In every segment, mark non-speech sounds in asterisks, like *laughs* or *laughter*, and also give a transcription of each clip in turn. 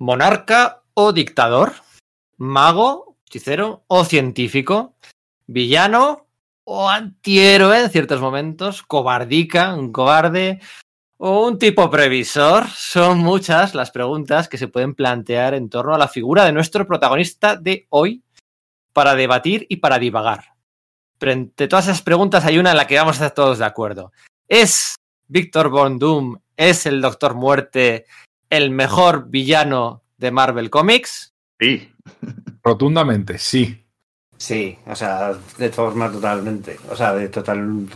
monarca o dictador, mago, hechicero o científico, villano o antihéroe en ciertos momentos, cobardica, un cobarde o un tipo previsor. Son muchas las preguntas que se pueden plantear en torno a la figura de nuestro protagonista de hoy para debatir y para divagar. Pero todas esas preguntas hay una en la que vamos a estar todos de acuerdo. ¿Es Víctor Von Doom, es el Doctor Muerte, el mejor villano de Marvel Comics? Sí. Rotundamente, sí. Sí, o sea, de forma totalmente, o sea, de total,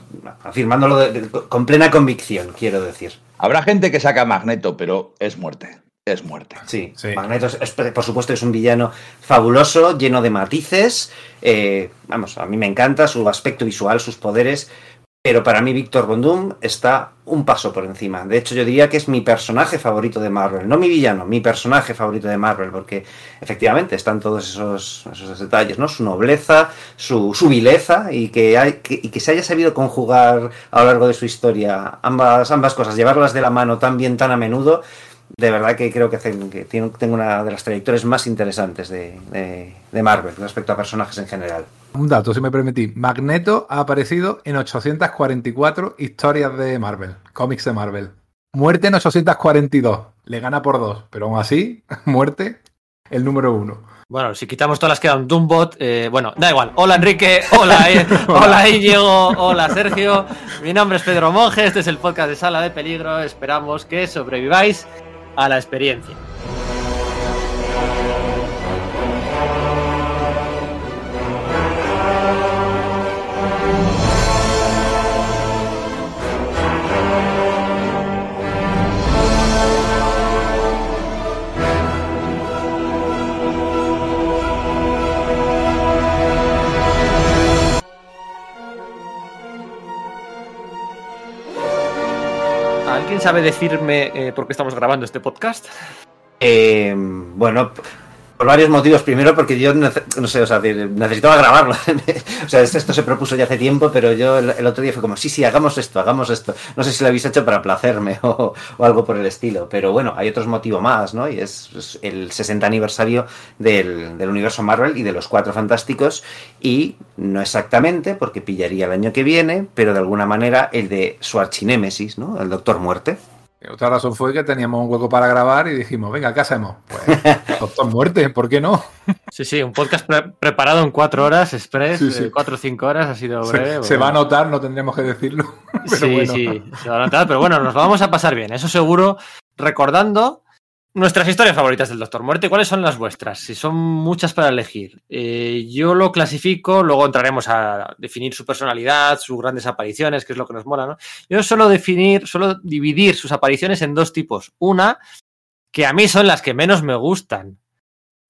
afirmándolo de- de- con plena convicción, quiero decir. Habrá gente que saca Magneto, pero es muerte. Es muerte. Sí, Sí. Magneto, es- es- por supuesto, es un villano fabuloso, lleno de matices. eh, vamos, a mí me encanta su aspecto visual, sus poderes. Pero para mí, Víctor Von Doom está un paso por encima. De hecho, yo diría que es mi personaje favorito de Marvel. No mi villano, mi personaje favorito de Marvel. Porque efectivamente están todos esos, esos detalles, ¿no? Su nobleza, su, su vileza y que, hay, y que se haya sabido conjugar a lo largo de su historia ambas, ambas cosas, llevarlas de la mano tan bien, tan a menudo de verdad que creo que, tengo una de las trayectorias más interesantes de, de- de Marvel respecto a personajes en general. Un dato, si me permitís. Magneto ha aparecido en 844 historias de Marvel, cómics de Marvel. Muerte en 842. Le gana por dos, pero aún así, *laughs* muerte, el número uno. Bueno, si quitamos todas las que dan Doombot, eh, bueno, da igual. Hola Enrique, *laughs* hola, eh, hola Íñigo, hola Sergio. Mi nombre es Pedro Monge, este es el podcast de Sala de Peligro. Esperamos que sobreviváis a la experiencia. Sabe decirme eh, por qué estamos grabando este podcast? Eh, bueno, por varios motivos. Primero, porque yo no sé, o sea, necesitaba grabarlo. *laughs* o sea, esto, se propuso ya hace tiempo, pero yo el, otro día fue como, sí, sí, hagamos esto, hagamos esto. No sé si lo habéis hecho para placerme *laughs* o, o algo por el estilo, pero bueno, hay otro motivo más, ¿no? Y es, es el 60 aniversario del, del universo Marvel y de los Cuatro Fantásticos. Y no exactamente, porque pillaría el año que viene, pero de alguna manera el de su archinémesis, ¿no? El Doctor Muerte. Otra razón fue que teníamos un hueco para grabar y dijimos, venga, ¿qué hacemos? Pues, *laughs* Doctor Muerte, ¿por qué no? Sí, sí, un podcast pre- preparado en cuatro horas, express, Sí, sí. eh, cuatro o cinco horas, ha sido Se, breve. se bueno. va a notar, no tendríamos que decirlo. *laughs* Pero sí, bueno. sí, se va a notar, pero bueno, nos lo vamos a pasar bien, eso seguro, recordando nuestras historias favoritas del Doctor Muerte. ¿Cuáles son las vuestras? Si son muchas para elegir. Eh, yo lo clasifico, luego entraremos a definir su personalidad, sus grandes apariciones, que es lo que nos mola, ¿no? Yo suelo definir, suelo dividir sus apariciones en dos tipos. Una, que a mí son las que menos me gustan,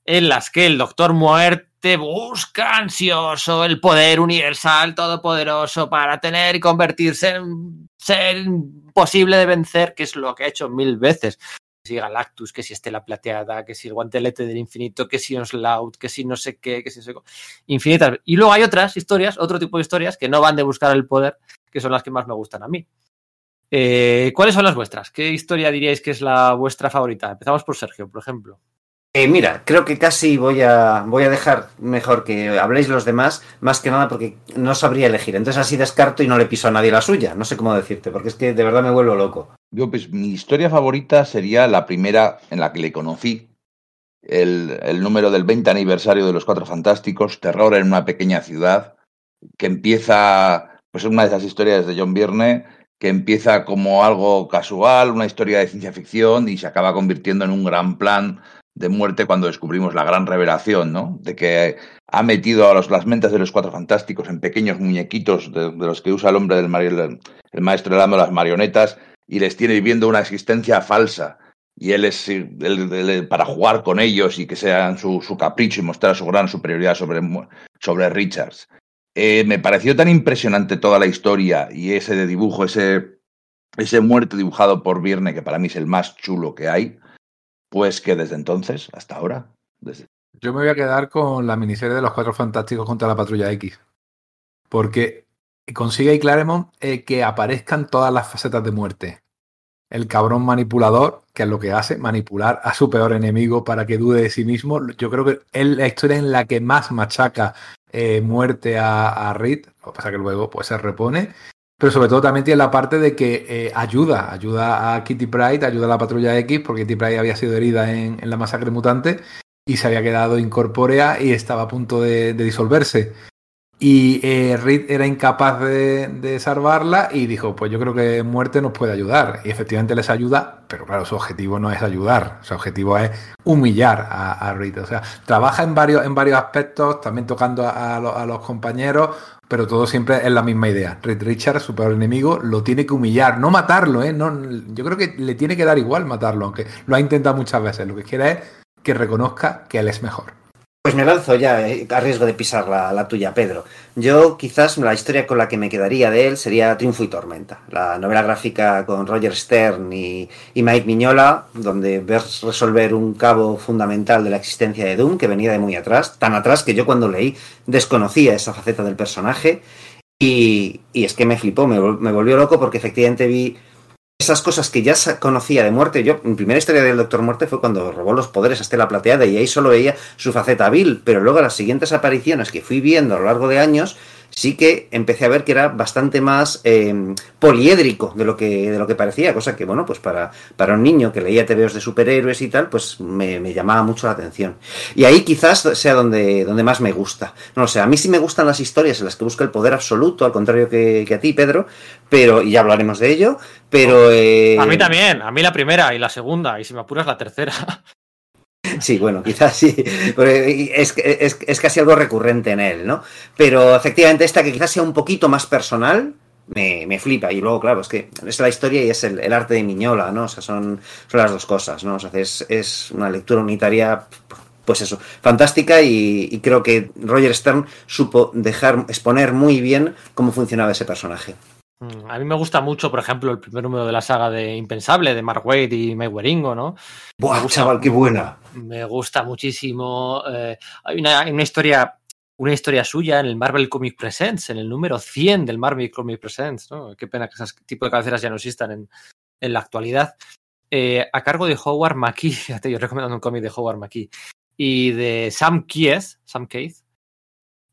en las que el Doctor Muerte busca ansioso el poder universal todopoderoso para tener y convertirse en ser imposible de vencer, que es lo que ha hecho mil veces. Si Galactus, que si Estela Plateada, que si el guantelete del infinito, que si Onslaught, que si no sé qué, que si no sé qué. Infinitas. Y luego hay otras historias, otro tipo de historias que no van de buscar el poder, que son las que más me gustan a mí. Eh, ¿Cuáles son las vuestras? ¿Qué historia diríais que es la vuestra favorita? Empezamos por Sergio, por ejemplo. Eh, mira, creo que casi voy a, voy a dejar mejor que habléis los demás, más que nada porque no sabría elegir. Entonces así descarto y no le piso a nadie la suya. No sé cómo decirte, porque es que de verdad me vuelvo loco. Yo, pues, mi historia favorita sería la primera en la que le conocí. El, el número del 20 aniversario de los Cuatro Fantásticos, Terror en una pequeña ciudad, que empieza, pues una de esas historias de John Byrne, que empieza como algo casual, una historia de ciencia ficción y se acaba convirtiendo en un gran plan de muerte cuando descubrimos la gran revelación, ¿no? De que ha metido a los, las mentes de los Cuatro Fantásticos en pequeños muñequitos de, los que usa el hombre del mari- el maestro dando las marionetas y les tiene viviendo una existencia falsa. Y él es para jugar con ellos y que sean su, capricho y mostrar su gran superioridad sobre, sobre Richards. Eh, me pareció tan impresionante toda la historia y ese de dibujo, ese, ese muerto dibujado por Vierne, que para mí es el más chulo que hay, pues que desde entonces hasta ahora, Yo me voy a quedar con la miniserie de los Cuatro Fantásticos contra la Patrulla X. Porque consigue ahí Claremont eh, que aparezcan todas las facetas de muerte. el cabrón manipulador, que es lo que hace, manipular a su peor enemigo para que dude de sí mismo. Yo creo que es la historia en la que más machaca eh, muerte a, a Reed, lo que pasa que luego pues se repone. Pero sobre todo también tiene la parte de que eh, ayuda, ayuda a Kitty Pride, ayuda a la patrulla X, porque Kitty Pride había sido herida en, en la masacre mutante y se había quedado incorpórea y estaba a punto de, de disolverse. Y eh, Reed era incapaz de, salvarla y dijo, pues yo creo que muerte nos puede ayudar. Y efectivamente les ayuda, pero claro, su objetivo no es ayudar, su objetivo es humillar a, a Reed. O sea, trabaja en varios, en varios aspectos, también tocando a, los, compañeros, pero todo siempre es la misma idea. Reed Richards, su peor enemigo, lo tiene que humillar, no matarlo, ¿eh? No, yo creo que le tiene que dar igual matarlo, aunque lo ha intentado muchas veces. Lo que quiere es que reconozca que él es mejor. Pues me lanzo ya, eh, a riesgo de pisar la, la, tuya, Pedro. Yo quizás la historia con la que me quedaría de él sería Triunfo y Tormenta, la novela gráfica con Roger Stern y, Mike Miñola, donde ves resolver un cabo fundamental de la existencia de Doom, que venía de muy atrás, tan atrás que yo cuando leí desconocía esa faceta del personaje y, y es que me flipó, me, me volvió loco porque efectivamente vi esas cosas que ya conocía de muerte. Yo, mi primera historia del Doctor Muerte fue cuando robó los poderes a Estela Plateada y ahí solo veía su faceta vil, pero luego las siguientes apariciones que fui viendo a lo largo de años sí que empecé a ver que era bastante más eh, poliédrico de lo que de lo que parecía, cosa que bueno, pues para, para un niño que leía TVOs de superhéroes y tal, pues me, me, llamaba mucho la atención. Y ahí quizás sea donde, donde más me gusta. No lo sé, a mí sí me gustan las historias en las que busca el poder absoluto, al contrario que, que a ti, Pedro, pero, y ya hablaremos de ello, pero... Eh... A mí también, a mí la primera y la segunda, y si me apuras la tercera. *laughs* Sí, bueno, quizás sí. Es, es, es, casi algo recurrente en él, ¿no? Pero efectivamente esta que quizás sea un poquito más personal, me, me, flipa. Y luego, claro, es que es la historia y es el, arte de Miñola, ¿no? O sea, son, son las dos cosas, ¿no? O sea, es, es una lectura unitaria, pues eso, fantástica y, y, creo que Roger Stern supo dejar, exponer muy bien cómo funcionaba ese personaje. A mí me gusta mucho, por ejemplo, el primer número de la saga de Impensable, de Mark Waid y Mike Waringo, ¿no? ¡Buah, gusta, chaval, qué buena! Me gusta muchísimo. Eh, hay una, una, historia una historia suya en el Marvel Comic Presents, en el número 100 del Marvel Comic Presents, ¿no? Qué pena que ese tipo de cabeceras ya no existan en, en la actualidad. Eh, a cargo de Howard McKee, *laughs* fíjate, yo recomiendo un cómic de Howard McKee, y de Sam Keith, Sam Keith,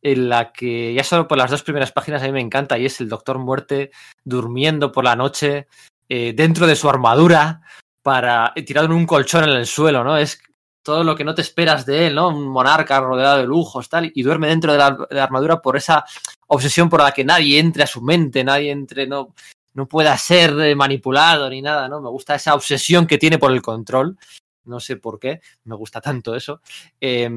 en la que ya solo por las dos primeras páginas a mí me encanta y es el Doctor Muerte durmiendo por la noche eh, dentro de su armadura para eh, tirado en un colchón en el suelo, ¿no? Es todo lo que no te esperas de él, ¿no? Un monarca rodeado de lujos, tal, y duerme dentro de la, de la armadura por esa obsesión por la que nadie entre a su mente, nadie entre, no, no pueda ser eh, manipulado ni nada, ¿no? Me gusta esa obsesión que tiene por el control no sé por qué, me gusta tanto eso eh,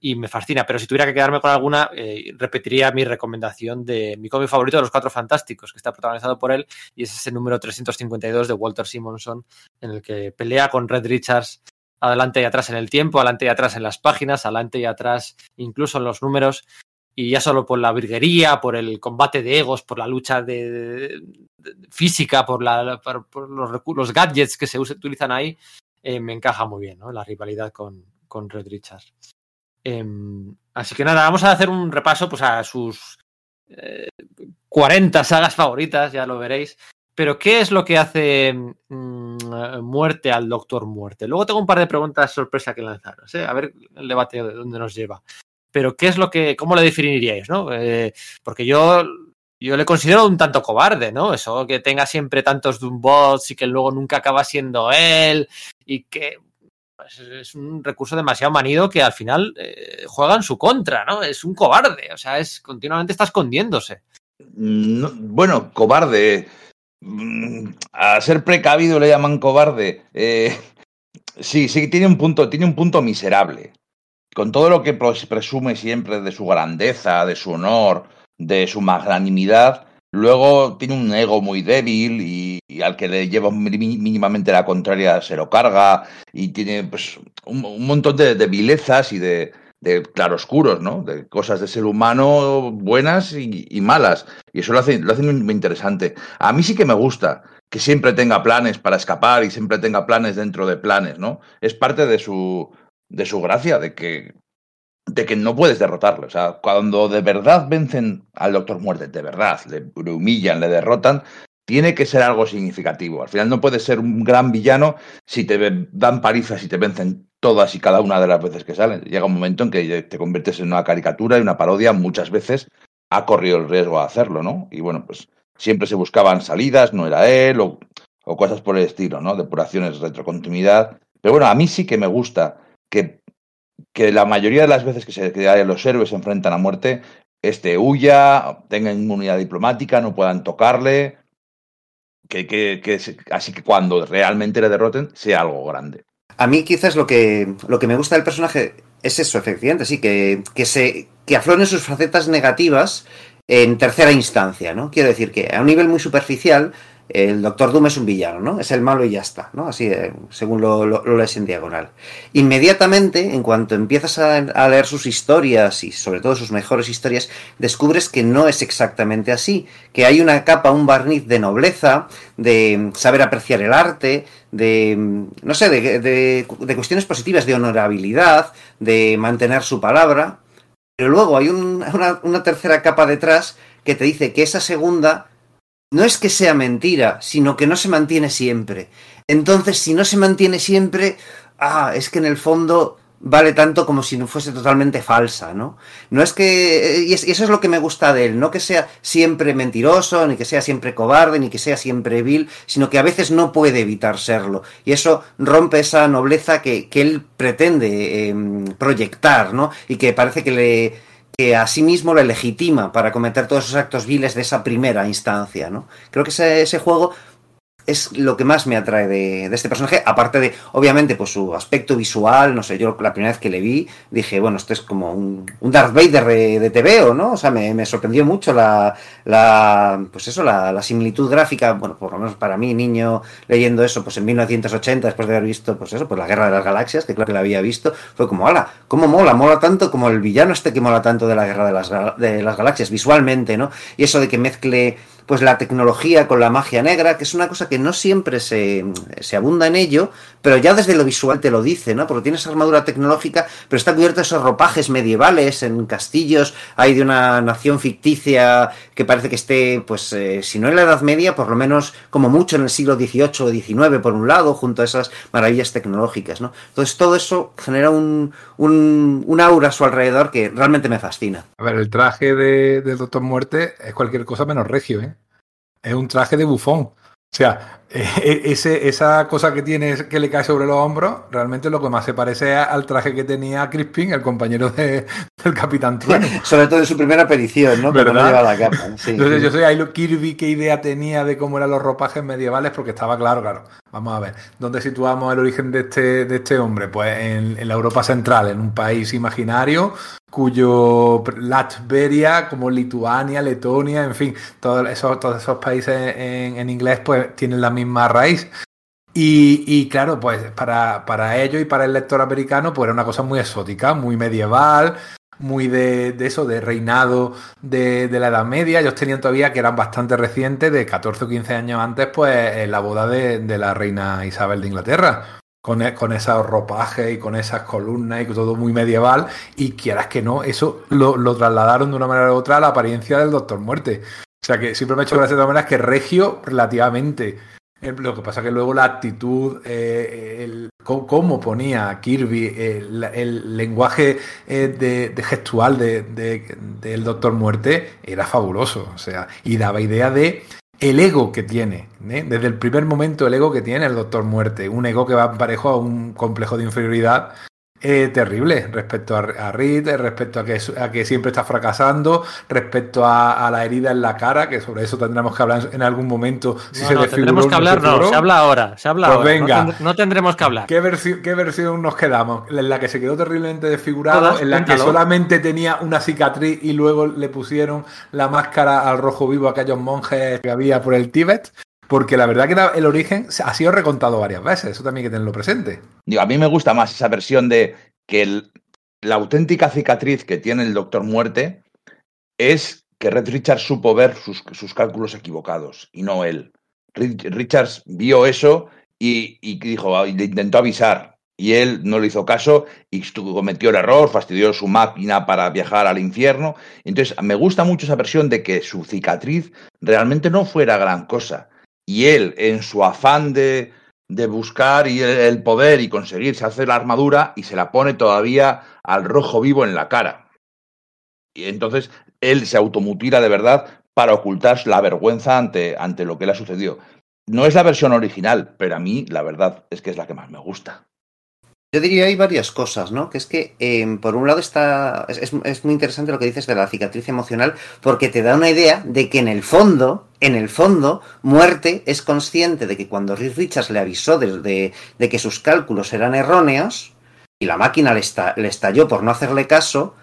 y me fascina, pero si tuviera que quedarme con alguna, eh, repetiría mi recomendación de mi cómic favorito de los Cuatro Fantásticos, que está protagonizado por él y es ese número 352 de Walter Simonson, en el que pelea con Red Richards adelante y atrás en el tiempo, adelante y atrás en las páginas, adelante y atrás incluso en los números, y ya solo por la virguería, por el combate de egos, por la lucha de, física, por, la, por, los, gadgets que se utilizan ahí, eh, me encaja muy bien, ¿no? La rivalidad con, con Red Richards. Eh, así que nada, vamos a hacer un repaso pues, a sus eh, 40 sagas favoritas, ya lo veréis. Pero, ¿qué es lo que hace mmm, muerte al Doctor Muerte? Luego tengo un par de preguntas sorpresa que lanzaros, ¿eh? a ver el debate de dónde nos lleva. Pero, ¿qué es lo que, cómo lo definiríais, no? Eh, porque yo yo le considero un tanto cobarde, ¿no? Eso que tenga siempre tantos Doombots y que luego nunca acaba siendo él y que pues, es un recurso demasiado manido que al final eh, juega en su contra, ¿no? Es un cobarde, o sea, es continuamente está escondiéndose. No, bueno, cobarde. A ser precavido le llaman cobarde. Eh, sí, sí, tiene un punto, tiene un punto miserable. Con todo lo que presume siempre de su grandeza, de su honor, de su magnanimidad, luego tiene un ego muy débil y, al que le lleva mínimamente la contraria se lo carga y tiene pues, un, montón de, de, vilezas y de, de claroscuros, ¿no? De cosas de ser humano buenas y, malas. Y eso lo hace, lo hace muy interesante. A mí sí que me gusta que siempre tenga planes para escapar y siempre tenga planes dentro de planes, ¿no? Es parte de su, de su gracia, de que de que no puedes derrotarlo. O sea, cuando de verdad vencen al Doctor Muerte, de verdad, le, humillan, le derrotan, tiene que ser algo significativo. Al final no puedes ser un gran villano si te dan palizas y te vencen todas y cada una de las veces que salen. Llega un momento en que te conviertes en una caricatura y una parodia, muchas veces ha corrido el riesgo de hacerlo, ¿no? Y bueno, pues siempre se buscaban salidas, no era él, o, o cosas por el estilo, ¿no? Depuraciones, retrocontinuidad. Pero bueno, a mí sí que me gusta que, que la mayoría de las veces que, se, que los héroes se enfrentan a muerte, este huya, tenga inmunidad diplomática, no puedan tocarle, que, que, que, así que cuando realmente le derroten sea algo grande. A mí quizás lo que, lo que me gusta del personaje es eso, efectivamente, sí, que, que, se, que afloren sus facetas negativas en tercera instancia, ¿no? Quiero decir que a un nivel muy superficial el Doctor Doom es un villano, ¿no? Es el malo y ya está, ¿no? Así, eh, según lo, lo, lees en diagonal. Inmediatamente, en cuanto empiezas a, leer sus historias y sobre todo sus mejores historias, descubres que no es exactamente así, que hay una capa, un barniz de nobleza, de saber apreciar el arte, de, no sé, de, de, de cuestiones positivas, de honorabilidad, de mantener su palabra, pero luego hay un, una tercera capa detrás que te dice que esa segunda no es que sea mentira, sino que no se mantiene siempre. Entonces, si no se mantiene siempre, ah, es que en el fondo vale tanto como si no fuese totalmente falsa, ¿no? No es que... Y eso es lo que me gusta de él, no que sea siempre mentiroso, ni que sea siempre cobarde, ni que sea siempre vil, sino que a veces no puede evitar serlo. Y eso rompe esa nobleza que, él pretende eh, proyectar, ¿no? Y que parece que le que a sí mismo le legitima para cometer todos esos actos viles de esa primera instancia, ¿no? Creo que ese, ese juego es lo que más me atrae de, de, este personaje, aparte de, obviamente, pues su aspecto visual, no sé, yo la primera vez que le vi dije, bueno, esto es como un, un Darth Vader de, de TVO, ¿no? O sea, me, me sorprendió mucho la, la, pues eso, la, la, similitud gráfica, bueno, por lo menos para mí, niño, leyendo eso, pues en 1980, después de haber visto, pues eso, pues la Guerra de las Galaxias, que claro que la había visto, fue como, ala, ¿cómo mola? Mola tanto como el villano este que mola tanto de la Guerra de las, de las Galaxias, visualmente, ¿no? Y eso de que mezcle pues la tecnología con la magia negra, que es una cosa que no siempre se, se, abunda en ello, pero ya desde lo visual te lo dice, ¿no? Porque tienes armadura tecnológica, pero está cubierto de esos ropajes medievales en castillos, hay de una nación ficticia que parece que esté, pues, eh, si no en la Edad Media, por lo menos como mucho en el siglo XVIII o XIX, por un lado, junto a esas maravillas tecnológicas, ¿no? Entonces todo eso genera un, un, un aura a su alrededor que realmente me fascina. A ver, el traje de, de Doctor Muerte es cualquier cosa menos regio, ¿eh? Es un traje de bufón. O sea, ese, esa cosa que tiene que le cae sobre los hombros, realmente lo que más se parece al traje que tenía Crispin, el compañero de, del Capitán Trueno. sobre todo en su primera aparición, ¿no? ¿verdad? No lleva la capa. Sí, Entonces, sí. yo sé ahí lo Kirby qué idea tenía de cómo eran los ropajes medievales, porque estaba claro, claro. Vamos a ver, ¿dónde situamos el origen de este, de este hombre? Pues en, en la Europa Central, en un país imaginario, cuyo Latveria, como Lituania, Letonia, en fin, todos esos, todos esos países en, en, inglés pues tienen la misma raíz. Y, claro, pues para, para ellos y para el lector americano pues era una cosa muy exótica, muy medieval, muy de, eso, de reinado de, de, la Edad Media. Ellos tenían todavía que eran bastante recientes, de 14 o 15 años antes, pues la boda de, la reina Isabel de Inglaterra con, con, esos ropajes y con esas columnas y todo muy medieval y quieras que no, eso lo, lo, trasladaron de una manera u otra a la apariencia del Doctor Muerte. O sea que siempre me ha hecho gracia de todas maneras que Regio relativamente. Lo que pasa que luego la actitud, eh, cómo ponía Kirby, el, el lenguaje eh, de, gestual del de, Doctor Muerte era fabuloso. O sea, y daba idea de el ego que tiene, ¿eh? desde el primer momento el ego que tiene el Doctor Muerte, un ego que va parejo a un complejo de inferioridad eh, terrible respecto a, a Reed, respecto a que, a que, siempre está fracasando, respecto a, a, la herida en la cara, que sobre eso tendremos que hablar en algún momento. Si no, se no, tendremos que hablar, no, se habla ahora, se habla pues ahora. Venga, no, no, tendremos que hablar. ¿Qué, versi ¿Qué, versión nos quedamos? ¿En la que se quedó terriblemente desfigurado? Todas, ¿En la cuéntalo. que solamente tenía una cicatriz y luego le pusieron la máscara al rojo vivo a aquellos monjes que había por el Tíbet? Porque la verdad que el origen ha sido recontado varias veces, eso también hay que tenerlo presente. Digo, a mí me gusta más esa versión de que la auténtica cicatriz que tiene el Doctor Muerte es que Red Richards supo ver sus, cálculos equivocados y no él. Richards vio eso y, y dijo, intentó avisar y él no le hizo caso y cometió el error, fastidió su máquina para viajar al infierno. Entonces, me gusta mucho esa versión de que su cicatriz realmente no fuera gran cosa, y él, en su afán de, de buscar y el, poder y conseguir, se hace la armadura y se la pone todavía al rojo vivo en la cara. Y entonces él se automutila de verdad para ocultar la vergüenza ante, ante lo que le ha sucedido. No es la versión original, pero a mí la verdad es que es la que más me gusta. Yo diría hay varias cosas, ¿no? Que es que, eh, por un lado, está. Es, muy interesante lo que dices de la cicatriz emocional, porque te da una idea de que en el fondo, en el fondo, Muerte es consciente de que cuando Richards le avisó de, de, que sus cálculos eran erróneos y la máquina le, esta, le estalló por no hacerle caso,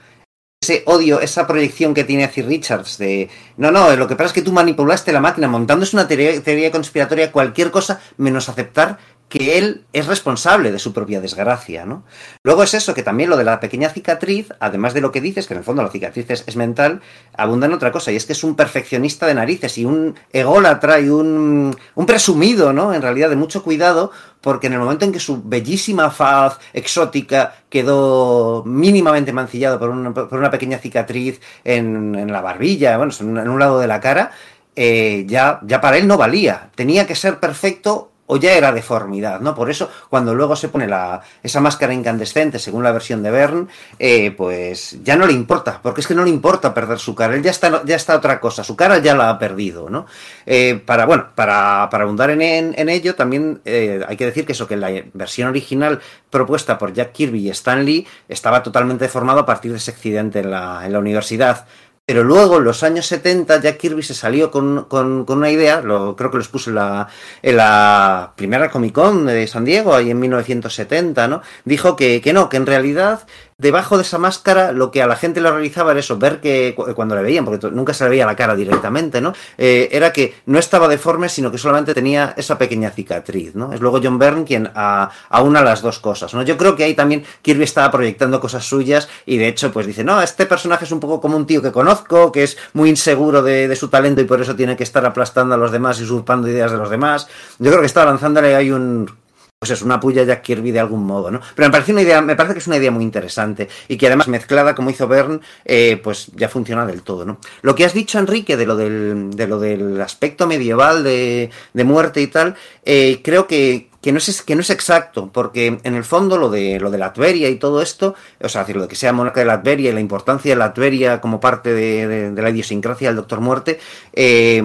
ese odio, esa proyección que tiene hacia Richards de no, no, lo que pasa es que tú manipulaste la máquina montándose una teoría conspiratoria, cualquier cosa menos aceptar que él es responsable de su propia desgracia, ¿no? Luego es eso, que también lo de la pequeña cicatriz, además de lo que dices, que en el fondo la cicatriz es, mental, abunda en otra cosa, y es que es un perfeccionista de narices y un ególatra y un, un presumido, ¿no? En realidad de mucho cuidado, porque en el momento en que su bellísima faz exótica quedó mínimamente mancillado por una, por una pequeña cicatriz en, en, la barbilla, bueno, en un lado de la cara, eh, ya, ya para él no valía. Tenía que ser perfecto o ya era deformidad, ¿no? Por eso, cuando luego se pone la, esa máscara incandescente, según la versión de Bern, eh, pues ya no le importa, porque es que no le importa perder su cara, él ya está, ya está otra cosa, su cara ya la ha perdido, ¿no? Eh, para, bueno, para, para abundar en, en, ello, también eh, hay que decir que eso, que la versión original propuesta por Jack Kirby y Stan Lee estaba totalmente deformado a partir de ese accidente en la, en la universidad. Pero luego, en los años 70, Jack Kirby se salió con, con, con una idea, lo, creo que lo expuso en la, en la primera Comic Con de San Diego, ahí en 1970, ¿no? Dijo que, que no, que en realidad debajo de esa máscara lo que a la gente le realizaba era eso, ver que cuando le veían, porque nunca se le veía la cara directamente, ¿no? Eh, era que no estaba deforme, sino que solamente tenía esa pequeña cicatriz, ¿no? Es luego John Byrne quien a, aúna las dos cosas, ¿no? Yo creo que ahí también Kirby estaba proyectando cosas suyas y de hecho pues dice, no, este personaje es un poco como un tío que conozco, que es muy inseguro de, de su talento y por eso tiene que estar aplastando a los demás y usurpando ideas de los demás. Yo creo que estaba lanzándole ahí un pues es una puya Jack Kirby de algún modo, ¿no? Pero me parece una idea, me parece que es una idea muy interesante y que además mezclada como hizo Bern, eh, pues ya funciona del todo, ¿no? Lo que has dicho, Enrique, de lo del, de lo del aspecto medieval de, de muerte y tal, eh, creo que, que no, es, que no es exacto, porque en el fondo lo de, lo de Latveria y todo esto, o sea, decir, lo de que sea monarca de Latveria y la importancia de Latveria como parte de, de, la idiosincrasia del Doctor Muerte, eh,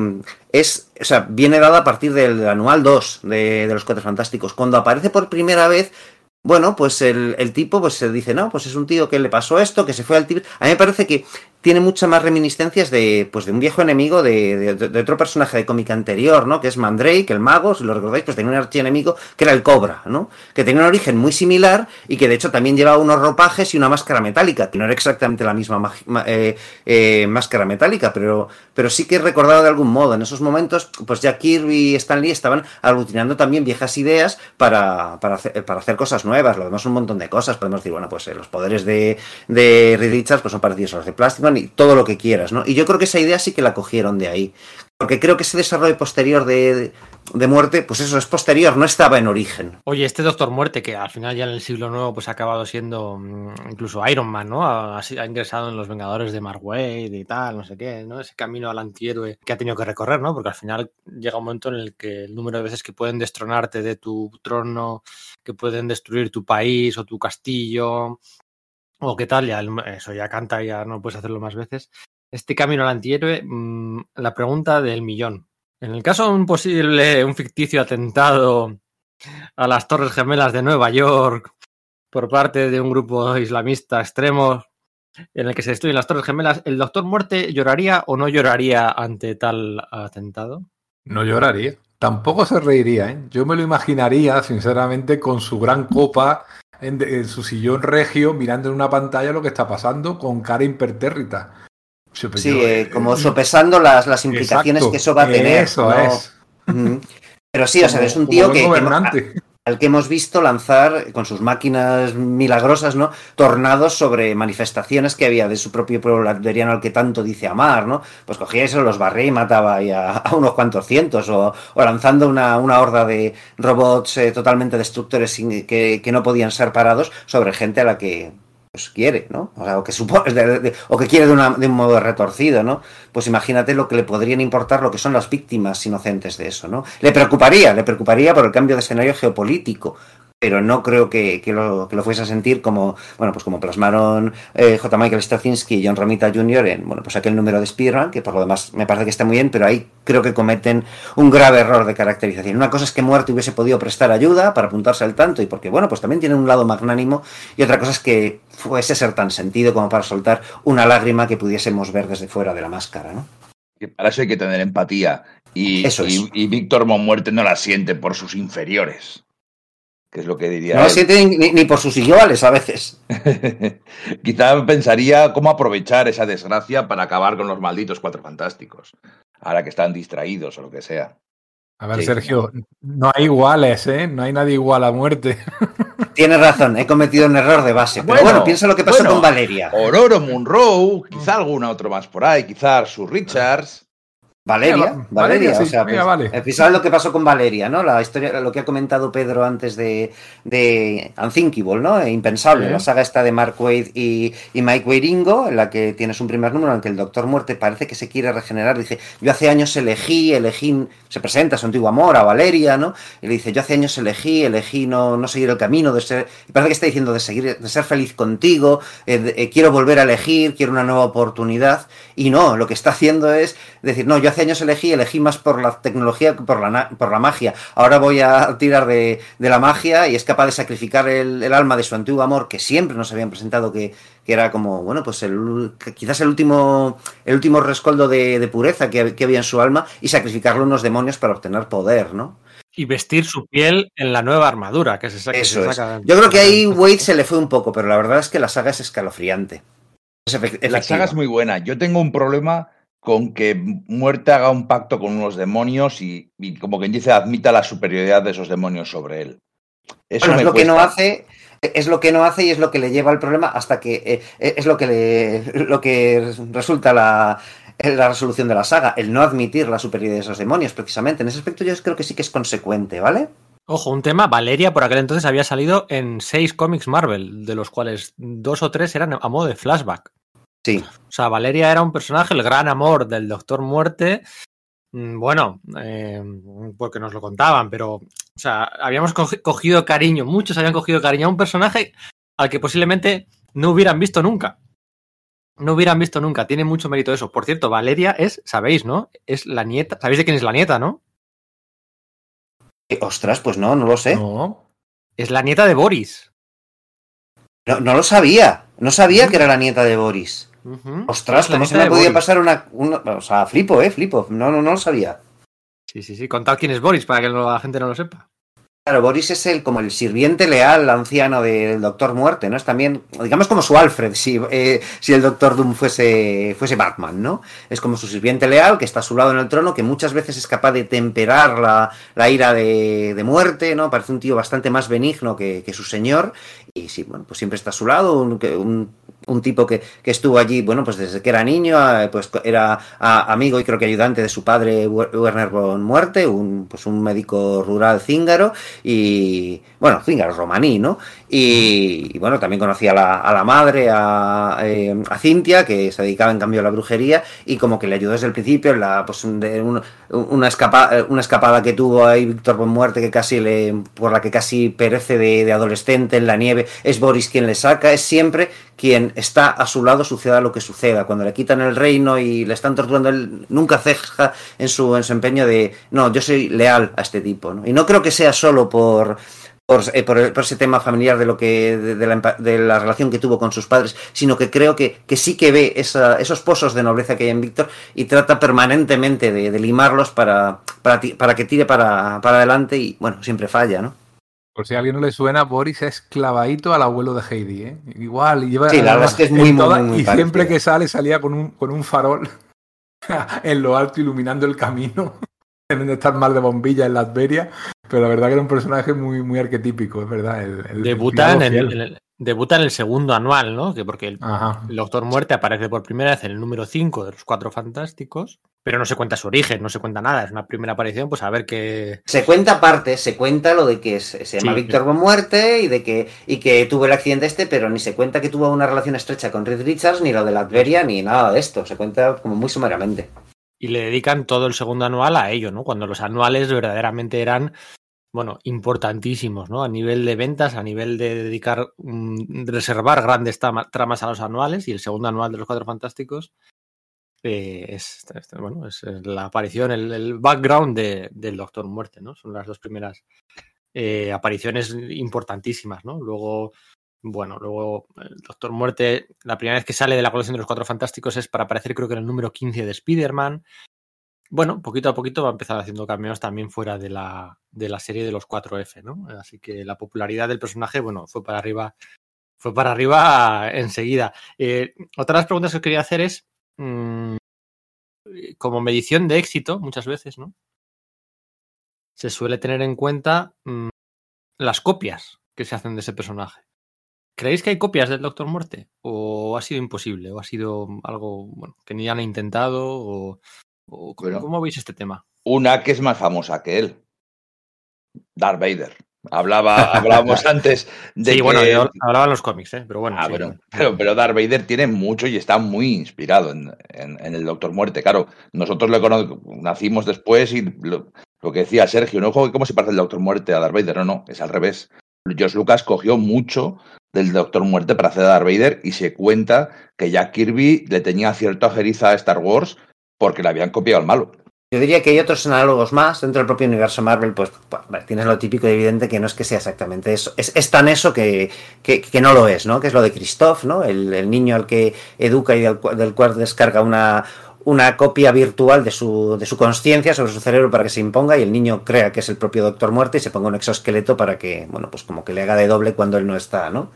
es, o sea, viene dada a partir del anual 2 de, de los Cuatro Fantásticos. Cuando aparece por primera vez, bueno, pues el, el, tipo pues se dice, no, pues es un tío que le pasó esto, que se fue al Tíbet. A mí me parece que tiene muchas más reminiscencias de, pues de un viejo enemigo de, otro personaje de cómic anterior, ¿no? Que es Mandrake, el mago, si lo recordáis, pues tenía un archienemigo que era el Cobra, ¿no? Que tenía un origen muy similar y que de hecho también llevaba unos ropajes y una máscara metálica, que no era exactamente la misma eh, eh, máscara metálica, pero, pero sí que he recordado de algún modo. En esos momentos, pues ya Kirby y Stan Lee estaban aglutinando también viejas ideas para, para, hacer, para hacer cosas nuevas. Lo demás un montón de cosas. Podemos decir, bueno, pues eh, los poderes de, de Reed Richards pues son parecidos a los de Plastic y todo lo que quieras, ¿no? Y yo creo que esa idea sí que la cogieron de ahí. Porque creo que ese desarrollo posterior de, de, muerte, pues eso es posterior, no estaba en origen. Oye, este Doctor Muerte, que al final ya en el siglo nuevo pues ha acabado siendo incluso Iron Man, ¿no? Ha, ha, ingresado en los Vengadores de Mark Wade y tal, no sé qué, ¿no? Ese camino al antihéroe que ha tenido que recorrer, ¿no? Porque al final llega un momento en el que el número de veces que pueden destronarte de tu trono, que pueden destruir tu país o tu castillo, o qué tal, ya eso ya canta, ya no puedes hacerlo más veces. Este camino al antihéroe, mmm, la pregunta del millón. En el caso de un posible, un ficticio atentado a las Torres Gemelas de Nueva York por parte de un grupo islamista extremo en el que se destruyen las Torres Gemelas, ¿el Doctor Muerte lloraría o no lloraría ante tal atentado? No lloraría. Tampoco se reiría, ¿eh? Yo me lo imaginaría, sinceramente, con su gran copa en, en, su sillón regio mirando en una pantalla lo que está pasando con cara impertérrita. Sí, eh, como sopesando las, las implicaciones exacto, que eso va a tener. Eso ¿no? es. Pero sí, o sea, es un tío que, que, al que hemos visto lanzar con sus máquinas milagrosas, ¿no? Tornados sobre manifestaciones que había de su propio pueblo latveriano al que tanto dice amar, ¿no? Pues cogía eso, los barría y mataba a, a, unos cuantos cientos, o, o lanzando una, una, horda de robots eh, totalmente destructores sin, que, que, no podían ser parados sobre gente a la que pues quiere, ¿no? O, sea, o que supone, o que quiere de, una, de, un modo retorcido, ¿no? Pues imagínate lo que le podrían importar lo que son las víctimas inocentes de eso, ¿no? Le preocuparía, le preocuparía por el cambio de escenario geopolítico, pero no creo que, que, lo, que, lo, fuese a sentir como, bueno, pues como plasmaron eh, J. Michael Straczynski y John Romita Jr. en, bueno, pues aquel número de Spider-Man, que por lo demás me parece que está muy bien, pero ahí creo que cometen un grave error de caracterización. Una cosa es que Muerte hubiese podido prestar ayuda para apuntarse al tanto y porque, bueno, pues también tiene un lado magnánimo y otra cosa es que fuese ser tan sentido como para soltar una lágrima que pudiésemos ver desde fuera de la máscara, ¿no? Que para eso hay que tener empatía y, Eso es. y, y Víctor Monmuerte no la siente por sus inferiores. Que es lo que diría. No él. siente ni, ni, por sus iguales a veces. *laughs* Quizá pensaría cómo aprovechar esa desgracia para acabar con los malditos cuatro fantásticos. Ahora que están distraídos o lo que sea. A ver, sí. Sergio, no hay iguales, ¿eh? No hay nadie igual a muerte. *laughs* Tienes razón, he cometido un error de base. Pero bueno, bueno piensa lo que pasó bueno, con Valeria. Aurora Munro, quizá alguna otro más por ahí, quizá Sue Richards. Valeria, Valeria, Valeria, sí, o sea, pues, vale. ¿sabes lo que pasó con Valeria, no? La historia, lo que ha comentado Pedro antes de, de Unthinkable, ¿no? E impensable, Sí. la saga esta de Mark Waid y, y Mike Weiringo, en la que tienes un primer número en el que el Doctor Muerte parece que se quiere regenerar. Dice, yo hace años elegí, elegí, se presenta a su antiguo amor, a Valeria, ¿no? Y le dice, yo hace años elegí, elegí no, no seguir el camino de ser, y parece que está diciendo de seguir, de ser feliz contigo, eh, de, eh, quiero volver a elegir, quiero una nueva oportunidad, y no, lo que está haciendo es decir, no, yo hace años elegí, elegí más por la tecnología que por la, por la magia. Ahora voy a tirar de, de, la magia y es capaz de sacrificar el, el, alma de su antiguo amor, que siempre nos habían presentado que, que era como, bueno, pues el, quizás el último, el último rescoldo de, de pureza que, que, había en su alma y sacrificarlo a unos demonios para obtener poder, ¿no? Y vestir su piel en la nueva armadura que se saca. Eso que se es. saca Yo creo que ahí *laughs* Wade se le fue un poco, pero la verdad es que la saga es escalofriante. Es la saga es muy buena. Yo tengo un problema con que Muerte haga un pacto con unos demonios y, y, como quien dice, admita la superioridad de esos demonios sobre él. Eso bueno, es lo cuesta. que no hace, es lo que no hace y es lo que le lleva al problema hasta que eh, es lo que le, lo que resulta la, la resolución de la saga, el no admitir la superioridad de esos demonios, precisamente. En ese aspecto yo creo que sí que es consecuente, ¿vale? Ojo, un tema, Valeria por aquel entonces había salido en seis cómics Marvel, de los cuales dos o tres eran a modo de flashback. Sí. O sea, Valeria era un personaje, el gran amor del Doctor Muerte. Mm, Bueno, eh, porque nos lo contaban, pero, o sea, habíamos cogido cariño, muchos habían cogido cariño a un personaje al que posiblemente no hubieran visto nunca. No hubieran visto nunca, tiene mucho mérito eso. Por cierto, Valeria es, sabéis, ¿no? Es la nieta, ¿sabéis de quién es la nieta, no? Eh, ostras, pues no, no lo sé. No. Es la nieta de Boris. No, no lo sabía, no sabía que era la nieta de Boris. Uh -huh. Ostras, ¿cómo se me podía Boris. pasar una, una, O sea, flipo, eh, flipo. No, no, no lo sabía. Sí, sí, sí. Contad quién es Boris para que la gente no lo sepa. Claro, Boris es el como el sirviente leal anciano del Doctor Muerte, ¿no? Es también, digamos, como su Alfred, si, eh, si el Doctor Doom fuese, fuese Batman, ¿no? Es como su sirviente leal que está a su lado en el trono, que muchas veces es capaz de temperar la, la ira de, de, muerte, ¿no? Parece un tío bastante más benigno que, su señor. Y sí, bueno, pues siempre está a su lado, un, un, un tipo que, que, estuvo allí, bueno, pues desde que era niño, pues era amigo y creo que ayudante de su padre, Werner von Muerte, un, pues un médico rural cíngaro y bueno, Zingaro romaní, ¿no? Y, bueno, también conocía a la, a la madre, a, eh, a, Cintia, que se dedicaba en cambio a la brujería y como que le ayudó desde el principio en la, pues, un, una, escapa, una escapada que tuvo ahí Víctor von Muerte que casi le, por la que casi perece de, de, adolescente en la nieve, es Boris quien le saca, es siempre quien está a su lado suceda lo que suceda. Cuando le quitan el reino y le están torturando, él nunca ceja en su, en su empeño de, no, yo soy leal a este tipo, ¿no? Y no creo que sea solo por, por, eh, por, por, ese tema familiar de lo que de, de, la, de, la, relación que tuvo con sus padres, sino que creo que, que sí que ve esa, esos pozos de nobleza que hay en Víctor y trata permanentemente de, de limarlos para, para, para, que tire para, para adelante y bueno, siempre falla, ¿no? Por si a alguien no le suena, Boris es clavadito al abuelo de Heidi, ¿eh? Igual, lleva. Sí, la verdad es que es muy, toda, muy, muy Y parecido. siempre que sale, salía con un, con un farol *laughs* en lo alto iluminando el camino. *laughs* Deben de estar mal de bombilla en Latveria, pero la verdad que era un personaje muy, muy arquetípico, es verdad. El, el debuta, en el, debuta en el segundo anual, ¿no? Que porque el, Doctor Muerte aparece por primera vez en el número 5 de los Cuatro Fantásticos, pero no se cuenta su origen, no se cuenta nada. Es una primera aparición, pues a ver qué. Se cuenta aparte, se cuenta lo de que se, se llama Sí, Víctor. Von Muerte y de que, y que tuvo el accidente este, pero ni se cuenta que tuvo una relación estrecha con Reed Richards, ni lo de Latveria, ni nada de esto. Se cuenta como muy sumariamente. Y le dedican todo el segundo anual a ello, ¿no? Cuando los anuales verdaderamente eran, bueno, importantísimos, ¿no? A nivel de ventas, a nivel de dedicar, mm, reservar grandes trama- tramas a los anuales y el segundo anual de los Cuatro Fantásticos eh, es, bueno, es la aparición, el, el background de- del Doctor Muerte, ¿no? Son las dos primeras eh, apariciones importantísimas, ¿no? Luego, bueno, luego el Doctor Muerte, la primera vez que sale de la colección de los Cuatro Fantásticos es para aparecer creo que en el número 15 de Spider-Man. Bueno, poquito a poquito va a empezar haciendo cameos también fuera de la, de la serie de los 4F, ¿no? Así que la popularidad del personaje, bueno, fue para arriba, fue para arriba *laughs* enseguida. Eh, otra de las preguntas que os quería hacer es, mm, como medición de éxito, muchas veces, ¿no? Se suele tener en cuenta mm, las copias que se hacen de ese personaje. ¿Creéis que hay copias del Doctor Muerte? ¿O ha sido imposible? ¿O ha sido algo bueno, que ni han intentado? ¿O, o ¿cómo, veis este tema? Una que es más famosa que él. Darth Vader. Hablaba, hablábamos *laughs* antes de sí, que... bueno, yo hablaba en los cómics, ¿eh? pero bueno. Ah, sí. bueno, pero, pero Darth Vader tiene mucho y está muy inspirado en, en- en el Doctor Muerte. Claro, nosotros lo cono- nacimos después y lo, lo que decía Sergio, no cómo se parece el Doctor Muerte a Darth Vader. No, no, es al revés. George Lucas cogió mucho del Doctor Muerte para hacer a Darth Vader y se cuenta que Jack Kirby le tenía cierta ojeriza a Star Wars porque le habían copiado al malo. Yo diría que hay otros análogos más dentro del propio universo Marvel, pues tienes lo típico y evidente que no es que sea exactamente eso. Es, tan eso que, que, no lo es, ¿no? Que es lo de Christoph, ¿no? El, niño al que educa y del, del cual descarga una, una copia virtual de su, de su conciencia sobre su cerebro para que se imponga y el niño crea que es el propio Doctor Muerte y se ponga un exoesqueleto para que, bueno, pues como que le haga de doble cuando él no está, ¿no?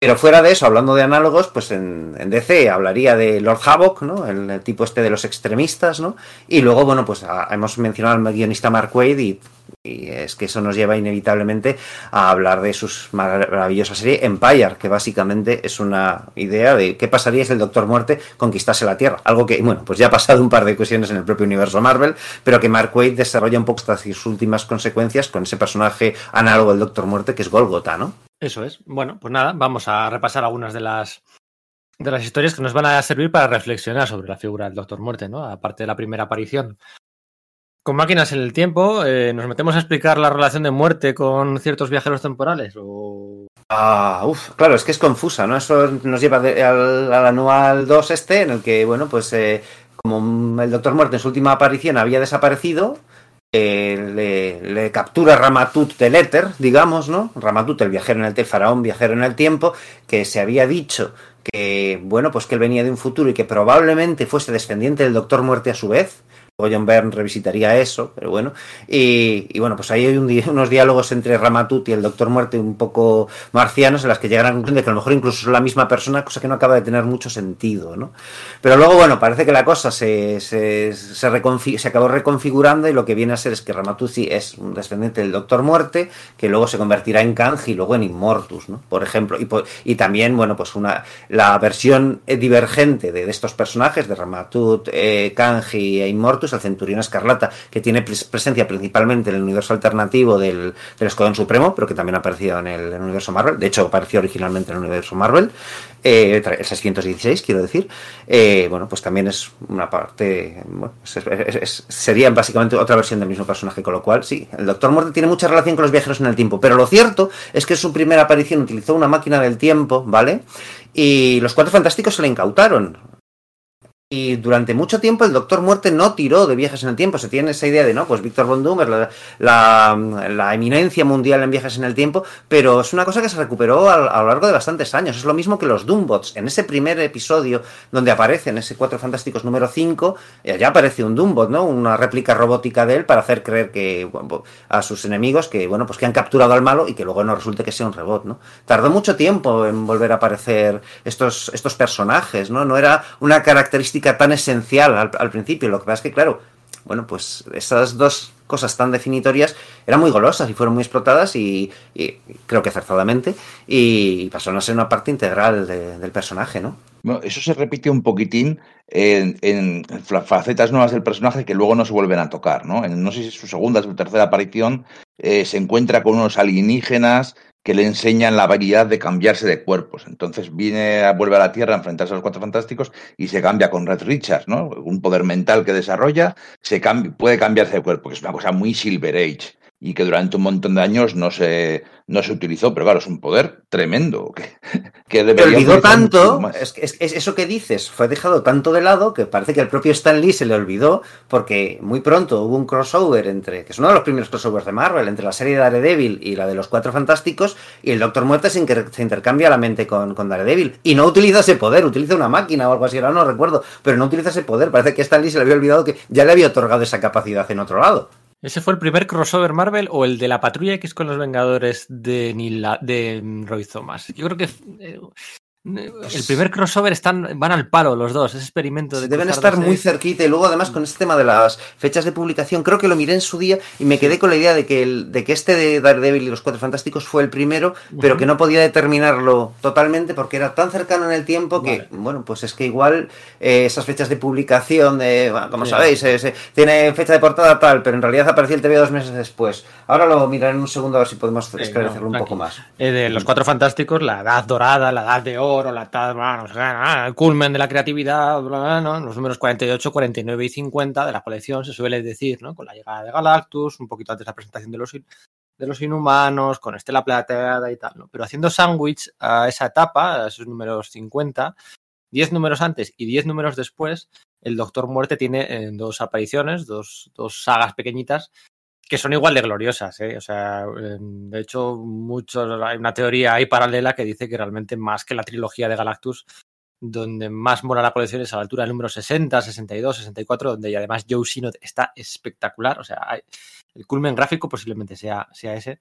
Pero fuera de eso, hablando de análogos, pues en, DC hablaría de Lord Havoc, ¿no? El, tipo este de los extremistas, ¿no? Y luego, bueno, pues a- hemos mencionado al guionista Mark Waid y, y es que eso nos lleva inevitablemente a hablar de mar- maravillosa serie Empire, que básicamente es una idea de qué pasaría si el Doctor Muerte conquistase la Tierra. Algo que, bueno, pues ya ha pasado un par de ocasiones en el propio universo Marvel, pero que Mark Waid desarrolla un poco hasta sus últimas consecuencias con ese personaje análogo del Doctor Muerte que es Golgotha, ¿no? Eso es. Bueno, pues nada, vamos a repasar algunas de las de las historias que nos van a servir para reflexionar sobre la figura del Doctor Muerte, ¿no? Aparte de la primera aparición. Con máquinas en el tiempo, eh, ¿nos metemos a explicar la relación de muerte con ciertos viajeros temporales? O... Ah, uf, claro, es que es confusa, ¿no? Eso nos lleva al, al anual 2 este, en el que, bueno, pues eh, como el Doctor Muerte en su última aparición había desaparecido, eh, le, captura Ramatut del éter, digamos, ¿no? Ramatut, el viajero en el el faraón viajero en el tiempo, que se había dicho que, bueno, pues que él venía de un futuro y que probablemente fuese descendiente del Doctor Muerte a su vez. Luego John Byrne revisitaría eso, pero bueno. Y, bueno, pues ahí hay *laughs* unos diálogos entre Ramatut y el Doctor Muerte un poco marcianos en las que llegan a conclusión de que a lo mejor incluso son la misma persona, cosa que no acaba de tener mucho sentido, ¿no? Pero luego, bueno, parece que la cosa se, se, acabó reconfigurando y lo que viene a ser es que Ramatut sí es un descendiente del Doctor Muerte, que luego se convertirá en Kang y luego en Immortus, ¿no? Por ejemplo. Y, también, bueno, pues una la versión eh, divergente de, de estos personajes, de Ramatut, eh, Kanji e Immortus, el Centurión Escarlata, que tiene pres- presencia principalmente en el universo alternativo del, del Escuadrón Supremo, pero que también ha aparecido en el, universo Marvel. De hecho, apareció originalmente en el universo Marvel, eh, el 616, quiero decir. Eh, bueno, pues también es una parte. Bueno, sería básicamente otra versión del mismo personaje, con lo cual, sí, el Doctor Muerte tiene mucha relación con los viajeros en el tiempo. Pero lo cierto es que su primera aparición utilizó una máquina del tiempo, ¿vale? Y los cuatro fantásticos se le incautaron. Y durante mucho tiempo el Doctor Muerte no tiró de viajes en el tiempo. Se tiene esa idea de, no, pues Víctor Von Doom la, la eminencia mundial en viajes en el tiempo, pero es una cosa que se recuperó a, a lo largo de bastantes años. Es lo mismo que los Doombots. En ese primer episodio donde aparece, en ese Cuatro Fantásticos número 5, eh, ya aparece un Doombot, ¿no? Una réplica robótica de él para hacer creer que bueno, a sus enemigos que, bueno, pues que han capturado al malo y que luego no resulte que sea un robot, ¿no? Tardó mucho tiempo en volver a aparecer estos, estos personajes, ¿no? No era una característica tan esencial al, principio. Lo que pasa es que, claro, bueno, pues esas dos cosas tan definitorias eran muy golosas y fueron muy explotadas y, creo que acertadamente y pasaron a ser una parte integral de- del personaje, ¿no? Eso se repite un poquitín en, en fa- facetas nuevas del personaje que luego no se vuelven a tocar, ¿no? En, no sé si es su segunda o su tercera aparición, eh, se encuentra con unos alienígenas que le enseñan la habilidad de cambiarse de cuerpos. Entonces viene, vuelve a la Tierra a enfrentarse a los Cuatro Fantásticos y se cambia con Red Richards, ¿no? Un poder mental que desarrolla, se puede cambiarse de cuerpo, que es una cosa muy Silver Age y que durante un montón de años no se, no se utilizó, pero claro, es un poder tremendo que, *laughs* que debería olvidó tanto, es, es- es eso que dices, fue dejado tanto de lado que parece que el propio Stan Lee se le olvidó porque muy pronto hubo un crossover entre, que es uno de los primeros crossovers de Marvel, entre la serie de Daredevil y la de los Cuatro Fantásticos y el Doctor Muerte se, se intercambia la mente con, con Daredevil. Y no utiliza ese poder, utiliza una máquina o algo así, ahora no recuerdo, pero no utiliza ese poder, parece que Stan Lee se le había olvidado que ya le había otorgado esa capacidad en otro lado. ¿Ese fue el primer crossover Marvel o el de la Patrulla X con los Vengadores de, Neil La- de mm, Roy Thomas? Yo creo que eh, el primer crossover están, van al palo los dos, ese experimento de Deben estar muy cerquita y luego además con este tema de las fechas de publicación, creo que lo miré en su día y me quedé con la idea de que, el, de que este de Daredevil y los Cuatro Fantásticos fue el primero, pero que no podía determinarlo totalmente porque era tan cercano en el tiempo que, Vale. bueno, pues es que igual eh, esas fechas de publicación, de, bueno, como sabéis, eh, se- tiene fecha de portada tal, pero en realidad apareció el TV dos meses después. Ahora lo miraré en un segundo a ver si podemos esclarecerlo no, un poco más. Eh, de los cuatro fantásticos, la edad dorada, la edad de oro, la sé qué, ah, el culmen de la creatividad, los números 48, 49 y 50 de la colección se suele decir, ¿no? Con la llegada de Galactus, un poquito antes de la presentación de los, de los inhumanos, con Estela Plateada y tal, ¿no? Pero haciendo sándwich a esa etapa, a esos números 50, 10 números antes y 10 números después, el Doctor Muerte tiene eh, dos apariciones, dos, dos sagas pequeñitas que son igual de gloriosas, ¿eh? O sea, eh, de hecho, muchos, hay una teoría ahí paralela que dice que realmente más que la trilogía de Galactus, donde más mola la colección es a la altura del número 60, 62, 64, donde y además Joe Sinot está espectacular. O sea, el culmen gráfico posiblemente sea, sea ese.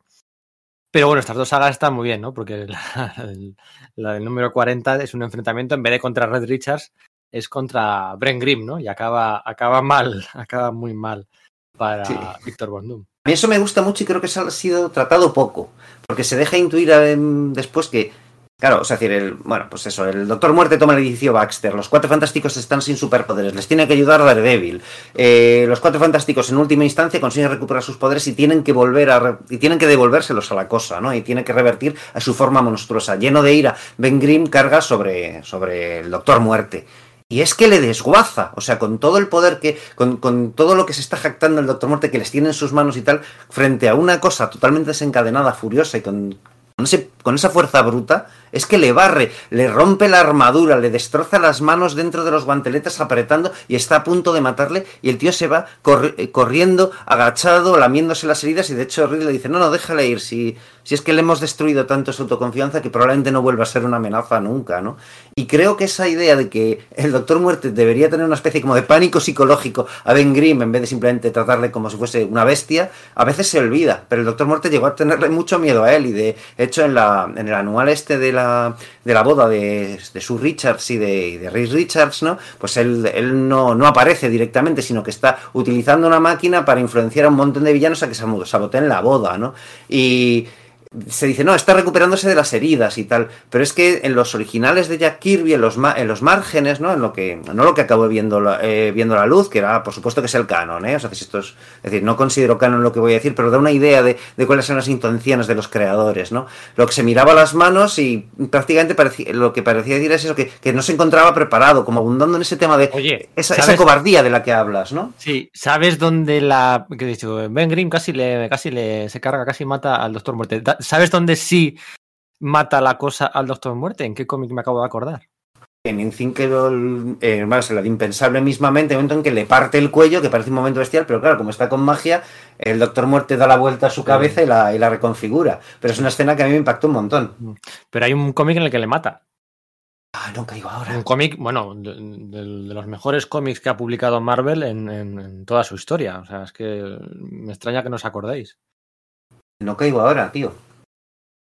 Pero bueno, estas dos sagas están muy bien, ¿no? Porque la, el- la del número 40 es un enfrentamiento, en vez de contra Red Richards, es contra Brent Grimm, ¿no? Y acaba, acaba mal, *laughs* acaba muy mal para Sí. Víctor Von Doom. A mí eso me gusta mucho y creo que ha sido tratado poco, porque se deja intuir eh, después que, claro, o sea, es decir, el, bueno, pues eso, el Doctor Muerte toma el edificio Baxter, los Cuatro Fantásticos están sin superpoderes, les tiene que ayudar Daredevil, eh, los Cuatro Fantásticos en última instancia consiguen recuperar sus poderes y tienen que volver a, y tienen que devolvérselos a la cosa, ¿no? Y tiene que revertir a su forma monstruosa. Lleno de ira, Ben Grimm carga sobre, sobre el Doctor Muerte. Y es que le desguaza, o sea, con todo el poder que, con, con todo lo que se está jactando el Doctor Muerte, que les tiene en sus manos y tal, frente a una cosa totalmente desencadenada, furiosa y con, con, ese- con esa fuerza bruta, es que le barre, le rompe la armadura, le destroza las manos dentro de los guanteletes apretando y está a punto de matarle y el tío se va eh, corriendo, agachado, lamiéndose las heridas y de hecho Reed le dice, no, no, déjale ir, si, si es que le hemos destruido tanto su autoconfianza que probablemente no vuelva a ser una amenaza nunca, ¿no? Y creo que esa idea de que el Doctor Muerte debería tener una especie como de pánico psicológico a Ben Grimm en vez de simplemente tratarle como si fuese una bestia, a veces se olvida. Pero el Doctor Muerte llegó a tenerle mucho miedo a él y de hecho en, la, en el anual este de la, de la boda de, de Sue Richards y de, de Reed Richards, ¿no? Pues él, él no, no aparece directamente, sino que está utilizando una máquina para influenciar a un montón de villanos a que sabo- saboteen la boda, ¿no? Y se dice, no, está recuperándose de las heridas y tal, pero es que en los originales de Jack Kirby, en los, ma- en los márgenes, ¿no? En lo que, no lo que acabo viendo la, eh, viendo la luz, que era, por supuesto que es el canon, ¿eh? O sea, si esto es, es decir, no considero canon lo que voy a decir, pero da una idea de, de cuáles son las intenciones de los creadores, ¿no? Lo que se miraba las manos y prácticamente parecía, lo que parecía decir es eso, que, que no se encontraba preparado, como abundando en ese tema de Oye, esa, esa cobardía de la que hablas, ¿no? Sí, ¿sabes dónde la. que he dicho? Ben Grimm casi le, casi le se carga, casi mata al Doctor Muerte. Da- ¿Sabes dónde sí mata la cosa al Doctor Muerte? ¿En qué cómic me acabo de acordar? En Invincible, eh, bueno, se la de impensable mismamente, el momento en que le parte el cuello, que parece un momento bestial, pero claro, como está con magia, el Doctor Muerte da la vuelta a su cabeza y la, y la reconfigura. Pero es una escena que a mí me impactó un montón. Pero hay un cómic en el que le mata. Ah, no caigo ahora. Un cómic, bueno, de, de- de los mejores cómics que ha publicado Marvel en, en- en toda su historia. O sea, es que me extraña que no os acordéis. No caigo ahora, tío.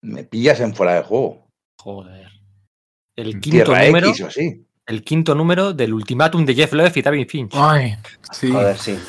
Me pillas en fuera de juego. Joder. El quinto Tierra número. X o así. El quinto número del ultimátum de Jeff Loeb y David Finch. Ay, sí. Joder, sí. *laughs*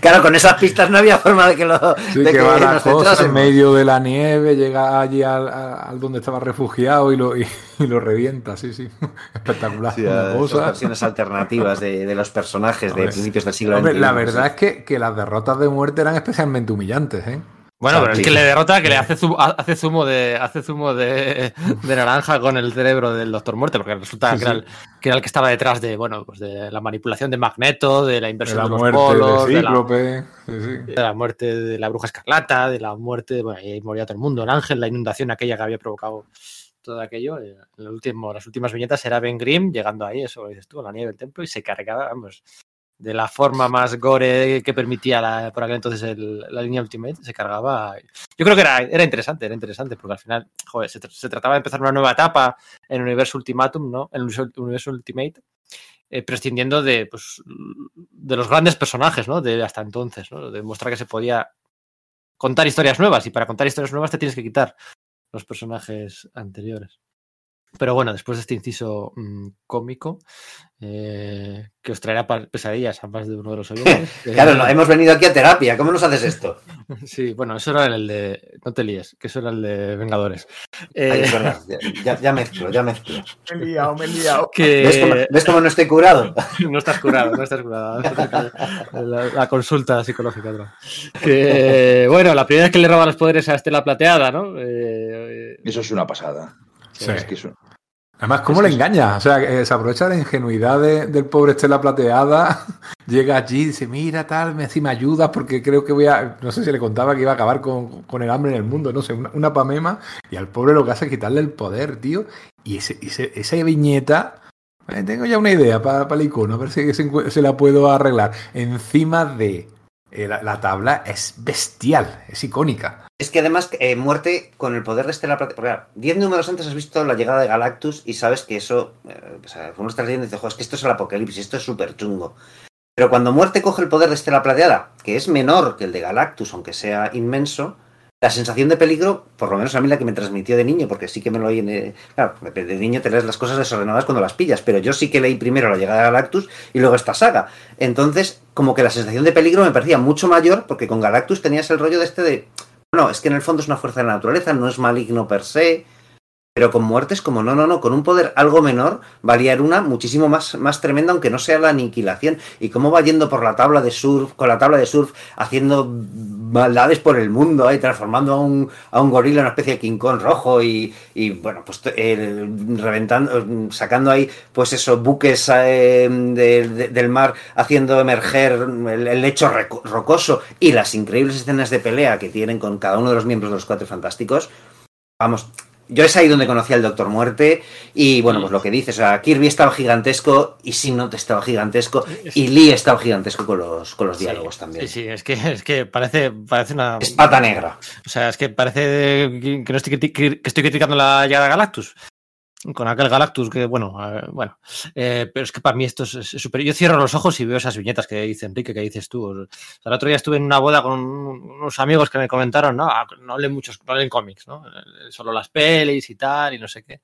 Claro, con esas pistas no había forma de que lo. Sí, de que, va la nos cosa en medio de la nieve, llega allí al, al donde estaba refugiado y lo, y, y lo revienta, sí, sí. *laughs* Espectacular. Sí, versiones alternativas de, de los personajes de principios del siglo XXI. la verdad es que, que las derrotas de muerte eran especialmente humillantes, ¿eh? Bueno, pero es que le derrota, que le hace zumo, hace zumo de hace zumo de, *laughs* de naranja con el cerebro del Doctor Muerte, porque resulta Sí, que, Era el, que era el que estaba detrás de, bueno, pues de la manipulación de Magneto, de la De inversión la de, los muerte polos, de de la, Cíclope. sí, sí. de la muerte de la bruja escarlata, de la muerte, bueno, ahí moría todo el mundo, el ángel, la inundación aquella que había provocado todo aquello. eh, En el último, las últimas viñetas era Ben Grimm llegando ahí, eso dices tú, a la nieve del templo y se cargaba, vamos, de la forma más gore que permitía la- por aquel entonces el- la línea Ultimate, se cargaba. Yo creo que era, era interesante, era interesante, porque al final, joder, se, se trataba de empezar una nueva etapa en el universo Ultimatum, ¿no? En el universo Ultimate. eh, prescindiendo de, pues, de los grandes personajes, ¿no? De hasta entonces, ¿no? De mostrar que se podía contar historias nuevas y para contar historias nuevas te tienes que quitar los personajes anteriores. Pero bueno, después de este inciso mm, cómico, eh, que os traerá pesadillas a más de uno de los *laughs* oyentes. eh, Claro, no, hemos venido aquí a terapia. ¿Cómo nos haces esto? *laughs* Sí, bueno, eso era el de. No te líes, que eso era el de Vengadores. Eh, es verdad, ya, mezclo, ya mezclo. Me he liado, me he liado. ¿Ves cómo, que ves cómo no estoy curado? *laughs* no estás curado, no estás curado. La, la consulta psicológica. ¿no? Que, bueno, la primera vez que le roba los poderes a Estela Plateada, ¿no? Eh, Eso es una pasada. Sí. Es que eso- Además, ¿cómo le engaña? O sea, que se aprovecha la ingenuidad de- del pobre Estela Plateada, *laughs* llega allí y dice, mira, tal, me, si me ayudas porque creo que voy a... No sé si le contaba que iba a acabar con, con el hambre en el mundo, no sé, una, una pamema, y al pobre lo que hace es quitarle el poder, tío. Y ese, ese- esa viñeta... eh, tengo ya una idea para el icono, a ver si se la puedo arreglar. Encima de... eh, la, la tabla es bestial, es icónica. Es que además, eh, muerte con el poder de Estela Plateada. Diez números antes has visto la llegada de Galactus y sabes que eso. Eh, o sea, uno está leyendo y dice, "Jo, es que esto es el apocalipsis, esto es súper chungo. Pero cuando muerte coge el poder de Estela Plateada, que es menor que el de Galactus, aunque sea inmenso, la sensación de peligro, por lo menos a mí la que me transmitió de niño, porque sí que me lo oí eh, claro, de de niño te lees las cosas desordenadas cuando las pillas, pero yo sí que leí primero la llegada de Galactus y luego esta saga. Entonces, como que la sensación de peligro me parecía mucho mayor, porque con Galactus tenías el rollo de este de. Bueno, es que en el fondo es una fuerza de la naturaleza, no es maligno per se. Pero con muertes como no, no, no, con un poder algo menor va a liar una muchísimo más, más tremenda, aunque no sea la aniquilación. Y cómo va yendo por la tabla de surf, con la tabla de surf, haciendo maldades por el mundo, ahí, transformando a un, a un gorila en una especie de King Kong rojo y, y, bueno, pues eh, reventando, sacando ahí, pues eso, buques eh, de- de- del mar, haciendo emerger el, el lecho rocoso y las increíbles escenas de pelea que tienen con cada uno de los miembros de los Cuatro Fantásticos. Vamos, yo es ahí donde conocí al Doctor Muerte y bueno, pues lo que dices, o sea, Kirby estaba gigantesco y Sinot estaba gigantesco y Lee estaba gigantesco con los, con los diálogos sí, también. Sí, sí, es que, es que parece, parece una. Es pata negra. O sea, es que parece que no estoy, que estoy criticando la llegada de Galactus. Con aquel Galactus que, bueno, bueno. Eh, pero es que para mí esto es. Yo cierro los ojos y veo esas viñetas que dice Enrique, que dices tú. O sea, el otro día estuve en una boda con unos amigos que me comentaron, no, no leen muchos, no leen cómics, ¿no? Eh, Solo las pelis y tal, y no sé qué.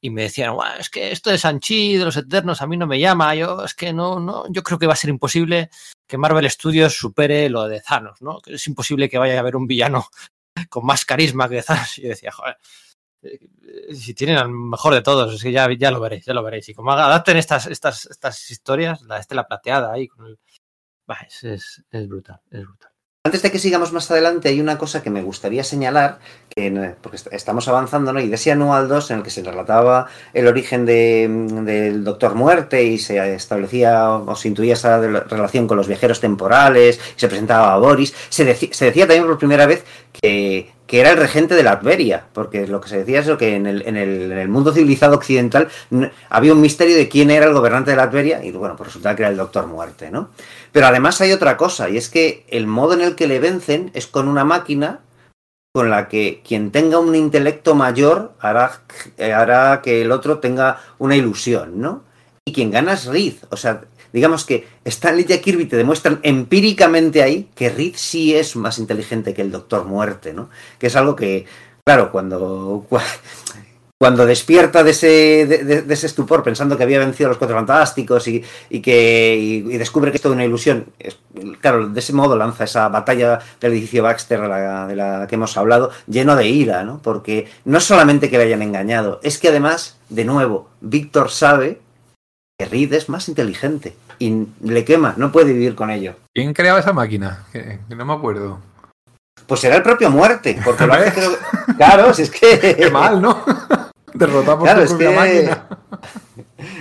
Y me decían, "Guau, es que esto de Sanchi, de los Eternos, a mí no me llama. Yo, es que no, no, yo creo que va a ser imposible que Marvel Studios supere lo de Thanos, ¿no? Es imposible que vaya a haber un villano *laughs* con más carisma que Thanos. Y yo decía, joder, si tienen al mejor de todos, es que ya, ya lo veréis, ya lo veréis. Y como adapten estas, estas, estas historias, la estela plateada ahí, con el... Es, es, brutal, es brutal. Antes de que sigamos más adelante, hay una cosa que me gustaría señalar, que porque est- estamos avanzando, ¿no? Y de ese anual 2 en el que se relataba el origen de- del Doctor Muerte y se establecía o se intuía esa relación con los viajeros temporales, y se presentaba a Boris, se, se decía también por primera vez que, que era el regente de la Adveria, porque lo que se decía es lo que en el, en el, en el mundo civilizado occidental había un misterio de quién era el gobernante de la Adveria, y bueno, pues resulta que era el Doctor Muerte, ¿no? Pero además hay otra cosa, y es que el modo en el que le vencen es con una máquina con la que quien tenga un intelecto mayor hará, hará que el otro tenga una ilusión, ¿no? Y quien gana es Reed. O sea, digamos que Stanley y Kirby te demuestran empíricamente ahí que Reed sí es más inteligente que el Doctor Muerte, ¿no? Que es algo que, claro, cuando, *laughs* cuando despierta de ese, de, ese estupor pensando que había vencido a los cuatro fantásticos y, y que y, descubre que es toda una ilusión, claro, de ese modo lanza esa batalla del edificio Baxter de la, de la que hemos hablado, lleno de ira, ¿no? Porque no es solamente que le hayan engañado, es que además, de nuevo, Víctor sabe que Reed es más inteligente y le quema, no puede vivir con ello. ¿Quién creaba esa máquina? Que, que no me acuerdo. Pues será el propio muerte, porque lo hace *laughs* creo- Claro, si es que... *laughs* Qué mal, ¿no? *laughs* Derrotado por Claro, tu es propia que... máquina.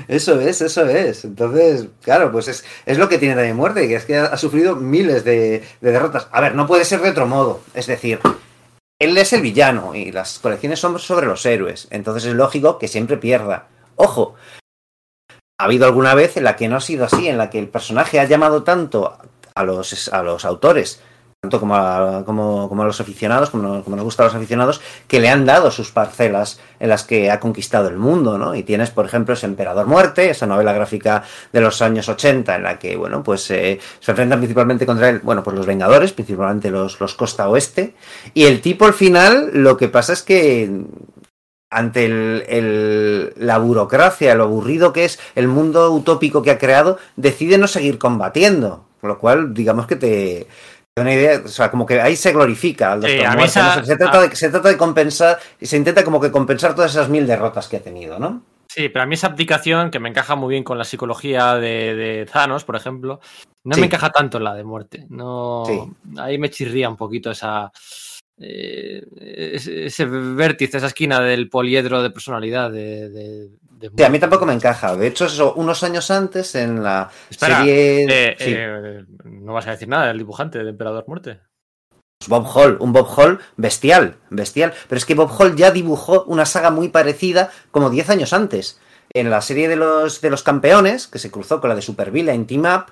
Eso es, eso es. Entonces, claro, pues es, es lo que tiene también muerte, que es que ha, ha sufrido miles de, de derrotas. A ver, no puede ser de otro modo. Es decir, él es el villano y las colecciones son sobre los héroes. Entonces es lógico que siempre pierda. Ojo, ha habido alguna vez en la que no ha sido así, en la que el personaje ha llamado tanto a los, a los autores, tanto como a, como, como a los aficionados, como, como nos gusta a los aficionados, que le han dado sus parcelas en las que ha conquistado el mundo, ¿no? Y tienes, por ejemplo, ese Emperador Muerte, esa novela gráfica de los años 80, en la que, bueno, pues eh, se enfrentan principalmente contra él, bueno, pues los Vengadores, principalmente los, los Costa Oeste, y el tipo al final, lo que pasa es que ante el, el- la burocracia, lo aburrido que es el mundo utópico que ha creado, decide no seguir combatiendo. Con lo cual, digamos que te, una idea, o sea, como que ahí se glorifica al Sí, Doctor a mí Muerte, esa- ¿no? se, trata de, se trata de compensar, y se intenta como que compensar todas esas mil derrotas que ha tenido, ¿no? Sí, pero a mí esa abdicación, que me encaja muy bien con la psicología de, de Thanos, por ejemplo, no Sí. me encaja tanto en la de muerte. No, Sí. Ahí me chirría un poquito esa. Eh, ese, ese vértice, esa esquina del poliedro de personalidad de, de, de Sí, a mí tampoco me encaja. De hecho, eso, unos años antes, en la Espera, serie... eh, sí. eh, no vas a decir nada del dibujante de Emperador Muerte. Bob Hall, un Bob Hall bestial, bestial. Pero es que Bob Hall ya dibujó una saga muy parecida como 10 años antes. En la serie de los, de los campeones, que se cruzó con la de Super Villain Team Up,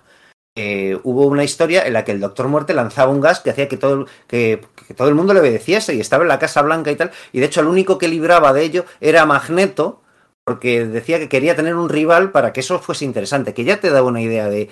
eh, hubo una historia en la que el Doctor Muerte lanzaba un gas que hacía que todo, que, que todo el mundo le obedeciese y estaba en la Casa Blanca y tal. Y de hecho, el único que libraba de ello era Magneto, porque decía que quería tener un rival para que eso fuese interesante, que ya te da una idea de...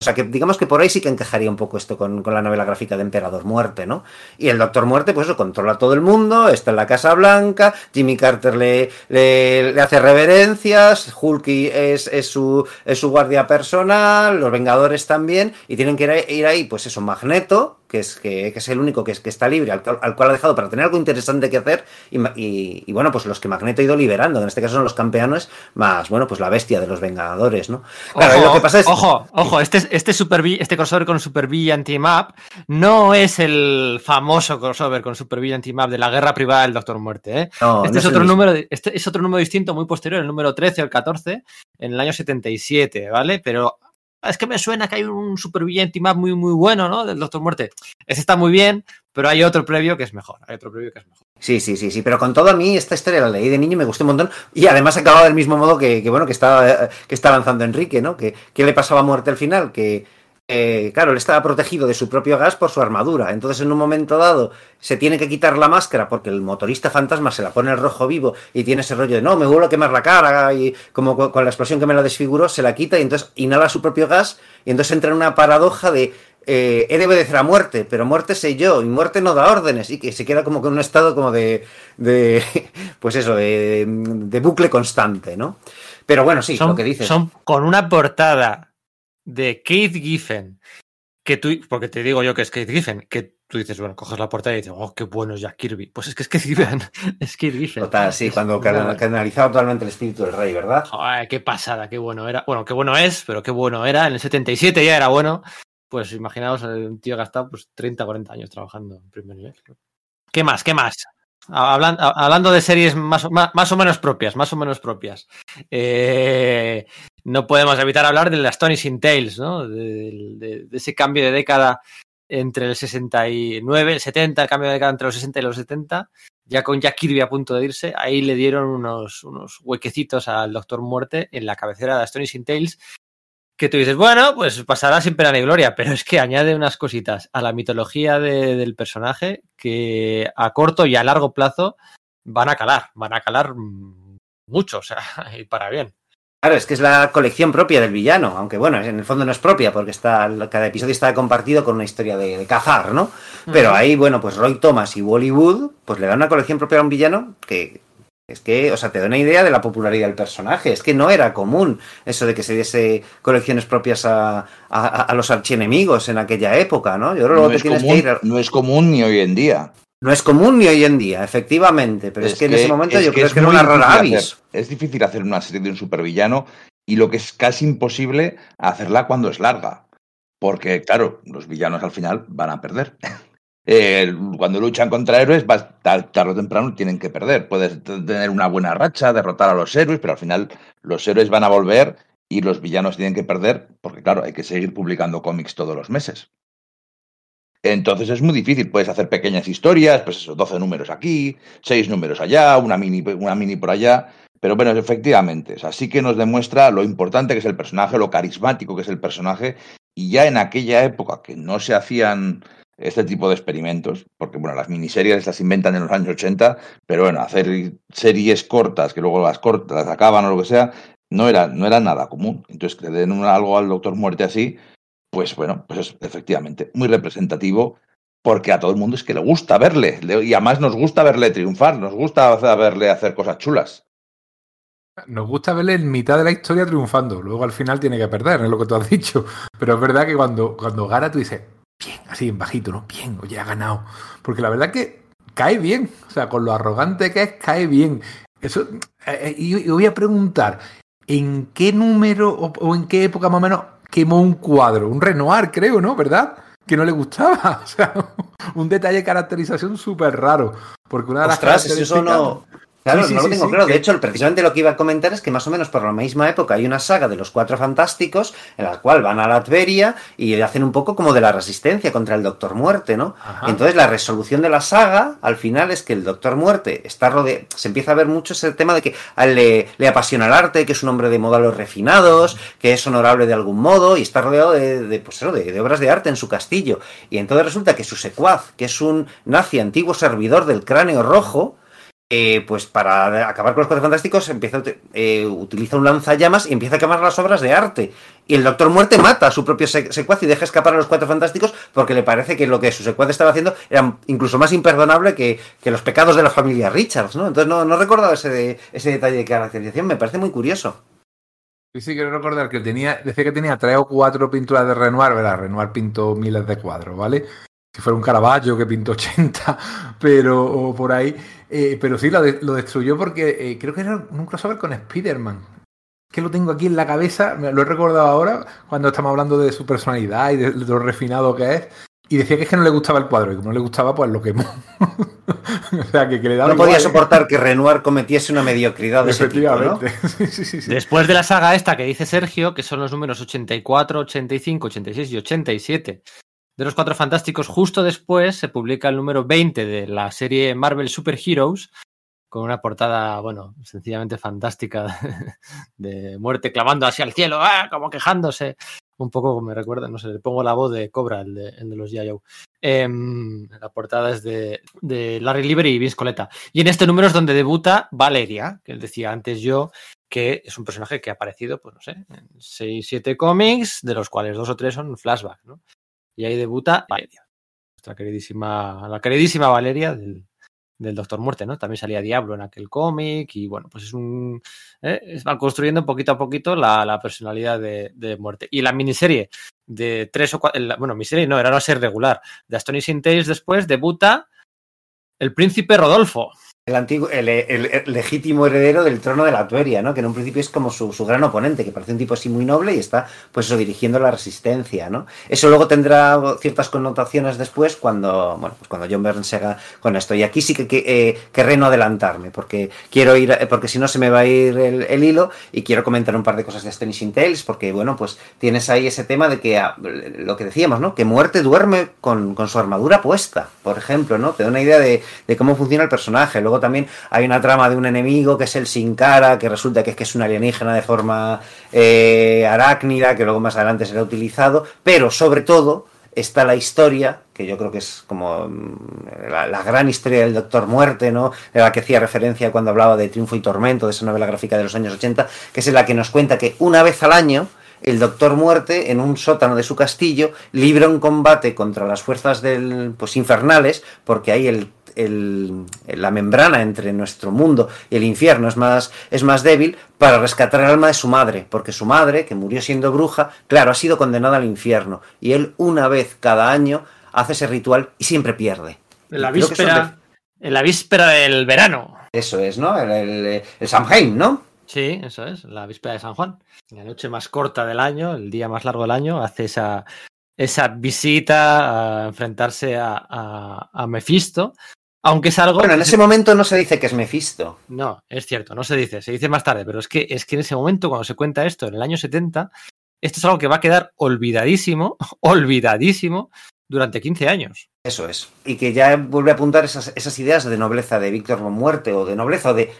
O sea, que digamos que por ahí sí que encajaría un poco esto con, con la novela gráfica de Emperador Muerte, ¿no? Y el Doctor Muerte, pues eso, controla a todo el mundo, está en la Casa Blanca, Jimmy Carter le, le, hace reverencias, Hulky es, es, su, es su guardia personal, los Vengadores también, y tienen que ir ir ahí, pues eso, Magneto, que es, que, que es el único que, es, que está libre, al, cual- al cual ha dejado para tener algo interesante que hacer, y, ma- y- y, bueno, pues los que Magneto ha ido liberando, en este caso son los campeones, más, bueno, pues la bestia de los Vengadores, ¿no? Claro, ojo, lo que pasa es... ojo, ojo, este, este, super, este crossover con Super Villain Team Up no es el famoso crossover con Super Villain Team Up de la guerra privada del Doctor Muerte. ¿eh? no, Este, no es otro mismo. número, este es otro número distinto, muy posterior, el número 13 o el 14, en el año 77, ¿vale? Pero es que me suena que hay un Super Villain Team Up muy, muy bueno, ¿no? Del Doctor Muerte. Ese está muy bien, pero hay otro previo que es mejor. Hay otro previo que es mejor. Sí, sí, sí, sí, pero con todo a mí esta historia la leí de niño y me gustó un montón y además acababa del mismo modo que, bueno, que estaba, eh, que está lanzando Enrique, ¿no? Que, que le pasaba a muerte al final, que, eh, claro, él estaba protegido de su propio gas por su armadura, entonces en un momento dado se tiene que quitar la máscara porque el motorista fantasma se la pone el rojo vivo y tiene ese rollo de no, me vuelvo a quemar la cara y como con, la explosión que me la desfiguró se la quita y entonces inhala su propio gas y entonces entra en una paradoja de eh, he de obedecer a muerte, pero muerte sé yo, y muerte no da órdenes, y que se queda como con un estado como de, de *laughs* pues eso, de, de bucle constante, ¿no? Pero bueno, sí, son, lo que dices. Son con una portada de Keith Giffen, que tú, porque te digo yo que es Keith Giffen, que tú dices, bueno, coges la portada y dices, oh, qué bueno es Jack Kirby. Pues es que es Keith Giffen, *laughs* es Keith Giffen. Total, sí, cuando canalizaba totalmente el espíritu del rey, ¿verdad? Qué pasada, qué bueno era. Bueno, qué bueno es, pero qué bueno era. En el 77 ya era bueno. Pues imaginaos, un tío que ha estado pues, 30, 40 años trabajando en primer nivel. ¿Qué más? ¿Qué más? Hablando de series más, o- más, más o menos propias, más o menos propias. Eh, no podemos evitar hablar de las Astonishing Tales, ¿no? De, de- ese cambio de década entre el 69, el 70, el cambio de década entre los 60 y los 70, ya con Jack Kirby a punto de irse, ahí le dieron unos, unos huequecitos al Doctor Muerte en la cabecera de Astonishing Tales, que tú dices, bueno, pues pasará sin pena ni gloria, pero es que añade unas cositas a la mitología de- del personaje que a corto y a largo plazo van a calar, van a calar mucho, o sea, *laughs* y para bien. Claro, es que es la colección propia del villano, aunque bueno, en el fondo no es propia, porque está cada episodio está compartido con una historia de, de cazar, ¿no? Pero ahí, bueno, pues Roy Thomas y Wally Wood, pues le dan una colección propia a un villano que, Es que, o sea, te da una idea de la popularidad del personaje. Es que no era común eso de que se diese colecciones propias a, a, a los archienemigos en aquella época, ¿no? Yo creo No que es, tienes común, que ir. no es común ni hoy en día. No es común ni hoy en día, efectivamente, pero es, que, en ese momento es yo creo es que era una rara avis. es difícil hacer una serie de un supervillano y lo que es casi imposible hacerla cuando es larga. Porque, claro, los villanos al final van a perder. *laughs* Eh, cuando luchan contra héroes, tarde o temprano tienen que perder. Puedes tener una buena racha, derrotar a los héroes, pero al final los héroes van a volver y los villanos tienen que perder porque, claro, hay que seguir publicando cómics todos los meses. Entonces es muy difícil, puedes hacer pequeñas historias, pues eso, 12 números aquí, 6 números allá, una mini, una mini por allá, pero bueno, efectivamente, o sea, sí que nos demuestra lo importante que es el personaje, lo carismático que es el personaje, y ya en aquella época que no se hacían este tipo de experimentos, porque bueno, las miniseries las inventan en los años 80, pero bueno, hacer series cortas, que luego las cortas, las acaban o lo que sea, no era, no era nada común. Entonces, que le den algo al Doctor Muerte así, pues bueno, pues es efectivamente muy representativo porque a todo el mundo es que le gusta verle le- y además nos gusta verle triunfar, nos gusta verle hacer cosas chulas. Nos gusta verle en mitad de la historia triunfando. Luego al final tiene que perder, es lo que tú has dicho. Pero es verdad que cuando, cuando gana tú dices, bien, así en bajito, ¿no? Bien, oye, ha ganado. Porque la verdad que cae bien. O sea, con lo arrogante que es, cae bien. Eso, eh, eh, y, y voy a preguntar, ¿en qué número o, o en qué época más o menos quemó un cuadro? Un Renoir, creo, ¿no? ¿Verdad? Que no le gustaba. *laughs* O sea, un detalle de caracterización súper raro. Porque una de las Ostras, es eso características- no. Claro, Sí, sí, no lo tengo sí, claro. De hecho, precisamente lo que iba a comentar es que más o menos por la misma época hay una saga de los Cuatro Fantásticos en la cual van a Latveria y hacen un poco como de la resistencia contra el Doctor Muerte, ¿no? Ajá. Entonces la resolución de la saga al final es que el Doctor Muerte está rodeado, se empieza a ver mucho ese tema de que a él le, le apasiona el arte, que es un hombre de modales refinados, que es honorable de algún modo y está rodeado de, de, pues, eso, de, de obras de arte en su castillo. Y entonces resulta que su secuaz, que es un nazi antiguo servidor del cráneo rojo, eh, pues para acabar con los cuatro fantásticos empieza eh, utiliza un lanzallamas y empieza a quemar las obras de arte. Y el Doctor Muerte mata a su propio se- secuaz y deja escapar a los cuatro fantásticos porque le parece que lo que su secuaz estaba haciendo era incluso más imperdonable que, los pecados de la familia Richards, ¿no? Entonces no, no recordaba ese, ese detalle de caracterización, me parece muy curioso. Sí, sí, quiero recordar que tenía, decía que tenía tres o cuatro pinturas de Renoir, ¿verdad? Renoir pintó miles de cuadros, ¿vale? Si fuera un Caravaggio que pintó 80, *laughs* pero por ahí. Eh, pero sí, lo, de- lo destruyó porque eh, creo que era un crossover con Spider-Man. Que lo tengo aquí en la cabeza, me lo he recordado ahora cuando estamos hablando de su personalidad y de, de lo refinado que es. Y decía que es que no le gustaba el cuadro, y como no le gustaba, pues lo quemó. *laughs* o sea, que, que le daba No podía igual. soportar que Renoir cometiese una mediocridad de ese tipo, ¿no? Efectivamente. *laughs* Sí, sí, sí, sí. Después de la saga esta que dice Sergio, que son los números 84, 85, 86 y 87 de los Cuatro Fantásticos, justo después se publica el número 20 de la serie Marvel Super Heroes, con una portada, bueno, sencillamente fantástica *laughs* de muerte clamando hacia el cielo, ¡ah! como quejándose. Un poco me recuerda, no sé, le pongo la voz de Cobra, el de, los. Joe. Em, la portada es de, de Larry Lieber y Vince Coletta. Y en este número es donde debuta Valeria, que decía antes yo, que es un personaje que ha aparecido, pues no sé, en 6, 7 cómics, de los cuales dos o tres son flashback, ¿no? Y ahí debuta Valeria, nuestra queridísima, la queridísima Valeria del, del Doctor Muerte, ¿no? También salía Diablo en aquel cómic y bueno, pues es un... ¿eh? Van construyendo poquito a poquito la, la personalidad de, de Muerte. Y la miniserie de tres o cuatro... Bueno, miniserie no, era una serie regular. De Astonishing Tales después debuta el príncipe Rodolfo. El antiguo, el, legítimo heredero del trono de la Tueria, ¿no? Que en un principio es como su, gran oponente, que parece un tipo así muy noble y está, pues eso, dirigiendo la resistencia, ¿no? Eso luego tendrá ciertas connotaciones después cuando, bueno, pues cuando John Byrne se haga con esto. Y aquí sí que, eh, querré no adelantarme, porque quiero ir, eh, porque si no se me va a ir el, el hilo y quiero comentar un par de cosas de Astonishing Tales, porque bueno, pues tienes ahí ese tema de que ah, lo que decíamos, ¿no? Que muerte duerme con, con su armadura puesta, por ejemplo, ¿no? Te da una idea de, de cómo funciona el personaje. Luego también hay una trama de un enemigo que es el Sin Cara, que resulta que es que es un alienígena de forma eh, arácnida, que luego más adelante será utilizado, pero sobre todo está la historia, que yo creo que es como mm, la, la gran historia del Doctor Muerte, ¿no? De la que hacía referencia cuando hablaba de Triunfo y Tormento, de esa novela gráfica de los años 80, que es en la que nos cuenta que una vez al año el Doctor Muerte, en un sótano de su castillo, libra un combate contra las fuerzas del, pues, infernales, porque ahí el, el- la membrana entre nuestro mundo y el infierno es más, es más débil para rescatar el alma de su madre, porque su madre, que murió siendo bruja, claro, ha sido condenada al infierno, y él una vez cada año hace ese ritual y siempre pierde. La en la víspera del verano. Eso es, ¿no? El, el, el Samhain, ¿no? Sí, eso es, la víspera de San Juan. La noche más corta del año, el día más largo del año, hace esa, esa visita a enfrentarse a, a, a Mephisto. Aunque es algo. Bueno, en ese se- momento no se dice que es Mephisto. No, es cierto, no se dice, se dice más tarde, pero es que, es que en ese momento, cuando se cuenta esto, en el año 70, esto es algo que va a quedar olvidadísimo, *laughs* olvidadísimo durante 15 años. Eso es. Y que ya vuelve a apuntar esas, esas ideas de nobleza de Víctor Muerte o de nobleza o de,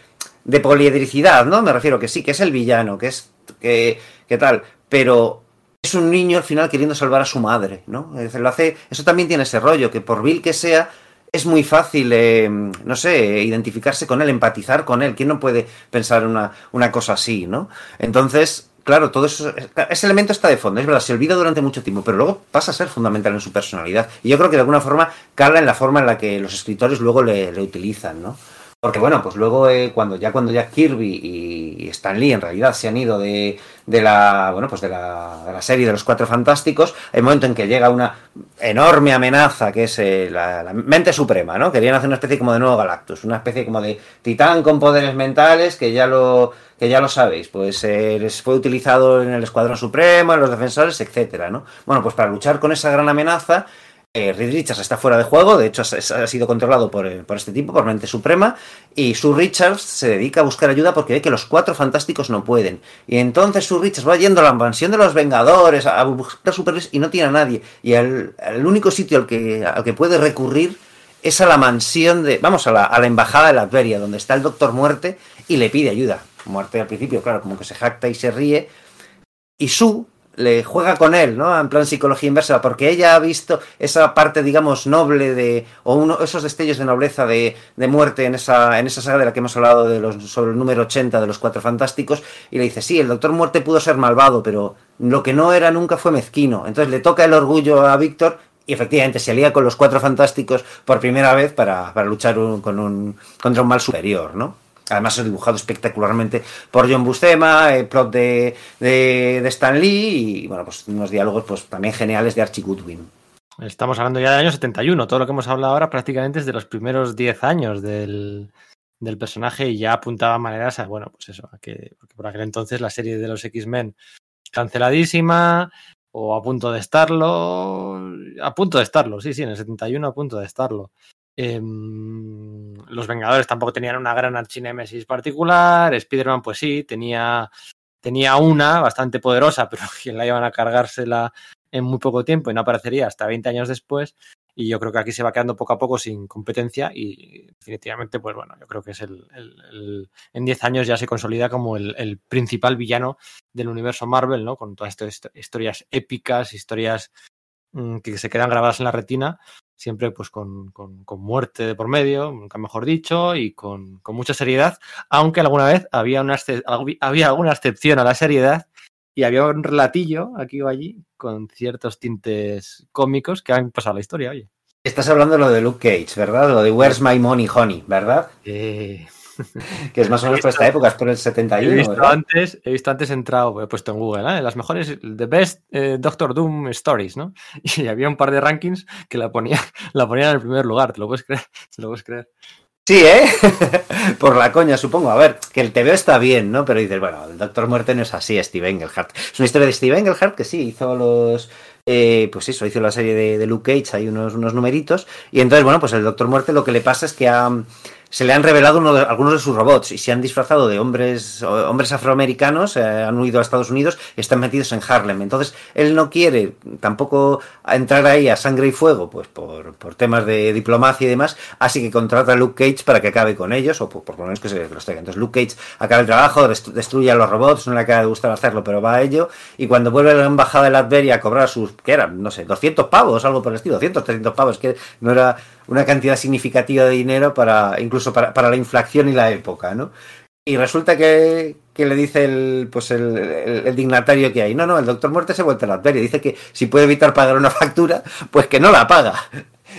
de poliedricidad, ¿no? Me refiero que sí, que es el villano, que es. que, que tal. Pero es un niño al final queriendo salvar a su madre, ¿no? Es decir, lo hace, eso también tiene ese rollo, que por vil que sea, es muy fácil, eh, no sé, identificarse con él, empatizar con él. ¿Quién no puede pensar una, una cosa así, ¿no? Entonces, claro, todo eso, ese elemento está de fondo, es verdad, se olvida durante mucho tiempo, pero luego pasa a ser fundamental en su personalidad. Y yo creo que de alguna forma cala en la forma en la que los escritores luego le, le utilizan, ¿no? Porque bueno, pues luego eh, cuando ya cuando Jack Kirby y Stan Lee en realidad se han ido de, de la bueno pues de la, serie de los Cuatro Fantásticos, un momento en que llega una enorme amenaza que es eh, la, la mente suprema, ¿no? Querían hacer una especie como de nuevo Galactus, una especie como de titán con poderes mentales que ya lo que ya lo sabéis, pues eh, les fue utilizado en el Escuadrón Supremo, en los Defensores, etcétera, ¿no? Bueno, pues para luchar con esa gran amenaza eh, Richards está fuera de juego, de hecho ha, sido controlado por, eh, por, este tipo, por Mente Suprema, y Sue Richards se dedica a buscar ayuda porque ve que los cuatro fantásticos no pueden. Y entonces Sue Richards va yendo a la mansión de los Vengadores a buscar superhéroes y no tiene a nadie. Y el, único sitio al que, al que puede recurrir es a la mansión de, vamos, a la, a la embajada de Latveria, donde está el Doctor Muerte y le pide ayuda. Muerte al principio, claro, como que se jacta y se ríe. Y Sue le juega con él, ¿no? En plan psicología inversa, porque ella ha visto esa parte, digamos, noble de. o uno, esos destellos de nobleza de, de, muerte en esa, en esa saga de la que hemos hablado de los, sobre el número 80 de los cuatro fantásticos, y le dice, sí, el Doctor Muerte pudo ser malvado, pero lo que no era nunca fue mezquino. Entonces le toca el orgullo a Víctor. Y efectivamente se alía con los cuatro fantásticos por primera vez para, para luchar un, con un, contra un mal superior, ¿no? Además es dibujado espectacularmente por John Buscema, el plot de, de, Stan Lee y bueno, pues unos diálogos pues también geniales de Archie Goodwin. Estamos hablando ya del año 71, todo lo que hemos hablado ahora prácticamente es de los primeros 10 años del, del personaje y ya apuntaba maneras a, bueno, pues eso, a que por aquel entonces la serie de los X-Men canceladísima o a punto de estarlo, a punto de estarlo, sí, sí, en el 71 a punto de estarlo. Eh, los Vengadores tampoco tenían una gran archinémesis particular. Spider-Man, pues sí, tenía, tenía una bastante poderosa, *laughs* pero quien la iban a cargársela en muy poco tiempo y no aparecería hasta 20 años después. Y yo creo que aquí se va quedando poco a poco sin competencia y definitivamente, pues bueno, yo creo que es el, en 10 años ya se consolida como el, el, principal villano del universo Marvel, ¿no? Con todas estas historias épicas, historias mmm, que se quedan grabadas en la retina siempre pues con, con, con, muerte de por medio, nunca mejor dicho, y con, con, mucha seriedad, aunque alguna vez había, una, había alguna excepción a la seriedad y había un relatillo aquí o allí con ciertos tintes cómicos que han pasado a la historia, oye. Estás hablando de lo de Luke Cage, ¿verdad? Lo de Where's My Money Honey, ¿verdad? Eh... *laughs* que es más o menos por esta época, es por el 71. He visto, ¿verdad? antes, he visto antes entrado, he puesto en Google, ¿eh? las mejores, The Best eh, Doctor Doom Stories, ¿no? *laughs* Y había un par de rankings que la ponía, *laughs* la ponían en el primer lugar, ¿te lo puedes creer? ¿Te lo puedes creer? Sí, ¿eh? Por la coña, supongo. A ver, que el TVO está bien, ¿no? Pero dices, bueno, el Doctor Muerte no es así, Steve Engelhardt. Es una historia de Steve Engelhardt que sí, hizo los... Eh, pues eso, hizo la serie de, de, Luke Cage, hay unos, unos numeritos. Y entonces, bueno, pues el Doctor Muerte lo que le pasa es que ha, se le han revelado uno de, algunos de sus robots y se han disfrazado de hombres, hombres afroamericanos, eh, han huido a Estados Unidos y están metidos en Harlem. Entonces, él no quiere tampoco entrar ahí a sangre y fuego, pues por, por temas de diplomacia y demás, así que contrata a Luke Cage para que acabe con ellos, o por, lo menos que se los tenga. Entonces, Luke Cage acaba el trabajo, destruye a los robots, no le acaba de gustar hacerlo, pero va a ello, y cuando vuelve a la embajada de Latveria a cobrar sus, ¿qué eran? No sé, 200 pavos, algo por el estilo, 200, 300 pavos, que no era una cantidad significativa de dinero para incluso para, para la inflación y la época, ¿no? Y resulta que, que le dice el, pues el, dignatario que hay, no, no, el doctor Muerte se vuelve a la Latveria, dice que si puede evitar pagar una factura, pues que no la paga.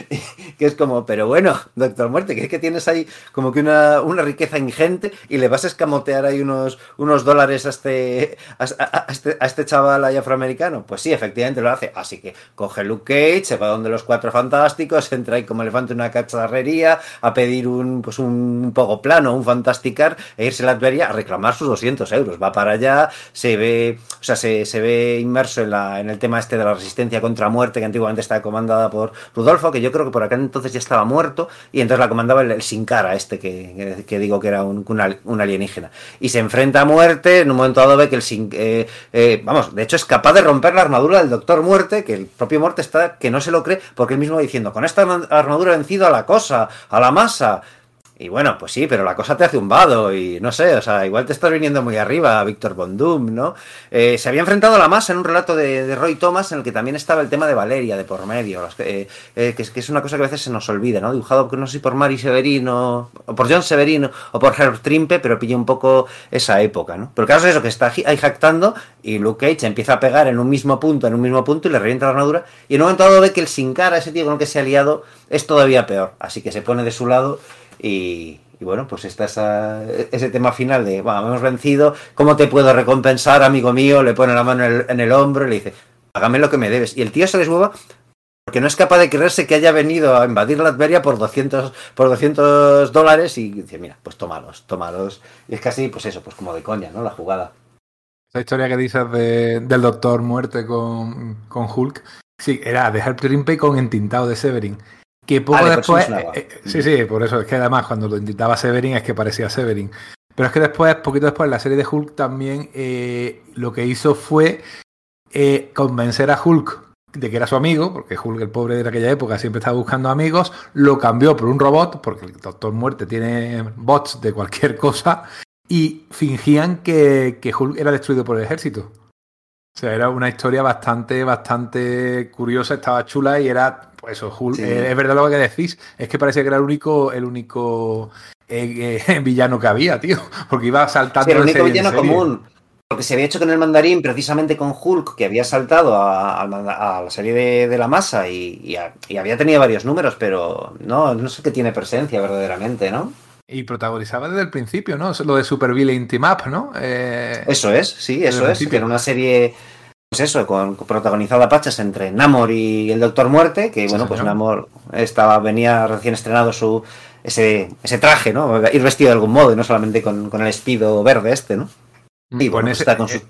*laughs* que es como, pero bueno, Doctor Muerte, que es que tienes ahí como que una, una riqueza ingente y le vas a escamotear ahí unos, unos dólares a este, a, este, a este chaval afroamericano. Pues sí, efectivamente lo hace. Así que coge Luke Cage, se va donde los cuatro fantásticos, entra ahí como elefante en una cacharrería a pedir un, pues un poco plano, un fantasticar, e irse a la Latveria a reclamar sus 200 euros. Va para allá, se ve, o sea, se, se ve inmerso en, la, en el tema este de la resistencia contra muerte, que antiguamente estaba comandada por Rudolfo, que yo creo que por acá entonces ya estaba muerto, y entonces la comandaba el, Sin Cara, este que, que, digo que era un, un alienígena. Y se enfrenta a muerte, en un momento dado ve que el Sin... eh, eh, vamos, de hecho es capaz de romper la armadura del Doctor Muerte, que el propio Muerte está que no se lo cree, porque él mismo va diciendo, con esta armadura he vencido a la cosa, a la masa. Y bueno, pues sí, pero la cosa te hace un vado y no sé, o sea, igual te estás viniendo muy arriba, Víctor Von Doom, ¿no? Eh, se había enfrentado a la masa en un relato de, de Roy Thomas en el que también estaba el tema de Valeria de por medio, eh, eh, que, es, que es una cosa que a veces se nos olvida, ¿no? Dibujado, no sé si por Mari Severino, o por John Severino, o por Herb Trimpe, pero pilla un poco esa época, ¿no? Pero el caso es eso, que está ahí jactando y Luke Cage empieza a pegar en un mismo punto, en un mismo punto y le revienta la armadura y en un momento dado ve que el sin cara, ese tío con el que se ha liado, es todavía peor, así que se pone de su lado y, bueno, pues está esa, ese tema final de, bueno, hemos vencido, ¿cómo te puedo recompensar, amigo mío? Le pone la mano en el, hombro y le dice, hágame lo que me debes. Y el tío se deshueva porque no es capaz de creerse que haya venido a invadir Latveria por 200, por 200 dólares y dice, mira, pues tómalos, tómalos. Y es casi, pues eso, pues como de coña, ¿no? La jugada. Esa historia que dices de- del Doctor Muerte con, con Hulk, sí, era de Herb Trimpe con entintado de Severin. Que poco eso después. eh, eh, sí, sí, por eso es que además cuando lo intentaba Severin es que parecía Severin. Pero es que después, poquito después, en la serie de Hulk también eh, lo que hizo fue convencer a Hulk de que era su amigo, porque Hulk, el pobre de aquella época, siempre estaba buscando amigos, lo cambió por un robot, porque el Doctor Muerte tiene bots de cualquier cosa, y fingían que, que Hulk era destruido por el ejército. O sea, era una historia bastante, bastante curiosa, estaba chula y era, pues eso, Hulk. Sí. eh, es verdad lo que decís, es que parecía que era el único, el único eh, eh, *laughs* villano que había, tío, porque iba saltando. Sí, el único serie villano común. Porque se había hecho con el mandarín precisamente con Hulk, que había saltado a, a- a la serie de, de la masa y, y a- y había tenido varios números, pero no, no sé qué tiene presencia verdaderamente, ¿no? Y protagonizaba desde el principio, ¿no? Lo de Super Villain Team Up, ¿no? Eh, Eso es, sí, eso es. Que era una serie, pues eso, con, protagonizada Pachas entre Namor y el Doctor Muerte, que bueno, pues. Namor estaba, venía recién estrenado su ese, ese traje, ¿no? Ir vestido de algún modo y no solamente con, con el espido verde este, ¿no? Y pues bueno, pues está con su... eh,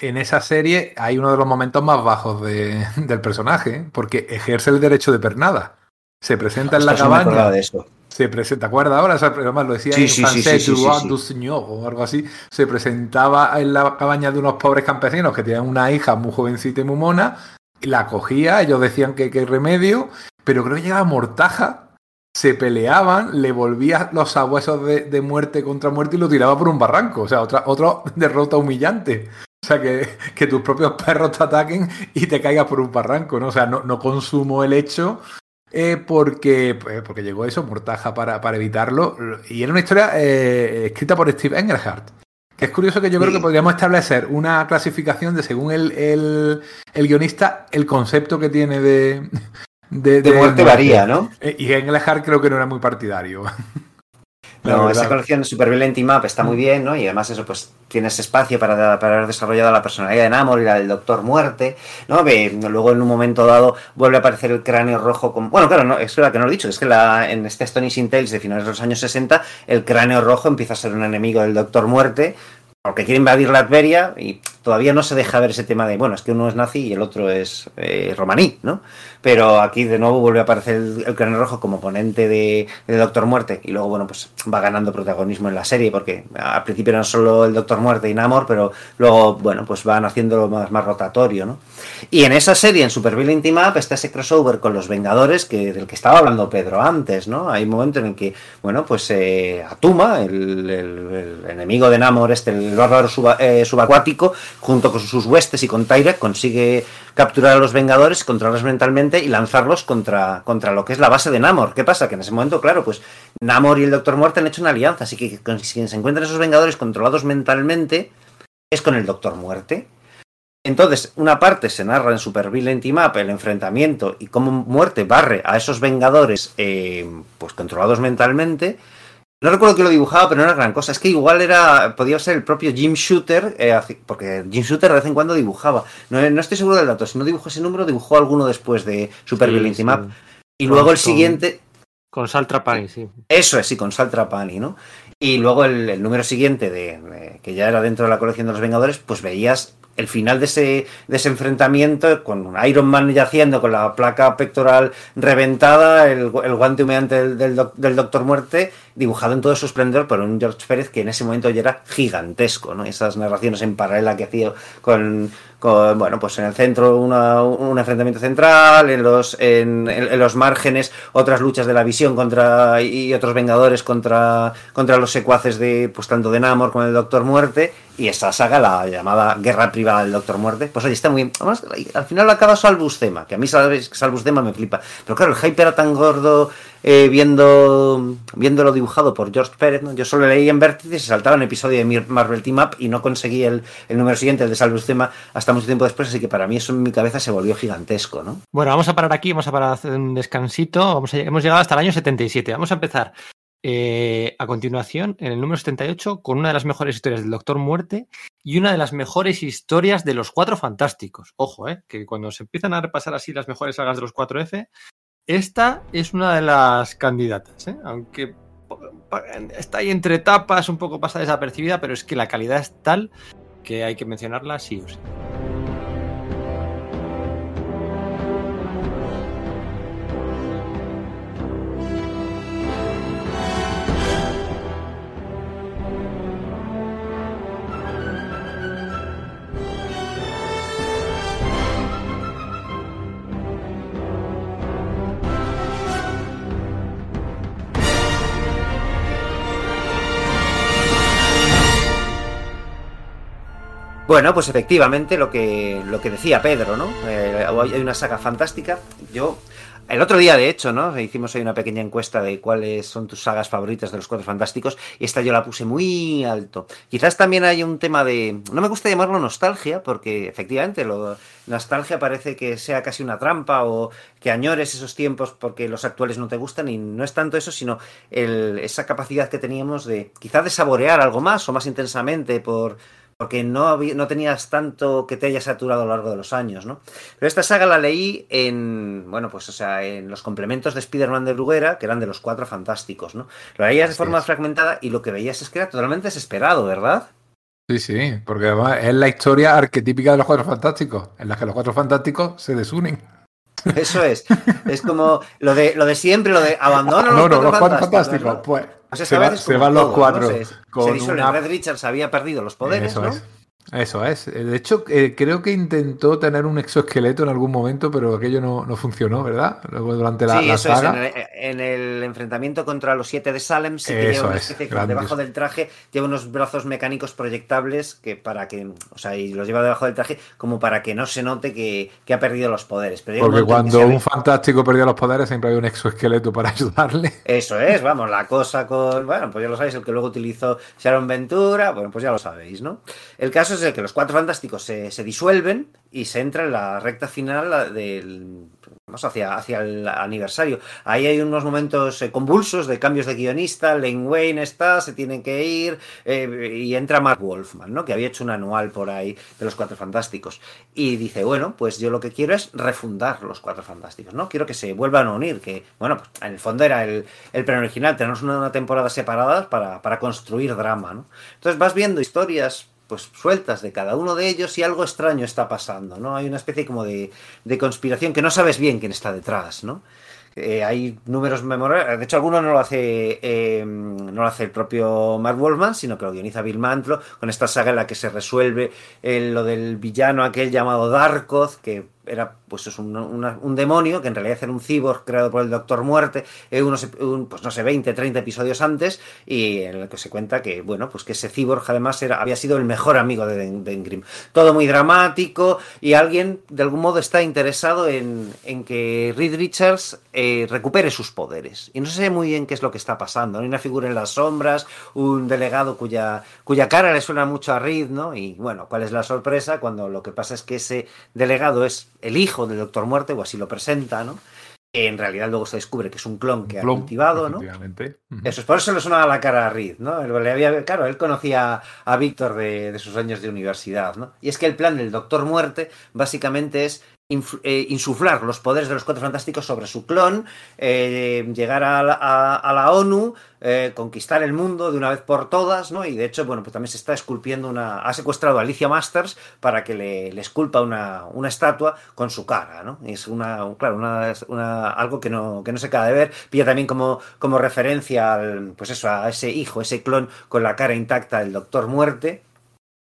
en esa serie hay uno de los momentos más bajos de- del personaje, ¿eh? porque ejerce el derecho de pernada. Se presenta en la cabaña. de eso. Se presenta, ¿te acuerdas ahora? O sea, además lo decía Sí, en sí, francés, sí, du seigneur o algo así. Se presentaba en la cabaña de unos pobres campesinos que tenían una hija muy jovencita y muy mona. y La cogía, ellos decían que qué remedio, pero creo que llegaba Mortaja, se peleaban, le volvía los sabuesos de, de muerte contra muerte y lo tiraba por un barranco. O sea, otra, otra derrota humillante. O sea, que, que tus propios perros te ataquen y te caigas por un barranco, ¿no? O sea, no, no consumo el hecho eh, porque, pues, porque llegó eso, Mortaja, para, para evitarlo. Y era una historia eh, escrita por Steve Engelhardt. Que es curioso que yo creo que podríamos establecer una clasificación de, según el, el, el guionista, el concepto que tiene de... De, De muerte varía, ¿no? Eh, Y Engelhardt creo que no era muy partidario. *laughs* No, esa colección Super Villain Team Up está muy bien, ¿no? Y además eso, pues tienes espacio para, para haber desarrollado la personalidad de Namor y la del Doctor Muerte, ¿no? Ve, luego en un momento dado vuelve a aparecer el cráneo rojo con... Bueno, claro, no, es verdad que no lo he dicho, es que la, en este Astonishing Tales de finales de los años 60, el cráneo rojo empieza a ser un enemigo del Doctor Muerte, porque quiere invadir Latveria y todavía no se deja ver ese tema de, bueno, es que uno es nazi y el otro es eh, romaní, ¿no? Pero aquí de nuevo vuelve a aparecer el, cráneo rojo como oponente de, de Doctor Muerte y luego, bueno, pues va ganando protagonismo en la serie porque al principio eran solo el Doctor Muerte y Namor, pero luego, bueno, pues van haciéndolo más, más rotatorio, ¿no? Y en esa serie, en Super Villain Team Up, está ese crossover con los Vengadores que, del que estaba hablando Pedro antes, ¿no? Hay un momento en el que, bueno, pues eh, Atuma, el, enemigo de Namor, este, el bárbaro suba- eh, subacuático, junto con sus huestes y con Tyrek, consigue capturar a los Vengadores, controlarlos mentalmente y lanzarlos contra, contra lo que es la base de Namor. ¿Qué pasa? Que en ese momento, claro, pues Namor y el Doctor Muerte han hecho una alianza, así que quien se encuentran esos Vengadores controlados mentalmente es con el Doctor Muerte. Entonces, una parte se narra en Super Villain Team Up el enfrentamiento y cómo muerte barre a esos vengadores eh, pues controlados mentalmente. No recuerdo que lo dibujaba, pero no era gran cosa. Es que igual era. Podía ser el propio Jim Shooter, eh, porque Jim Shooter de vez en cuando dibujaba. No, no, estoy seguro del dato. Si no dibujó ese número, dibujó alguno después de Super sí, Villain Team Up. Y con, luego el siguiente. Con Sal Trapani, sí. Eso es, sí, con Sal Trapani, ¿no? Y luego el, el número siguiente, de, de, que ya era dentro de la colección de los Vengadores, pues veías el final de ese, de ese enfrentamiento con Iron Man yaciendo con la placa pectoral reventada, el, el guante humeante del, del, del, Doctor Muerte, dibujado en todo su esplendor por un George Pérez que en ese momento ya era gigantesco, ¿no? Esas narraciones en paralela que hacía con, con bueno, pues en el centro una, un enfrentamiento central, en los, en, los márgenes otras luchas de la visión contra y otros vengadores contra, contra los secuaces de, pues tanto de Namor como el Doctor Muerte, y esa saga, la llamada Guerra Privada del Doctor Muerte, pues oye, está muy bien. Además, al final acaba Salvus Tema, que a mí Salvus Tema me flipa. Pero claro, el hype era tan gordo eh, viendo viéndolo dibujado por George Pérez. ¿no? Yo solo leí en Vértice y se saltaba un episodio de Marvel Team Up y no conseguí el, el número siguiente, el de Salvus Tema, hasta mucho tiempo después. Así que para mí eso en mi cabeza se volvió gigantesco. ¿no? Bueno, vamos a parar aquí, vamos a parar a hacer un descansito. Vamos a, hemos llegado hasta el año 77. Vamos a empezar eh, a continuación, en el número 78, con una de las mejores historias del Doctor Muerte y una de las mejores historias de los Cuatro Fantásticos. Ojo, eh, que cuando se empiezan a repasar así las mejores sagas de los 4F, esta es una de las candidatas, eh, aunque está ahí entre tapas, un poco pasa desapercibida, pero es que la calidad es tal que hay que mencionarla sí o sí. Bueno, pues efectivamente lo que, lo que decía Pedro, ¿no? Eh, hay una saga fantástica. Yo, el otro día, de hecho, ¿no? Hicimos ahí una pequeña encuesta de cuáles son tus sagas favoritas de los Cuatro Fantásticos y esta yo la puse muy alto. Quizás también hay un tema de... No me gusta llamarlo nostalgia porque efectivamente lo... nostalgia parece que sea casi una trampa o que añores esos tiempos porque los actuales no te gustan y no es tanto eso, sino el, esa capacidad que teníamos de quizás de saborear algo más o más intensamente por porque no, había, no tenías tanto que te haya saturado a lo largo de los años, ¿no? Pero esta saga la leí en, bueno, pues o sea, en los complementos de Spider-Man de Bruguera, que eran de los cuatro fantásticos, ¿no? Lo leías de forma fragmentada y lo que veías es que era totalmente desesperado, ¿verdad? Sí, sí, porque además es la historia arquetípica de los cuatro fantásticos, en la que los cuatro fantásticos se desunen. Eso es. Es como lo de, lo de siempre, lo de abandono *laughs* no, los, no, cuatro, los cuatro fantásticos. ¿no? Pues o sea, se, va, se van los todo, cuatro. ¿no? Se, se disuelve. Una... Red Richards había perdido los poderes, Eso ¿no? Es. Eso es. De hecho, eh, creo que intentó tener un exoesqueleto en algún momento, pero aquello no, no funcionó, ¿verdad? Luego durante la, sí, la eso saga. Es. En, el, en, el, enfrentamiento contra los siete de Salem, sí que lleva una especie que debajo del traje lleva unos brazos mecánicos proyectables que para que, o sea, y los lleva debajo del traje como para que no se note que, que ha perdido los poderes. Pero Porque cuando un fantástico perdía los poderes siempre hay un exoesqueleto para *laughs* ayudarle. Eso es, vamos, la cosa con, bueno, pues ya lo sabéis, el que luego utilizó Sharon Ventura, bueno, pues ya lo sabéis, ¿no? El caso es el que los cuatro fantásticos se, se, disuelven y se entra en la recta final del vamos hacia, hacia el aniversario. Ahí hay unos momentos eh, convulsos de cambios de guionista, Lane Wayne está, se tienen que ir, eh, y entra Mark Wolfman, ¿no? que había hecho un anual por ahí de los Cuatro Fantásticos. Y dice, bueno, pues yo lo que quiero es refundar los Cuatro Fantásticos, ¿no? Quiero que se vuelvan a unir, que, bueno, pues en el fondo era el, el plan original, tenemos una, una temporada separada para, para construir drama, ¿no? Entonces vas viendo historias pues sueltas de cada uno de ellos y algo extraño está pasando, ¿no? Hay una especie como de, de conspiración que no sabes bien quién está detrás, ¿no? Eh, hay números memorables, de hecho alguno no lo hace eh, no lo hace el propio Mark Wolfman, sino que lo guioniza Bill Mantlo, con esta saga en la que se resuelve eh, lo del villano aquel llamado Darkoth, que era pues es un, un demonio que en realidad era un cyborg creado por el Doctor Muerte, eh, unos, un, pues no sé, 20, 30 episodios antes, y en el que se cuenta que, bueno, pues que ese cyborg además era, había sido el mejor amigo de Den- Dengrim. Todo muy dramático y alguien de algún modo está interesado en, en que Reed Richards eh, recupere sus poderes. Y no sé muy bien qué es lo que está pasando. Hay una figura en las sombras, un delegado cuya, cuya cara le suena mucho a Reed, ¿no? Y bueno, ¿cuál es la sorpresa? Cuando lo que pasa es que ese delegado es el hijo del Doctor Muerte, o así lo presenta, ¿no? En realidad luego se descubre que es un clon que ha Clon, cultivado, ¿no? Ujú. Eso es, por eso le sonaba la cara a Reed, ¿no? Le había- claro, él conocía a Víctor de, de sus años de universidad, ¿no? Y es que el plan del Doctor Muerte básicamente es insuflar los poderes de los Cuatro Fantásticos sobre su clon, eh, llegar a la, a la ONU, eh, conquistar el mundo de una vez por todas, ¿no? Y de hecho, bueno, pues también se está esculpiendo una... Ha secuestrado a Alicia Masters para que le, le esculpa una, una estatua con su cara, ¿no? Es una, claro, una, una- algo que no, que no se acaba de ver. Pilla también como, como referencia al, pues eso, a ese hijo, ese clon con la cara intacta del Doctor Muerte.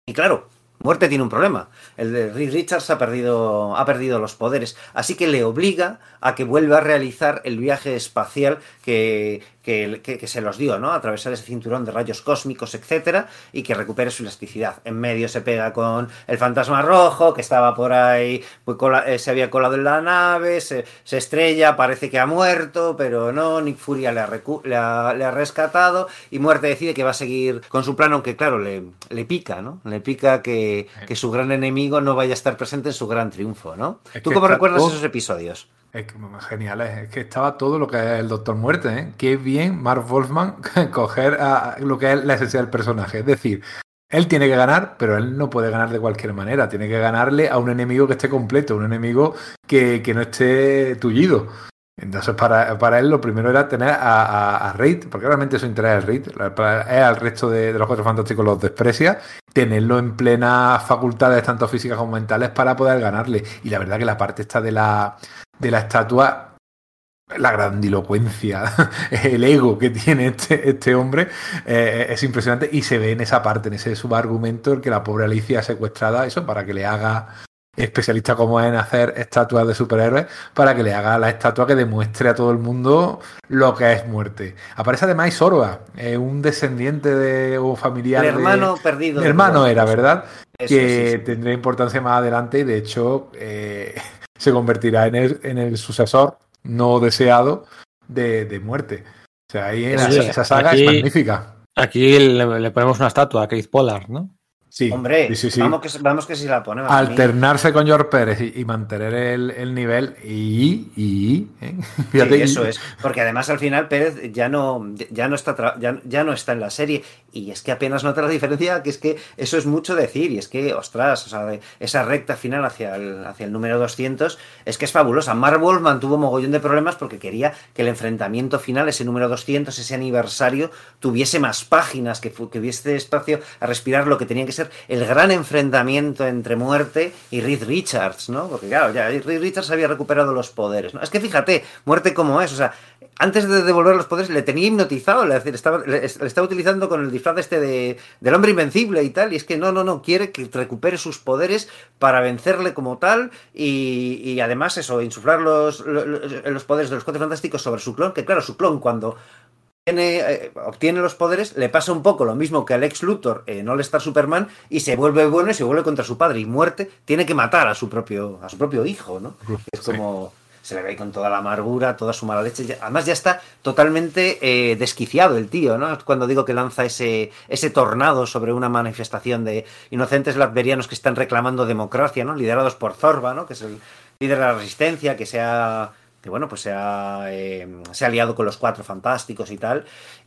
Y claro, Muerte tiene un problema. El de Reed Richards ha perdido, ha perdido los poderes, así que le obliga a que vuelva a realizar el viaje espacial que, que, que- que se los dio, ¿no? Atravesar ese cinturón de rayos cósmicos, etcétera, y que recupere su elasticidad. En medio se pega con el fantasma rojo, que estaba por ahí, pues, cola- eh, se había colado en la nave, se, se estrella, parece que ha muerto, pero no, Nick Furia le ha, recu- le ha- le ha rescatado, y Muerte decide que va a seguir con su plan, aunque claro, le, le pica, ¿no? Le pica que, que su gran enemigo no vaya a estar presente en su gran triunfo, ¿no? Es ¿Tú cómo recuerdas esos episodios? Es que, genial, es que estaba todo lo que es el Doctor Muerte, ¿eh? Qué bien Mark Wolfman *laughs* coger a lo que es la esencia del personaje. Es decir, él tiene que ganar, pero él no puede ganar de cualquier manera. Tiene que ganarle a un enemigo que esté completo, un enemigo que, que no esté tullido. Entonces, para, para él lo primero era tener a, Reid, porque realmente su interés es Reid, es al resto de, los cuatro fantásticos los desprecia, tenerlo en plenas facultades, tanto físicas como mentales, para poder ganarle. Y la verdad que la parte esta de la, de la estatua, la grandilocuencia, *laughs* el ego que tiene este, este hombre eh, es impresionante. Y se ve en esa parte, en ese subargumento, el que la pobre Alicia secuestrada, eso para que le haga especialista como es en hacer estatuas de superhéroes, para que le haga la estatua que demuestre a todo el mundo lo que es muerte. Aparece además Isorba, eh, un descendiente de, o familiar El de- hermano perdido. hermano era, ¿verdad? Eso, que sí, sí. tendrá importancia más adelante y de hecho eh, *laughs* se convertirá en el, en el sucesor no deseado de, de muerte. O sea, ahí Eso esa, saga aquí- es magnífica. Aquí le, le ponemos una estatua a Keith Pollard, ¿no? Sí, Hombre, sí, sí, sí. Vamos, que, vamos que si la ponemos. Alternarse con George Pérez y, y mantener el, el nivel y, y ¿eh? *laughs* Y- eso es, porque además al final Pérez ya no, ya no está ya, ya no está en la serie y es que apenas nota la diferencia, que es que eso es mucho decir y es que, ostras, o sea, esa recta final hacia el, hacia el número 200 es que es fabulosa. Marvel mantuvo mogollón de problemas porque quería que el enfrentamiento final, ese número 200, ese aniversario, tuviese más páginas, que, que hubiese espacio a respirar lo que tenía que ser el gran enfrentamiento entre Muerte y Reed Richards, ¿no? Porque claro, ya Reed Richards había recuperado los poderes, ¿no? Es que fíjate, Muerte como es, o sea, antes de devolver los poderes le tenía hipnotizado, le, le estaba, le, le estaba utilizando con el disfraz este de, del hombre invencible y tal, y es que no, no, no, quiere que recupere sus poderes para vencerle como tal y, y además eso, insuflar los, los, los poderes de los cuatro fantásticos sobre su clon, que claro, su clon cuando tiene, eh, obtiene los poderes, le pasa un poco lo mismo que al ex Luthor en All Star Superman y se vuelve bueno y se vuelve contra su padre y muerte tiene que matar a su propio a su propio hijo, ¿no? Es Sí. Se le ve ahí con toda la amargura, toda su mala leche. Además ya está totalmente eh, desquiciado el tío, ¿no? Cuando digo que lanza ese, ese tornado sobre una manifestación de inocentes latverianos que están reclamando democracia, ¿no? Liderados por Zorba, ¿no? Que es el líder de la resistencia, que se ha, que bueno, pues se ha, eh, se ha aliado con los cuatro fantásticos y tal.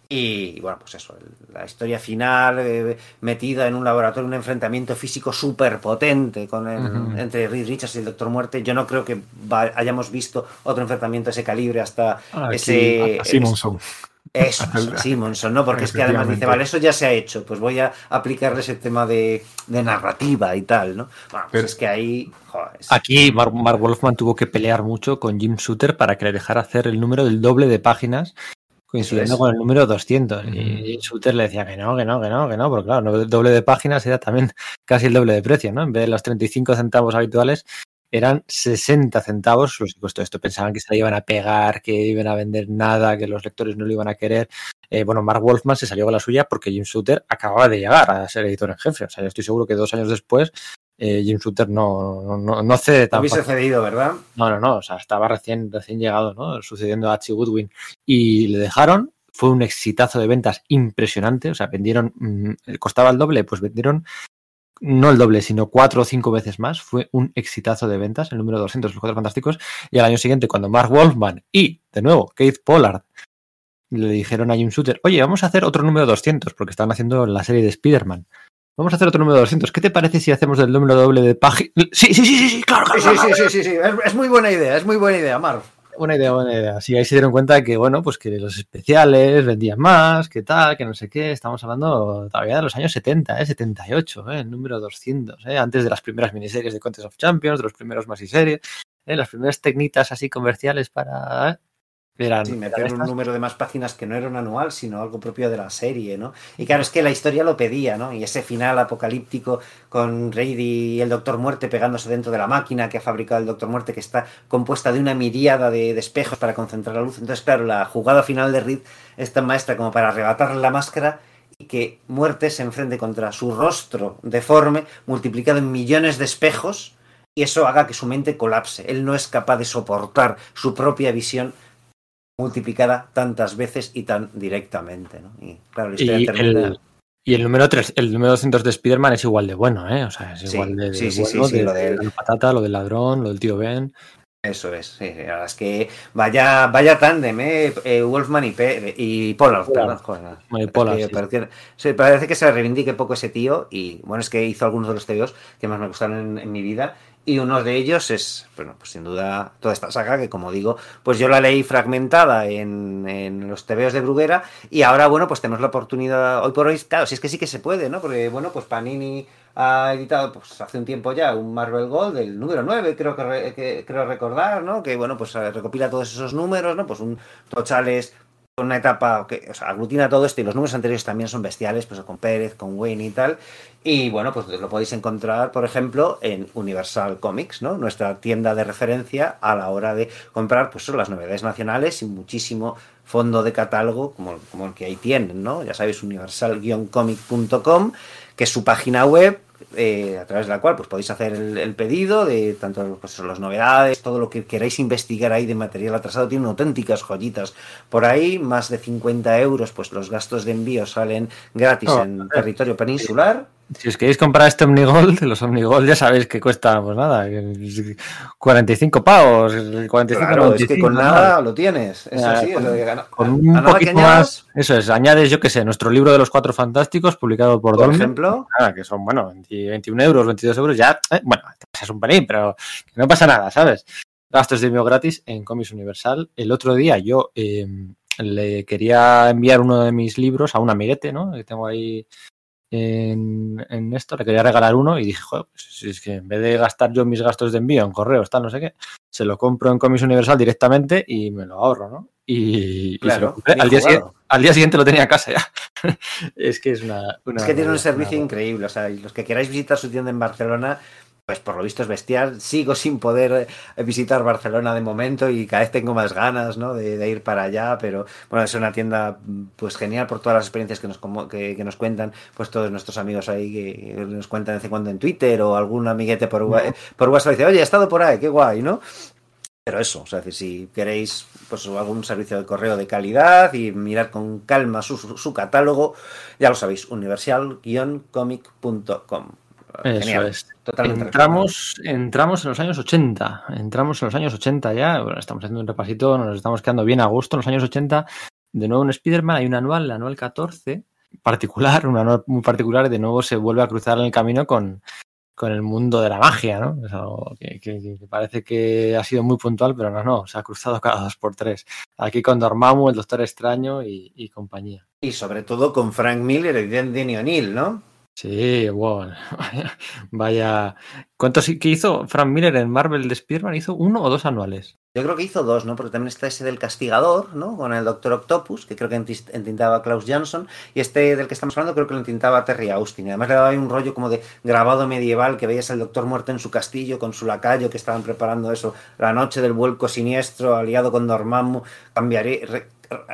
Y, bueno, pues eso, la historia final eh, metida en un laboratorio, un enfrentamiento físico súper potente con el- entre Reed Richards y el Doctor Muerte. Yo no creo que va- hayamos visto otro enfrentamiento de ese calibre hasta ese... Simonson. Eso, *laughs* Simonson, ¿no? Porque es que además dice, vale, eso ya se ha hecho, pues voy a aplicarle ese tema de, de narrativa y tal, ¿no? Bueno, pues Pero- es que ahí, joder, es- Aquí Mark, Mark Wolfman tuvo que pelear mucho con Jim Shooter para que le dejara hacer el número del doble de páginas coincidiendo es. con el número 200. Ujú. Y Jim Shooter le decía que no, que no, que no, que no, porque claro, el doble de páginas era también *laughs* casi el doble de precio, ¿no? En vez de los 35 centavos habituales, eran 60 centavos los que costó esto. Pensaban que se la iban a pegar, que iban a vender nada, que los lectores no lo iban a querer. Eh, bueno, Mark Wolfman se salió con la suya porque Jim Shooter acababa de llegar a ser editor en jefe. O sea, yo estoy seguro que dos años después eh, Jim Shooter no, no, no cede tan Hubiese cedido, ¿verdad? No, no, no. O sea, estaba recién, recién llegado, ¿no? Sucediendo a Archie Goodwin. Y le dejaron. Fue un exitazo de ventas impresionante. O sea, vendieron. mm, costaba el doble, pues vendieron. No el doble, sino cuatro o cinco veces más. Fue un exitazo de ventas, el número 200 de los Cuatro Fantásticos. Y al año siguiente, cuando Mark Wolfman y, de nuevo, Keith Pollard le dijeron a Jim Shooter, oye, vamos a hacer otro número 200, porque estaban haciendo la serie de Spider-Man. Vamos a hacer otro número 200. ¿Qué te parece si hacemos el número doble de página? Sí, sí, sí, sí, sí, claro, claro, Sí, sí, sí, sí, sí. Es, es muy buena idea, es muy buena idea, Mar. Buena idea, buena idea. Sí, ahí se dieron cuenta que, bueno, pues que los especiales vendían más, que tal, que no sé qué. Estamos hablando todavía de los años 70, ¿eh? 78, ¿eh? El número 200, ¿eh? Antes de las primeras miniseries de Contest of Champions, de los primeros Maxi-series, ¿eh? Las primeras tecnitas así comerciales para... Eran, Sí, eran meter un número de más páginas que no era un anual, sino algo propio de la serie, ¿no? Y claro, es que la historia lo pedía, ¿no? Y ese final apocalíptico con Reid y el Doctor Muerte pegándose dentro de la máquina que ha fabricado el Doctor Muerte, que está compuesta de una miriada de, de espejos para concentrar la luz. Entonces, claro, la jugada final de Reed es tan maestra como para arrebatarle la máscara y que Muerte se enfrente contra su rostro deforme, multiplicado en millones de espejos, y eso haga que su mente colapse. Él no es capaz de soportar su propia visión multiplicada tantas veces y tan directamente, ¿no? Y claro, la historia Y termina... el, y el número 3, el número 200 de Spider-Man es igual de bueno, ¿eh? O sea, es Sí, igual de, de sí, sí, sí, bueno, sí, de, lo de la patata, lo del ladrón, lo del tío Ben. Eso es, sí, la verdad es que vaya, vaya tándem, ¿eh? Eh, Wolfman y, Pe- y Pollard, perdón, y que sí. parece, sí, parece que se reivindique poco ese tío y bueno, es que hizo algunos de los TVOs que más me gustaron en, en mi vida y uno de ellos es, bueno, pues sin duda toda esta saga que como digo, pues yo la leí fragmentada en, en los TVOs de Bruguera y ahora bueno, pues tenemos la oportunidad hoy por hoy, claro, si es que sí que se puede, ¿no? Porque bueno, pues Panini ha editado pues hace un tiempo ya un Marvel Gold, el número 9, creo que, que- creo recordar, ¿no? Que bueno, pues eh, recopila todos esos números, ¿no? Pues un Tochales una etapa que aglutina todo esto y los números anteriores también son bestiales, pues con Pérez, con Wayne y tal. Y bueno, pues lo podéis encontrar, por ejemplo, en Universal Comics, ¿no? Nuestra tienda de referencia a la hora de comprar, pues son las novedades nacionales y muchísimo fondo de catálogo como, como el que ahí tienen, ¿no? Ya sabéis, universal-comic.com, que es su página web, eh, a través de la cual pues podéis hacer el, el pedido de tanto pues, las novedades, todo lo que queráis investigar ahí de material atrasado. Tienen auténticas joyitas por ahí, más de 50 euros, pues los gastos de envío salen gratis Oh, en eh. territorio peninsular. Si os queréis comprar este Omnigold, los Omnigold ya sabéis que cuesta, pues nada, 45 pavos, 45 Claro, es que 95, con nada lo tienes. Eso Ya, sí, con- es lo que gana- Con un poquito más, eso es, añades, yo qué sé, nuestro libro de los cuatro fantásticos, publicado por, por Dolmen, ejemplo, nada, que son, bueno, 20 21 euros, 22 euros, ya, eh, bueno, es un pelín, pero que no pasa nada, ¿sabes? Gastos de envío gratis en Comics Universal. El otro día yo eh, le quería enviar uno de mis libros a un amiguete, ¿no? Que tengo ahí en, en esto, le quería regalar uno y dije, joder, pues si es que en vez de gastar yo mis gastos de envío en correos, tal, no sé qué, se lo compro en Comics Universal directamente y me lo ahorro, ¿no? Y, claro, al, día siguiente, al día siguiente lo tenía en casa ya. *laughs* es que es una, una Es que tiene un servicio increíble. O sea, los que queráis visitar su tienda en Barcelona, pues por lo visto es bestial. Sigo sin poder eh, visitar Barcelona de momento y cada vez tengo más ganas ¿no? de, de ir para allá. Pero bueno, es una tienda pues genial por todas las experiencias que nos, que, que nos cuentan pues todos nuestros amigos ahí que nos cuentan de vez en cuando en Twitter o algún amiguete por, WhatsApp dice, oye, he estado por ahí, qué guay, ¿no? Pero eso, o sea, si queréis pues algún servicio de correo de calidad y mirar con calma su, su- su catálogo, ya lo sabéis, universal-comic.com. Eso Genial, es. totalmente Entramos, entramos en los años 80. Entramos en los años 80 ya. Bueno, estamos haciendo un repasito, nos estamos quedando bien a gusto. En los años 80, de nuevo en Spider-Man hay un anual, el anual 14, particular, un anual muy particular, y de nuevo se vuelve a cruzar en el camino con, con el mundo de la magia, ¿no? Es algo que, que- que parece que ha sido muy puntual, pero no, no, se ha cruzado cada dos por tres. Aquí con Dormammu, el Doctor Extraño y, y compañía. Y sobre todo con Frank Miller y Denny O'Neill, ¿no? Sí, wow. *laughs* Vaya. ¿Cuántos qué hizo Frank Miller en Marvel de Spearman? ¿Hizo uno o dos anuales? Yo creo que hizo dos, ¿no? Porque también está ese del Castigador, ¿no? Con el Doctor Octopus, que creo que entintaba Klaus Johnson, y este del que estamos hablando creo que lo entintaba Terry Austin. Además le daba un rollo como de grabado medieval que veías al Doctor muerto en su castillo con su lacayo que estaban preparando eso, la noche del vuelco siniestro, aliado con Dormammu, cambiaría,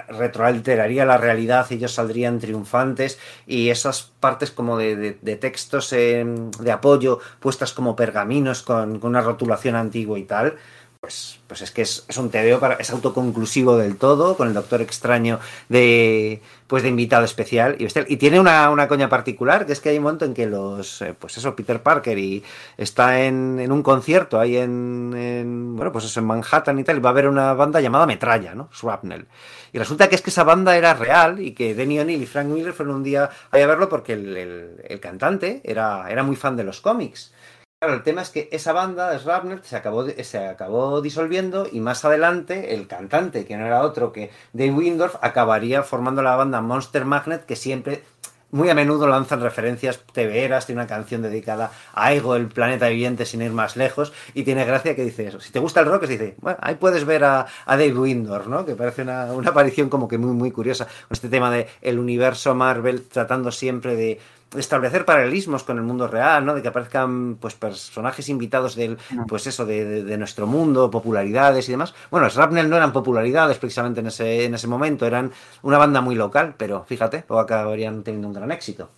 retroalteraría la realidad ellos saldrían triunfantes y esas partes como de, textos de apoyo puestas como pergaminos con, una rotulación antigua y tal pues, pues es que es, un TVO para, es autoconclusivo del todo, con el Doctor Extraño de pues de invitado especial y, tiene una, una, coña particular, que es que hay un momento en que los, eh, pues eso, Peter Parker y está en, en un concierto ahí en, bueno, pues eso, en Manhattan y tal, y va a haber una banda llamada Metralla, ¿no? Swapnel. Y resulta que es que esa banda era real y que Denny O'Neill y Frank Miller fueron un día a verlo porque el, el, el cantante era, era muy fan de los cómics. Claro, el tema es que esa banda, Shrapnel, se acabó, se acabó disolviendo y más adelante el cantante, que no era otro que Dave Windorf, acabaría formando la banda Monster Magnet, que siempre, muy a menudo lanzan referencias TVeras, tiene una canción dedicada a Ego, el planeta viviente, sin ir más lejos, y tiene gracia que dice eso. Si te gusta el rock, se dice, bueno, ahí puedes ver a, Dave Windorf, ¿no? Que parece una, una aparición como que muy, muy curiosa, con este tema de el universo Marvel tratando siempre de establecer paralelismos con el mundo real, ¿no? De que aparezcan pues personajes invitados del, pues eso, de, de, nuestro mundo, popularidades y demás. Bueno, Shrapnel no eran popularidades precisamente en ese, en ese momento, eran una banda muy local, pero fíjate, luego acabarían teniendo un gran éxito.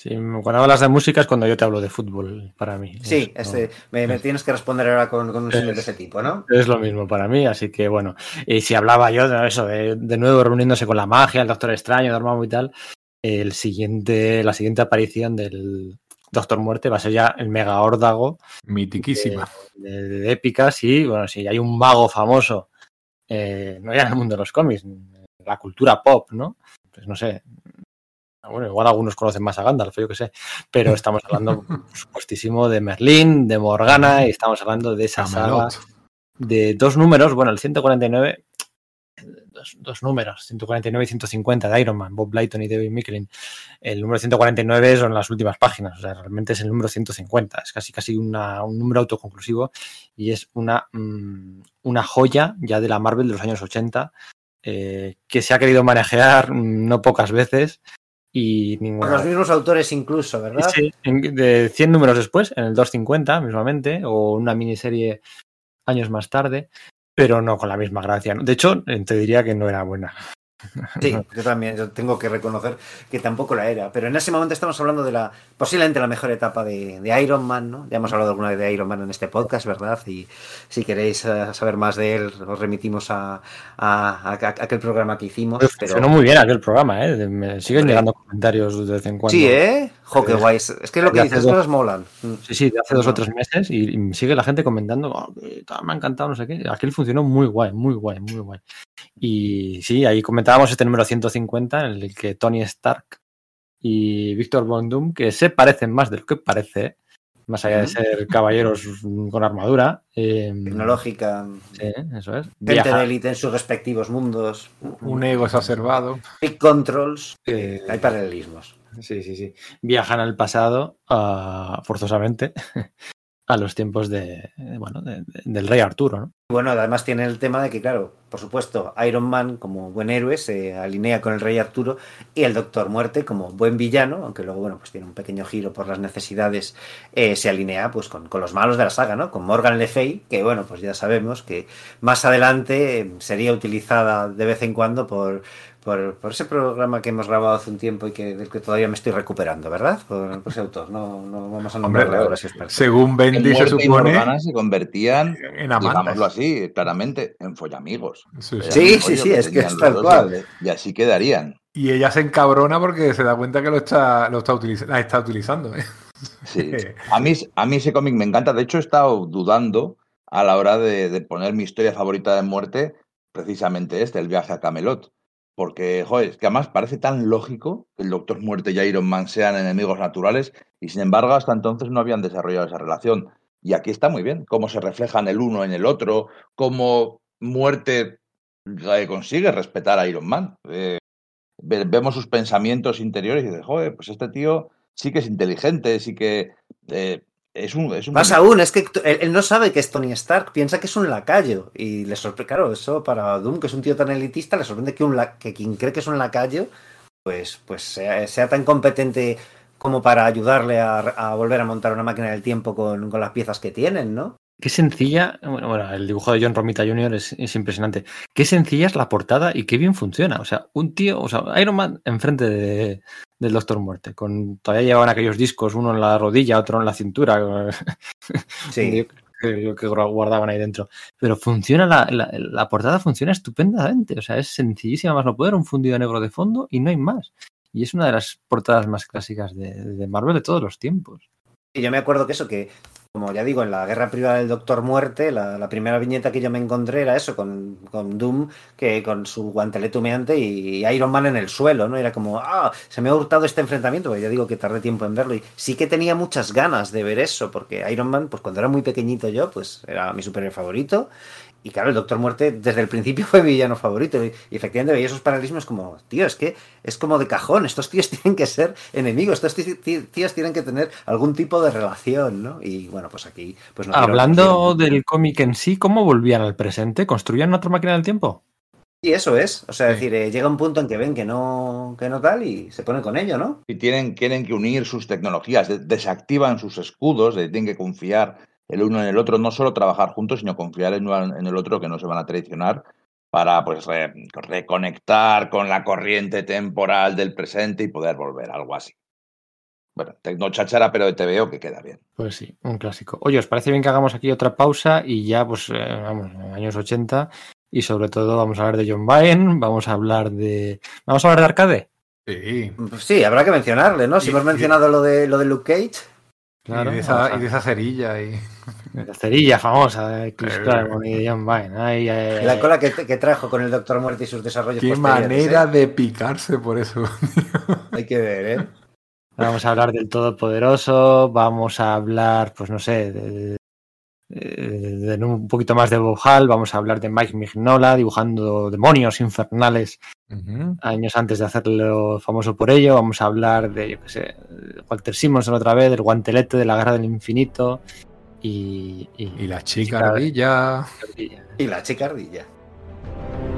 Sí, cuando hablas de música es cuando yo te hablo de fútbol, para mí. Sí, este, me, tienes que responder ahora con, con un señor de ese tipo, ¿no? Es lo mismo para mí, así que bueno. Y si hablaba yo de eso, de, de nuevo reuniéndose con la magia, el Doctor Extraño, Dormammu y tal, el siguiente, la siguiente aparición del Doctor Muerte va a ser ya el Mega Órdago. Mitiquísima. De, épica, sí. Bueno, si hay un mago famoso, eh, no ya en el mundo de los cómics, la cultura pop, ¿no? Pues no sé. Bueno, igual algunos conocen más a Gandalf, yo que sé. Pero estamos hablando, *laughs* supuestísimo, de Merlín, de Morgana, y estamos hablando de esa saga de dos números. Bueno, el 149 dos, números, 149 y 150 de Iron Man, Bob Lighton y David Micklin. El número 149 son las últimas páginas, o sea, realmente es el número 150, es casi casi una, un número autoconclusivo y es una, mm, una joya ya de la Marvel de los años 80 eh, que se ha querido manejar mm, no pocas veces y ninguna... los mismos autores incluso, ¿verdad? Sí, de 100 números después, en el 250 mismamente, o una miniserie años más tarde pero no con la misma gracia. De hecho, te diría que no era buena. Sí, *laughs* yo también yo tengo que reconocer que tampoco la era. Pero en ese momento estamos hablando de la posiblemente la mejor etapa de, de, Iron Man, ¿no? Ya hemos hablado alguna vez de Iron Man en este podcast, ¿verdad? Y si queréis uh, saber más de él, os remitimos a, a, a, a aquel programa que hicimos. Pues pero... Funcionó muy bien aquel programa, ¿eh? Me siguen llegando comentarios de vez en cuando. Sí, ¿eh? Jo, qué guay. Es que lo que dices, dos... cosas molan. Sí, sí, de hace dos o tres meses y, sigue la gente comentando, oh, me ha encantado, no sé qué. Aquel funcionó muy guay, muy guay, muy guay. Y sí, ahí comentábamos este número 150 en el que Tony Stark y Víctor Von Doom, que se parecen más de lo que parece, más allá de ser caballeros con armadura. Eh, Tecnológica. Sí, eso es. Gente de élite en sus respectivos mundos. Un ego exacerbado. Big controls. Eh, hay paralelismos. Sí, sí, sí. Viajan al pasado uh, forzosamente a los tiempos de, bueno, de, de, del rey Arturo, ¿no? Bueno, además tiene el tema de que, claro, por supuesto, Iron Man como buen héroe se alinea con el rey Arturo y el Doctor Muerte como buen villano, aunque luego, bueno, pues tiene un pequeño giro por las necesidades, eh, se alinea pues con, con, los malos de la saga, ¿no? Con Morgan Le Fay, que, bueno, pues ya sabemos que más adelante sería utilizada de vez en cuando por, por, por, ese programa que hemos grabado hace un tiempo y que del que todavía me estoy recuperando, ¿verdad? Por, por ese autor, no, no vamos a nombrarle ahora si es Según Bendy se supone se convertían en amantes. así, claramente, en follamigos. Sí, sí, sí, sí es que es tal cual. Y así quedarían. Y ella se encabrona porque se da cuenta que lo está, lo está, utiliz la está utilizando. ¿eh? Sí. *laughs* A mí, a mí ese cómic me encanta. De hecho, he estado dudando a la hora de, de poner mi historia favorita de muerte, precisamente este, el viaje a Camelot porque, joder, es que además parece tan lógico que el Doctor Muerte y Iron Man sean enemigos naturales y sin embargo hasta entonces no habían desarrollado esa relación. Y aquí está muy bien, cómo se reflejan el uno en el otro, cómo Muerte eh, consigue respetar a Iron Man. Eh, vemos sus pensamientos interiores y dice, joder, pues este tío sí que es inteligente, sí que eh, es un, es un... Más aún, es que él, él, no sabe que es Tony Stark, piensa que es un lacayo. Y le sorprende, claro, eso para Doom, que es un tío tan elitista, le sorprende que, un la, que quien cree que es un lacayo, pues, pues sea, sea tan competente como para ayudarle a, a, volver a montar una máquina del tiempo con, con las piezas que tienen, ¿no? Qué sencilla, bueno, el dibujo de John Romita Jr. Es, es, impresionante. Qué sencilla es la portada y qué bien funciona. O sea, un tío, o sea, Iron Man enfrente de, del Doctor Muerte, con todavía llevaban aquellos discos, uno en la rodilla, otro en la cintura. *laughs* Sí. que, que, guardaban ahí dentro. Pero funciona, la, la, la, portada funciona estupendamente. O sea, es sencillísima más no poder, un fundido negro de fondo y no hay más. Y es una de las portadas más clásicas de, de Marvel de todos los tiempos. Y yo me acuerdo que eso, que como ya digo, en la guerra privada del Doctor Muerte, la, primera viñeta que yo me encontré era eso, con, Doom, que con su guantelete humeante y Iron Man en el suelo, ¿no? Era como, ah, se me ha hurtado este enfrentamiento, porque ya digo que tardé tiempo en verlo y sí que tenía muchas ganas de ver eso, porque Iron Man, pues cuando era muy pequeñito yo, pues era mi superhéroe favorito y claro, el Doctor Muerte desde el principio *laughs* fue mi villano favorito. Y efectivamente veía esos paralelismos como, tío, es que es como de cajón. Estos tíos *laughs* tienen que ser enemigos. Estos tíos tienen que tener algún tipo de relación, ¿no? Y bueno, pues aquí. Pues no Hablando del cómic en sí, ¿cómo volvían al presente? ¿Construían otra máquina del tiempo? Y eso es, o sea, sí. decir, eh, llega un punto en que ven que no, que no tal y se ponen con ello, ¿no? Y tienen, tienen que unir sus tecnologías, desactivan sus escudos, tienen que confiar el uno en el otro, no solo trabajar juntos, sino confiar en, en el otro que no se van a traicionar para pues re, reconectar con la corriente temporal del presente y poder volver, algo así. Bueno, no chachara, pero te veo que queda bien. Pues sí, un clásico. Oye, ¿os parece bien que hagamos aquí otra pausa y ya, pues, eh, vamos, en años 80 y sobre todo vamos a hablar de John Byrne, vamos a hablar de... ¿Vamos a hablar de Arcade? Sí. Pues sí, habrá que mencionarle, ¿no? Si hemos mencionado lo de, lo de Luke Cage. Claro, y, de esa, y de esa cerilla. Y... *laughs* La cerilla famosa de Chris Claremont y de John Byrne. Ay, ay, ay, la cola que, que, trajo con el Doctor Muerte y sus desarrollos Qué manera ¿eh? de picarse por eso. *laughs* Hay que ver, ¿eh? Vamos a hablar del Todopoderoso, vamos a hablar, pues no sé, de, de, de, un poquito más de Bob Hall, vamos a hablar de Mike Mignola dibujando demonios infernales uh -huh. años antes de hacerlo famoso por ello, vamos a hablar de, yo qué sé, Walter Simonson otra vez, del guantelete de la guerra del infinito y... Y, y la chicardilla. Y la chicardilla. Bueno,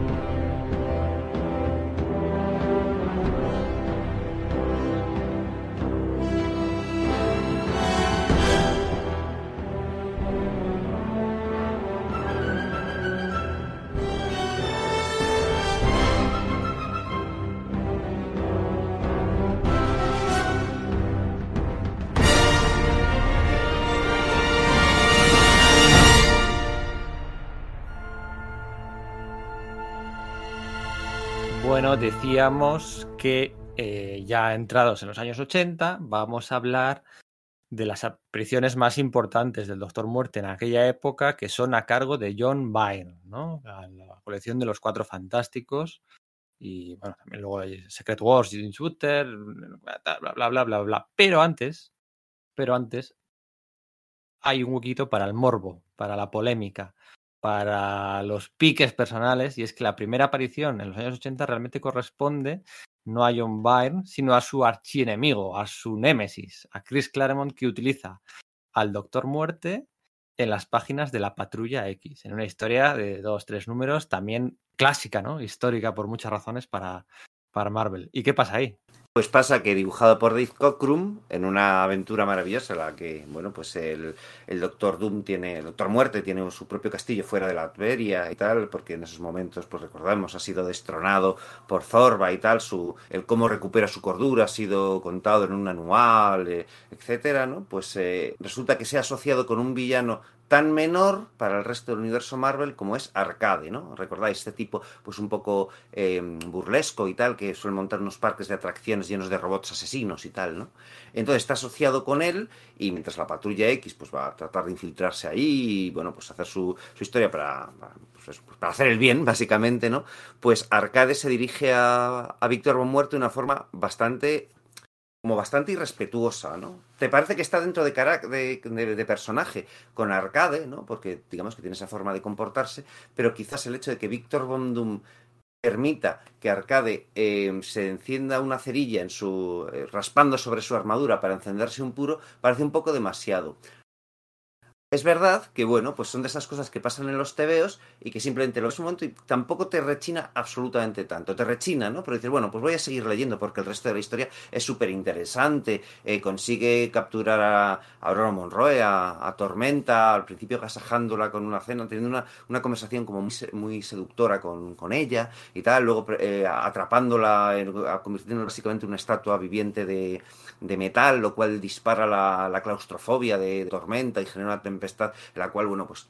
decíamos que eh, ya entrados en los años 80 vamos a hablar de las apariciones más importantes del Doctor Muerte en aquella época que son a cargo de John Byrne, ¿no? La, colección de los Cuatro Fantásticos y bueno, también luego hay Secret Wars, Jim Shooter, bla, bla, bla, bla, bla. Pero antes, pero antes hay un huequito para el morbo, para la polémica, para los piques personales, y es que la primera aparición en los años 80 realmente corresponde no a John Byrne, sino a su archienemigo, a su némesis, a Chris Claremont, que utiliza al Doctor Muerte en las páginas de la Patrulla X, en una historia de dos, tres números, también clásica, ¿no? Histórica por muchas razones para, para Marvel. ¿Y qué pasa ahí? Pues pasa que dibujado por Dave Cockrum en una aventura maravillosa, la que, bueno, pues el, el Doctor Doom tiene, el Doctor Muerte tiene su propio castillo fuera de la Atveria y tal, porque en esos momentos, pues recordamos, ha sido destronado por Zorba y tal, su, el cómo recupera su cordura ha sido contado en un anual, eh, etcétera, ¿no? Pues eh, resulta que se ha asociado con un villano tan menor para el resto del universo Marvel como es Arcade, ¿no? ¿Recordáis este tipo, pues un poco eh, burlesco y tal, que suele montar unos parques de atracciones llenos de robots asesinos y tal, ¿no? Entonces está asociado con él y mientras la patrulla X pues va a tratar de infiltrarse ahí y, bueno, pues hacer su, historia para, para, pues, para, hacer el bien, *laughs* básicamente, ¿no? Pues Arcade se dirige a, a Víctor Von Muerte de una forma bastante como bastante irrespetuosa, ¿no? Te parece que está dentro de, de, de, personaje con Arcade, ¿no? Porque digamos que tiene esa forma de comportarse, pero quizás el hecho de que Víctor Von Doom permita que Arcade eh, se encienda una cerilla en su eh, raspando sobre su armadura para encenderse un puro parece un poco demasiado. Es verdad que, bueno, pues son de esas cosas que pasan en los tebeos y que simplemente lo ves un momento y tampoco te rechina absolutamente tanto. Te rechina, ¿no? Pero dices, bueno, pues voy a seguir leyendo porque el resto de la historia es súper interesante. Eh, consigue capturar a, Aurora Monroe, a, Tormenta, al principio gasajándola con una cena, teniendo una, una conversación como muy, seductora con, con, ella y tal, luego eh, atrapándola, convirtiéndola básicamente en una estatua viviente de, de metal, lo cual dispara la, la claustrofobia de, Tormenta y genera la cual, bueno, pues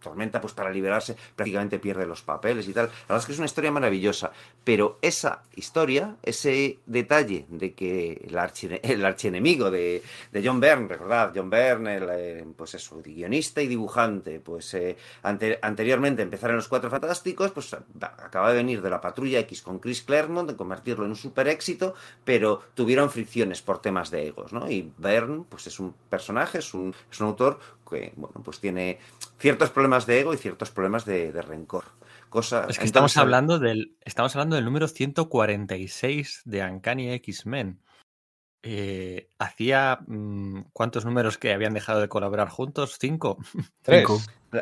Tormenta, pues para liberarse, prácticamente pierde los papeles y tal. La verdad es que es una historia maravillosa, pero esa historia, ese detalle de que el, archine, el archienemigo de, de, John Byrne, recordad, John Byrne, el, eh, pues eso, guionista y dibujante, pues eh, ante, anteriormente empezar en Los Cuatro Fantásticos, pues acaba de venir de la Patrulla X con Chris Claremont, de convertirlo en un super éxito, pero tuvieron fricciones por temas de egos, ¿no? Y Byrne, pues es un personaje, es un, es un autor que, bueno, pues tiene ciertos problemas de ego y ciertos problemas de, de rencor. Cosa, es que estamos hablando del estamos hablando del número 146 de Uncanny X-Men. Eh, hacía mmm, cuántos números que habían dejado de colaborar juntos, cinco. *laughs* Tres. Cinco.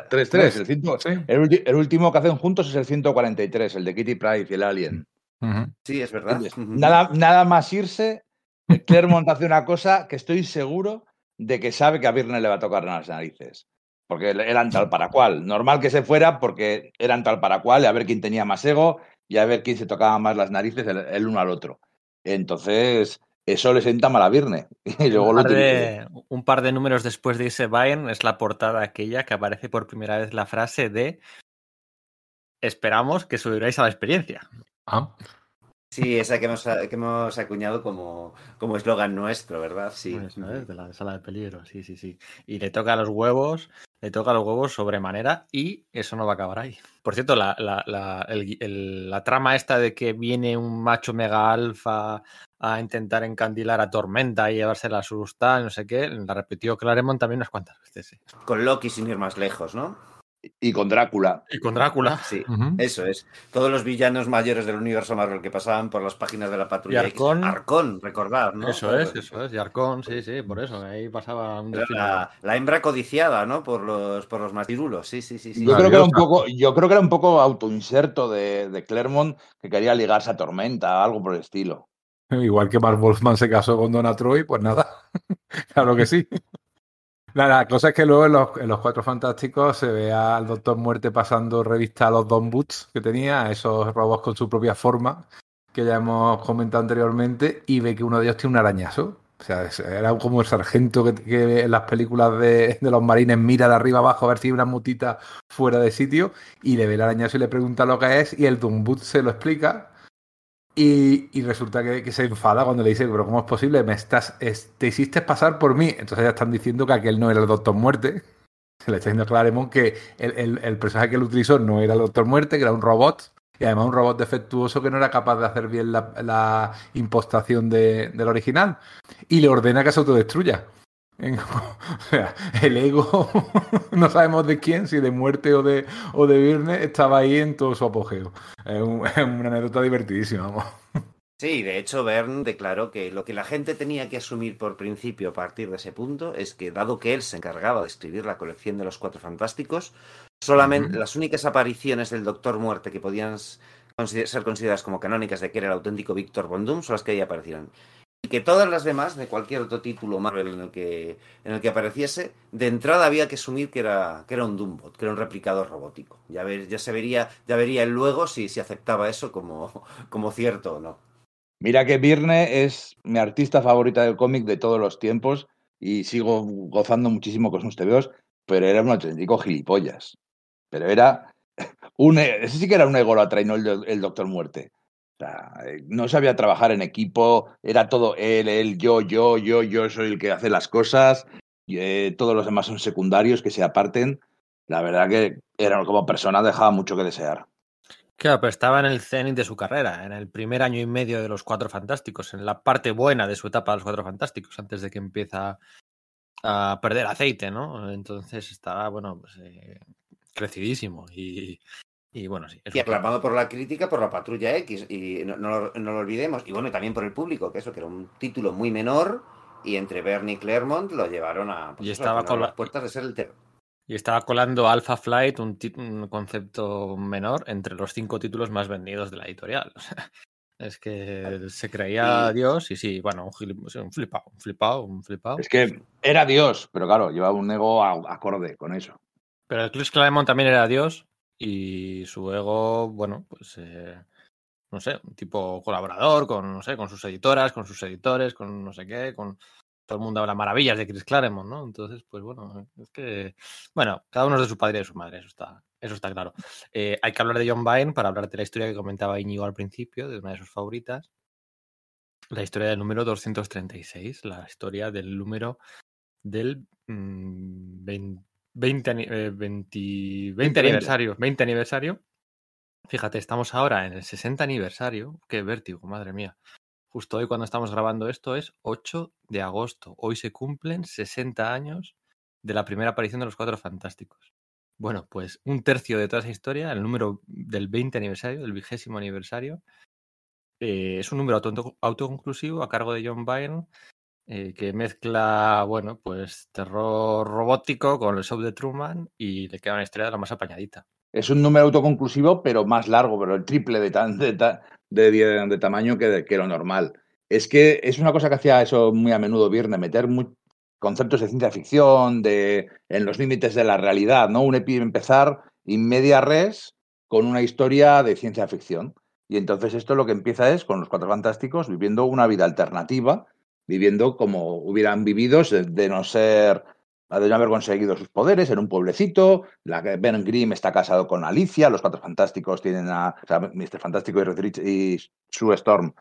Tres, tres. El, cinco, sí. el, el, último que hacen juntos es el 143, el de Kitty Pryde y el Alien. Uh -huh. Sí, es verdad. Nada, nada más irse, Claremont hace una cosa que estoy seguro de que sabe que a Virne le va a tocar en las narices. Porque eran tal para cual. Normal que se fuera porque eran tal para cual, y a ver quién tenía más ego y a ver quién se tocaba más las narices el, el uno al otro. Entonces, eso le sienta mal a Virne. *laughs* Y luego un, par de, un par de números después de ese Bayern es la portada aquella que aparece por primera vez la frase de esperamos que subiráis a la experiencia. Ah. Sí, esa que hemos, que hemos acuñado como eslogan como nuestro, ¿verdad? Sí. Es, de la sala de peligro, sí, sí, sí. Y le toca a los huevos, le toca a los huevos sobremanera y eso no va a acabar ahí. Por cierto, la, la, la, el, el, la trama esta de que viene un macho mega alfa a intentar encandilar a Tormenta y llevársela a asustar, no sé qué, la repitió Claremont también unas cuantas veces. Con Loki sin ir más lejos, ¿no? Y con Drácula. Y con Drácula. Sí, uh -huh. eso es. Todos los villanos mayores del universo Marvel que pasaban por las páginas de la patrulla y Arcón, X. Arcón, recordad, ¿no? Eso es, eso es. Y Arcón, sí, sí, por eso. Ahí pasaba un la, la, hembra codiciada, ¿no? Por los, por los matirulos. Sí, sí, sí. sí. Yo, creo que era un poco, yo creo que era un poco autoinserto de, de Claremont que quería ligarse a Tormenta, algo por el estilo. Igual que Mark Wolfman se casó con Donna Troy, pues nada. *laughs* claro que sí. La, cosa es que luego en los, los, Cuatro Fantásticos se ve al Doctor Muerte pasando revista a los Don Boots que tenía, esos robots con su propia forma, que ya hemos comentado anteriormente, y ve que uno de ellos tiene un arañazo. O sea, era como el sargento que, que en las películas de, de, los marines mira de arriba abajo a ver si hay una mutita fuera de sitio, y le ve el arañazo y le pregunta lo que es, y el Don Boot se lo explica, y, y, resulta que, se enfada cuando le dice, pero ¿cómo es posible? Me estás, es, te hiciste pasar por mí. Entonces ya están diciendo que aquel no era el Doctor Muerte. Se le está diciendo a Claremont que el, personaje que él utilizó no era el Doctor Muerte, que era un robot. Y además un robot defectuoso que no era capaz de hacer bien la, impostación de, del original. Y le ordena que se autodestruya. *laughs* O sea, el ego, *laughs* no sabemos de quién, si de muerte o de, o de Virne, estaba ahí en todo su apogeo. Es, un, *laughs* es una anécdota divertidísima, vamos. Sí, de hecho, Bern declaró que lo que la gente tenía que asumir por principio a partir de ese punto es que, dado que él se encargaba de escribir la colección de los Cuatro Fantásticos, solamente uh -huh. las únicas apariciones del Doctor Muerte que podían ser consideradas como canónicas de que era el auténtico Víctor Von Doom son las que ahí aparecieron que todas las demás de cualquier otro título Marvel en el que en el que apareciese de entrada había que asumir que era que era un Doombot que era un replicador robótico. Ya ver, ya se vería ya vería él luego si, si aceptaba eso como *laughs* como cierto o no. Mira que Virne es mi artista favorita del cómic de todos los tiempos y sigo gozando muchísimo con sus tebeos pero era un auténtico gilipollas. Pero era *laughs* un ese sí que era un ególatra y no el Doctor Muerte sea, no sabía trabajar en equipo, era todo él, él, yo, yo, yo, yo soy el que hace las cosas, y, eh, todos los demás son secundarios que se aparten. La verdad que era como persona dejaba mucho que desear. Claro, pero estaba en el cenit de su carrera, en el primer año y medio de los Cuatro Fantásticos, en la parte buena de su etapa de los Cuatro Fantásticos, antes de que empieza a perder aceite, ¿no? Entonces estaba, bueno, pues, eh, crecidísimo y Y bueno, sí. Y aclamado por la crítica, por la Patrulla X, y no, no, no, lo olvidemos. Y bueno, también por el público, que eso, que era un título muy menor, y entre Bernie y Claremont lo llevaron a, pues y estaba con las puertas de ser el terror. Y estaba colando Alpha Flight, un, un, concepto menor, entre los cinco títulos más vendidos de la editorial. *laughs* es que se creía Dios y sí, bueno, un, un flipado, un flipado, un flipado. Es que era Dios, pero claro, llevaba un ego acorde con eso. Pero el Chris Claremont también era Dios y su ego, bueno, pues eh, no sé, un tipo colaborador con, no sé, con sus editoras, con sus editores, con no sé qué, con todo el mundo habla maravillas de Chris Claremont, ¿no? Entonces, pues bueno, es que, bueno, cada uno es de su padre y de su madre, eso está, eso está claro. Eh, hay que hablar de John Byrne para hablar de la historia que comentaba Íñigo al principio, de una de sus favoritas, la historia del número 236, la historia del número del mmm, 20 20, eh, 20, 20 aniversario. 20 aniversario. Fíjate, estamos ahora en el 60 aniversario. Qué vértigo, madre mía. Justo hoy cuando estamos grabando esto es 8 de agosto. Hoy se cumplen 60 años de la primera aparición de los Cuatro Fantásticos. Bueno, pues un tercio de toda esa historia, el número del 20 aniversario, del vigésimo aniversario, eh, es un número auto autoconclusivo a cargo de John Byrne eh, que mezcla, bueno, pues terror robótico con el show de Truman y le queda una historia de la más apañadita. Es un número autoconclusivo, pero más largo, pero el triple de, tan, de, de, tamaño que, que, lo normal. Es que es una cosa que hacía eso muy a menudo Viernes, meter conceptos de ciencia ficción, de en los límites de la realidad, ¿no? Un empezar in media res con una historia de ciencia ficción. Y entonces esto lo que empieza es con los Cuatro Fantásticos viviendo una vida alternativa viviendo como hubieran vivido de no ser de no haber conseguido sus poderes en un pueblecito. La, ben Grimm está casado con Alicia, los cuatro fantásticos tienen a. O Mr. Fantástico y, y Sue Storm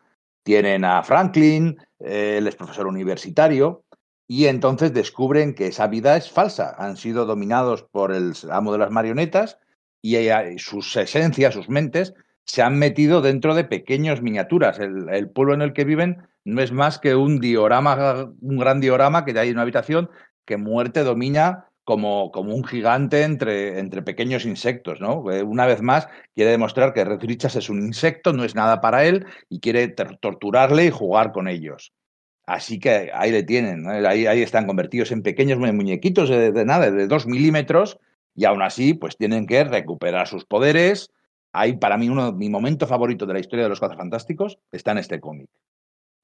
tienen a Franklin, él es profesor universitario, y entonces descubren que esa vida es falsa. Han sido dominados por el amo de las marionetas y sus esencias, sus mentes, se han metido dentro de pequeños miniaturas. El pueblo en el que viven no es más que un diorama, un gran diorama que hay en una habitación que muerte domina como, como un gigante entre, entre pequeños insectos, ¿no? Eh, una vez más, quiere demostrar que Red es un insecto, no es nada para él, y quiere torturarle y jugar con ellos. Así que ahí le tienen, ahí, ahí, están convertidos en pequeños muñequitos de, de, nada, de dos milímetros, y aún así, pues tienen que recuperar sus poderes. Hay para mí uno, mi momento favorito de la historia de los Cuatro Fantásticos está en este cómic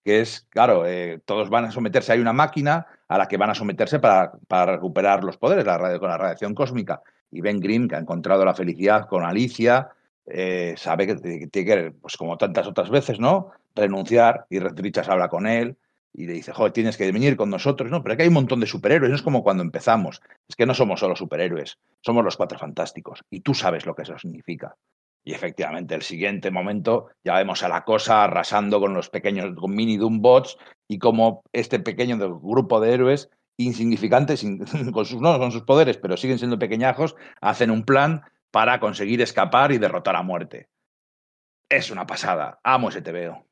que es, claro, eh, todos van a someterse, hay una máquina a la que van a someterse para, para recuperar los poderes la radio, con la radiación cósmica. Y Ben Grimm, que ha encontrado la felicidad con Alicia, eh, sabe que tiene que, pues como tantas otras veces, ¿no? Renunciar y Richards habla con él y le dice, joder, tienes que venir con nosotros, ¿no? Pero aquí hay un montón de superhéroes, no es como cuando empezamos, es que no somos solo superhéroes, somos los cuatro fantásticos y tú sabes lo que eso significa. Y efectivamente, el siguiente momento ya vemos a la cosa arrasando con los pequeños, con mini Doombots y como este pequeño grupo de héroes insignificantes, *laughs* con sus, no con sus poderes, pero siguen siendo pequeñajos, hacen un plan para conseguir escapar y derrotar a muerte. Es una pasada. Amo ese TVO.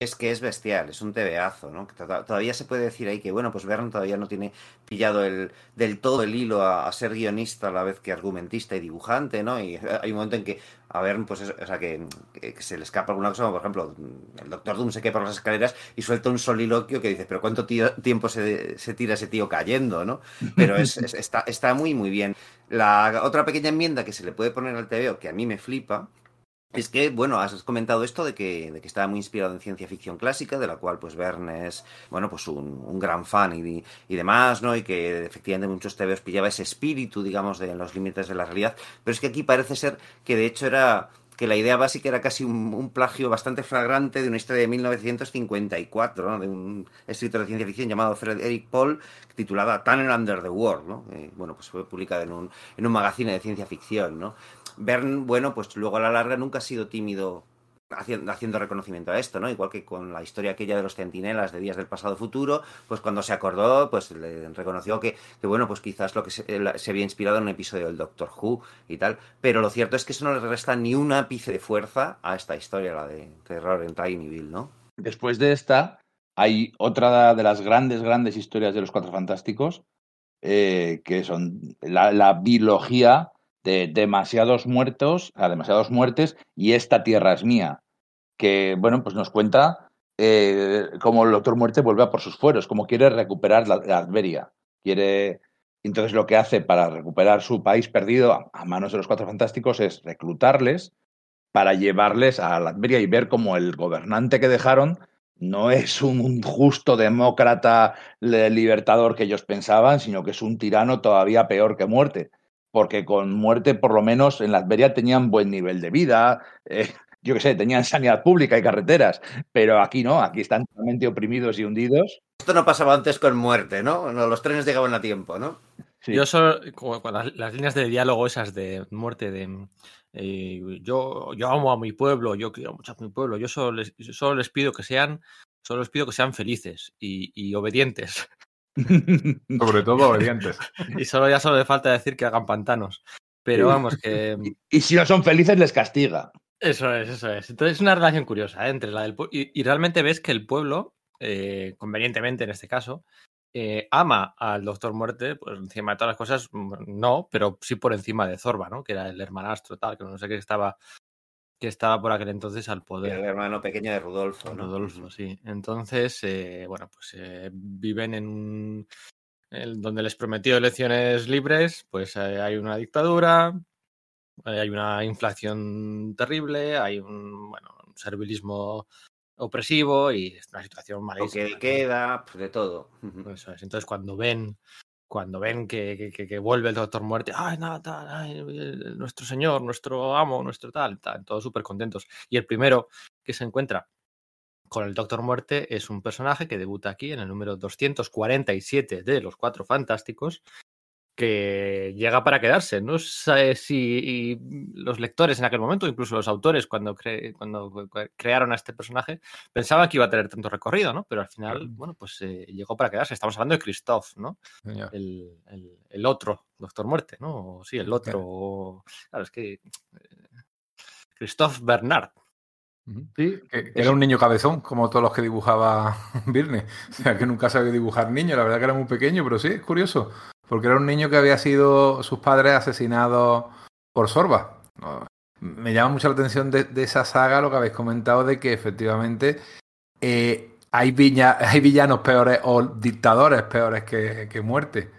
Es que es bestial, es un tebeazo, ¿no? Todavía se puede decir ahí que, bueno, pues Verne todavía no tiene pillado el, del todo el hilo a, ser guionista a la vez que argumentista y dibujante, ¿no? Y *laughs* hay un momento en que a Verne, pues, es, o sea, que, se le escapa alguna cosa, como por ejemplo, el Doctor Doom se queda por las escaleras y suelta un soliloquio que dice, pero ¿cuánto tiempo se, se, tira ese tío cayendo, no? Pero es, es, está, está muy, muy bien. La otra pequeña enmienda que se le puede poner al TVO, que a mí me flipa, es que, bueno, has comentado esto de que, de que estaba muy inspirado en ciencia ficción clásica, de la cual, pues, Verne es, bueno, pues un, gran fan y, y, demás, ¿no? Y que efectivamente muchos TVOs pillaba ese espíritu, digamos, de los límites de la realidad. Pero es que aquí parece ser que, de hecho, era que la idea básica era casi un, plagio bastante flagrante de una historia de 1954, ¿no? de un escritor de ciencia ficción llamado Frederick Paul, titulada Tunnel Under the World, ¿no? Eh, bueno, pues fue publicada en un, en un magazine de ciencia ficción, ¿no? Bern, bueno, pues luego a la larga nunca ha sido tímido haciendo, haciendo, reconocimiento a esto, ¿no? Igual que con la historia aquella de los centinelas de días del pasado futuro, pues cuando se acordó, pues le reconoció que, que bueno, pues quizás lo que se, había inspirado en un episodio del Doctor Who y tal, pero lo cierto es que eso no le resta ni un ápice de fuerza a esta historia, la de terror en Tinyville, ¿no? Después de esta, hay otra de las grandes, grandes historias de los Cuatro Fantásticos, eh, que son la biología de demasiados muertos, a demasiados muertes, y esta tierra es mía. Que, bueno, pues nos cuenta eh, cómo el Doctor Muerte vuelve a por sus fueros, cómo quiere recuperar la, la Adveria. Quiere. Entonces, lo que hace para recuperar su país perdido a, a manos de los cuatro fantásticos es reclutarles para llevarles a la Adveria y ver cómo el gobernante que dejaron no es un, justo demócrata libertador que ellos pensaban, sino que es un tirano todavía peor que muerte. Porque con muerte, por lo menos, en la Adveria tenían buen nivel de vida, eh, *laughs* yo qué sé, tenían sanidad pública y carreteras, pero aquí no, aquí están totalmente oprimidos y hundidos. Esto no pasaba antes con muerte, ¿no? No, Los trenes llegaban a tiempo, ¿no? Sí. Yo solo, las, las líneas de diálogo esas de muerte, de eh, yo, yo amo a mi pueblo, yo quiero mucho a mi pueblo, yo solo les, solo les pido que sean, solo les pido que sean felices y, y obedientes. Sobre todo obedientes. Y solo ya solo le falta decir que hagan pantanos. Pero vamos, que y, y si no son felices, les castiga. eso es, eso es. Entonces es una relación curiosa ¿eh? entre la del pueblo. Y, y realmente ves que el pueblo, eh, convenientemente en este caso, eh, ama al Doctor Muerte, pues encima de todas las cosas, mm, no, pero sí por encima de Zorba, ¿no? Que era el hermanastro, tal, que no sé qué estaba, que estaba por aquel entonces al El poder. hermano pequeño de Rudolfo, ¿no? Rodolfo, sí. Entonces, eh, bueno, pues eh, viven en un. el- donde les prometió elecciones libres, pues eh, hay una dictadura, eh, hay una inflación terrible, hay un, bueno, un servilismo opresivo y es una situación malísima. De ¿no? queda, pues, de todo. Eso es. Entonces, cuando ven, cuando ven que, que- vuelve el Doctor Muerte, ay, nada, tal, ay, nuestro señor, nuestro amo, nuestro tal, tal, todos súper contentos. Y el primero que se encuentra con el Doctor Muerte es un personaje que debuta aquí en el número 247 de Los Cuatro Fantásticos, que llega para quedarse. No sé si los lectores en aquel momento, incluso los autores cuando, cre- cuando crearon a este personaje, pensaban que iba a tener tanto recorrido, ¿no? Pero al final, bueno, pues eh, llegó para quedarse. Estamos hablando de Christoph, ¿no? El, el- el otro Doctor Muerte, ¿no? O sí, el otro. o- Claro, es que. eh, Christoph Bernard. Sí, que era un niño cabezón, como todos los que dibujaba *laughs* Virne. O sea, que nunca sabía dibujar niño, la verdad que era muy pequeño, pero sí, es curioso. Porque era un niño que había sido sus padres asesinados por Sorba. Me llama mucho la atención de, esa saga lo que habéis comentado de que efectivamente eh, hay, *laughs* villanos peores o dictadores peores que, muerte.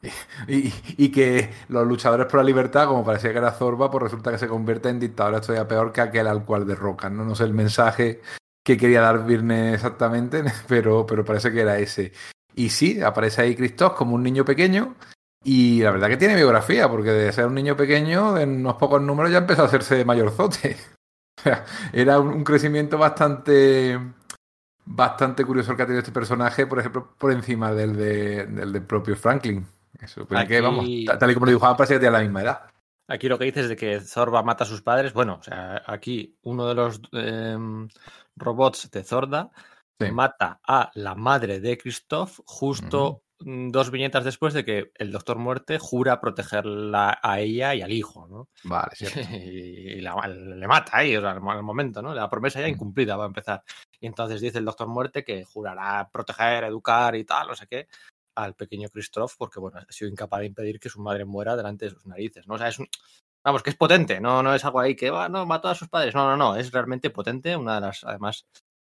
*laughs* Y, que los luchadores por la libertad, como parecía que era Zorba, pues resulta que se convierte en dictadores todavía peor que aquel al cual derrocan. No, sé el mensaje que quería dar Virne exactamente, *laughs* pero parece que era ese. Y sí, aparece ahí Christoph como un niño pequeño. Y la verdad que tiene biografía, porque de ser un niño pequeño, en unos pocos números ya empezó a hacerse mayorzote. *laughs* O sea, era un, crecimiento bastante bastante curioso el que ha tenido este personaje, por ejemplo, por encima del, de, del, del propio Franklin. Eso, pero que, Aquí- vamos, ta- tal y como lo dibujaba, parecía que tenía la misma edad. Aquí lo que dices de que Zorba mata a sus padres, bueno, o sea, aquí uno de los em, robots de Zorda Sí. mata a la madre de Christoph justo mm, dos viñetas después de que el Doctor Muerte jura protegerla a ella y al hijo, ¿no? Vale, cierto. *laughs* y la- le mata ahí, o sea, al mo- al momento, ¿no? La promesa ya Mm. incumplida va a empezar. Y entonces dice el Doctor Muerte que jurará proteger, educar y tal, no sé qué, al pequeño Christoph, porque, bueno, ha sido incapaz de impedir que su madre muera delante de sus narices, ¿no? O sea, es un... Vamos, que es potente, no, no es algo ahí que, va, no, mató a sus padres, no, no, no, es realmente potente, una de las, además,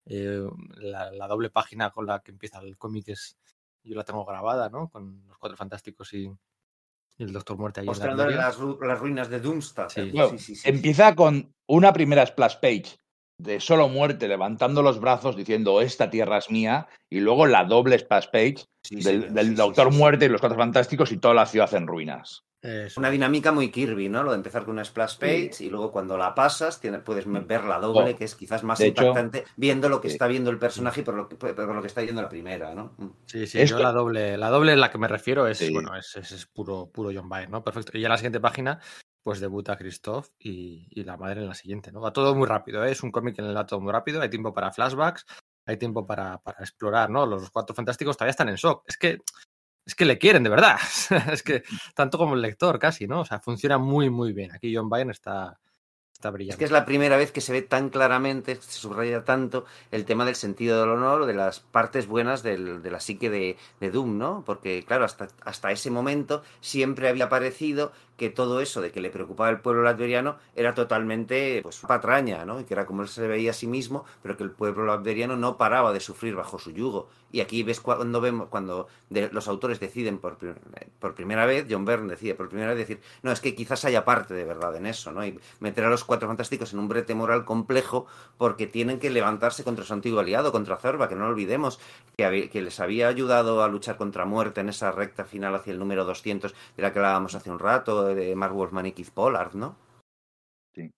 eh, la, la doble página con la que empieza el cómic es, yo la tengo grabada, ¿no? Con los Cuatro Fantásticos y, y el Doctor Muerte ahí en la las, ru- las ruinas de Doomstar. Sí. Bueno, sí, sí, sí. Empieza con una primera splash page de solo muerte, levantando los brazos diciendo esta tierra es mía, y luego la doble splash page Sí, del, Doctor sí, sí. Muerte y los Cuatro Fantásticos y toda la ciudad en ruinas. Eso. Una dinámica muy Kirby, ¿no? Lo de empezar con una splash page y luego cuando la pasas puedes ver la doble, Oh. que es quizás más De hecho, impactante, viendo lo que sí. está viendo el personaje y por lo que, por lo que está viendo la primera, ¿no? Mm. Sí, sí, Esto- yo la doble, la doble en la que me refiero es, Sí. bueno, es, es- es puro, puro John Byrne, ¿no? Perfecto. Y ya en la siguiente página, pues debuta Christoph y, y la madre en la siguiente, ¿no? Va todo muy rápido, ¿eh? es un cómic en el va todo muy rápido, hay tiempo para flashbacks, hay tiempo para, para explorar, ¿no? Los cuatro fantásticos todavía están en shock. Es que, es que le quieren, de verdad. *laughs* es que tanto como el lector, casi, ¿no? O sea, funciona muy, muy bien. Aquí John Byrne está, está brillante. Es que es la primera vez que se ve tan claramente, se subraya tanto el tema del sentido del honor, de las partes buenas del, de la psique de, de, Doom, ¿no? Porque, claro, hasta, hasta ese momento siempre había parecido que todo eso de que le preocupaba el pueblo latveriano era totalmente pues patraña, ¿no? Y que era como él se veía a sí mismo, pero que el pueblo latveriano no paraba de sufrir bajo su yugo. Y aquí ves cuando vemos cuando de, los autores deciden por, por primera vez, John Byrne decide por primera vez decir, no, es que quizás haya parte de verdad en eso, ¿no? Y meter a los cuatro fantásticos en un brete moral complejo porque tienen que levantarse contra su antiguo aliado, contra Zorba, que no olvidemos que, que les había ayudado a luchar contra muerte en esa recta final hacia el número 200 de la que hablábamos hace un rato, de Mark Wolfman Keith Pollard, ¿no? Sí.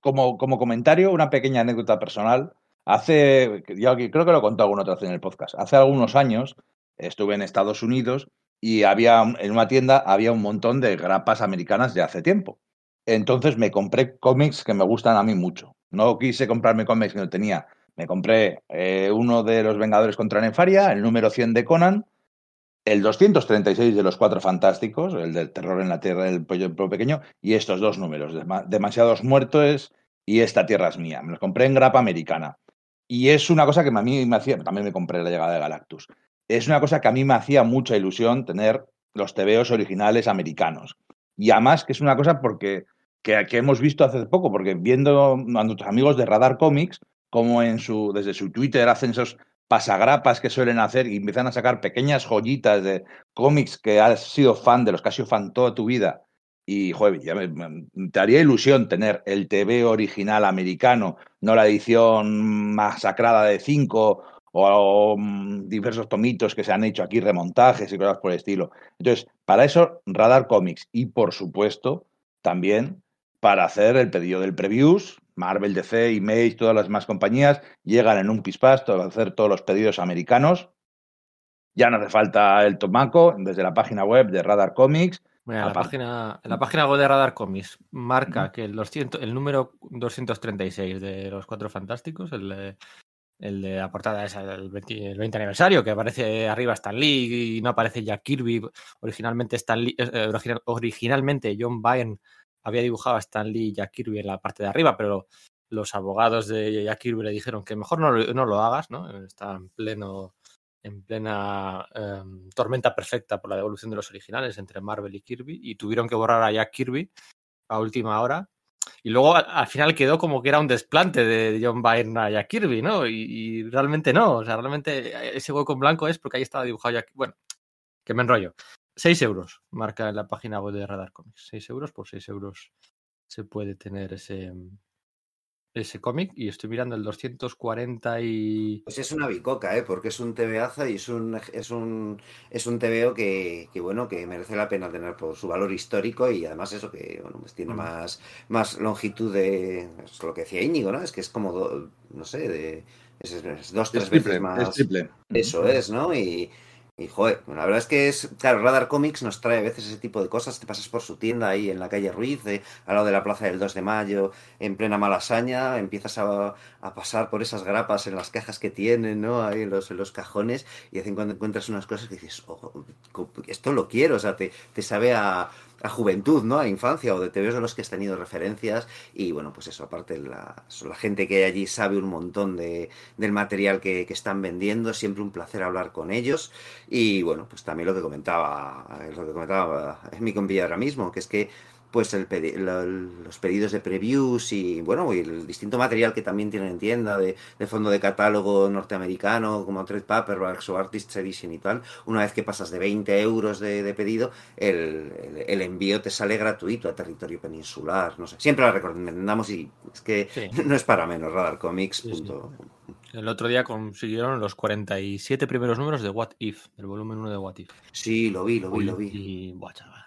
Como, como comentario, una pequeña anécdota personal. Hace, yo creo que lo contado alguna otra vez en el podcast, hace algunos años estuve en Estados Unidos y había en una tienda había un montón de grapas americanas de hace tiempo. Entonces me compré cómics que me gustan a mí mucho. No quise comprarme cómics que no tenía. Me compré eh, uno de los Vengadores contra Nefaria, el número 100 de Conan, el 236 de los Cuatro Fantásticos, el del terror en la Tierra del Pollo Pequeño, y estos dos números, Demasiados Muertos y Esta Tierra es Mía. Me los compré en grapa americana. Y es una cosa que a mí me hacía, también me compré la llegada de Galactus. Es una cosa que a mí me hacía mucha ilusión tener los tebeos originales americanos. Y además que es una cosa porque que, que, hemos visto hace poco, porque viendo a nuestros amigos de Radar Comics, como en su, desde su Twitter hacen esos pasagrapas que suelen hacer y empiezan a sacar pequeñas joyitas de cómics que has sido fan de los que has sido fan toda tu vida. Y, joder, ya me, te haría ilusión tener el TV original americano, no la edición masacrada de cinco o, o um, diversos tomitos que se han hecho aquí, remontajes y cosas por el estilo. Entonces, para eso, Radar Comics y, por supuesto, también para hacer el pedido del previews. Marvel, DC, Image, todas las demás compañías llegan en un pispasto a hacer todos los pedidos americanos. Ya no hace falta el tomaco desde la página web de Radar Comics. La, página, la página web de Radar Comics marca que el, 200, el número 236 de los Cuatro Fantásticos, el, el de la portada es el 20, el 20, aniversario, que aparece arriba Stan Lee y no aparece Jack Kirby. Originalmente, Stan Lee, eh, original, originalmente John Byrne había dibujado a Stan Lee y Jack Kirby en la parte de arriba, pero los abogados de Jack Kirby le dijeron que mejor no, lo hagas, ¿no? Está en pleno en plena eh, tormenta perfecta por la devolución de los originales entre Marvel y Kirby y tuvieron que borrar a Jack Kirby a última hora y luego al, al final quedó como que era un desplante de John Byrne a Jack Kirby, ¿no? Y, realmente no, o sea, realmente ese hueco en blanco es porque ahí estaba dibujado Jack Bueno, que me enrollo. 6 euros marca en la página web de Radar Comics. 6 euros por 6 euros se puede tener ese, ese cómic y estoy mirando el 240 y... Pues es una bicoca, ¿eh? porque es un TVAza y es un, es un, es un TVO que, que, bueno, que merece la pena tener por su valor histórico y además eso que, bueno, pues tiene mm. más, más longitud de... Es lo que decía Íñigo, ¿no? Es que es como, do, no sé, de... Es, es dos, tres es triple, veces más... Es triple. Eso es, ¿no? Y... Y joder, la verdad es que es, claro, Radar Comics nos trae a veces ese tipo de cosas. Te pasas por su tienda ahí en la calle Ruiz, de, al lado de la plaza del 2 de mayo, en plena malasaña, empiezas a, a, pasar por esas grapas en las cajas que tienen, ¿no? Ahí en los, en los cajones, y de vez en cuando encuentras unas cosas que dices, oh, esto lo quiero, o sea, te, te sabe a, a juventud, ¿no? A infancia o de TVs de los que has tenido referencias y bueno, pues eso, aparte la, la gente que allí sabe un montón de, del material que, que, están vendiendo, siempre un placer hablar con ellos y bueno, pues también lo que comentaba, lo que comentaba mi compilla ahora mismo, que es que pues el pedi la, los pedidos de previews y bueno, y el distinto material que también tienen en tienda de, de fondo de catálogo norteamericano como Trade Paperbacks o Artists Edition y tal, una vez que pasas de 20 euros de, de pedido, el, el, el, envío te sale gratuito a territorio peninsular, no sé, siempre la recomendamos y es que sí. *laughs* no es para menos, Radar Comics. Sí, sí. El otro día consiguieron los 47 primeros números de What If, del volumen 1 de What If. Sí, lo vi, lo vi, lo vi. Y, buah, chaval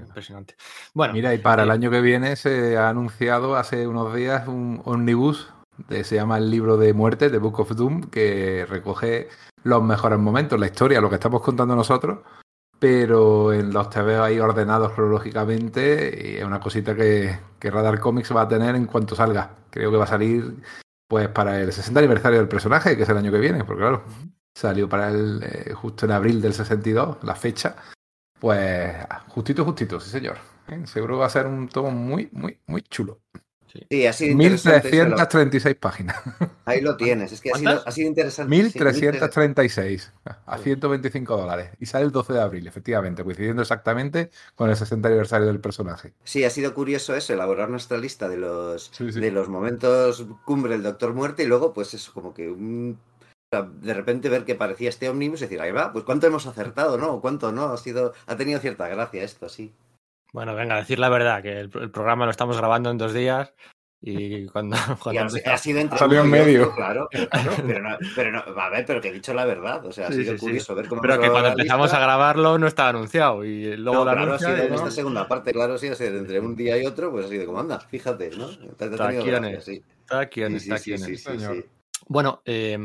impresionante. Bueno, mira, y para eh, el año que viene se ha anunciado hace unos días un omnibus, de, se llama el libro de muerte, de Book of Doom, que recoge los mejores momentos, la historia, lo que estamos contando nosotros, pero en los TV ahí ordenados cronológicamente y es una cosita que, que Radar Comics va a tener en cuanto salga. Creo que va a salir pues para el 60 aniversario del personaje, que es el año que viene, porque claro, salió para el eh, justo en abril del 62, la fecha, pues justito, justito, sí señor. ¿Eh? Seguro va a ser un tomo muy, muy, muy chulo. Sí, ha sido interesante. 1336 páginas. Ahí lo tienes. Es que ha sido, ha sido, interesante. 1336 a 125 dólares. Y sale el 12 de abril, efectivamente, coincidiendo exactamente con el 60 aniversario del personaje. Sí, ha sido curioso eso, elaborar nuestra lista de los, de los momentos cumbre del Doctor Muerte y luego, pues eso, como que de repente ver que parecía este Omnibus y decir, ahí va, pues cuánto hemos acertado, ¿no? ¿Cuánto no? Ha sido, ha tenido cierta gracia esto, sí. Bueno, venga, decir la verdad, que el, programa lo estamos grabando en dos días y *laughs* cuando, ha sido entre salió en medio. Claro, pero, no, pero no, a ver, pero que he dicho la verdad, o sea, ha sido curioso ver cómo Pero que cuando empezamos a grabarlo no estaba anunciado y luego la claro, ha sido en esta segunda parte, claro, sí, ha sido entre un día y otro, pues así de como anda, fíjate, ¿no? Está aquí, está aquí, Bueno, eh,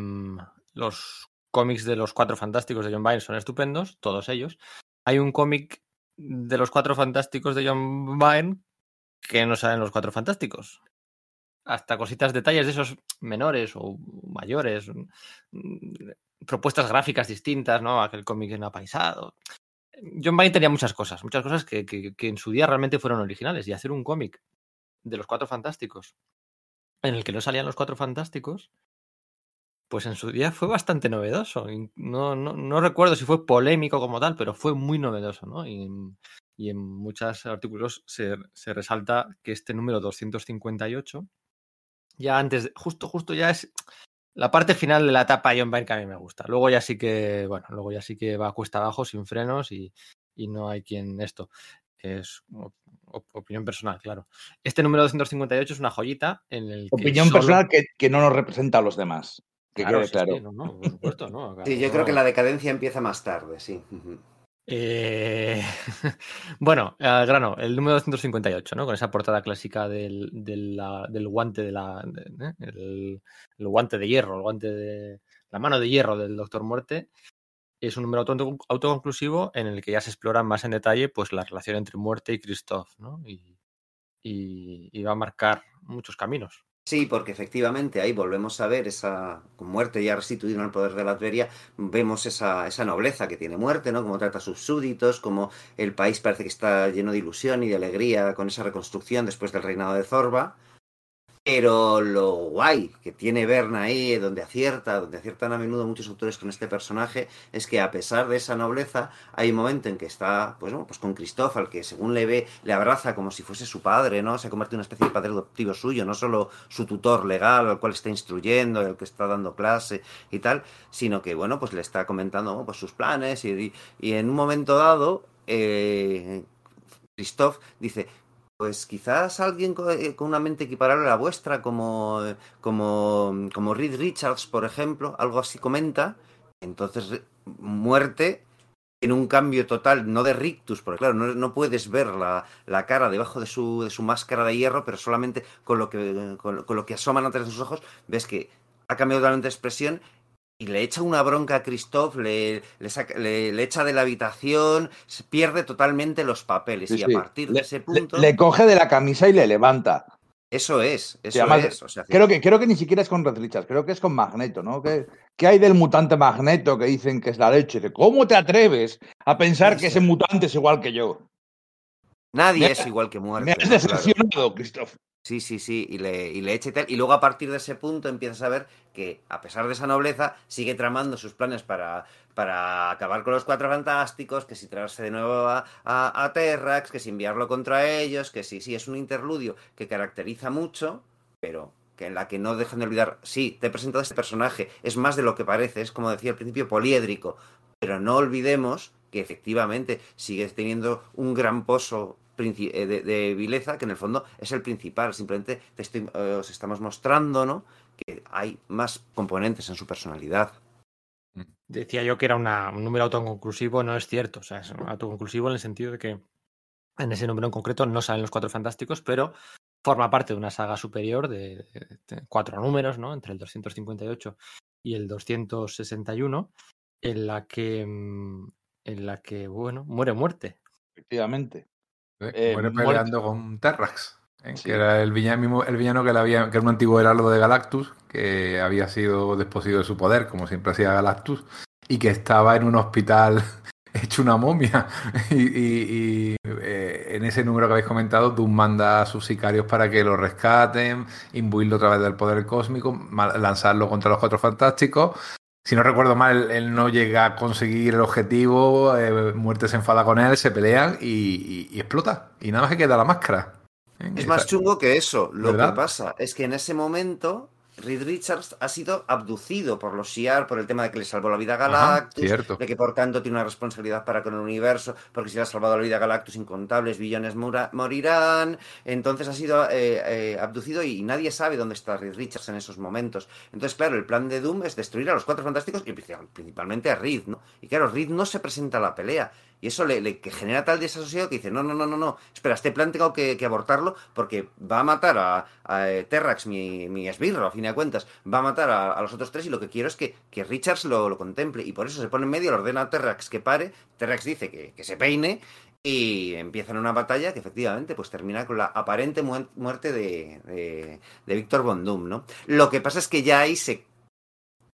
los cómics de los Cuatro Fantásticos de John Byrne son estupendos, todos ellos. Hay un cómic de los Cuatro Fantásticos de John Byrne que no salen los Cuatro Fantásticos. Hasta cositas, detalles de esos menores o mayores, mm, propuestas gráficas distintas, ¿no? Aquel cómic en apaisado. John Byrne tenía muchas cosas, muchas cosas que, que, que en su día realmente fueron originales. Y hacer un cómic de los Cuatro Fantásticos en el que no salían los Cuatro Fantásticos, pues en su día fue bastante novedoso. No, no, no, recuerdo si fue polémico como tal, pero fue muy novedoso, ¿no? Y, y en muchos artículos se, se, resalta que este número 258, ya antes, justo, justo ya es la parte final de la etapa John Byrne que a mí me gusta. Luego ya sí que, bueno, luego ya sí que va a cuesta abajo, sin frenos y, y no hay quien esto. Es opinión personal, claro. Este número 258 es una joyita en el que Opinión solo... personal que, que no nos representa a los demás. Que claro, quede claro. Sí, no, no, por supuesto, no. *laughs* sí, yo creo que la decadencia empieza más tarde, sí. Eh... *laughs* bueno, al grano, el número 258, ¿no? Con esa portada clásica del, del, la, del guante de la. De, ¿eh? el, el, guante de hierro, el guante de. La mano de hierro del Doctor Muerte. Es un número auto, autoconclusivo en el que ya se explora más en detalle pues, la relación entre Muerte y Christoph, ¿no? Y, y, y va a marcar muchos caminos. Sí, porque efectivamente ahí volvemos a ver esa muerte ya restituida en el poder de la Adveria, vemos esa, esa nobleza que tiene muerte, ¿no? Cómo trata a sus súbditos, como el país parece que está lleno de ilusión y de alegría con esa reconstrucción después del reinado de Zorba. Pero lo guay que tiene Berna ahí, donde acierta, donde aciertan a menudo muchos autores con este personaje, es que a pesar de esa nobleza, hay un momento en que está, pues, pues con Christoph, al que según le ve, le abraza como si fuese su padre, ¿no? Se convierte en una especie de padre adoptivo suyo, no solo su tutor legal, al cual está instruyendo, al que está dando clase y tal, sino que, bueno, pues le está comentando pues, sus planes y, y en un momento dado, eh, Christoph dice, pues quizás alguien con una mente equiparable a la vuestra, como, como, como Reed Richards, por ejemplo, algo así comenta. Entonces, muerte en un cambio total, no de rictus, porque claro, no, puedes ver la, la, cara debajo de su, de su máscara de hierro, pero solamente con lo que, con, lo que asoman ante sus ojos, ves que ha cambiado totalmente de expresión y le echa una bronca a Christoph, le, le, saca, le, le, echa de la habitación, se pierde totalmente los papeles Sí, y a sí. partir de ese punto... le- coge de la camisa y le levanta. Eso es, eso además, es. O sea, creo, que, creo que ni siquiera es con Red Richards, creo que es con Magneto, ¿no? ¿Qué, qué hay del mutante Magneto que dicen que es la leche? De, ¿Cómo te atreves a pensar que ese mutante es igual que yo? Nadie Me- es igual que muerte. Me has decepcionado, Christoph. Sí, sí, sí, y le, y echa y tal. Y luego a partir de ese punto empiezas a ver que, a pesar de esa nobleza, sigue tramando sus planes para, para acabar con los cuatro fantásticos, que si traerse de nuevo a, Terrax, que si enviarlo contra ellos, que sí, sí, es un interludio que caracteriza mucho, pero que en la que no dejan de olvidar, sí, te he presentado este personaje, es más de lo que parece, es como decía al principio, poliédrico, pero no olvidemos que efectivamente sigue teniendo un gran pozo de, de vileza que en el fondo es el principal. Simplemente te estoy, eh, os estamos mostrando ¿no? que hay más componentes en su personalidad. Decía yo que era una, un número autoconclusivo, no es cierto. O sea, es autoconclusivo en el sentido de que en ese número en concreto no salen los cuatro fantásticos, pero forma parte de una saga superior de, de, de cuatro números, ¿no? Entre el 258 y el 261, en la que, mm, en la que bueno, muere muerte. Efectivamente. ¿Eh? Muerte. peleando con Terrax, ¿eh? Sí. que era el villano, mismo, el villano que, le había, que era un antiguo heraldo de Galactus, que había sido desposeído de su poder, como siempre hacía Galactus, y que estaba en un hospital *laughs* hecho una momia. *laughs* y, y- y, eh, en ese número que habéis comentado, Doom manda a sus sicarios para que lo rescaten, imbuirlo a través del poder cósmico, lanzarlo contra los cuatro fantásticos. Si no recuerdo mal, él, no llega a conseguir el objetivo, eh, Muerte se enfada con él, se pelean y, y- y explota. Y nada más que queda la máscara. Es más chungo que eso. Lo ¿Verdad? que pasa es que en ese momento Reed Richards ha sido abducido por los Shi'ar por el tema de que le salvó la vida a Galactus, cierto. de que por tanto tiene una responsabilidad para con el universo, porque si le ha salvado la vida a Galactus, incontables billones morirán. Entonces ha sido eh, eh, abducido y nadie sabe dónde está Reed Richards en esos momentos. Entonces, claro, el plan de Doom es destruir a los cuatro fantásticos y principal- principalmente a Reed, ¿no? Y claro, Reed no se presenta a la pelea. Y eso le, le- genera tal desasosiego que dice, no, no, no, no, no, espera, este plan tengo que, abortarlo porque va a matar a, eh, Terrax, mi, mi esbirro, a fin de cuentas, va a matar a, los otros tres y lo que quiero es que, que Richards lo, lo contemple. Y por eso se pone en medio, le ordena a Terrax que pare, Terrax dice que, que se peine y empiezan una batalla que efectivamente pues termina con la aparente mu- muerte de, de, de Víctor Von Doom, ¿no? Lo que pasa es que ya ahí se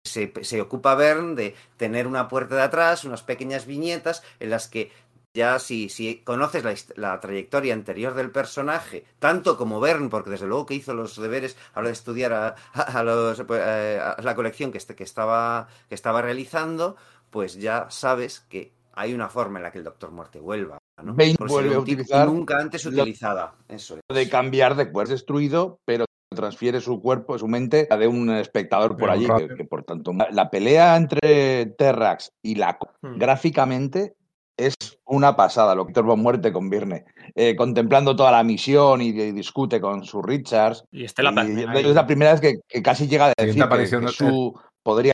se, se ocupa Bern de tener una puerta de atrás, unas pequeñas viñetas en las que ya si, si conoces la, trayectoria anterior del personaje, tanto como Bern, porque desde luego que hizo los deberes a la de estudiar a, a- los, pues, eh, a la colección que, este- que, estaba, que estaba realizando, pues ya sabes que hay una forma en la que el Doctor Muerte vuelva. ¿no? Bane vuelve a utilizar nunca antes lo- utilizada. Eso es. de cambiar de cuerpo destruido, pero transfiere su cuerpo, su mente a de un espectador por allí, que, por tanto la pelea entre Terrax y la Hmm. gráficamente es una pasada, lo que Von Muerte convierne, eh, contemplando toda la misión y, y discute con su Richards. Y Estela Y también ahí. es la primera vez que, que casi llega a decir que, su podría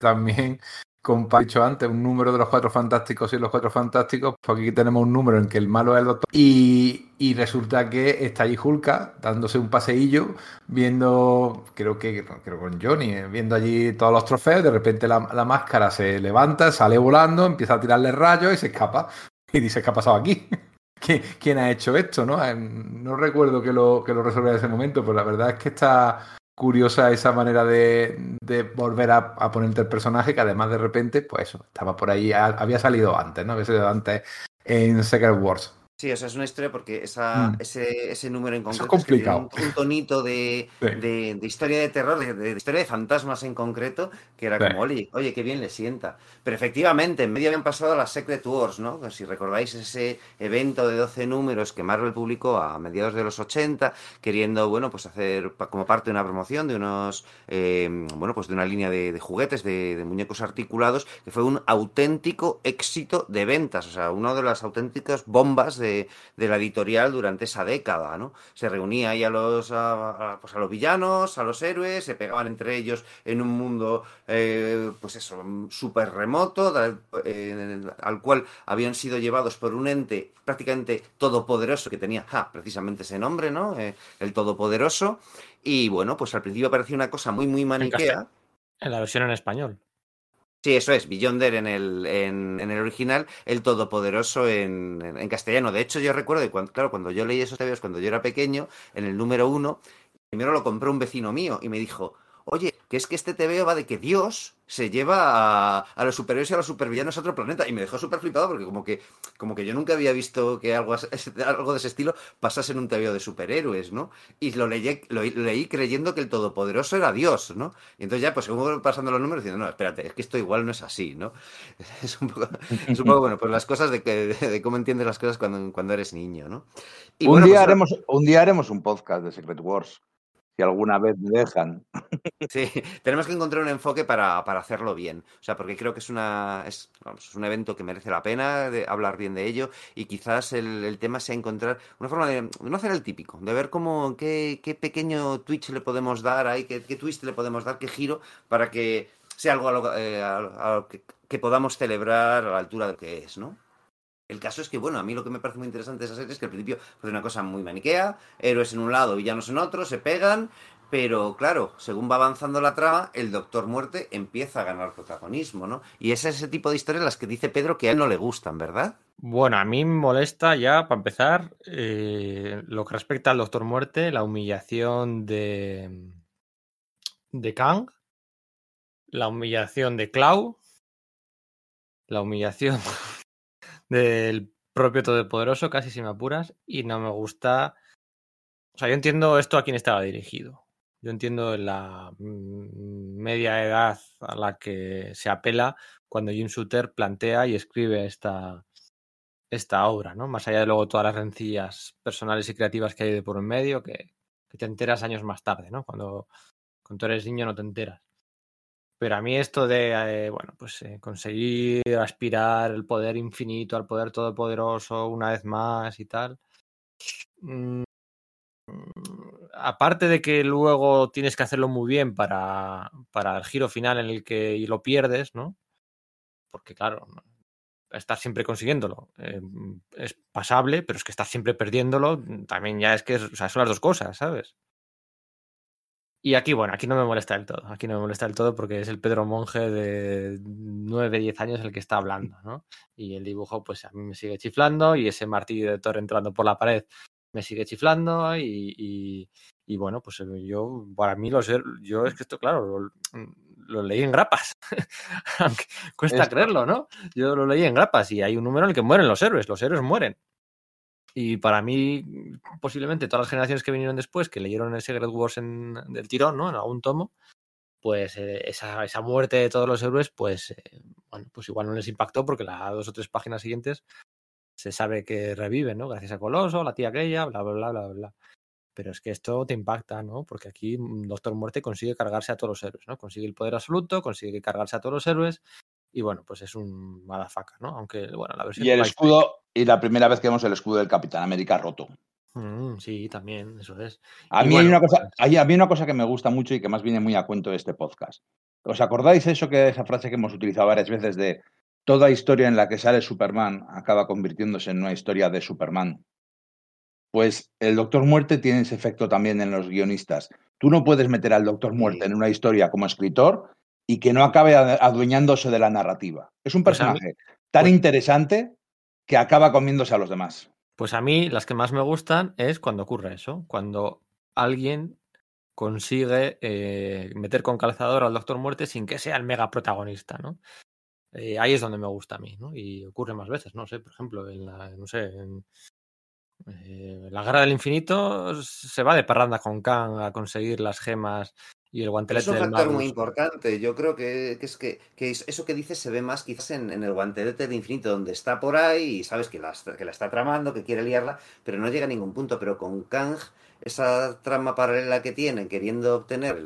también, como he dicho antes, un número de los cuatro fantásticos y los cuatro fantásticos, pues aquí tenemos un número en que el malo es el doctor y, resulta que está allí Hulka dándose un paseillo, viendo, creo que creo con Johnny, eh, viendo allí todos los trofeos, de repente la, la máscara se levanta, sale volando, empieza a tirarle rayos y se escapa. *laughs* Y dice, ¿qué ha pasado aquí? *laughs* ¿Qui- ¿Quién ha hecho esto? No, Eh, no recuerdo que lo, que lo resolviera en ese momento, pero la verdad es que está curiosa esa manera de, volver a, ponerte el personaje que además de repente, pues eso, estaba por ahí, ha- había salido antes, ¿no? Había salido antes en Secret Wars. Sí, o sea, es una historia porque esa, Mm. ese, ese número en Eso es concreto es que un, un tonito de, Sí. de- de historia de terror, de, de historia de fantasmas en concreto, que era Sí. como, oye, oye, qué bien le sienta. Pero efectivamente, en medio habían pasado las Secret Wars, ¿no? Si recordáis ese evento de 12 números que Marvel publicó a mediados de los 80, queriendo, bueno, pues hacer como parte de una promoción de unos, eh, bueno, pues de una línea de, juguetes, de, de muñecos articulados, que fue un auténtico éxito de ventas, o sea, una de las auténticas bombas de, de la editorial durante esa década, ¿no? Se reunía ahí a los, a, a- pues a los villanos, a los héroes, se pegaban entre ellos en un mundo, eh, pues eso, súper remoto, eh, al cual habían sido llevados por un ente prácticamente todopoderoso que tenía, ja, precisamente ese nombre, ¿no? Eh, el todopoderoso. Y bueno, pues al principio parecía una cosa muy, muy maniquea. En la versión en español. Sí, eso es, Beyonder en el, en, el original, el Todopoderoso en, en- en castellano. De hecho, yo recuerdo que, cuando, claro, cuando yo leí esos tebeos, cuando yo era pequeño, en el número uno, primero lo compró un vecino mío y me dijo, oye, que es que este tebeo va de que Dios se lleva a, a los superhéroes y a los supervillanos a otro planeta. Y me dejó súper flipado porque como que, como que yo nunca había visto que algo, *laughs* algo de ese estilo pasase en un tebeo de superhéroes, ¿no? Y lo leí, lo leí creyendo que el Todopoderoso era Dios, ¿no? Y entonces ya, pues según pasando los números, diciendo, no, espérate, es que esto igual no es así, ¿no? *laughs* Es un poco, es un poco bueno, pues las cosas de, que, de cómo entiendes las cosas cuando, cuando eres niño, ¿no? Y un, bueno, día pues, haremos, un día haremos un podcast de Secret Wars, si alguna vez me dejan. Sí, *laughs* tenemos que encontrar un enfoque para, para hacerlo bien. O sea, porque creo que es una es, un evento que merece la pena de hablar bien de ello y quizás el, el tema sea encontrar una forma de no hacer el típico, de ver cómo qué, qué pequeño twitch le podemos dar ahí, qué, twist le podemos dar, qué giro para que sea algo a lo, eh, a lo- que podamos celebrar a la altura de lo que es, ¿no? El caso es que, bueno, a mí lo que me parece muy interesante de esa serie es que al principio fue una cosa muy maniquea, héroes en un lado, villanos en otro, se pegan, pero claro, según va avanzando la trama, el Doctor Muerte empieza a ganar protagonismo, ¿no? Y es ese tipo de historias las que dice Pedro que a él no le gustan, ¿verdad? Bueno, a mí me molesta ya, para empezar, eh, lo que respecta al Doctor Muerte, la humillación de, de Kang, la humillación de Clau la humillación del propio Todopoderoso, casi si me apuras, y no me gusta. O sea, yo entiendo esto a quién estaba dirigido. Yo entiendo la mm, media edad a la que se apela cuando Jim Shooter plantea y escribe esta, esta obra, ¿no? Más allá de luego todas las rencillas personales y creativas que hay de por medio, que, que te enteras años más tarde, ¿no? Cuando, cuando eres niño no te enteras. Pero a mí esto de, eh, bueno, pues eh, conseguir aspirar el poder infinito, al poder todopoderoso una vez más y tal. mm, aparte de que luego tienes que hacerlo muy bien para, para el giro final en el que lo pierdes, ¿no? Porque claro, estás siempre consiguiéndolo. eh, es pasable, pero es que estás siempre perdiéndolo. También ya es que es- o sea, son las dos cosas, ¿sabes? Y aquí, bueno, aquí no me molesta del todo. Aquí no me molesta del todo porque es el Pedro Monje de 9, 10 años el que está hablando, ¿no? Y el dibujo, pues a mí me sigue chiflando y ese martillo de Thor entrando por la pared me sigue chiflando y, y- y bueno, pues eh, yo, para mí, lo sé, yo es que esto, claro, lo, lo leí en grapas. *laughs* Aunque cuesta creerlo, ¿no? Yo lo leí en grapas y hay un número en el que mueren los héroes, los héroes mueren. Y para mí, posiblemente todas las generaciones que vinieron después, que leyeron el Secret Wars en, del tirón, ¿no? En algún tomo, pues eh, esa, esa muerte de todos los héroes, pues, eh, bueno, pues igual no les impactó porque las dos o tres páginas siguientes se sabe que reviven, ¿no? Gracias a Coloso, la tía aquella, bla, bla, bla, bla, bla. Pero es que esto te impacta, ¿no? Porque aquí Doctor Muerte consigue cargarse a todos los héroes, ¿no? Consigue el poder absoluto, consigue cargarse a todos los héroes y bueno, pues es un madafaca, ¿no? Aunque, bueno, la versión Y el escudo, y la primera vez que vemos el escudo del Capitán América roto. Mm, sí, también, eso es. A mí, hay una cosa, pues- hay, a mí una cosa que me gusta mucho y que más viene muy a cuento de este podcast. ¿Os acordáis eso que esa frase que hemos utilizado varias veces de toda historia en la que sale Superman acaba convirtiéndose en una historia de Superman? Pues el Doctor Muerte tiene ese efecto también en los guionistas. Tú no puedes meter al Doctor Muerte Sí. en una historia como escritor y que no acabe adueñándose de la narrativa. Es un Pues mí- personaje tan pues- interesante que acaba comiéndose a los demás. Pues a mí las que más me gustan es cuando ocurre eso, cuando alguien consigue eh, meter con calzador al Doctor Muerte sin que sea el mega protagonista, ¿no? Eh, ahí es donde me gusta a mí, ¿no? Y ocurre más veces, no sé, por ejemplo, en la, no sé, eh, la Guerra del Infinito se va de parranda con Kang a conseguir las gemas y el Es guantelete un del factor muy importante. Yo creo que, que es que, que es- eso que dices se ve más quizás en, en el guantelete de infinito, donde está por ahí y sabes que la, que la está tramando, que quiere liarla, pero no llega a ningún punto. Pero con Kang, esa trama paralela que tiene, queriendo obtener,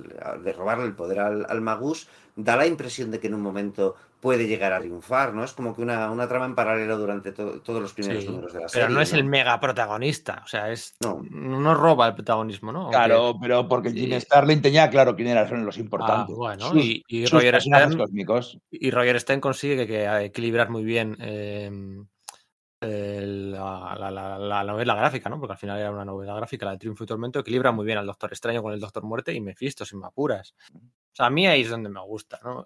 de robarle el poder al, al Magus, da la impresión de que en un momento puede llegar a triunfar, ¿no? Es como que una, una trama en paralelo durante to- todos los primeros Sí, números de la serie. pero no es el mega protagonista, o sea, es No. no roba el protagonismo, ¿no? Aunque- Claro, pero porque Jim Eh, Starlin tenía claro quién eran los ah, importantes. bueno, Sus- y, y sus Roger Stern cósmicos. Y Roger Stern consigue que, que equilibrar muy bien eh, el- la, la- la- la novela gráfica, ¿no? Porque al final era una novela gráfica, la de Triunfo y Tormento, equilibra muy bien al Doctor Extraño con el Doctor Muerte y Mephisto, sin me apuras. O sea, a mí ahí es donde me gusta, ¿no?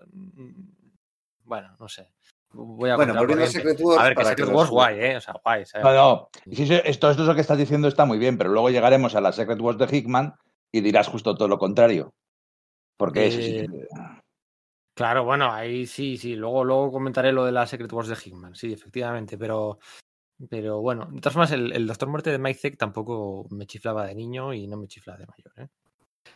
Bueno, no sé. Voy a Bueno, volviendo a. Secret Wars. A ver, que Secret Wars guay, ¿eh? O sea, guay. ¿sabes? No, esto, esto es lo que estás diciendo está muy bien, pero luego llegaremos a la Secret Wars de Hickman y dirás justo todo lo contrario. Porque eso sí Eh, Claro, bueno, ahí sí, sí. Luego, luego comentaré lo de la Secret Wars de Hickman, sí, efectivamente, pero, pero bueno, de todas formas, el, el Doctor Muerte de Mike Zeck tampoco me chiflaba de niño y no me chifla de mayor, ¿eh?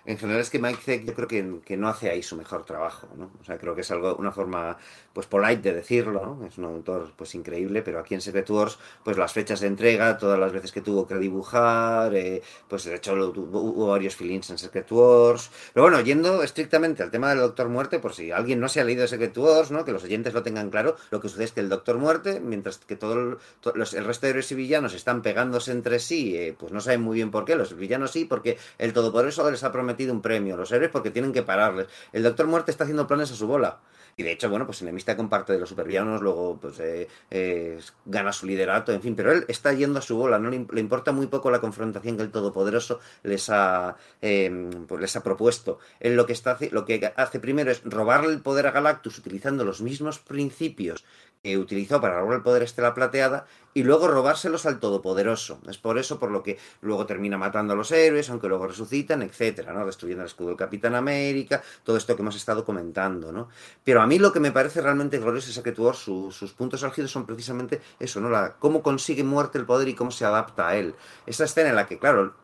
En general es que Mike Zeck yo creo que, que no hace ahí su mejor trabajo, ¿no? O sea, creo que es algo, una forma, pues, polite de decirlo, ¿no? Es un autor, pues, increíble, pero aquí en Secret Wars, pues, las fechas de entrega, todas las veces que tuvo que dibujar, eh, pues, de hecho, hubo varios feelings en Secret Wars. Pero bueno, yendo estrictamente al tema del Doctor Muerte, por si alguien no se ha leído Secret Wars, ¿no? Que los oyentes lo tengan claro, lo que sucede es que el Doctor Muerte, mientras que todo el, los- el resto de héroes y villanos están pegándose entre sí, eh, pues no saben muy bien por qué, los villanos sí, porque el Todopoderoso les ha prometido un premio, los héroes porque tienen que pararles. El Doctor Muerte está haciendo planes a su bola. Y de hecho, bueno, pues enemista con parte de los supervillanos, luego pues eh, eh, gana su liderato, en fin, pero él está yendo a su bola, no le, im- le importa muy poco la confrontación que el Todopoderoso les ha, eh, pues les ha propuesto. Él lo que, está, lo que hace primero es robarle el poder a Galactus utilizando los mismos principios que utilizó para robar el poder estela plateada y luego robárselos al Todopoderoso. Es por eso por lo que luego termina matando a los héroes, aunque luego resucitan, etcétera, ¿no? Destruyendo el escudo del Capitán América, todo esto que hemos estado comentando, ¿no? Pero a mí lo que me parece realmente glorioso es que Secret sus puntos álgidos son precisamente eso, ¿no? La, cómo consigue muerte el poder y cómo se adapta a él. Esa escena en la que, claro,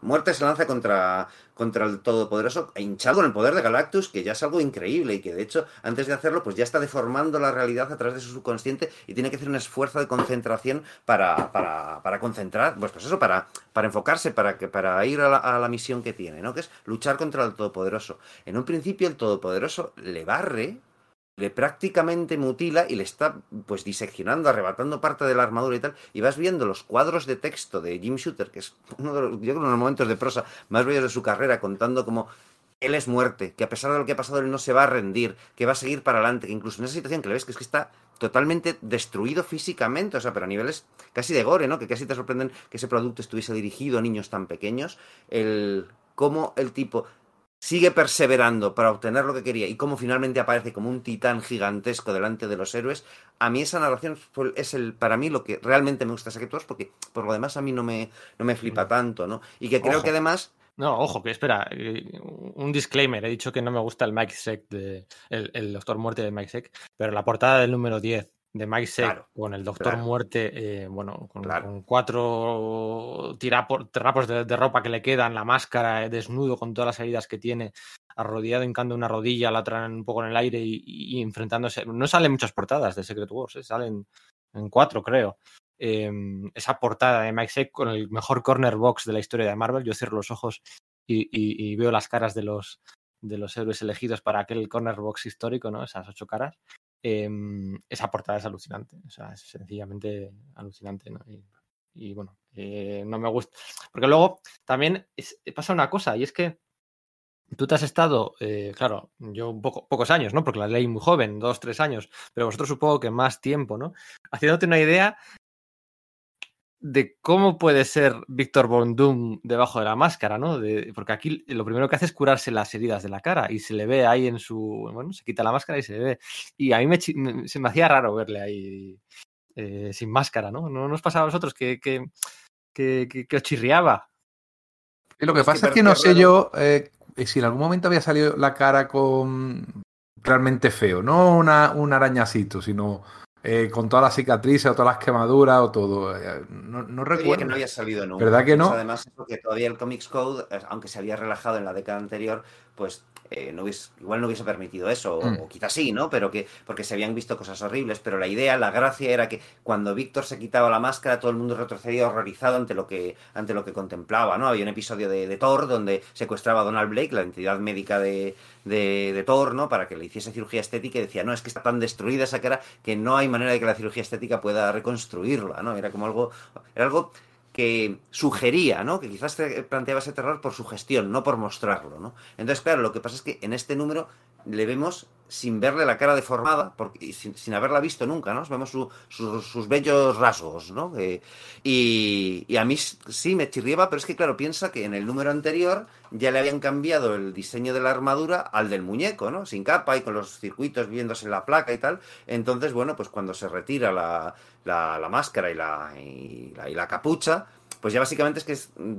Muerte se lanza contra, contra el Todopoderoso, hinchado con el poder de Galactus, que ya es algo increíble y que de hecho, antes de hacerlo, pues ya está deformando la realidad a través de su subconsciente y tiene que hacer un esfuerzo de concentración para, para, para concentrar, pues, pues eso, para, para enfocarse, para, que, para ir a la, a la misión que tiene, ¿no? Que es luchar contra el Todopoderoso. En un principio, el Todopoderoso le barre le prácticamente mutila y le está pues diseccionando, arrebatando parte de la armadura y tal, y vas viendo los cuadros de texto de Jim Shooter, que es uno de los, yo creo, de los momentos de prosa más bellos de su carrera, contando como él es muerte, que a pesar de lo que ha pasado él no se va a rendir, que va a seguir para adelante, que incluso en esa situación que le ves que es que está totalmente destruido físicamente, o sea, pero a niveles casi de gore, ¿no? Que casi te sorprenden que ese producto estuviese dirigido a niños tan pequeños, el cómo el tipo sigue perseverando para obtener lo que quería y cómo finalmente aparece como un titán gigantesco delante de los héroes, a mí esa narración es el para mí lo que realmente me gusta de Secret porque por lo demás a mí no me, no me flipa tanto, ¿no? Y que creo ojo. que además... No, ojo, que espera, eh, un disclaimer, he dicho que no me gusta el Mike Sec, de, el, el Doctor Muerte de Mike Sec, pero la portada del número 10 de Mike Sec Claro, con el Doctor claro. Muerte, eh, bueno, con, Claro. con cuatro tirapos, trapos de, de ropa que le quedan, la máscara, eh, desnudo con todas las heridas que tiene, arrodillado, hincando una rodilla, la otra un poco en el aire y, enfrentándose. No salen muchas portadas de Secret Wars, eh, salen en cuatro, creo. Eh, esa portada de Mike Sec con el mejor corner box de la historia de Marvel, yo cierro los ojos y, y- y veo las caras de los, de los héroes elegidos para aquel corner box histórico, ¿no? Esas ocho caras. Eh, esa portada es alucinante, o sea, es sencillamente alucinante, ¿no? Y, bueno, eh, no me gusta. Porque luego también pasa una cosa, y es que tú te has estado, eh, claro, yo pocos años, ¿no? Porque la leí muy joven, dos, tres años, pero vosotros supongo que más tiempo, ¿no? Haciéndote una idea de cómo puede ser Víctor Von Doom debajo de la máscara, ¿no? De- porque aquí lo primero que hace es curarse las heridas de la cara y se le ve ahí en su. Bueno, se quita la máscara y se le ve. Y a mí me, se me hacía raro verle ahí eh, sin máscara, ¿no? ¿No nos pasaba a vosotros que, que, que, que- que os chirriaba? Y lo que Es que pasa es que no sé raro. yo eh, si en algún momento había salido la cara con realmente feo, no una, un arañacito, sino eh, con todas las cicatrices o todas las quemaduras o todo. Eh, no, no recuerdo. que no había salido nunca. ¿Verdad que no? Pues además, eso que todavía el Comics Code, eh, aunque se había relajado en la década anterior, pues eh, no hubiese- igual no hubiese permitido eso, o- Mm. o quizás sí, ¿no? Pero que, porque se habían visto cosas horribles, pero la idea, la gracia era que cuando Víctor se quitaba la máscara, todo el mundo retrocedía horrorizado ante lo que, ante lo que contemplaba, ¿no? Había un episodio de, de Thor donde secuestraba a Donald Blake, la entidad médica de, de, de Thor, ¿no? Para que le hiciese cirugía estética y decía, no, es que está tan destruida esa cara que no hay manera de que la cirugía estética pueda reconstruirla, ¿no? Era como algo, era algo que sugería, ¿no? Que quizás te planteaba ese terror por su gestión, no por mostrarlo, ¿no? Entonces, claro, lo que pasa es que en este número le vemos sin verle la cara deformada, porque, sin, sin haberla visto nunca, ¿no? Vemos su- su- sus bellos rasgos, ¿no? Eh, y, y a mí sí me chirriaba, pero es que, claro, piensa que en el número anterior ya le habían cambiado el diseño de la armadura al del muñeco, ¿no? Sin capa y con los circuitos viéndose en la placa y tal. Entonces, bueno, pues cuando se retira la, la, la máscara y la, y la, y la capucha, pues ya básicamente es que es, mm,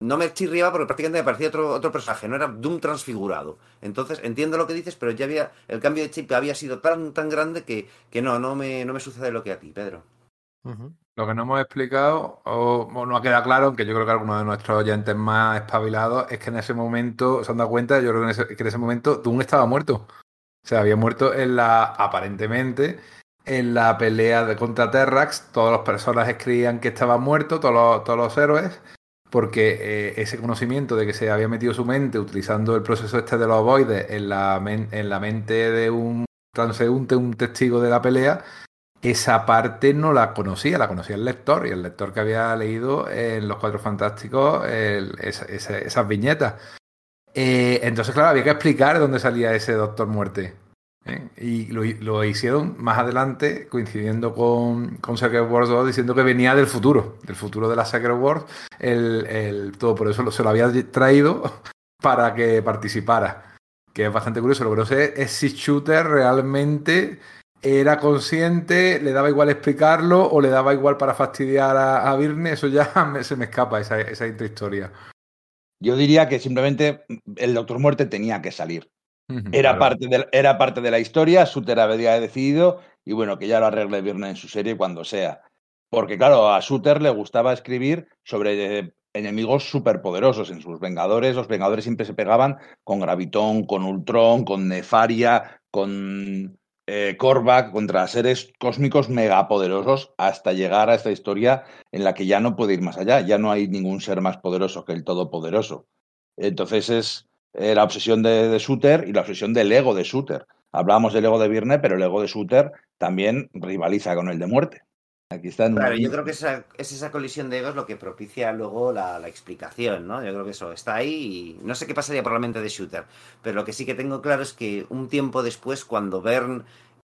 no me chirriaba porque prácticamente me parecía otro, otro personaje, no era Doom transfigurado. Entonces, entiendo lo que dices, pero ya había, el cambio de chip había sido tan, tan grande que, que no, no me, no me sucede lo que a ti, Pedro. Lo que no hemos explicado, o, o no ha quedado claro, aunque yo creo que algunos de nuestros oyentes más espabilados, es que en ese momento, se han dado cuenta, yo creo que en ese, que en ese momento Doom estaba muerto. O sea, había muerto en la, aparentemente, en la pelea de contra Terrax. Todas las personas creían que estaba muerto, todos los, todos los héroes, porque eh, ese conocimiento de que se había metido su mente utilizando el proceso este de los ovoides en la, en la mente de un transeúnte, un testigo de la pelea, esa parte no la conocía, la conocía el lector y el lector que había leído en Los Cuatro Fantásticos esa- esa- esas viñetas. Eh, entonces, claro, había que explicar dónde salía ese Doctor Muerte. ¿Eh? Y lo, hicieron más adelante, coincidiendo con, con Secret Wars 2, diciendo que venía del futuro, del futuro de la Secret Wars. El, todo por eso se lo había traído *laughs* para que participara. Que es bastante curioso. Lo que no sé es si Shooter realmente ¿Era consciente? ¿Le daba igual explicarlo? ¿O le daba igual para fastidiar a, a Virne? Eso ya *laughs* se me escapa, esa, esa intrahistoria. Yo diría que simplemente el Doctor Muerte tenía que salir. Era, Claro. parte de, era parte de la historia, Suter había decidido y bueno, que ya lo arregle Virne en su serie cuando sea. Porque claro, a Suter le gustaba escribir sobre eh, enemigos superpoderosos en sus Vengadores. Los Vengadores siempre se pegaban con Gravitón, con Ultron, con Nefaria, con eh, Korvac, contra seres cósmicos megapoderosos hasta llegar a esta historia en la que ya no puede ir más allá. Ya no hay ningún ser más poderoso que el Todopoderoso. Entonces es eh, la obsesión de, de Suter y la obsesión del ego de Suter. Hablábamos del ego de Virne, pero el ego de Suter también rivaliza con el de muerte. Aquí está en Claro, yo creo que esa, es esa colisión de egos lo que propicia luego la, la explicación, ¿no? Yo creo que eso está ahí y no sé qué pasaría por la mente de Shooter, pero lo que sí que tengo claro es que un tiempo después, cuando Bern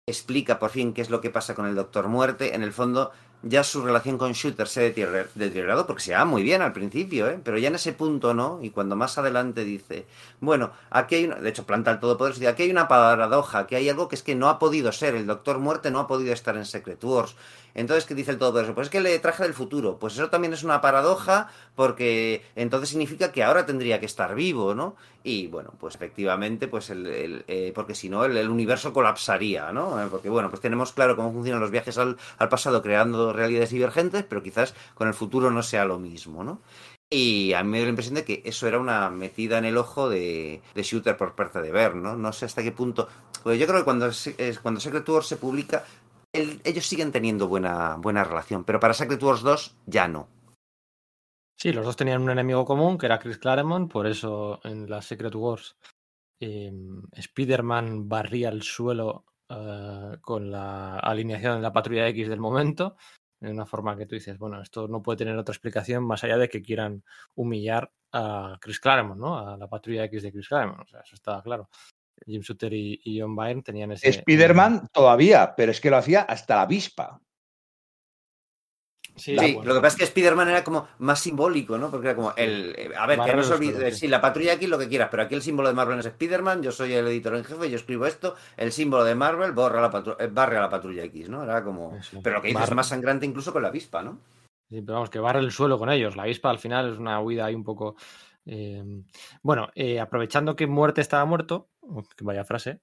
explica por fin qué es lo que pasa con el Doctor Muerte, en el fondo ya su relación con Shooter se ha deterior- deteriorado porque se va muy bien al principio, ¿eh? pero ya en ese punto no, y cuando más adelante dice, bueno, aquí hay una, de hecho planta el todopoderoso, aquí hay una paradoja, que hay algo que es que no ha podido ser, el Doctor Muerte no ha podido estar en Secret Wars. Entonces, ¿qué dice el todopoderoso? Pues es que le traje del futuro, pues eso también es una paradoja porque entonces significa que ahora tendría que estar vivo, ¿no? Y bueno, pues efectivamente, pues el, eh, porque si no el, universo colapsaría, ¿no? Eh, Porque bueno, pues tenemos claro cómo funcionan los viajes al, pasado creando realidades divergentes, pero quizás con el futuro no sea lo mismo, ¿no? Y a mí me da la impresión de que eso era una metida en el ojo de, de Shooter por parte de Ver, ¿no? No sé hasta qué punto. Pues yo creo que cuando, cuando Secret Wars se publica, el, ellos siguen teniendo buena, buena relación, pero para Secret Wars 2 ya no. Sí, los dos tenían un enemigo común, que era Chris Claremont, por eso en la Secret Wars eh, Spider-Man barría el suelo eh, con la alineación de la patrulla X del momento, de una forma que tú dices, bueno, esto no puede tener otra explicación más allá de que quieran humillar a Chris Claremont, ¿no? A la patrulla X de Chris Claremont, o sea, eso estaba claro. Jim Shooter y, y John Byrne tenían ese... Spider-Man todavía, pero es que lo hacía hasta la avispa. Sí, sí bueno. lo que pasa es que Spider-Man era como más simbólico, ¿no? Porque era como el. eh, A ver, Marvel que no se olvide. Sí, la patrulla aquí lo que quieras, pero aquí el símbolo de Marvel es Spider-Man, yo soy el editor en jefe, yo escribo esto, el símbolo de Marvel borra la patrulla, barre a la patrulla X, ¿no? Era como. Pero lo que dices es más sangrante incluso con la avispa, ¿no? Sí, pero vamos, que barre el suelo con ellos. La avispa al final es una huida ahí un poco. Eh... Bueno, eh, aprovechando que Muerte estaba muerto, que vaya frase,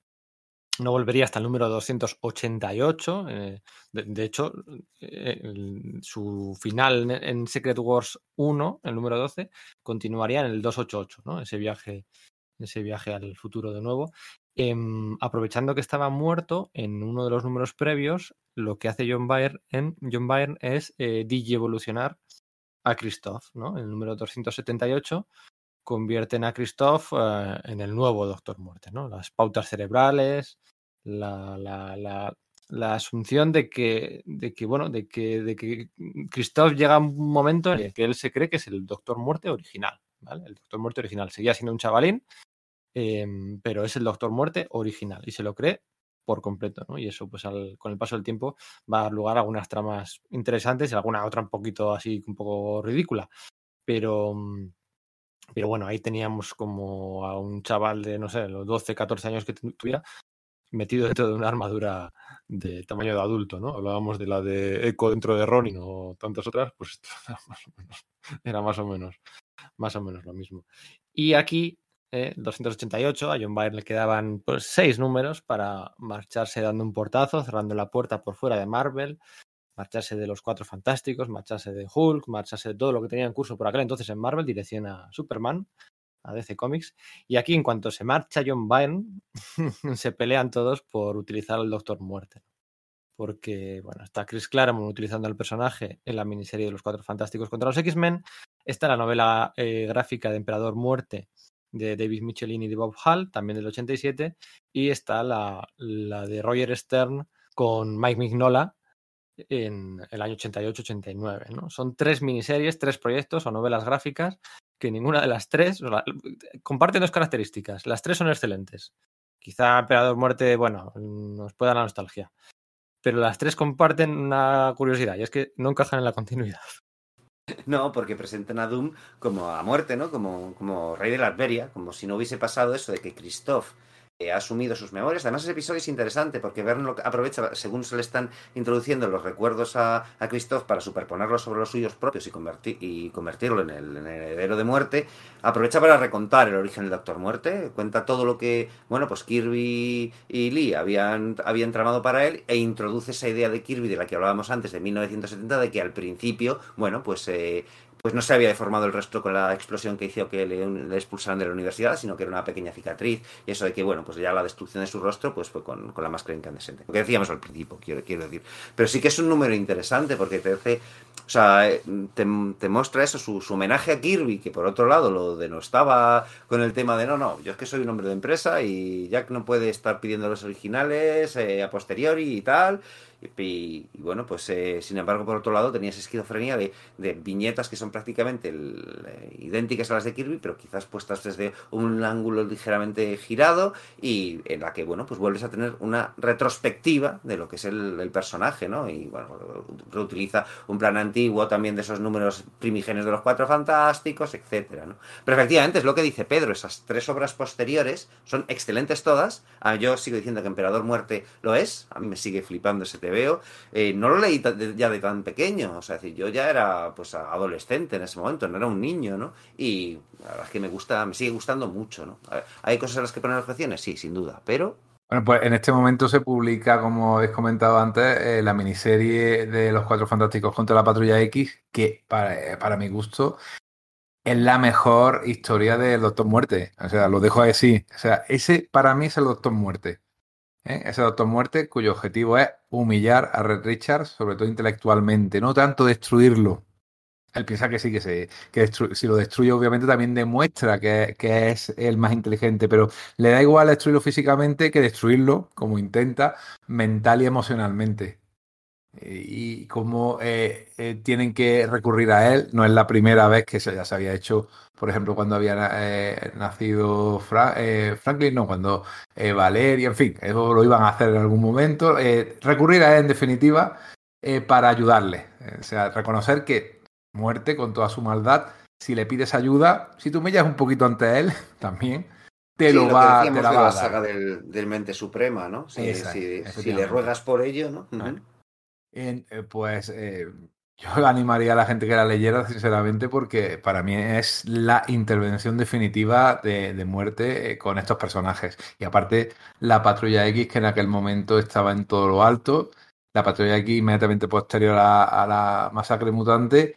no volvería hasta el número 288. Eh, de, de, hecho, eh, su final en Secret Wars 1, el número 12, continuaría en el 288, ¿no? Ese viaje, ese viaje al futuro de nuevo. Eh, aprovechando que estaba muerto en uno de los números previos, lo que hace John Byrne, en, John Byrne es eh, digievolucionar a Christoph, ¿no? El número 278 convierten a Christoph uh, en el nuevo Doctor Muerte, ¿no? Las pautas cerebrales, la, la, la, la, asunción de que, de que, bueno, de que, de que Christoph llega un momento en el que él se cree que es el Doctor Muerte original, ¿vale? El Doctor Muerte original. Seguía siendo un chavalín, eh, pero es el Doctor Muerte original y se lo cree por completo, ¿no? Y eso, pues, con el paso del tiempo va a dar lugar a algunas tramas interesantes y alguna otra un poquito así, un poco ridícula. Pero, pero bueno, ahí teníamos como a un chaval de, no sé, los 12, 14 años que tuviera, metido dentro de una armadura de tamaño de adulto, ¿no? Hablábamos de la de Echo dentro de Ronin o tantas otras, pues *laughs* era más o menos, era más o menos, más o menos lo mismo. Y aquí, eh, 288, a John Byrne le quedaban pues, seis números para marcharse dando un portazo, cerrando la puerta por fuera de Marvel, marcharse de los Cuatro Fantásticos, marcharse de Hulk, marcharse de todo lo que tenía en curso por aquel entonces en Marvel, dirección a Superman, a DC Comics. Y aquí, en cuanto se marcha John Byrne, *laughs* se pelean todos por utilizar al Doctor Muerte. Porque, bueno, está Chris Claremont utilizando al personaje en la miniserie de los Cuatro Fantásticos contra los X-Men. Está la novela eh, gráfica de Emperador Muerte de David Michelin y de Bob Hall, también del 87. Y está la, la de Roger Stern con Mike Mignola, en el año 88-89. ¿no? Son tres miniseries, tres proyectos o novelas gráficas que ninguna de las tres comparten dos características. Las tres son excelentes. Quizá Emperador Muerte, bueno, nos pueda la nostalgia. Pero las tres comparten una curiosidad y es que no encajan en la continuidad. *laughs* No, porque presentan a Doom como a muerte, ¿no? Como, como rey de la Alberia, como si no hubiese pasado eso de que Christoph ha asumido sus memorias. Además, ese episodio es interesante porque Verne aprovecha, según se le están introduciendo los recuerdos a, a Christoph para superponerlos sobre los suyos propios y, convertir, y convertirlo en el, en el, heredero de muerte, aprovecha para recontar el origen del Doctor Muerte, cuenta todo lo que, bueno, pues Kirby y Lee habían, habían tramado para él e introduce esa idea de Kirby de la que hablábamos antes, de 1970, de que al principio, bueno, pues... Eh, pues no se había deformado el rostro con la explosión que hizo que le, expulsaran de la universidad, sino que era una pequeña cicatriz, y eso de que, bueno, pues ya la destrucción de su rostro pues fue con, con la máscara incandescente. Lo que decíamos al principio, quiero, quiero, decir. Pero sí que es un número interesante porque te hace, o sea, te, te muestra eso, su, su, homenaje a Kirby, que por otro lado lo denostaba con el tema de, no, no, yo es que soy un hombre de empresa y Jack no puede estar pidiendo los originales eh, a posteriori y tal, y, bueno, pues eh, sin embargo, por otro lado, tenías esquizofrenia de, viñetas que son prácticamente eh, idénticas a las de Kirby, pero quizás puestas desde un ángulo ligeramente girado y en la que, bueno, pues vuelves a tener una retrospectiva de lo que es el, el personaje, ¿no? Y bueno, reutiliza un plan antiguo también de esos números primigenios de los Cuatro Fantásticos, etcétera, ¿no? Pero efectivamente es lo que dice Pedro, esas tres obras posteriores son excelentes todas. Ah, yo sigo diciendo que Emperador Muerte lo es, a mí me sigue flipando ese TV veo, eh, no lo leí ya de tan pequeño, o sea, decir, yo ya era pues adolescente en ese momento, no era un niño, ¿no? Y la verdad es que me gusta, me sigue gustando mucho, ¿no? ¿Hay cosas a las que poner objeciones? Sí, sin duda, pero... Bueno, pues en este momento se publica, como habéis comentado antes, eh, la miniserie de los Cuatro Fantásticos contra la Patrulla X, que para, para mi gusto es la mejor historia del Doctor Muerte. O sea, lo dejo así. O sea, ese para mí es el Doctor Muerte. ¿eh? Ese Doctor Muerte cuyo objetivo es humillar a Red Richards, sobre todo intelectualmente, no tanto destruirlo. Él piensa que sí, que, se, que si lo destruye, obviamente también demuestra que, que, es el más inteligente, pero le da igual destruirlo físicamente que destruirlo, como intenta, mental y emocionalmente. Y cómo eh, eh, tienen que recurrir a él, no es la primera vez que se, ya se había hecho, por ejemplo, cuando había eh, nacido Fra Franklin, no, cuando Valeria, en fin, eso lo iban a hacer en algún momento. recurrir a él, en definitiva, para ayudarle. O sea, reconocer que muerte con toda su maldad, si le pides ayuda, si tú humillas un poquito ante él, *laughs* también, te sí, lo, lo va que te la de va la a dar. saga del, del, Mente Suprema, ¿no? Si, Exacto, si, si, le ruegas por ello, ¿no? Uh -huh. En, eh, pues eh, yo *laughs* animaría a la gente que la leyera, sinceramente, porque para mí es la intervención definitiva de, de muerte eh, con estos personajes. Y aparte, la Patrulla X, que en aquel momento estaba en todo lo alto, la Patrulla X inmediatamente posterior a, la masacre mutante,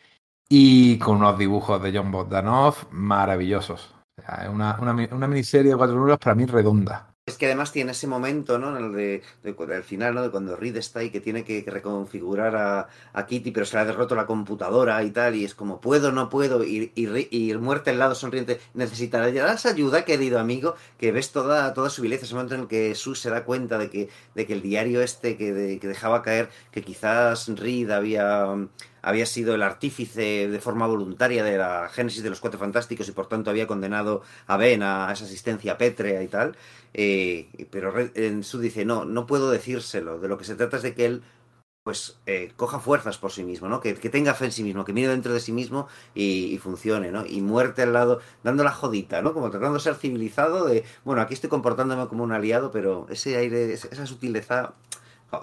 y con unos dibujos de John Bogdanov maravillosos. O sea, es una, una, una miniserie de cuatro números para mí redonda. Es que además tiene ese momento, ¿no? En el de, de, de, del final, ¿no? De cuando Reed está ahí que tiene que, reconfigurar a, a, Kitty, pero se le ha derroto la computadora y tal, y es como, puedo, no puedo, y, y, y muerte al lado sonriente, necesitarás ayuda, querido amigo, que ves toda, toda su vileza, ese momento en el que Sue se da cuenta de que, de que el diario este que, que dejaba caer, que quizás Reed había había sido el artífice de forma voluntaria de la génesis de los Cuatro Fantásticos y por tanto había condenado a Ben a esa asistencia pétrea y tal. Eh, pero en su dice, no, no puedo decírselo. De lo que se trata es de que él pues eh, coja fuerzas por sí mismo, ¿no? Que, que, tenga fe en sí mismo, que mire dentro de sí mismo y, y, funcione, ¿no? Y muerte al lado, dando la jodita, ¿no? Como tratando de ser civilizado, de, bueno, aquí estoy comportándome como un aliado, pero ese aire, esa sutileza,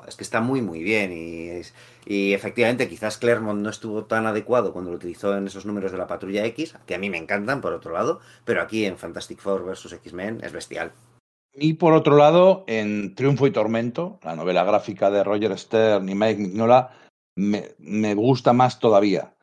es que está muy, muy bien y, y efectivamente quizás Claremont no estuvo tan adecuado cuando lo utilizó en esos números de la Patrulla X, que a mí me encantan, por otro lado, pero aquí en Fantastic Four vs. X-Men es bestial. Y por otro lado, en Triunfo y Tormento, la novela gráfica de Roger Stern y Mike Mignola, me, me gusta más todavía.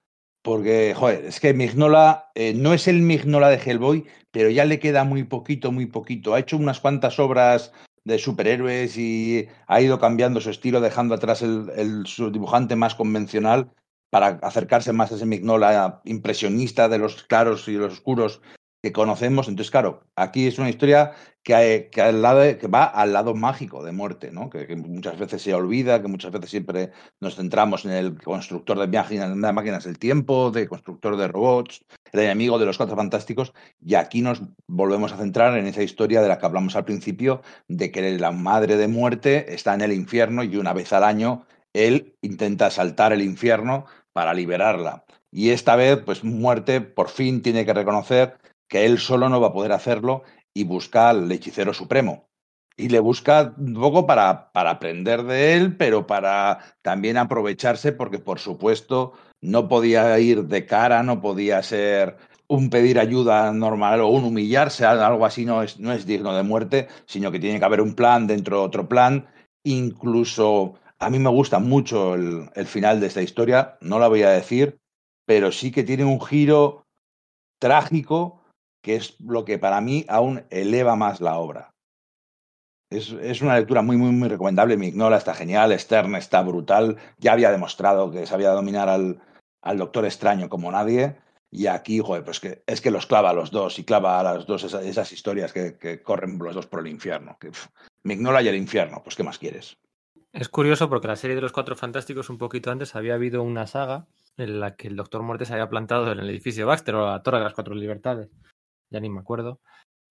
Porque, joder, es que Mignola eh, no es el Mignola de Hellboy, pero ya le queda muy poquito, muy poquito. Ha hecho unas cuantas obras de superhéroes y ha ido cambiando su estilo, dejando atrás el, el su dibujante más convencional para acercarse más a ese Mignola impresionista de los claros y los oscuros que conocemos. Entonces, claro, aquí es una historia que, que, al lado, que va al lado mágico de muerte, ¿no? Que, que, muchas veces se olvida, que muchas veces siempre nos centramos en el constructor de máquinas, de máquinas del tiempo, de constructor de robots, el enemigo de los cuatro fantásticos, y aquí nos volvemos a centrar en esa historia de la que hablamos al principio, de que la madre de muerte está en el infierno y una vez al año él intenta saltar el infierno para liberarla. Y esta vez, pues muerte por fin tiene que reconocer que él solo no va a poder hacerlo y busca al hechicero supremo, y le busca un poco para, para aprender de él, pero para también aprovecharse, porque por supuesto no podía ir de cara, no podía ser un pedir ayuda normal o un humillarse, algo así no es, no es digno de muerte, sino que tiene que haber un plan dentro de otro plan. Incluso a mí me gusta mucho el, el final de esta historia, no la voy a decir, pero sí que tiene un giro trágico que es lo que para mí aún eleva más la obra. Es, es, una lectura muy, muy, muy recomendable. Mignola está genial, Stern está brutal. Ya había demostrado que sabía dominar al, al Doctor Extraño como nadie. Y aquí, joder, pues que es que los clava a los dos y clava a las dos esas, esas historias que, corren los dos por el infierno. Que, Mignola y el infierno, pues ¿qué más quieres? Es curioso porque la serie de los Cuatro Fantásticos, un poquito antes, había habido una saga en la que el Doctor Muerte se había plantado en el edificio Baxter o la Torre de las Cuatro Libertades, ya ni me acuerdo,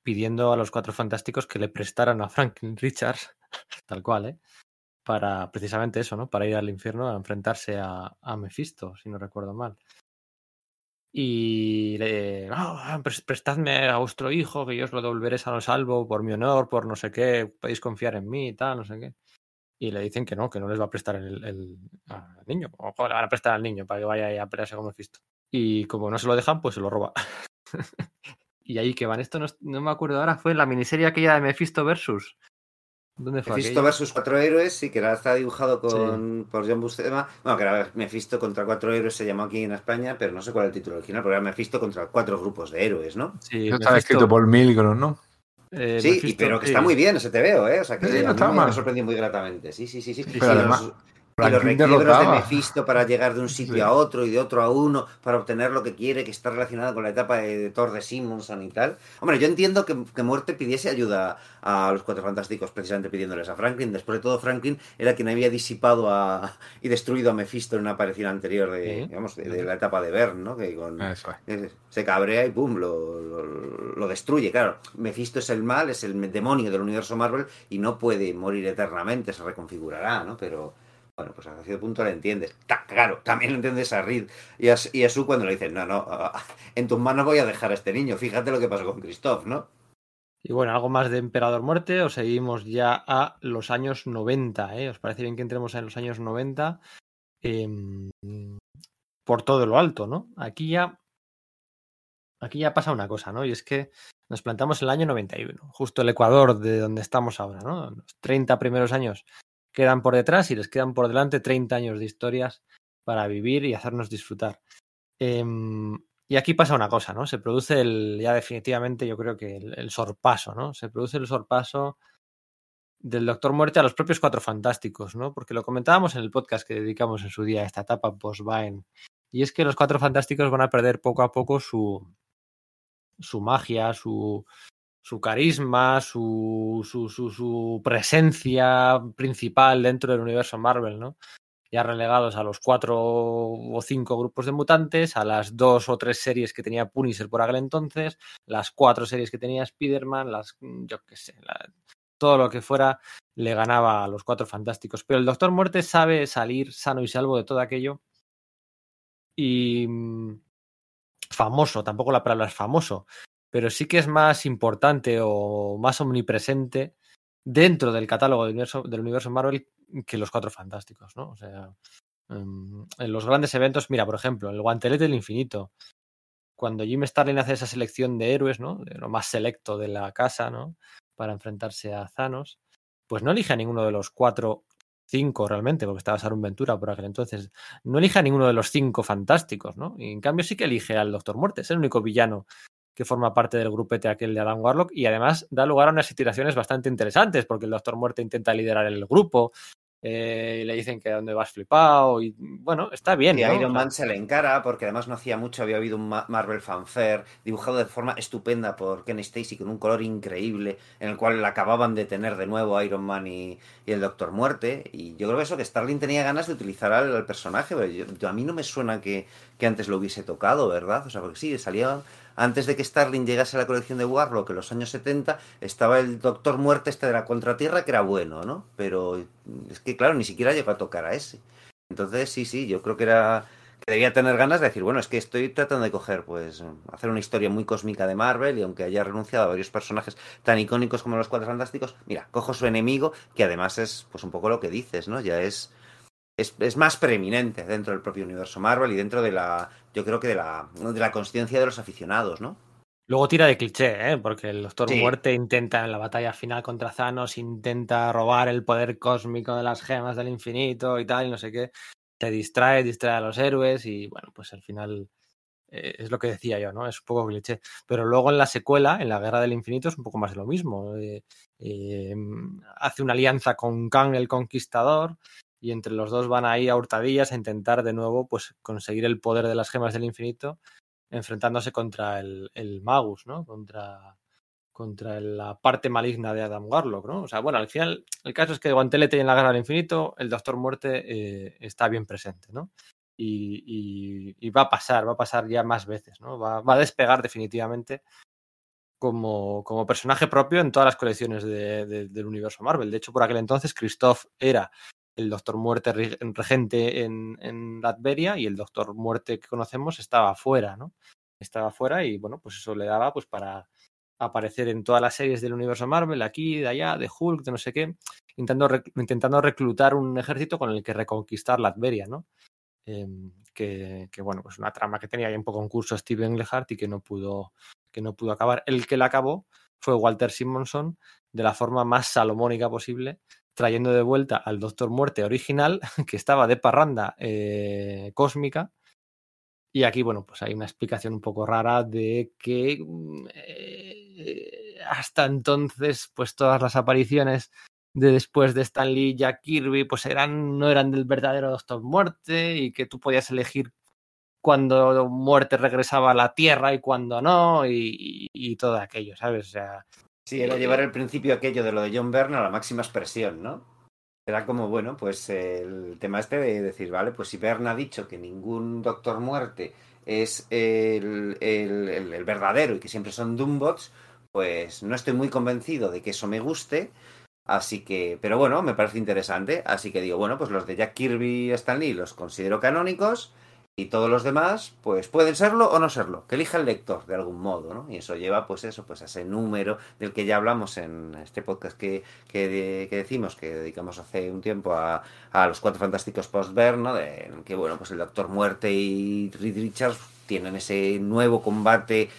pidiendo a los Cuatro Fantásticos que le prestaran a Franklin *laughs* Richards, tal cual, ¿eh? Para precisamente eso, ¿no? Para ir al infierno a enfrentarse a, a Mephisto, si no recuerdo mal. Y le, oh, prestadme a vuestro hijo, que yo os lo devolveré sano salvo por mi honor, por no sé qué, podéis confiar en mí y tal, no sé qué y le dicen que no, que no les va a prestar el, al niño, o le van a prestar al niño para que vaya a pelearse con Mephisto. Y como no se lo dejan, pues se lo roba. *laughs* y ahí que van, esto no, no, me acuerdo ahora, fue en la miniserie aquella de Mephisto versus. ¿Dónde fue Mephisto aquella? versus cuatro héroes, sí, que era, está dibujado con, sí. por John Buscema. Bueno, que era Mephisto contra cuatro héroes, se llamó aquí en España, pero no sé cuál es el título original, pero era Mephisto contra cuatro grupos de héroes, ¿no? Sí, Eso estaba escrito por Milgrom, ¿no? Eh, sí, y, pero que está muy bien ese TVO, ¿eh? O sea, que sí, no a mí me sorprendió muy gratamente. Sí, sí, sí. sí. Pero además, los, y los requiebros de Mephisto para llegar de un sitio sí. a otro y de otro a uno para obtener lo que quiere, que está relacionado con la etapa de, de Thor de Simonson y tal. Hombre, yo entiendo que, que, Muerte pidiese ayuda a los Cuatro Fantásticos precisamente pidiéndoles a Franklin. Después de todo, Franklin era quien había disipado a, y destruido a Mephisto en una aparición anterior de, ¿Sí? digamos, de, de, la etapa de Bern, ¿no? Que con, se cabrea y pum, lo, lo, lo, destruye. Claro, Mephisto es el mal, es el demonio del universo Marvel y no puede morir eternamente, se reconfigurará, ¿no? Pero bueno, pues hasta cierto punto lo entiendes. Claro, también entiendes a Reed y a, y Sue cuando le dicen, no, no, en tus manos voy a dejar a este niño. Fíjate lo que pasó con Christoph, ¿no? Y bueno, algo más de Emperador Muerte, o seguimos ya a los años 90, ¿eh? ¿Os parece bien que entremos en los años 90? Eh, por todo lo alto, ¿no? Aquí ya. Aquí ya pasa una cosa, ¿no? Y es que nos plantamos en el año 91, justo el Ecuador de donde estamos ahora, ¿no? Los 30 primeros años quedan por detrás y les quedan por delante 30 años de historias para vivir y hacernos disfrutar. Eh, y aquí pasa una cosa, ¿no? Se produce el, ya definitivamente, yo creo que el, el, sorpaso, ¿no? Se produce el sorpaso del Doctor Muerte a los propios Cuatro Fantásticos, ¿no? Porque lo comentábamos en el podcast que dedicamos en su día a esta etapa post-Vine. Y es que los Cuatro Fantásticos van a perder poco a poco su, su magia, su, su carisma, su, su, su, su, presencia principal dentro del universo Marvel, ¿no? Ya relegados a los cuatro o cinco grupos de mutantes, a las dos o tres series que tenía Punisher por aquel entonces, las cuatro series que tenía Spider-Man, las, yo qué sé, todo lo que fuera le ganaba a los cuatro fantásticos. Pero el Doctor Muerte sabe salir sano y salvo de todo aquello. Y mm, famoso, tampoco la palabra es famoso, pero sí que es más importante o más omnipresente dentro del catálogo del universo, Marvel que los Cuatro Fantásticos, ¿no? O sea, en los grandes eventos, mira, por ejemplo, el Guantelete del Infinito, cuando Jim Starlin hace esa selección de héroes, ¿no? De lo más selecto de la casa, ¿no? Para enfrentarse a Thanos, pues no elige a ninguno de los cuatro, cinco realmente, porque estaba Sarun Ventura por aquel entonces, no elige a ninguno de los cinco fantásticos, ¿no? Y en cambio sí que elige al Doctor Muerte, es el único villano que forma parte del grupete aquel de Adam Warlock y además da lugar a unas situaciones bastante interesantes porque el Doctor Muerte intenta liderar el grupo, eh, le dicen que a dónde vas flipado y bueno, está bien. Y ¿no? Iron Man se le encara porque además no hacía mucho, había habido un Marvel fanfare dibujado de forma estupenda por Ken Stacy con un color increíble en el cual acababan de tener de nuevo Iron Man y, y, el Doctor Muerte y yo creo que eso que Starling tenía ganas de utilizar al, al personaje, pero yo, yo, a mí no me suena que, que antes lo hubiese tocado, ¿verdad? O sea, porque sí, salía antes de que Starling llegase a la colección de Warlock en los años 70, estaba el Doctor Muerte este de la Contratierra, que era bueno, ¿no? Pero es claro, ni siquiera llegó a tocar a ese. Entonces, sí, sí, yo creo que era, que Debía tener ganas de decir, bueno, es que estoy tratando de coger, pues, hacer una historia muy cósmica de Marvel y aunque haya renunciado a varios personajes tan icónicos como los Cuatro Fantásticos, mira, cojo su enemigo, que además es, pues, un poco lo que dices, ¿no? Ya es, es, es más preeminente dentro del propio universo Marvel y dentro de la, yo creo que de la, de la conciencia de los aficionados, ¿no? Luego tira de cliché, ¿eh? porque el Doctor Sí. Muerte intenta en la batalla final contra Thanos, intenta robar el poder cósmico de las gemas del infinito y tal, y no sé qué. Se distrae, distrae a los héroes y bueno, pues al final eh, es lo que decía yo, ¿no? Es un poco cliché. Pero luego en la secuela, en la Guerra del Infinito, es un poco más de lo mismo. Eh, hace una alianza con Kang el Conquistador y entre los dos van ahí a hurtadillas a intentar de nuevo pues conseguir el poder de las gemas del infinito enfrentándose contra el, el Magus, ¿no? Contra, contra la parte maligna de Adam Warlock, ¿no? O sea, bueno, al final, el caso es que Guantelete y en la Guerra del Infinito, el Doctor Muerte eh, está bien presente, ¿no? Y, y- va a pasar, va a pasar ya más veces, ¿no? Va, va a despegar definitivamente como, como personaje propio en todas las colecciones de- de- del universo Marvel. De hecho, por aquel entonces, Christoph era el Doctor Muerte re- regente en, en Latveria y el Doctor Muerte que conocemos estaba fuera, ¿no? Estaba fuera y bueno, pues eso le daba pues para aparecer en todas las series del universo Marvel, aquí, de allá, de Hulk, de no sé qué, intentando, intentando reclutar un ejército con el que reconquistar Latveria, ¿no? Eh, que, bueno, pues una trama que tenía ahí un poco en curso Steve Englehart y que no pudo, que no pudo acabar. El que la acabó fue Walter Simonson de la forma más salomónica posible, trayendo de vuelta al Doctor Muerte original, *laughs* que estaba de parranda eh, cósmica. Y aquí, bueno, pues hay una explicación un poco rara de que mm, eh, hasta entonces, pues todas las apariciones de después de Stan Lee y Jack Kirby, pues eran, no eran del verdadero Doctor Muerte y que tú podías elegir cuando Muerte regresaba a la Tierra y cuando no, y, y- y todo aquello, ¿sabes? O sea, Sí, era llevar el principio aquello de lo de John Byrne a la máxima expresión, ¿no? Era como, bueno, pues el tema este de decir, vale, pues si Byrne ha dicho que ningún Doctor Muerte es el, el- el- el verdadero y que siempre son Doombots, pues no estoy muy convencido de que eso me guste. Así que, pero bueno, me parece interesante. Así que digo, bueno, pues los de Jack Kirby y Stan Lee los considero canónicos. Y todos los demás, pues pueden serlo o no serlo, que elija el lector de algún modo, ¿no? Y eso lleva, pues eso, pues a ese número del que ya hablamos en este podcast que, que, de- que decimos, que dedicamos hace un tiempo a, a los cuatro fantásticos post-Bern, ¿no? De, que, bueno, pues el Doctor Muerte y Reed Richards tienen ese nuevo combate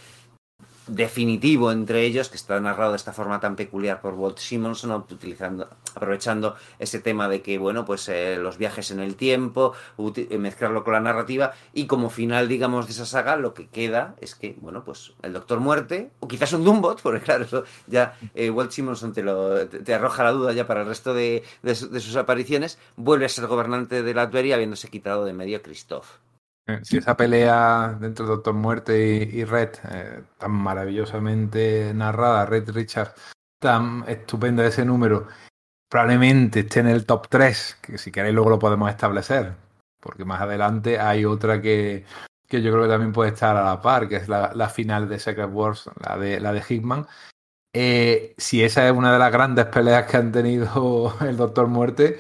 definitivo entre ellos que está narrado de esta forma tan peculiar por Walt Simonson utilizando aprovechando ese tema de que bueno pues eh, los viajes en el tiempo eh, mezclarlo con la narrativa y como final digamos de esa saga lo que queda es que bueno pues el Doctor Muerte o quizás un Doombot porque claro eso ya eh, Walt Simonson te lo te, arroja la duda ya para el resto de, de su- de sus apariciones vuelve a ser gobernante de Latveria habiéndose quitado de medio Christoph Si esa pelea dentro de Doctor Muerte y, Red, eh, tan maravillosamente narrada, Red Richards, tan estupenda ese número, probablemente esté en el top 3, que si queréis luego lo podemos establecer, porque más adelante hay otra que, que yo creo que también puede estar a la par, que es la, final de Secret Wars, la de, la de Hickman. Eh, si esa es una de las grandes peleas que han tenido *laughs* el Doctor Muerte,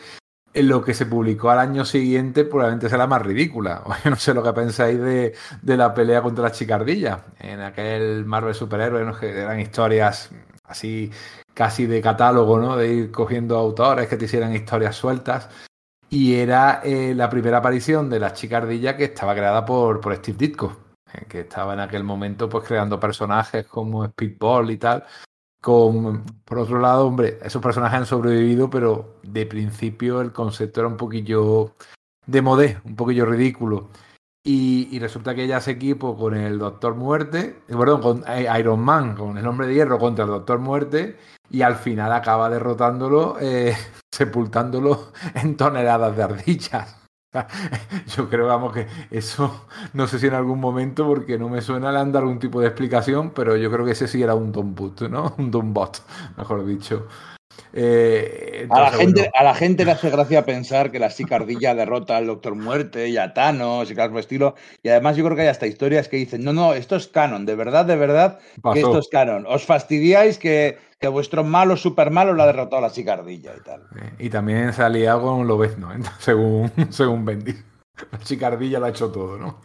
lo que se publicó al año siguiente probablemente sea la más ridícula. *laughs* Yo no sé lo que pensáis de, de la pelea contra las chicardillas. En aquel Marvel Superhéroe, ¿no? que eran historias así casi de catálogo, ¿no? De ir cogiendo autores que te hicieran historias sueltas. Y era eh, la primera aparición de la chicardilla que estaba creada por, por Steve Ditko, eh, que estaba en aquel momento pues creando personajes como Speedball y tal. Con, por otro lado, hombre, esos personajes han sobrevivido, pero de principio el concepto era un poquillo de modé, un poquillo ridículo. Y, resulta que ella hace equipo con el Doctor Muerte, eh, perdón, con eh, Iron Man, con el Hombre de Hierro contra el Doctor Muerte, y al final acaba derrotándolo, eh, *laughs* sepultándolo en toneladas de ardillas. *laughs* Yo creo, vamos, que eso no sé si en algún momento, porque no me suena, le han dado algún tipo de explicación, pero yo creo que ese sí era un Dombot, ¿no? *laughs* Un Dombot, mejor dicho. Eh, A la, gente, bueno, a la gente le hace gracia pensar que la chicardilla derrota al Doctor Muerte y a Thanos y cosas por estilo. Y además yo creo que hay hasta historias que dicen, no, no, esto es canon, de verdad, de verdad, que esto es canon. Os fastidiáis que, que vuestro malo, super malo, lo ha derrotado a la chicardilla y tal. Eh, Y también salía con Lobezno, ¿eh? *laughs* según, según Bendy. La chicardilla lo ha hecho todo, ¿no?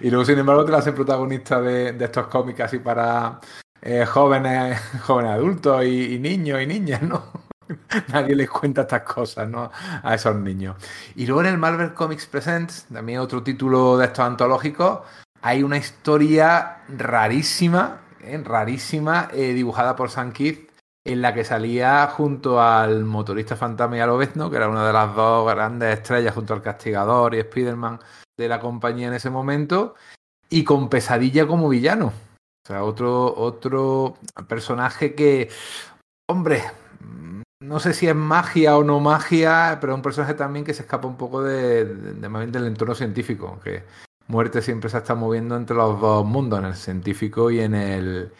Y luego, sin embargo, te la hacen protagonista de, estos cómics así para eh, jóvenes, *laughs* jóvenes adultos y, niños y niñas, ¿no? *laughs* Nadie les cuenta estas cosas, ¿no? A esos niños. Y luego en el Marvel Comics Presents, también otro título de estos antológicos, hay una historia rarísima, ¿eh? rarísima, dibujada por Sam Keith, en la que salía junto al motorista fantasma y al Obezno, que era una de las dos grandes estrellas junto al Castigador y Spider-Man de la compañía en ese momento, y con Pesadilla como villano. O sea, otro, otro personaje que, hombre, no sé si es magia o no magia, pero es un personaje también que se escapa un poco de, de, de, del entorno científico, que muerte siempre se está moviendo entre los dos mundos, en el científico y en el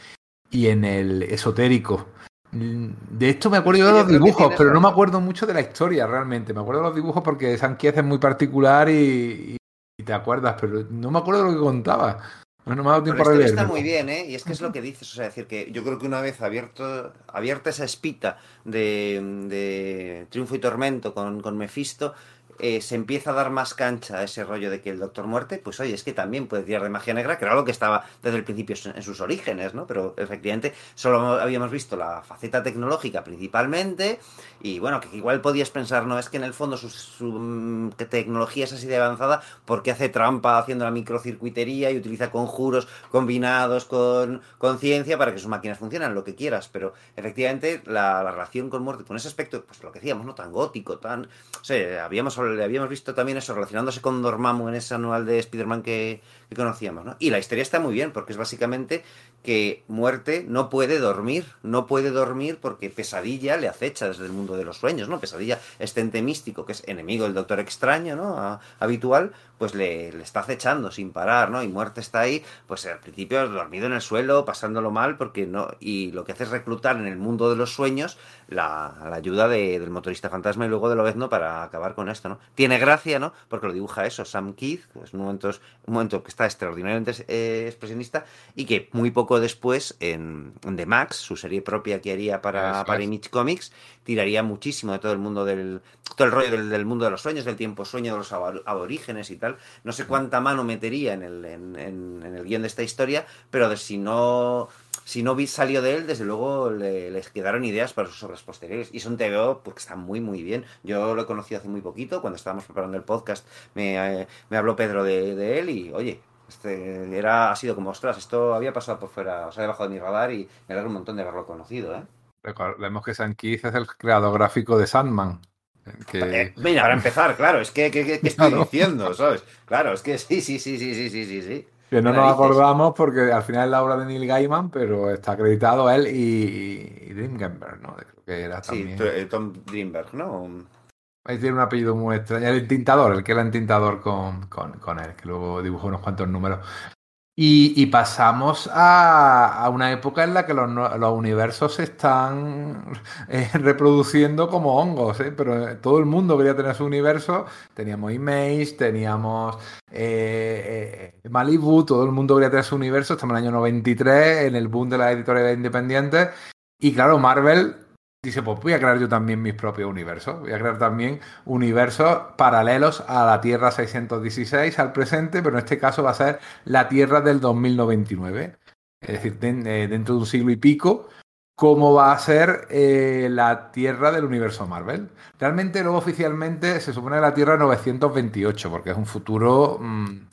y en el esotérico. De esto me acuerdo yo de los dibujos, pero no me acuerdo mucho de la historia realmente. Me acuerdo de los dibujos porque San Kiez es muy particular y, y, te acuerdas, pero no me acuerdo de lo que contaba. No me ha dado tiempo Pero a está muy bien, ¿eh? Y es que es lo que dices, o sea, decir que yo creo que una vez abierto, abierta esa espita de, de Triunfo y Tormento con, con Mephisto, eh, se empieza a dar más cancha a ese rollo de que el Doctor Muerte, pues oye, es que también puede tirar de magia negra, que era que estaba desde el principio en sus orígenes, ¿no? Pero efectivamente solo habíamos visto la faceta tecnológica principalmente, y bueno, que igual podías pensar, no, es que en el fondo su, su que tecnología es así de avanzada porque hace trampa haciendo la microcircuitería y utiliza conjuros combinados con, con ciencia para que sus máquinas funcionen, lo que quieras, pero efectivamente la, la relación con muerte, con ese aspecto, pues lo que decíamos, ¿no? Tan gótico, tan... O sea, habíamos habíamos visto también eso relacionándose con Dormammu en ese anual de Spider-Man que, que, conocíamos, ¿no? Y la historia está muy bien porque es básicamente que Muerte no puede dormir, no puede dormir porque Pesadilla le acecha desde el mundo de los sueños, ¿no? Pesadilla, este ente místico que es enemigo del Doctor Extraño, ¿no? Habitual, pues le, le, está acechando sin parar, ¿no? Y Muerte está ahí, pues al principio dormido en el suelo, pasándolo mal, porque no. Y lo que hace es reclutar en el mundo de los sueños la, la ayuda de, del motorista fantasma y luego de Lobezno para acabar con esto, ¿no? Tiene gracia, ¿no? Porque lo dibuja eso, Sam Keith, pues un momento, un momento que está extraordinariamente eh, expresionista y que muy poco después en, en, The Max, su serie propia que haría para, para Image Comics, tiraría muchísimo de todo el mundo del. todo el rollo del, del mundo de los sueños, del tiempo sueño de los aborígenes y tal. No sé cuánta mano metería en el, en, el guion de esta historia, pero si no si no salió de él, desde luego le, les quedaron ideas para sus obras posteriores. Y es un TVO pues, que está muy, muy bien. Yo lo he conocido hace muy poquito, cuando estábamos preparando el podcast, me, eh, me habló Pedro de, él y, oye, este era, ha sido como, ostras, esto había pasado por fuera, o sea, debajo de mi radar y me alegro un montón de haberlo conocido, ¿eh? Recordemos que Keith es el creador gráfico de Sandman. Que... Eh, mira, para empezar, claro, es que, que, que estoy *laughs* claro. diciendo, ¿sabes? Claro, es que sí, sí, sí, sí, sí, sí, sí, sí. Que no nos acordamos porque al final es la obra de Neil Gaiman, pero está acreditado él y, y Dreamgamber, ¿no? Creo que era también. Sí, Tom Dreamberg, ¿no? Ahí tiene un apellido muy extraño. El entintador, el que era entintador con, con, con él, que luego dibujó unos cuantos números. Y, pasamos a, una época en la que los, universos se están *laughs* eh, reproduciendo como hongos, ¿eh? pero todo el mundo quería tener su universo. Teníamos Image, teníamos eh, Malibu, todo el mundo quería tener su universo. Estamos en el año 93, en el boom de las editoriales independientes. Y claro, Marvel dice, pues voy a crear yo también mis propios universos. Voy a crear también universos paralelos a la Tierra 616, al presente, pero en este caso va a ser la Tierra del 2099. Es decir, dentro de un siglo y pico, cómo va a ser eh, la Tierra del universo Marvel. Realmente luego oficialmente se supone la Tierra 928, porque es un futuro... Mmm,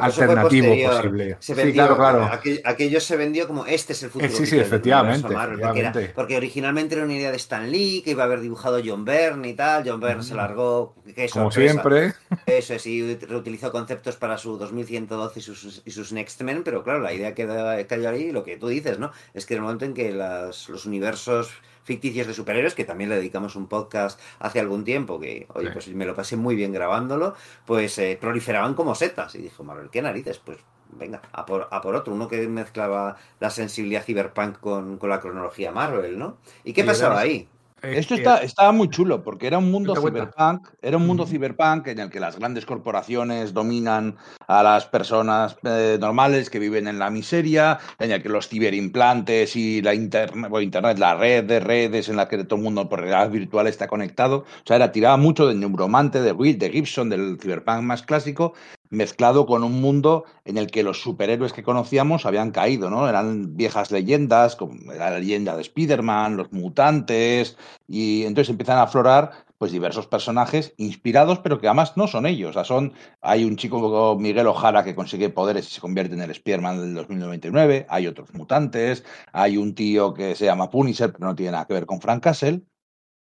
alternativo posible. Se vendió, sí, claro, claro. Aquello, aquello, se vendió como este es el futuro. Sí, sí, efectivamente. Marvel, efectivamente. Porque, era, porque, originalmente era una idea de Stan Lee, que iba a haber dibujado John Byrne y tal. John Byrne mm. se largó. Qué como siempre. Eso es, y reutilizó conceptos para su 2112 y sus, y sus Next Men, pero claro, la idea que cayó ahí, lo que tú dices, ¿no? Es que en el momento en que las, los universos ficticios de superhéroes, que también le dedicamos un podcast hace algún tiempo, que, oye, sí. pues me lo pasé muy bien grabándolo, pues eh, proliferaban como setas. Y dijo, Marvel, ¿qué narices? Pues venga, a por, a por otro, uno que mezclaba la sensibilidad cyberpunk con, con la cronología Marvel, ¿no? ¿Y qué y pasaba ahí? Esto está, estaba muy chulo porque era un mundo cyberpunk, era un mundo Ujú. cyberpunk en el que las grandes corporaciones dominan a las personas eh, normales que viven en la miseria, en el que los ciberimplantes y la internet, bueno, internet, la red de redes en la que todo el mundo por realidad virtual está conectado. O sea, era tiraba mucho de Neuromante, de Will, de Gibson, del cyberpunk más clásico, mezclado con un mundo en el que los superhéroes que conocíamos habían caído, ¿no? Eran viejas leyendas, como la leyenda de Spider-Man, los mutantes, y entonces empiezan a aflorar pues diversos personajes inspirados, pero que además no son ellos. O sea, son, hay un chico Miguel Ojara que consigue poderes y se convierte en el Spider-Man del 2099, hay otros mutantes, hay un tío que se llama Punisher, pero no tiene nada que ver con Frank Castle.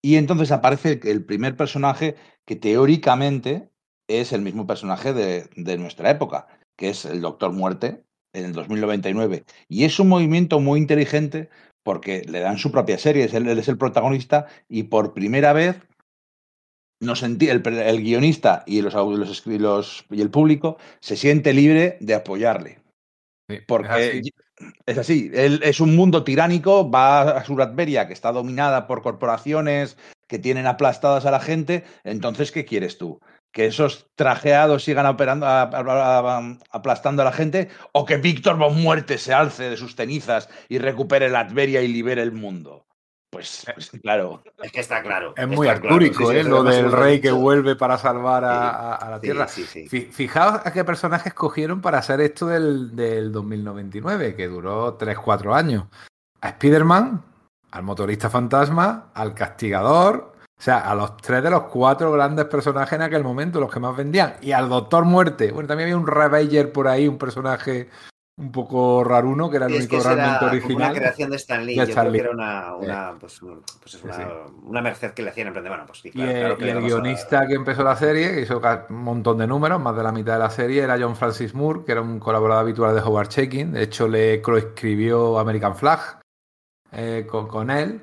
Y entonces aparece el primer personaje que teóricamente es el mismo personaje de, de nuestra época, que es el Doctor Muerte en el 2099. Y es un movimiento muy inteligente porque le dan su propia serie, es él, es el protagonista y por primera vez nos el, el guionista y, los, los los- y el público se siente libre de apoyarle. Sí, Porque es así. es así, él es un mundo tiránico, va a Suratberia, que está dominada por corporaciones que tienen aplastadas a la gente, entonces, ¿qué quieres tú? ¿Que esos trajeados sigan operando, a- a- a- aplastando a la gente? ¿O que Víctor Von Muerte se alce de sus cenizas y recupere Latveria y libere el mundo? Pues, pues claro. Es que está claro. Es muy claro. artúrico, Sí, sí, ¿eh? Lo del rey que vuelve para salvar a, Sí, a- a la Sí, Tierra. sí, sí. Fi- Fijaos a qué personajes cogieron para hacer esto del, del 2099, que duró 3-4 años. A Spider-Man, al motorista fantasma, al castigador, o sea, a los tres de los cuatro grandes personajes en aquel momento, los que más vendían. Y al Doctor Muerte. Bueno, también había un Ravager por ahí, un personaje un poco raruno, que era el único realmente original. una creación de Stan Lee. De Yo creo que era una, una, pues, un- pues es una, sí. una merced que le hacían emprender. Bueno, pues sí, Y, claro, el- claro que y le el vamos a- guionista que empezó la serie, que hizo un montón de números, más de la mitad de la serie, era John Francis Moore, que era un colaborador habitual de Howard Checking. De hecho, le coescribió American Flag eh, con, con él.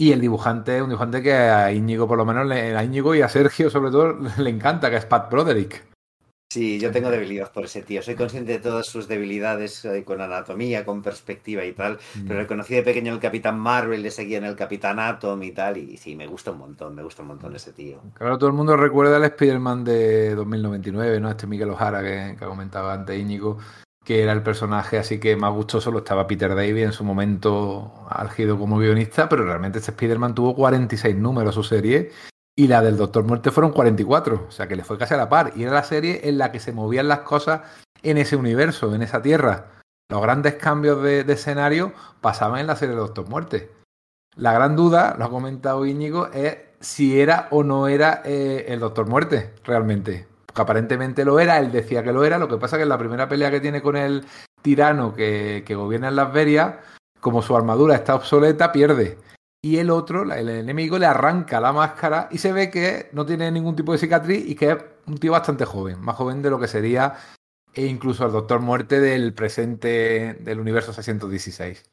Y el dibujante, un dibujante que a Íñigo, por lo menos, a Íñigo y a Sergio, sobre todo, *laughs* le encanta, que es Pat Broderick. Sí, yo tengo debilidad por ese tío. Soy consciente de todas sus debilidades eh, con anatomía, con perspectiva y tal. Mm. Pero reconocí de pequeño el Capitán Marvel, le seguía en el Capitán Atom y tal. Y sí, me gusta un montón, me gusta un montón ese tío. Claro, todo el mundo recuerda el Spider-Man de 2099, ¿no? Este Miguel Ojara que, que comentaba antes Íñigo, que era el personaje así que más gustoso lo estaba Peter Davey en su momento álgido como guionista, pero realmente este Spider-Man tuvo 46 números su serie y la del Doctor Muerte fueron 44, o sea que le fue casi a la par. Y era la serie en la que se movían las cosas en ese universo, en esa tierra. Los grandes cambios de, escenario pasaban en la serie de Doctor Muerte. La gran duda, lo ha comentado Íñigo, es si era o no era eh, el Doctor Muerte, realmente. Aparentemente lo era, él decía que lo era. Lo que pasa que en la primera pelea que tiene con el tirano que, que gobierna en Las Verias, como su armadura está obsoleta, pierde. Y el otro, el enemigo, le arranca la máscara y se ve que no tiene ningún tipo de cicatriz y que es un tío bastante joven, más joven de lo que sería e incluso el Doctor Muerte del presente del universo 616.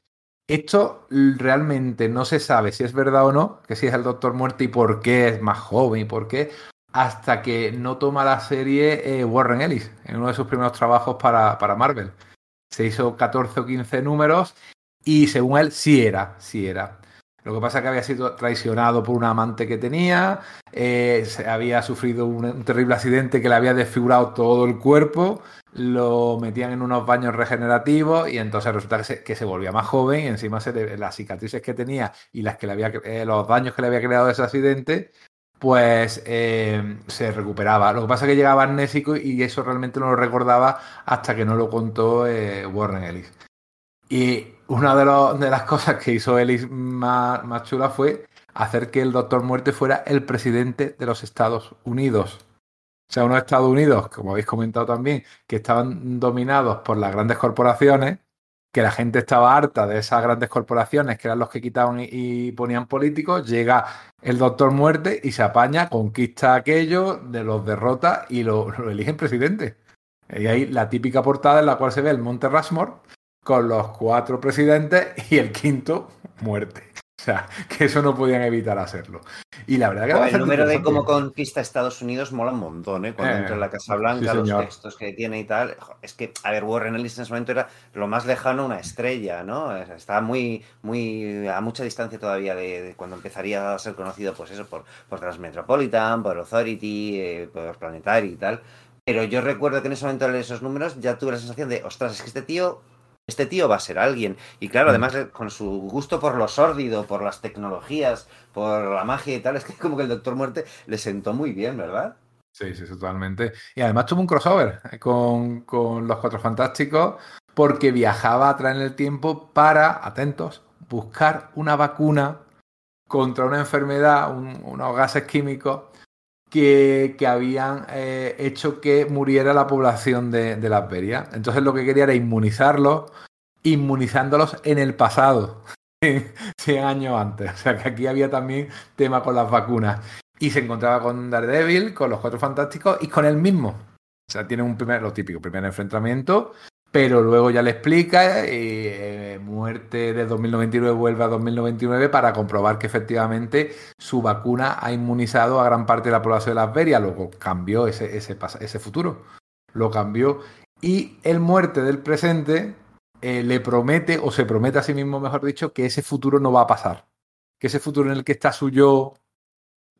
Esto realmente no se sabe si es verdad o no, que si es el Doctor Muerte y por qué es más joven y por qué, hasta que no toma la serie eh, Warren Ellis, en uno de sus primeros trabajos para, para Marvel. Se hizo 14 o 15 números y según él sí era, sí era. Lo que pasa es que había sido traicionado por una amante que tenía, eh, se había sufrido un, un terrible accidente que le había desfigurado todo el cuerpo, lo metían en unos baños regenerativos y entonces resulta que se, que se volvía más joven y encima las cicatrices que tenía y las que le había, eh, los daños que le había creado ese accidente, pues eh, se recuperaba. Lo que pasa es que llegaba amnésico y eso realmente no lo recordaba hasta que no lo contó eh, Warren Ellis. Y una de, de las cosas que hizo Ellis más, más chula fue hacer que el Doctor Muerte fuera el presidente de los Estados Unidos. O sea, unos Estados Unidos, como habéis comentado también, que estaban dominados por las grandes corporaciones, que la gente estaba harta de esas grandes corporaciones, que eran los que quitaban y, ponían políticos, llega el Doctor Muerte y se apaña, conquista aquello, de los derrota y lo, *laughs* lo eligen presidente. Y ahí la típica portada en la cual se ve el Monte Rushmore con los cuatro presidentes y el quinto muerte. *laughs* O sea, que eso no podían evitar hacerlo. Y la verdad que el número de cómo conquista Estados Unidos mola un montón, ¿eh? Cuando Eh, entra en la Casa Blanca, sí, los textos que tiene y tal. Es que, a ver, Warren Ellis en ese momento era lo más lejano a una estrella, ¿no? Estaba muy, muy a mucha distancia todavía de, de cuando empezaría a ser conocido, pues eso, por, por Transmetropolitan, por Authority, eh, por Planetary y tal. Pero yo recuerdo que en ese momento leer esos números ya tuve la sensación de, ostras, es que este tío este tío va a ser alguien. Y claro, Mm. además eh, con su gusto por lo sórdido, por las tecnologías, por la magia y tal, es que como que el Doctor Muerte le sentó muy bien, ¿verdad? Sí, sí, totalmente. Y además tuvo un crossover eh, con, con los Cuatro Fantásticos porque viajaba atrás en el tiempo para, atentos, buscar una vacuna contra una enfermedad, un- unos gases químicos que, que habían eh, hecho que muriera la población de, de las Berias. Entonces lo que quería era inmunizarlos, inmunizándolos en el pasado, *laughs* 100 años antes. O sea que aquí había también tema con las vacunas. Y se encontraba con Daredevil, con los Cuatro Fantásticos y con él mismo. O sea, tiene un primer, lo típico, primer enfrentamiento, pero luego ya le explica y eh, muerte de 2099 vuelve a 2099 para comprobar que efectivamente su vacuna ha inmunizado a gran parte de la población de las Berias. Luego cambió ese, ese futuro. Lo cambió. Y el muerte del presente eh, le promete, o se promete a sí mismo, mejor dicho, que ese futuro no va a pasar. Que ese futuro en el que está su yo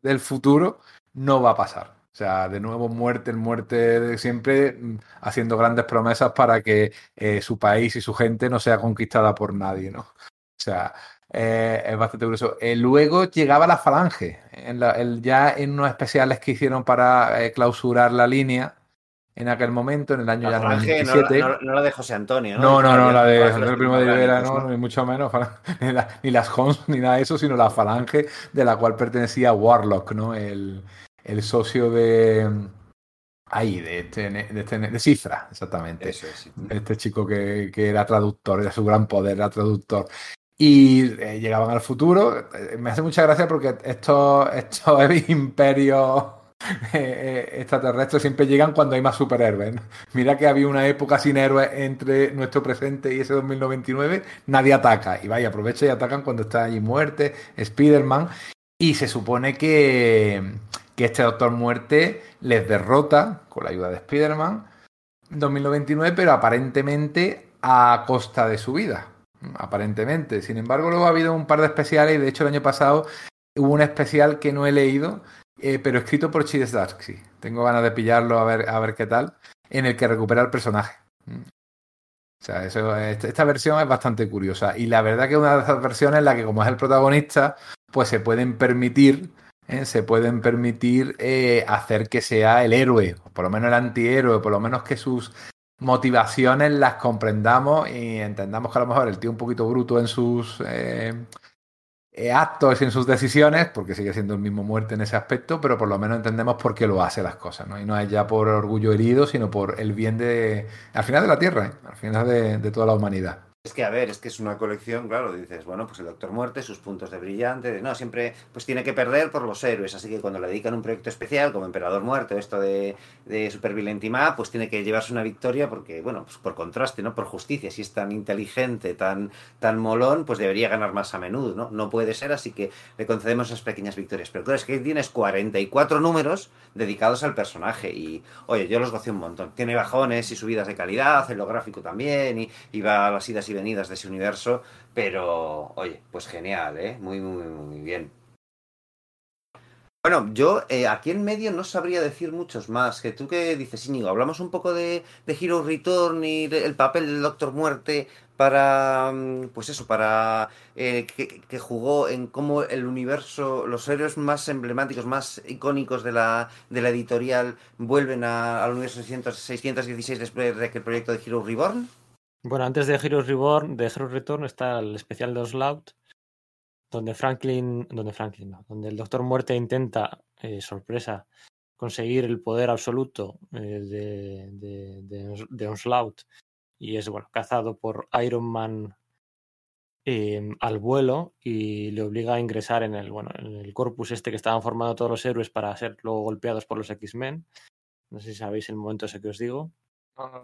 del futuro no va a pasar. O sea, de nuevo muerte en muerte de siempre, mm, haciendo grandes promesas para que eh, su país y su gente no sea conquistada por nadie, ¿no? O sea, eh, es bastante curioso. Eh, luego llegaba la falange, en la- el- ya en unos especiales que hicieron para eh, clausurar la línea en aquel momento, en el año La ya falange no, la- 97. no- no la de José Antonio, No, no, no, la de Andrés los Primo de Rivera, no, ni mucho menos, *laughs* ni, la- ni las Hons, ni nada de eso, sino la falange de la cual pertenecía Warlock, ¿no? El, el socio de. Ahí, de este, de este, de Cifra, exactamente. Eso es, sí. Este chico que, que era traductor, era su gran poder, era traductor. Y eh, llegaban al futuro. Eh, Me hace mucha gracia porque estos, estos *laughs* imperios eh, eh, extraterrestres siempre llegan cuando hay más superhéroes. ¿no? Mira que había una época sin héroes entre nuestro presente y ese 2099. Nadie ataca. Y vaya, aprovecha y atacan cuando está allí muerte, Spider-Man. Y se supone que, que este Doctor Muerte les derrota con la ayuda de Spider-Man 2099, pero aparentemente a costa de su vida. Aparentemente. Sin embargo, luego ha habido un par de especiales y de hecho el año pasado hubo un especial que no he leído, eh, pero escrito por Chides Darsky. Tengo ganas de pillarlo a ver, a ver qué tal, en el que recupera el personaje. O sea, eso, esta esta versión es bastante curiosa. Y la verdad que una de esas versiones en la que, como es el protagonista, pues se pueden permitir, ¿eh? se pueden permitir eh, hacer que sea el héroe, por lo menos el antihéroe, por lo menos que sus motivaciones las comprendamos y entendamos que a lo mejor el tío un poquito bruto en sus eh, eh, actos y en sus decisiones, porque sigue siendo el mismo muerte en ese aspecto, pero por lo menos entendemos por qué lo hace las cosas, ¿no? Y no es ya por orgullo herido, sino por el bien de, al final de la Tierra, al final de toda la humanidad. Es que, a ver, es que es una colección, claro, dices, bueno, pues el Doctor Muerte, sus puntos de brillante, de, no, siempre pues tiene que perder por los héroes, así que cuando le dedican un proyecto especial, como Emperador Muerte o esto de, de Super Up, pues tiene que llevarse una victoria porque, bueno, pues por contraste, ¿no? Por justicia, si es tan inteligente, tan, tan molón, pues debería ganar más a menudo, ¿no? No puede ser, así que le concedemos esas pequeñas victorias. Pero claro, es que tienes 44 números dedicados al personaje y, oye, yo los gocé un montón. Tiene bajones y subidas de calidad, en lo gráfico también, y, y va a las idas y venidas de ese universo, pero, oye, pues genial, ¿eh? Muy, muy, muy bien. Bueno, yo eh, aquí en medio no sabría decir muchos más. Que tú que dices, Íñigo, hablamos un poco de, de Hero Return y de- el papel del Doctor Muerte para, mm, pues eso, para eh, que, jugó en cómo el universo, los héroes más emblemáticos, más icónicos de la, de la editorial vuelven al universo 600 616 después de que proyecto de Hero Reborn. Bueno, antes de Heroes Reborn, de Heroes Return está el especial de Oslout, donde Franklin, donde Franklin, donde el Doctor Muerte intenta, eh, sorpresa, conseguir el poder absoluto eh, de, Onslaught y es cazado por Iron Man eh, al vuelo y le obliga a ingresar en el bueno en el corpus este que estaban formando todos los héroes para ser luego golpeados por los X-Men. No sé si sabéis el momento ese que os digo.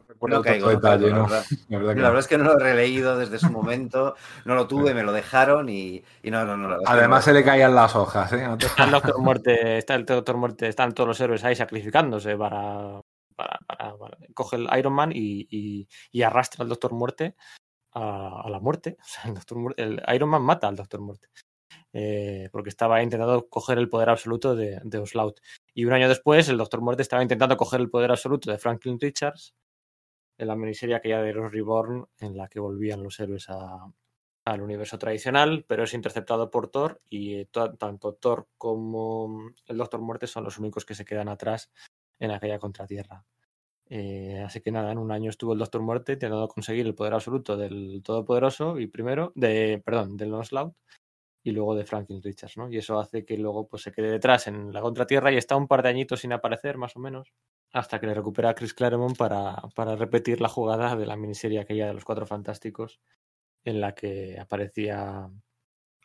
Recuerdo No caigo, no detalle, caigo, la verdad. La verdad que La no. verdad es que no lo he releído desde su momento, no lo tuve, me lo dejaron y, y no, no, no. Además no. se le caían las hojas, ¿eh? Está el Doctor Muerte, está el Doctor Muerte, están todos los héroes ahí sacrificándose para. para, para- para- coge el Iron Man y, y- y arrastra al Doctor Muerte a, a la muerte. *laughs* O sea, el, Doctor Muerte- el Iron Man mata al Doctor Muerte. Eh, porque estaba intentando coger el poder absoluto de, de Oslaut. Y un año después, el Doctor Muerte estaba intentando coger el poder absoluto de Franklin Richards en la miniserie aquella de Heroes Reborn, en la que volvían los héroes al universo tradicional, pero es interceptado por Thor y eh, to- tanto Thor como el Doctor Muerte son los únicos que se quedan atrás en aquella contratierra. Eh, así que nada, en un año estuvo el Doctor Muerte intentando conseguir el poder absoluto del Todopoderoso y primero, de, perdón, del Onslaught y luego de Franklin Richards, ¿no? Y eso hace que luego pues se quede detrás en la contratierra y está un par de añitos sin aparecer, más o menos, hasta que le recupera a Chris Claremont para, para repetir la jugada de la miniserie aquella de los Cuatro Fantásticos en la que aparecía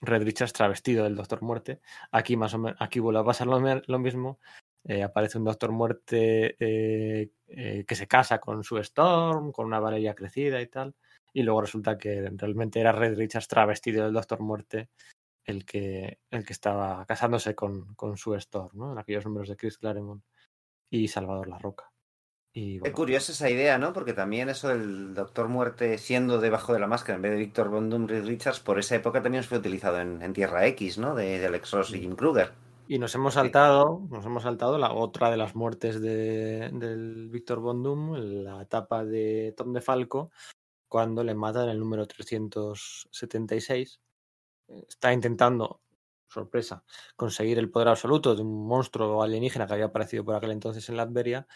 Red Richards travestido del Doctor Muerte. Aquí más o menos, aquí vuelve a pasar lo, mismo. Eh, aparece un Doctor Muerte eh, eh, que se casa con su Storm, con una Valeria crecida y tal. Y luego resulta que realmente era Red Richards travestido del Doctor Muerte el que, el que estaba casándose con, con su Storm, ¿no? En aquellos números de Chris Claremont y Salvador La Roca. Y, Qué curiosa esa idea, ¿no? Porque también eso del Doctor Muerte siendo debajo de la máscara en vez de Víctor Von Richards, por esa época también fue utilizado en, en Tierra X, ¿no? De, de Alex Ross y Jim Kruger. Y nos hemos saltado, nos hemos saltado la otra de las muertes de, del Víctor Von Doom, la etapa de Tom DeFalco, cuando le matan el número 376. Está intentando, sorpresa, conseguir el poder absoluto de un monstruo alienígena que había aparecido por aquel entonces en Latveria.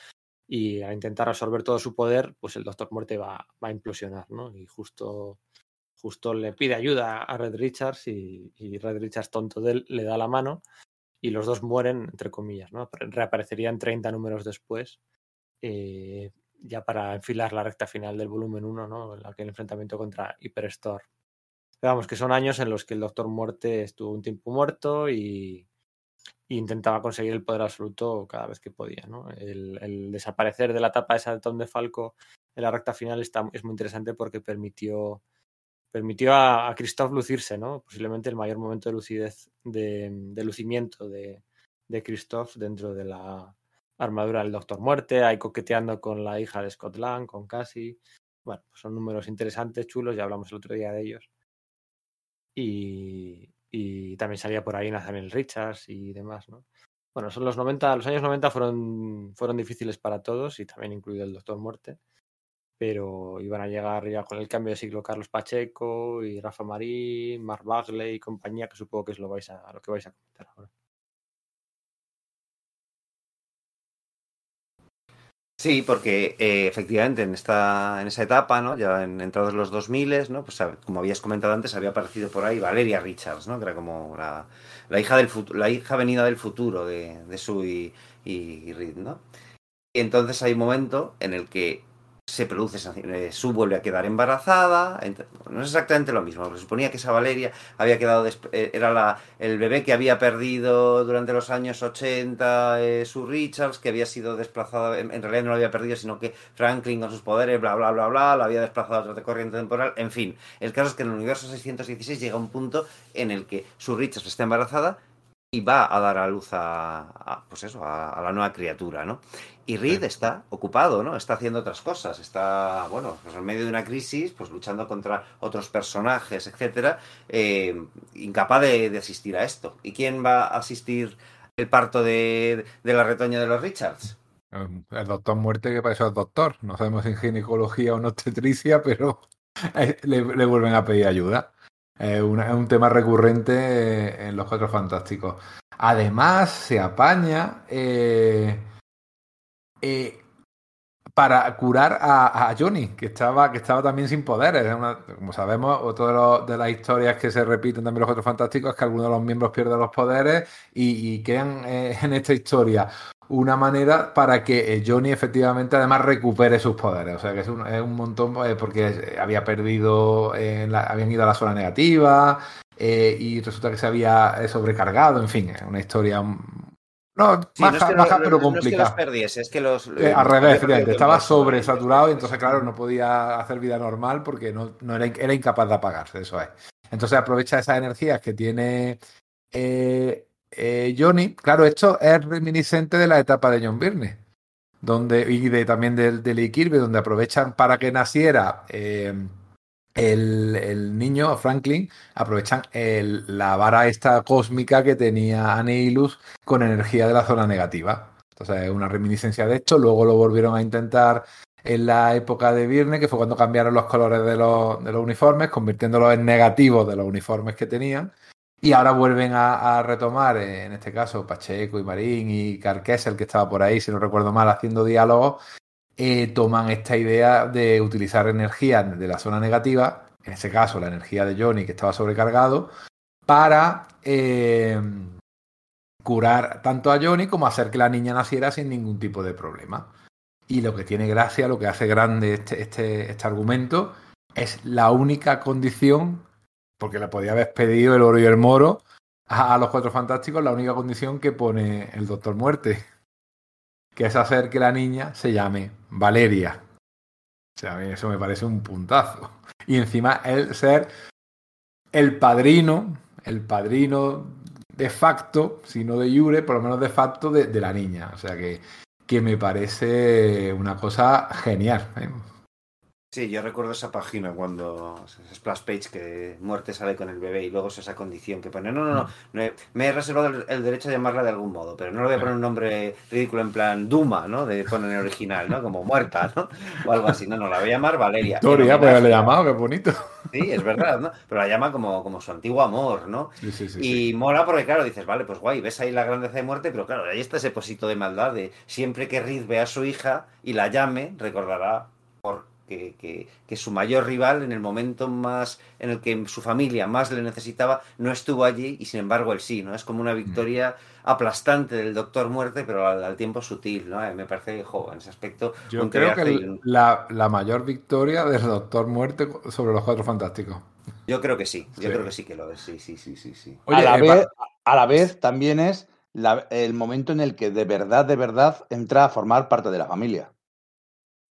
Y al intentar absorber todo su poder, pues el Doctor Muerte va, va a implosionar, ¿no? Y justo, justo le pide ayuda a Red Richards y, Red Richards, tonto de él, le da la mano y los dos mueren, entre comillas, ¿no? Reaparecerían 30 números después, eh, ya para enfilar la recta final del volumen 1, ¿no? Aquel enfrentamiento contra Hyperstore. Vamos, que son años en los que el Doctor Muerte estuvo un tiempo muerto y, intentaba conseguir el poder absoluto cada vez que podía, ¿no? El, desaparecer de la etapa esa de Tom de Falco en la recta final está, es muy interesante porque permitió permitió a, a Christoph lucirse, ¿no? Posiblemente el mayor momento de lucidez, de, de lucimiento de, de Christoph dentro de la armadura del Doctor Muerte, ahí coqueteando con la hija de Scott Lang, con Cassie. Bueno, pues son números interesantes, chulos, ya hablamos el otro día de ellos. Y, también salía por ahí Nathaniel Richards y demás, ¿no? Bueno, son los 90, los años 90 fueron, fueron difíciles para todos y también incluido el Doctor Muerte pero iban a llegar ya con el cambio de siglo Carlos Pacheco y Rafa Marín, Mark Bagley y compañía, que supongo que es lo, vais a, lo que vais a comentar ahora. Sí, porque eh, efectivamente en esta en esa etapa, ¿no? Ya en entrados los 2000, ¿no? Pues como habías comentado antes, había aparecido por ahí Valeria Richards, ¿no? Que era como la, la hija del la hija venida del futuro de, de Sue y, y Reed, ¿no? Y entonces hay un momento en el que se produce eh, Sue vuelve a quedar embarazada, no es exactamente lo mismo, se suponía que esa Valeria había quedado, eh, era la, el bebé que había perdido durante los años 80 eh, Sue Richards, que había sido desplazada, en, realidad no lo había perdido, sino que Franklin con sus poderes, bla, bla, bla, bla, lo había desplazado a otra corriente temporal, en fin, el caso es que en el universo 616 llega un punto en el que Sue Richards está embarazada y va a dar a luz a, pues eso, a, la nueva criatura, ¿no? Y Reed sí. está ocupado, ¿no? Está haciendo otras cosas, está, bueno, pues en medio de una crisis, pues luchando contra otros personajes, etcétera, eh, incapaz de, de, asistir a esto. ¿Y quién va a asistir el parto de, de la retoña de los Richards? El doctor muerte que para eso es doctor. No sabemos si en ginecología o en obstetricia, pero le, le vuelven a pedir ayuda. Es un, un, tema recurrente en los Cuatro Fantásticos. Además, se apaña eh, eh, para curar a, Johnny, que estaba, que estaba también sin poderes. Como sabemos, otra de, las historias que se repiten también los Cuatro Fantásticos es que algunos de los miembros pierden los poderes y, y quedan eh, en esta historia una manera para que eh, Johnny efectivamente además recupere sus poderes. O sea que es un, montón porque había perdido, eh, la, habían ido a la zona negativa y resulta que se había sobrecargado. En fin, es una historia No, Sí, no baja, es que, baja, lo- pero no es que los perdiese, es que los. Eh, al había revés, estaba los- sobresaturado y entonces, claro, no podía hacer vida normal porque no, no era, era incapaz de apagarse, eso es. Entonces aprovecha esas energías que tiene eh, eh, Johnny. Claro, esto es reminiscente de la etapa de John Byrne donde, y de, también del de Lee Kirby, donde aprovechan para que naciera eh, el, el niño, Franklin, aprovechan el- la vara esta cósmica que tenía Anilus con energía de la zona negativa. Entonces es una reminiscencia de esto. Luego lo volvieron a intentar en la época de Viernes, que fue cuando cambiaron los colores de los, de los uniformes, convirtiéndolos en negativos de los uniformes que tenían. Y ahora vuelven a, retomar, eh, en este caso, Pacheco y Marín y Carquesel, que estaba por ahí, si no recuerdo mal, haciendo diálogos, eh, toman esta idea de utilizar energía de la zona negativa, en este caso la energía de Johnny, que estaba sobrecargado, para eh, curar tanto a Johnny como hacer que la niña naciera sin ningún tipo de problema. Y lo que tiene gracia, lo que hace grande este, este, este argumento, es la única condición, porque le podía haber pedido el oro y el moro a los cuatro fantásticos, la única condición que pone el Doctor Muerte, que es hacer que la niña se llame Valeria. O sea, a mí eso me parece un puntazo. Y encima él ser el padrino, el padrino de facto, si no de jure, por lo menos de facto de, de la niña. O sea que, que me parece una cosa genial. ¿eh? Sí, yo recuerdo esa página cuando splash page que muerte sale con el bebé y luego es esa condición que pone. No, no, no, no he- me he reservado el, el derecho a llamarla de algún modo, pero no le voy a poner un nombre ridículo en plan Duma, ¿no? De poner en original, ¿no? Como muerta, ¿no? O algo así. No, no, la voy a llamar Valeria. Victoria, pues homenaje le llamado, qué bonito. Sí, es verdad, ¿no? Pero la llama como, como su antiguo amor, ¿no? Sí, sí, sí, Y mola porque, claro, dices, vale, pues guay, ves ahí la grandeza de muerte, pero claro, ahí está ese posito de maldad de siempre que Reed vea a su hija y la llame, recordará por que, que- que su mayor rival en el momento más en el que su familia más le necesitaba no estuvo allí y sin embargo él sí, ¿no? Es como una victoria aplastante del Doctor Muerte, pero al, al tiempo sutil, ¿no? Eh, Me parece, jo, en ese aspecto, Yo creo que la, la mayor victoria del Doctor Muerte sobre los cuatro fantásticos. yo creo que sí, yo Sí. creo que sí que lo es, sí, sí, sí, sí, sí. Oye, a, la eh, vez, a la vez también es la- el momento en el que de verdad, de verdad entra a formar parte de la familia.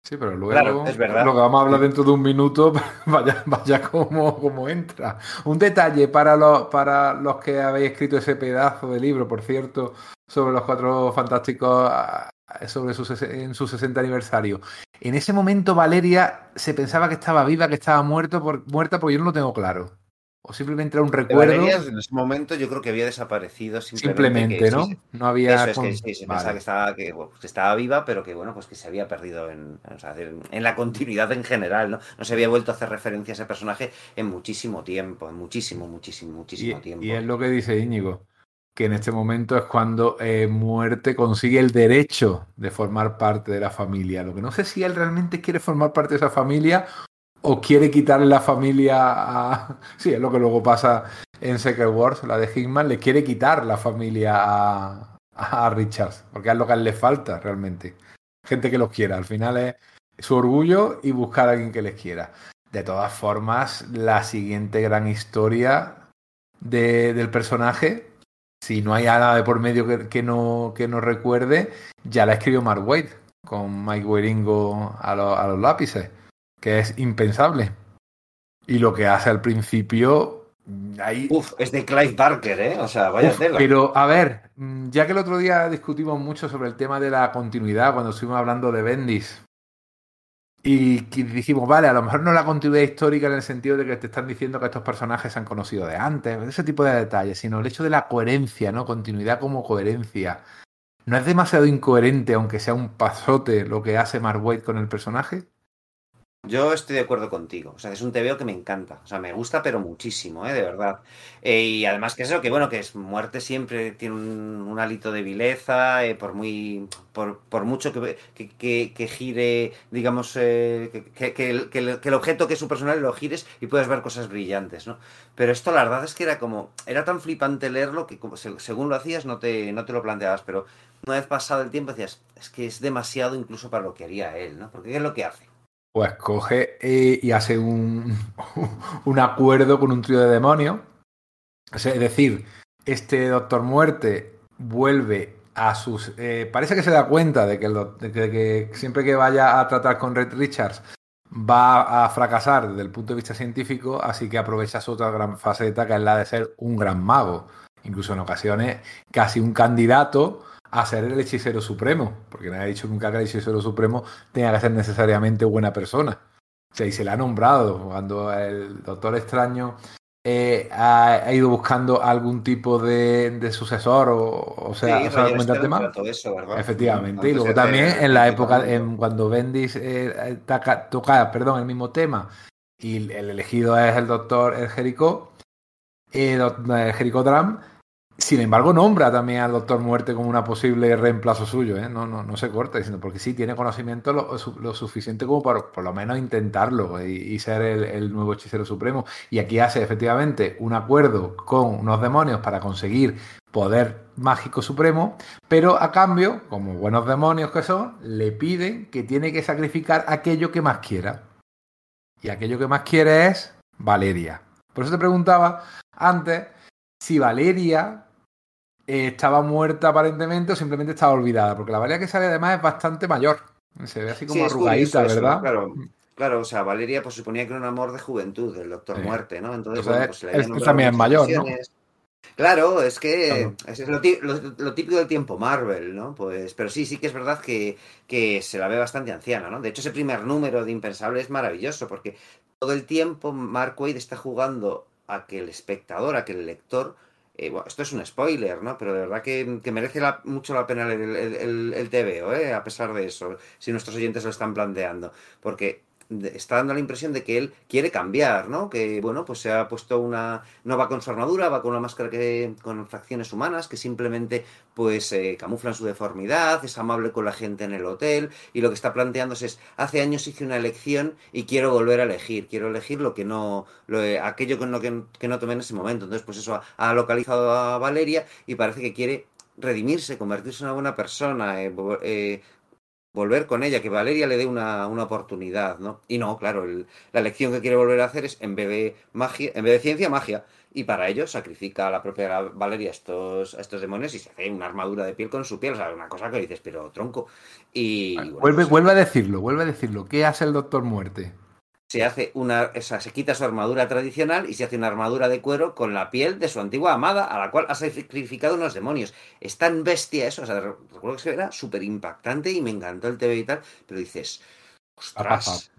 Sí, pero luego Claro, es verdad. lo que vamos a hablar dentro de un minuto, *laughs* vaya, vaya como, como entra. Un detalle para los, para los que habéis escrito ese pedazo de libro, por cierto, sobre los cuatro fantásticos ah, sobre su, en su 60 aniversario. En ese momento Valeria se pensaba que estaba viva, que estaba muerto por, muerta, porque yo no lo tengo claro. O simplemente era un recuerdo. Valeria, en ese momento yo creo que había desaparecido simplemente. ¿no? sí, No había. Eso es que sí, se Vale. pensaba que estaba, que, bueno, pues que estaba viva, pero que bueno, pues que se había perdido en, o sea, en, en la continuidad en general, ¿no? No se había vuelto a hacer referencia a ese personaje en muchísimo tiempo, en muchísimo, muchísimo, muchísimo Y, tiempo. y es lo que dice Íñigo, que en este momento es cuando eh, Muerte consigue el derecho de formar parte de la familia. Lo que no sé si él realmente quiere formar parte de esa familia o quiere quitarle la familia a... *laughs* Sí, es lo que luego pasa en Secret Wars, la de Hickman, le quiere quitar la familia a, Richards, porque es lo que le falta realmente. Gente que los quiera, al final es su orgullo y buscar a alguien que les quiera. De todas formas, la siguiente gran historia de- del personaje, si no hay nada de por medio que, no, que no recuerde, ya la escribió Mark Waid con Mike lo- a los lápices, que es impensable. Y lo que hace al principio, ahí... Uf, es de Clive Barker, ¿eh? O sea, vaya Uf, tela. pero a ver, mm, ya que el otro día discutimos mucho sobre el tema de la continuidad, cuando estuvimos hablando de Bendis, y dijimos, vale, a lo mejor no la continuidad histórica en el sentido de que te están diciendo que estos personajes se han conocido de antes, ese tipo de detalles, sino el hecho de la coherencia, ¿no? Continuidad como coherencia. ¿No es demasiado incoherente, aunque sea un pasote, lo que hace Mark Waid con el personaje? Yo estoy de acuerdo contigo. O sea, es un TVO que me encanta. O sea, me gusta, pero muchísimo, ¿eh? De verdad. Eh, y además que eso, que bueno, que es muerte siempre tiene un, un hálito de vileza, eh, por muy. Por, mucho que, que, que- gire, digamos, eh, que, el, objeto que es su personal lo gires y puedes ver cosas brillantes, ¿no? Pero esto la verdad es que era como. Era tan flipante leerlo que como- se- según lo hacías no te, no te lo planteabas, pero una vez pasado el tiempo decías, es que es demasiado incluso para lo que haría él, ¿no? Porque ¿qué es lo que hace? Pues coge eh, y hace un, *laughs* un acuerdo con un trío de demonios. Es decir, este Doctor Muerte vuelve a sus. eh, parece que se da cuenta de que, el de que siempre que vaya a tratar con Red Richards va a fracasar desde el punto de vista científico, así que aprovecha su otra gran faceta, que es la de ser un gran mago. Incluso en ocasiones casi un candidato a ser el hechicero supremo, porque nadie ha dicho nunca que el hechicero supremo tenga que ser necesariamente buena persona. O sea, y se le ha nombrado cuando el Doctor Extraño eh, ha, ha ido buscando algún tipo de, de sucesor o, o sea, Sí, o sea, Roger comentar Stern tema. trató eso, ¿verdad? Efectivamente, y luego también en la época, en, cuando Bendis eh, taca- toca, perdón, el mismo tema y el elegido es el doctor el Jericho, eh, doc- eh, Dram, sin embargo nombra también al doctor Muerte como una posible reemplazo suyo, ¿eh? no, no, no se corta, sino porque sí tiene conocimiento lo, lo suficiente como para por lo menos intentarlo y, y ser el, el nuevo hechicero supremo. Y aquí hace efectivamente un acuerdo con unos demonios para conseguir poder mágico supremo, pero a cambio, como buenos demonios que son, le piden que tiene que sacrificar aquello que más quiera. Y aquello que más quiere es Valeria. Por eso te preguntaba antes si Valeria eh, estaba muerta aparentemente o simplemente estaba olvidada, porque la Valeria que sale además es bastante mayor. Se ve así como Sí, arrugadita, curioso ¿verdad? Claro, claro, o sea, Valeria pues suponía que era un amor de juventud del Doctor Sí. Muerte, ¿no? Entonces, Entonces, bueno, pues se le había también es mayor. Claro, es que Claro. es lo, tí- lo- lo típico del tiempo Marvel, ¿no? Pues, pero sí, sí que es verdad que, que se la ve bastante anciana, ¿no? De hecho, ese primer número de Impensable es maravilloso porque todo el tiempo Mark Waid está jugando a que el espectador, a que el lector, eh, bueno, esto es un spoiler, ¿no? Pero de verdad que, que merece la- mucho la pena el, el, el, el TVO, ¿eh? A pesar de eso, si nuestros oyentes lo están planteando, porque está dando la impresión de que él quiere cambiar, ¿no? Que, bueno, pues se ha puesto una... No va con su armadura, va con una máscara que, con facciones humanas que simplemente, pues, eh, camuflan su deformidad, es amable con la gente en el hotel, y lo que está planteándose es, hace años hice una elección y quiero volver a elegir, quiero elegir lo que no... Lo, eh, aquello con lo que, que no tomé en ese momento. Entonces, pues eso ha, ha localizado a Valeria y parece que quiere redimirse, convertirse en una buena persona, eh, eh, volver con ella, que Valeria le dé una, una oportunidad, ¿no? Y no, claro, el- la lección que quiere volver a hacer es, en vez de magia, en vez de ciencia, magia. Y para ello sacrifica a la propia Valeria a estos, a estos demonios y se hace una armadura de piel con su piel. O sea, una cosa que dices, pero tronco. Y bueno, vuelve, pues, vuelve a decirlo, vuelve a decirlo. ¿Qué hace el doctor Muerte? Se hace una, o sea, se quita su armadura tradicional y se hace una armadura de cuero con la piel de su antigua amada, a la cual ha sacrificado unos demonios. Es tan bestia eso, o sea, re- recuerdo que era súper impactante y me encantó el TV y tal, pero dices, ostras,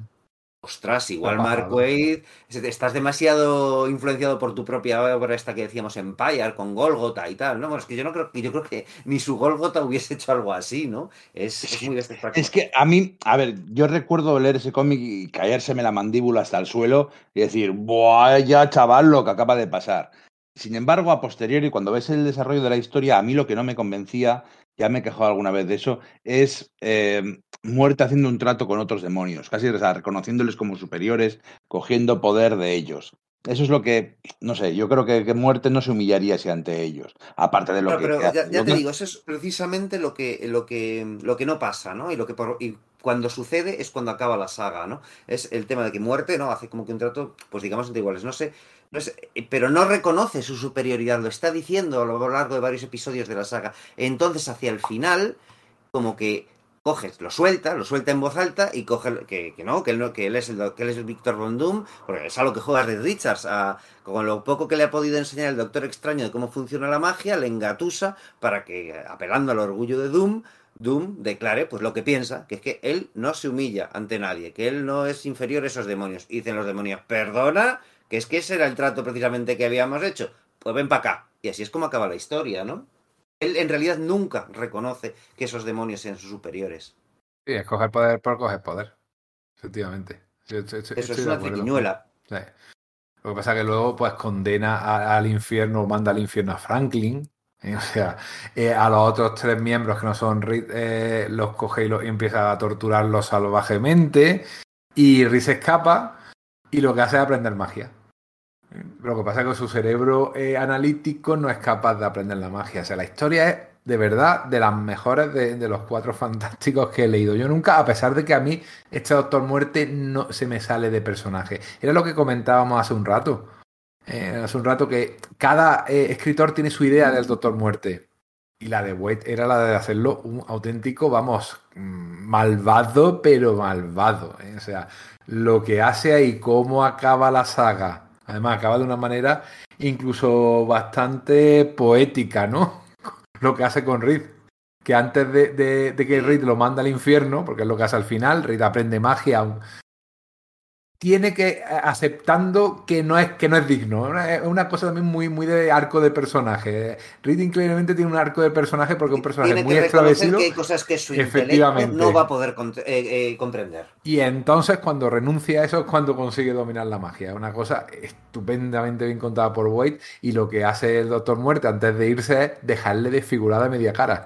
ostras, igual Mark. Waid, estás demasiado influenciado por tu propia obra esta que decíamos Empire, con Golgotha y tal, ¿no? Bueno, es que yo no creo que yo creo que ni su Golgotha hubiese hecho algo así, ¿no? Es, es muy. Es que a mí, a ver, yo recuerdo leer ese cómic y caérseme la mandíbula hasta el suelo y decir, ¡buah, ya chaval, lo que acaba de pasar! Sin embargo, a posteriori, cuando ves el desarrollo de la historia, a mí lo que no me convencía, ya me he quejado alguna vez de eso, es eh, muerte haciendo un trato con otros demonios, casi o sea, reconociéndoles como superiores, cogiendo poder de ellos. Eso es lo que, no sé, yo creo que, que muerte no se humillaría así ante ellos, aparte de lo Claro, que... pero que hace. ya, te digo, eso es precisamente lo que, lo que, lo que no pasa, ¿no? Y lo que por- y cuando sucede es cuando acaba la saga, ¿no? Es el tema de que muerte, ¿no? Hace como que un trato, pues digamos, entre iguales. No sé, eh, pero no reconoce su superioridad, lo está diciendo a lo largo de varios episodios de la saga. Entonces, hacia el final, como que coges, lo suelta, lo suelta en voz alta y coge que, que no, que él que él es el que él es el Víctor Von Doom, porque es a lo que juega Red Richards, a- con lo poco que le ha podido enseñar el Doctor Extraño de cómo funciona la magia, le engatusa para que, apelando al orgullo de Doom, Doom declare pues lo que piensa, que es que él no se humilla ante nadie, que él no es inferior a esos demonios. Y dicen los demonios, perdona, que es que ese era el trato precisamente que habíamos hecho. Pues ven para acá. Y así es como acaba la historia, ¿no? Él en realidad nunca reconoce que esos demonios sean sus superiores. Sí, escoger poder por coger poder. Efectivamente. Estoy- Eso es una triquiñuela. Sí. Lo que pasa es que luego pues condena a- al infierno, manda al infierno a Franklin. ¿eh? *laughs* O sea, eh, a los otros tres miembros que no son Reed, eh, los coge y, los, y empieza a torturarlos salvajemente. Y se escapa y lo que hace es aprender magia. Lo que pasa es que su cerebro eh, analítico no es capaz de aprender la magia. O sea, la historia es de verdad de las mejores de, los cuatro fantásticos que he leído. Yo nunca, a pesar de que a mí este Doctor Muerte no se me sale de personaje. Era lo que comentábamos hace un rato. Eh, hace un rato que cada eh, escritor tiene su idea del Doctor Muerte. Y la de Wade era la de hacerlo un auténtico, vamos, mm, malvado, pero malvado. O sea, lo que hace ahí, cómo acaba la saga. Además, acaba de una manera incluso bastante poética, ¿no? *laughs* Lo que hace con Reed. Que antes de, de, de que Reed lo manda al infierno, porque es lo que hace al final, Reed aprende magia, tiene que aceptando que no es que no es digno. Es una cosa también muy, muy de arco de personaje. Reed increíblemente tiene un arco de personaje porque es un personaje Tiene muy que que hay cosas que su Efectivamente. intelecto no va a poder eh, eh, comprender. Y entonces cuando renuncia a eso es cuando consigue dominar la magia. Una cosa estupendamente bien contada por Wade y lo que hace el Doctor Muerte antes de irse es dejarle desfigurada a media cara.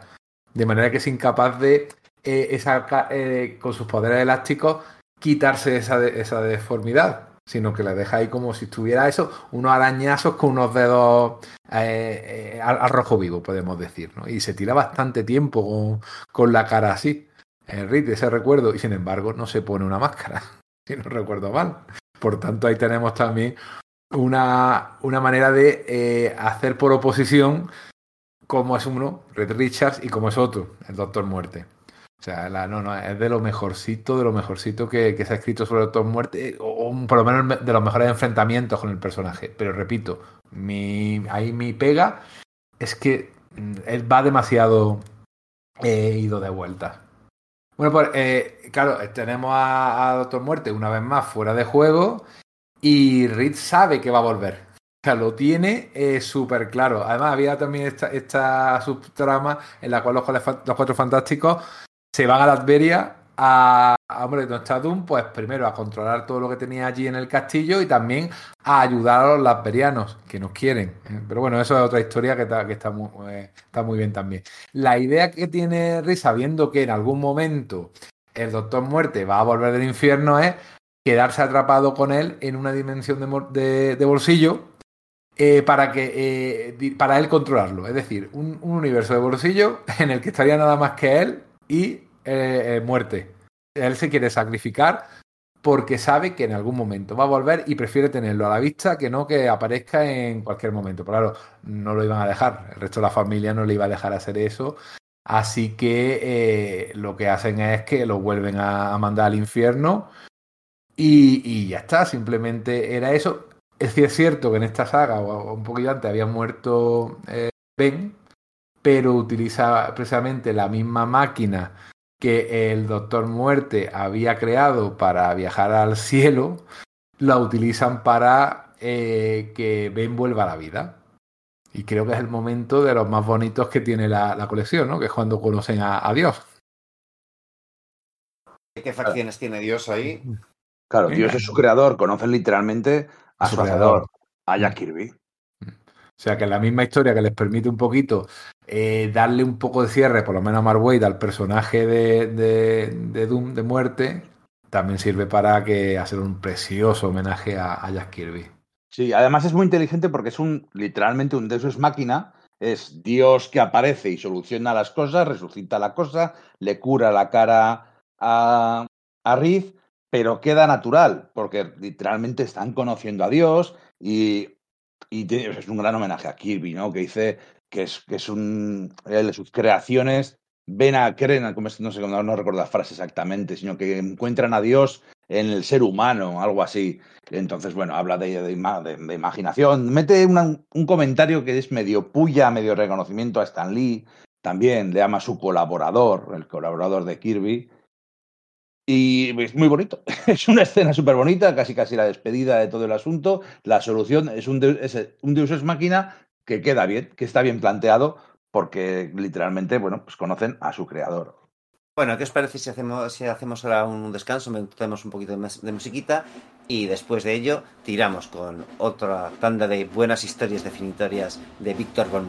De manera que es incapaz de, eh, esa, eh, con sus poderes elásticos, quitarse esa, de- esa deformidad. Sino que le deja ahí como si estuviera eso, unos arañazos con unos dedos eh, eh, al, rojo vivo, podemos decir. ¿no? Y se tira bastante tiempo con, con la cara así. Eh, Reed, ese recuerdo, y sin embargo no se pone una máscara, *laughs* si no recuerdo mal. Por tanto, ahí tenemos también una, una manera de eh, hacer por oposición como es uno, Red Richards, y como es otro, el Doctor Muerte. O sea, no, no, es de lo mejorcito, de lo mejorcito que, que se ha escrito sobre Doctor Muerte, o, por lo menos de los mejores enfrentamientos con el personaje. Pero repito, ahí mi pega es que mm, él va demasiado eh, ido de vuelta. Bueno, pues eh, claro, tenemos a, Doctor Muerte una vez más fuera de juego y Reed sabe que va a volver. O sea, lo tiene eh, súper claro. Además, había también esta, subtrama en la cual los Cuatro Fantásticos se van a la Adveria a, a hombre, donde está Doom, pues primero a controlar todo lo que tenía allí en el castillo y también a ayudar a los lasberianos que nos quieren. ¿eh? Pero bueno, eso es otra historia que está, que está, muy, eh, está muy bien también. La idea que tiene Riz, sabiendo que en algún momento el Doctor Muerte va a volver del infierno, es quedarse atrapado con él en una dimensión de, de, bolsillo eh, para que para él controlarlo. Es decir, un, universo de bolsillo *laughs* en el que estaría nada más que él y eh, muerte. Él se quiere sacrificar porque sabe que en algún momento va a volver y prefiere tenerlo a la vista que no que aparezca en cualquier momento. Pero claro, no lo iban a dejar. El resto de la familia no le iba a dejar hacer eso. Así que eh, lo que hacen es que lo vuelven a, mandar al infierno y, ya está. Simplemente era eso. Es cierto que en esta saga, o un poquito antes, había muerto eh, Ben, pero utiliza precisamente la misma máquina que el Doctor Muerte había creado para viajar al cielo, la utilizan para eh, que Ben vuelva a la vida. Y creo que es el momento de los más bonitos que tiene la, la colección, ¿no? Que es cuando conocen a, a, Dios. ¿Qué facciones tiene Dios ahí? Claro, Dios es su creador, conocen literalmente a su, su creador, a Jack Kirby. O sea que la misma historia que les permite un poquito eh, darle un poco de cierre, por lo menos a Mark Wade, al personaje de, de, de, Doom de muerte, también sirve para que hacer un precioso homenaje a, Jack Kirby. Sí, además es muy inteligente porque es un literalmente un Deus es máquina. Es Dios que aparece y soluciona las cosas, resucita la cosa, le cura la cara a, a Riff, pero queda natural, porque literalmente están conociendo a Dios y y es un gran homenaje a Kirby, ¿no? Que dice que es, que es un. Sus creaciones ven a. creen, no sé, no, no recuerdo la frase exactamente, sino que encuentran a Dios en el ser humano, algo así. Entonces, bueno, habla de, de, imaginación. Mete un comentario que es medio puya, medio reconocimiento a Stan Lee. También le llama a su colaborador, el colaborador de Kirby. Y es muy bonito. *laughs* Es una escena súper bonita, casi casi la despedida de todo el asunto. La solución es un, Deus, es un Deus Ex Máquina que queda bien, que está bien planteado, porque literalmente, bueno, pues conocen a su creador. Bueno, ¿qué os parece si hacemos, si hacemos ahora un descanso, metemos un poquito de, musiquita y después de ello tiramos con otra tanda de buenas historias definitorias de Víctor Von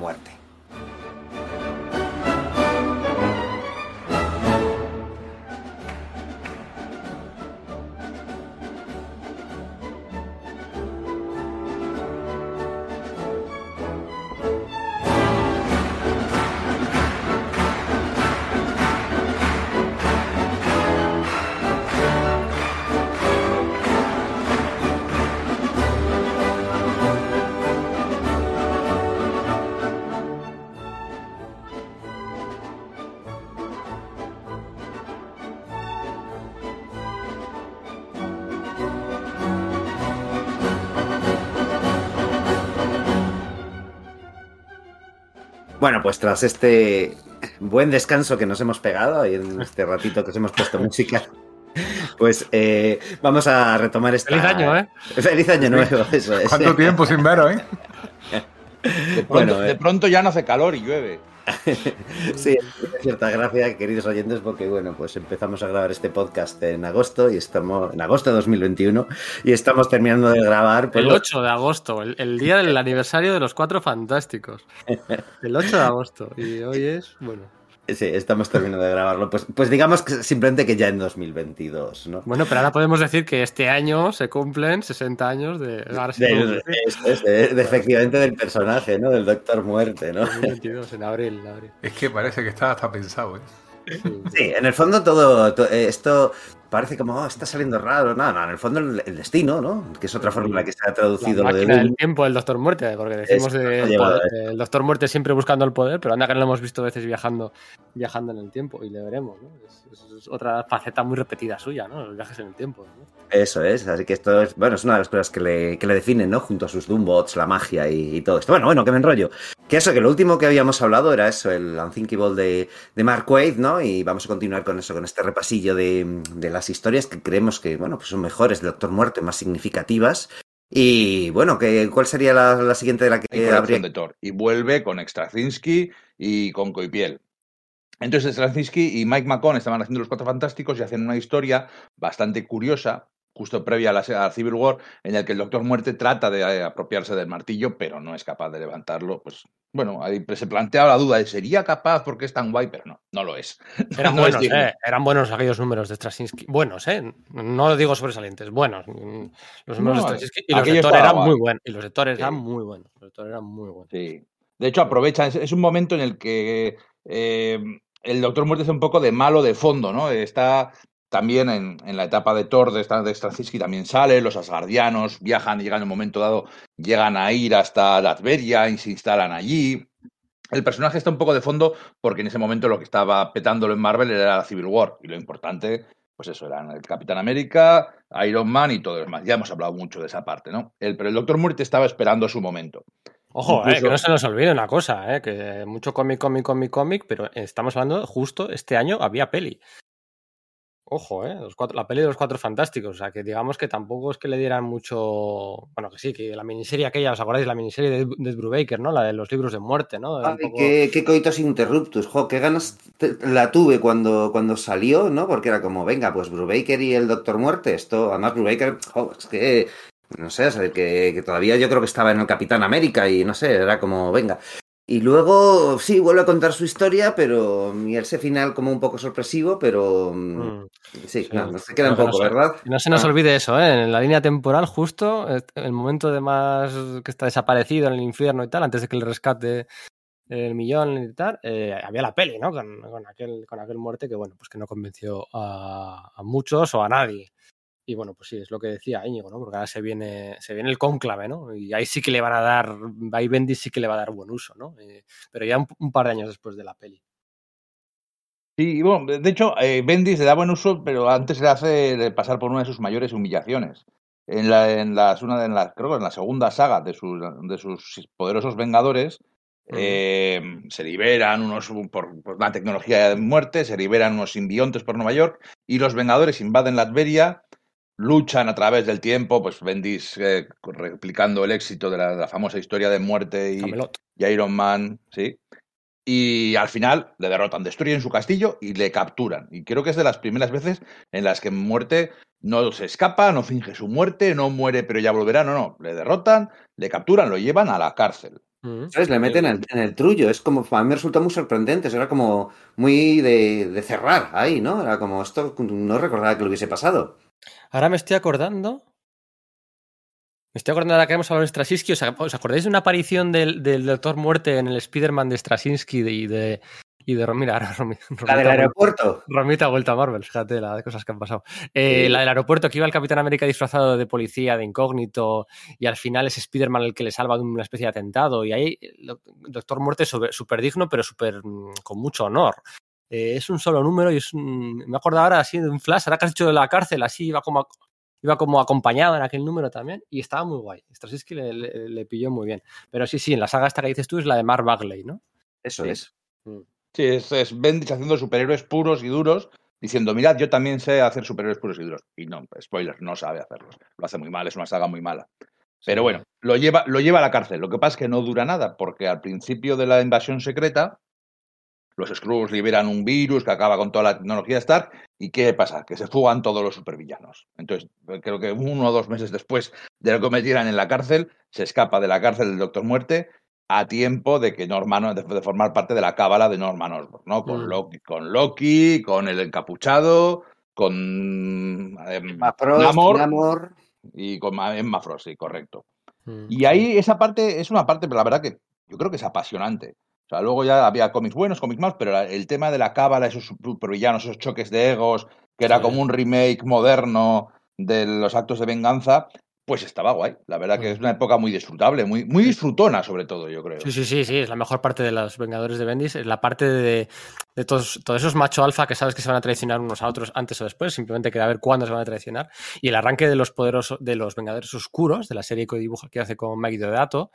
pues tras este buen descanso que nos hemos pegado y en este ratito que os hemos puesto música, *laughs* pues eh, vamos a retomar esta... Feliz año, ¿eh? Feliz año nuevo, eso es. ¿Cuánto tiempo sin veros, eh? *laughs* De pronto, Bueno, eh. de pronto ya no hace calor y llueve. *laughs* Sí, cierta gracia, queridos oyentes, porque bueno, pues empezamos a grabar este podcast en agosto y estamos en agosto de 2021 y estamos terminando de grabar. pues, El 8 de agosto, el, el día del aniversario de los Cuatro Fantásticos. El 8 de agosto. Y hoy es, bueno. Sí, estamos terminando de grabarlo. Pues, pues digamos que simplemente que ya en 2022, ¿no? Bueno, pero ahora podemos decir que este año se cumplen 60 años de. De- de- efectivamente del personaje, ¿no? Del Doctor Muerte, ¿no? 2022, en abril. en abril. Es que parece que está hasta pensado, ¿eh? Sí. En el fondo todo, to- eh, esto parece como, oh, está saliendo raro. No, no, en el fondo el, el destino, ¿no? Que es otra fórmula que se ha La traducido lo de máquina Doom. del tiempo del Doctor Muerte, porque decimos Eso, de- poder- el Doctor Muerte siempre buscando el poder, pero anda que no lo hemos visto a veces viajando, viajando en el tiempo y le veremos, ¿no? Es, es- es otra faceta muy repetida suya, ¿no? Los viajes en el tiempo. ¿no? Eso es, así que esto es, bueno, es una de las cosas que le, que le definen, ¿no? Junto a sus Doombots, la magia y, y todo esto. Bueno, bueno, que me enrollo. Que eso, que lo último que habíamos hablado era eso, el Unthinkable de, de Mark Waid, ¿no? Y vamos a continuar con eso, con este repasillo de, de las historias que creemos que, bueno, pues son mejores de Doctor Muerte, más significativas. Y bueno, que, ¿cuál sería la, la siguiente de la y que colección habría de Thor. Y vuelve con Straczynski y con Coipiel. Entonces Straczynski y Mike McCone estaban haciendo los Cuatro Fantásticos y hacen una historia bastante curiosa, justo previa a la, a Civil War, en el que el Doctor Muerte trata de eh, apropiarse del martillo, pero no es capaz de levantarlo. Pues bueno, ahí se plantea la duda de ¿sería capaz porque es tan guay? Pero no, no lo es. *laughs* Eran No buenos. ¿eh? Eran buenos aquellos números de Straczynski. Buenos, ¿eh? No lo digo sobresalientes, buenos. Mm, Los números No, de Straczynski y los estaba eran muy buenos. Y los de Thor eran muy buenos. Los Thor eran muy buenos. Sí. De hecho, aprovecha, es, es un momento en el que eh, el Doctor Muerte es un poco de malo de fondo, ¿no? Está también en, en la etapa de Thor, de, esta- de Straczynski también sale, los asgardianos viajan y llegan en un momento dado, llegan a ir hasta Latveria y se instalan allí. El personaje está un poco de fondo porque en ese momento lo que estaba petándolo en Marvel era la Civil War y lo importante, pues eso, eran el Capitán América, Iron Man y todo lo demás. Ya hemos hablado mucho de esa parte, ¿no? El, pero el Doctor Muerte estaba esperando su momento. Ojo, eh, que no se nos olvide una cosa, eh, que mucho cómic, cómic, cómic, cómic, pero estamos hablando justo este año había peli. Ojo, eh, los cuatro- la peli de los cuatro fantásticos, o sea que digamos que tampoco es que le dieran mucho, bueno que sí, que la miniserie aquella, ¿os acordáis? La miniserie de, de Brubaker, ¿no? La de los libros de muerte, ¿no? Ay, poco- qué, qué coitos interruptus, jo, qué ganas te- la tuve cuando, cuando salió, ¿no? Porque era como, venga, pues Brubaker y el Doctor Muerte, esto, además Brubaker, jo, es que, no sé, o sea, que, que todavía yo creo que estaba en el Capitán América y no sé, era como, venga. Y luego, sí, vuelve a contar su historia, pero, y ese final como un poco sorpresivo, pero, mm, Mm. sí, Sí. no, se queda un No, no poco, sé. ¿verdad? No se nos Ah. olvide eso, ¿eh? En la línea temporal, justo, eh, el momento de más que está desaparecido en el infierno y tal, antes de que le rescate el millón y tal, eh, había la peli, ¿no? Con, con aquel, con aquel muerte que, bueno, pues que no convenció a, a muchos o a nadie. Y bueno, pues sí, es lo que decía Íñigo, ¿no? Porque ahora se viene, se viene el cónclave, ¿no? Y ahí sí que le van a dar, ahí Bendis sí que le va a dar buen uso, ¿no? Eh, pero ya un, un par de años después de la peli. Sí, y bueno, de hecho, eh, Bendis le da buen uso, pero antes le hace pasar por una de sus mayores humillaciones. En la, en las, una de en la, creo que en la segunda saga de sus, de sus poderosos Vengadores, eh, se liberan unos por, por una tecnología de muerte, se liberan unos simbiontes por Nueva York y los Vengadores invaden Latveria, luchan a través del tiempo, pues Bendis eh, replicando el éxito de la, de la famosa historia de muerte y, Iron Man, sí. Y al final le derrotan, destruyen su castillo y le capturan. Y creo que es de las primeras veces en las que muerte no se escapa, no finge su muerte, no muere pero ya volverá, no, no. Le derrotan, le capturan, lo llevan a la cárcel. Mm. ¿Sabes? Le meten en el, en el trullo. Es como, a mí me resulta muy sorprendente. Era como muy de, de cerrar ahí, ¿no? Era como, esto no recordaba que lo hubiese pasado. Ahora me estoy acordando. Me estoy acordando ahora que hemos hablado de Straczynski. ¿Os, os acordáis de una aparición del, del Doctor Muerte en el Spider-Man de Straczynski y de. Y de mira, *laughs* ahora Romi- La del Romita, aeropuerto. Romita ha vuelto a Marvel, fíjate las cosas que han pasado. Eh, Sí. La del aeropuerto, que iba el Capitán América disfrazado de policía, de incógnito, y al final es Spider-Man el que le salva de una especie de atentado. Y ahí el doc- Doctor Muerte súper digno, pero súper mm, con mucho honor. Eh, es un solo número y es un. Me acuerdo ahora así de un flash, ahora que has dicho de la cárcel, así iba como, iba como acompañado en aquel número también y estaba muy guay. Straczynski le, le- le pilló muy bien. Pero sí, sí, en la saga esta que dices tú es la de Mark Bagley, ¿no? Eso Sí. es. Sí, es, es Bendis haciendo superhéroes puros y duros, diciendo, mirad, yo también sé hacer superhéroes puros y duros. Y no, spoiler, no sabe hacerlos. Lo hace muy mal, es una saga muy mala. Pero bueno, lo lleva, lo lleva a la cárcel. Lo que pasa es que no dura nada, porque al principio de la invasión secreta, los Skrulls liberan un virus que acaba con toda la tecnología Stark. ¿Y qué pasa? Que se fugan todos los supervillanos. Entonces, creo que uno o dos meses después de lo que metieran en la cárcel, se escapa de la cárcel del Doctor Muerte a tiempo de que Norman, de, de formar parte de la cábala de Norman Osborn, ¿no? Con, Mm. Loki, con Loki, con el encapuchado, con Emma Frost, Namor Namor. y con Ma- Emma Frost, sí, correcto. Mm. Y ahí esa parte es una parte, pero la verdad que yo creo que es apasionante. O sea, luego ya había cómics buenos, cómics malos, pero la- el tema de la cábala, esos supervillanos, esos choques de egos, que era Sí. como un remake moderno de los actos de venganza, pues estaba guay. La verdad que es una época muy disfrutable, muy, muy disfrutona sobre todo, yo creo. Sí, sí, sí, sí, es la mejor parte de los Vengadores de Bendis, es la parte de, de todos, todos esos macho alfa que sabes que se van a traicionar unos a otros antes o después, simplemente queda ver cuándo se van a traicionar. Y el arranque de los poderosos, de los Vengadores Oscuros, de la serie que dibuja que hace con Maggie Deodato,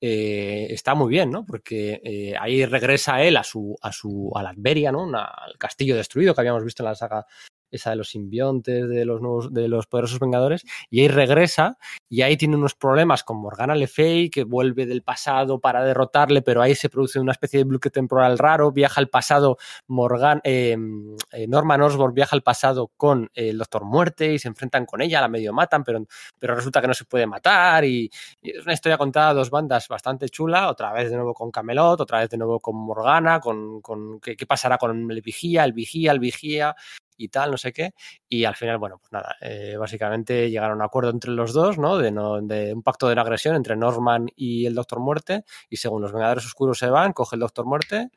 eh, está muy bien, ¿no? Porque eh, ahí regresa él a su, a su, a la Adveria, ¿no? Al castillo destruido que habíamos visto en la saga esa de los simbiontes, de los nuevos, de los poderosos Vengadores, y ahí regresa y ahí tiene unos problemas con Morgana Le Fay, que vuelve del pasado para derrotarle, pero ahí se produce una especie de bloque temporal raro, viaja al pasado, Morgan, eh, eh, Norman Osborn viaja al pasado con el Doctor Muerte y se enfrentan con ella, la medio matan, pero, pero resulta que no se puede matar y, y es una historia contada a dos bandas bastante chula, otra vez de nuevo con Camelot, otra vez de nuevo con Morgana, con, con qué pasará con el vigía, el vigía, el vigía y tal, no sé qué. Y al final, bueno, pues nada, eh, básicamente llegaron a un acuerdo entre los dos, ¿no? De, no, de un pacto de no agresión entre Norman y el Doctor Muerte. Y según los Vengadores Oscuros se van, coge el Doctor Muerte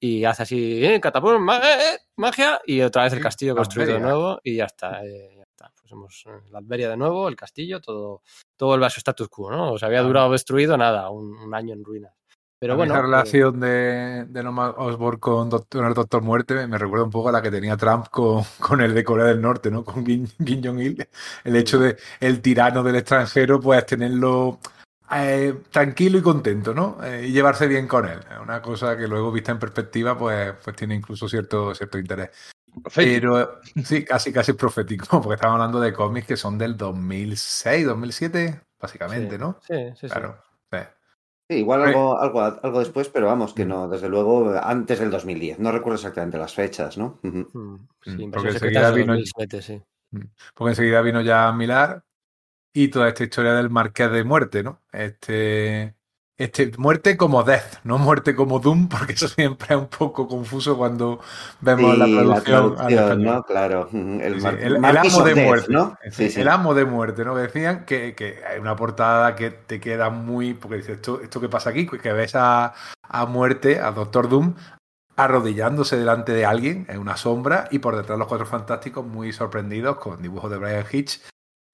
y hace así, eh, catapum, ma- eh, eh, magia, y otra vez el castillo La construido de nuevo y ya está. eh, ya está. Pues hemos eh, la Adveria de nuevo, el castillo, todo, todo vuelve a su status quo, ¿no? O sea, había durado destruido nada, un, un año en ruinas. Pero bueno, esa eh, relación de, de Norman Osborn con, Doctor, el Doctor Muerte me recuerda un poco a la que tenía Trump con, *laughs* con el de Corea del Norte, ¿no? Con Kim, *laughs* Kim Jong-il. El hecho de el tirano del extranjero, pues tenerlo eh, tranquilo y contento, ¿no? Eh, y llevarse bien con él. Es una cosa que luego, vista en perspectiva, pues, pues tiene incluso cierto, cierto interés. Profético. Pero sí, casi, casi profético, *laughs* porque estamos hablando de cómics que son del 2006, 2007, básicamente, sí, ¿no? Sí, sí, sí. Claro. Sí. Sí, igual algo, algo, algo después, pero vamos, que Mm. no, desde luego antes del 2010. No recuerdo exactamente las fechas, ¿no? Mm, sí, Mm, Invasión porque enseguida vino- 2007, sí. Porque enseguida vino ya Milar y toda esta historia del Marqués de Muerte, ¿no? Este, este muerte como Death, no muerte como Doom, porque eso siempre es un poco confuso cuando vemos la traducción. ¿no? Claro. *laughs* El, Sí, amo de Death, muerte, ¿no? Sí, el amo de muerte, ¿no? Que decían que, que hay una portada que te queda muy, porque dices, ¿esto, esto qué pasa aquí? Que ves a, a muerte, a Doctor Doom, arrodillándose delante de alguien en una sombra y por detrás los cuatro fantásticos muy sorprendidos con dibujos de Brian Hitch.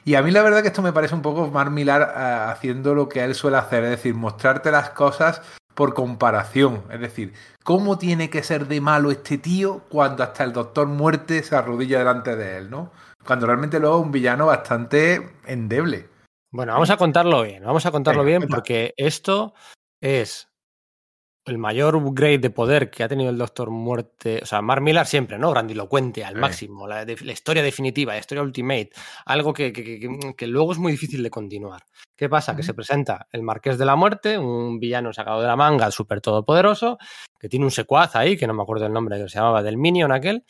Y a mí la verdad que esto me parece un poco más Milar eh, haciendo lo que él suele hacer, es decir, mostrarte las cosas por comparación. Es decir, ¿cómo tiene que ser de malo este tío cuando hasta el Doctor Muerte se arrodilla delante de él, ¿no? Cuando realmente luego es un villano bastante endeble. Bueno, vamos a contarlo bien, vamos a contarlo Venga, bien cuenta. porque esto es el mayor upgrade de poder que ha tenido el Doctor Muerte, o sea, Mark Millar siempre, ¿no? Grandilocuente, al Sí. máximo, la, de- la historia definitiva, la historia ultimate, algo que, que- que- que luego es muy difícil de continuar. ¿Qué pasa? Que se presenta el Marqués de la Muerte, un villano sacado de la manga, súper todopoderoso, que tiene un secuaz ahí, que no me acuerdo el nombre, que se llamaba del Minion aquel,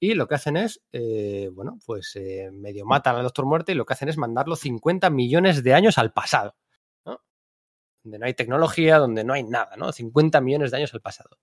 y lo que hacen es, eh, bueno, pues eh, medio matan al Doctor Muerte y lo que hacen es mandarlo 50 millones de años al pasado. Donde no hay tecnología, donde no hay nada, ¿no? 50 millones de años al pasado.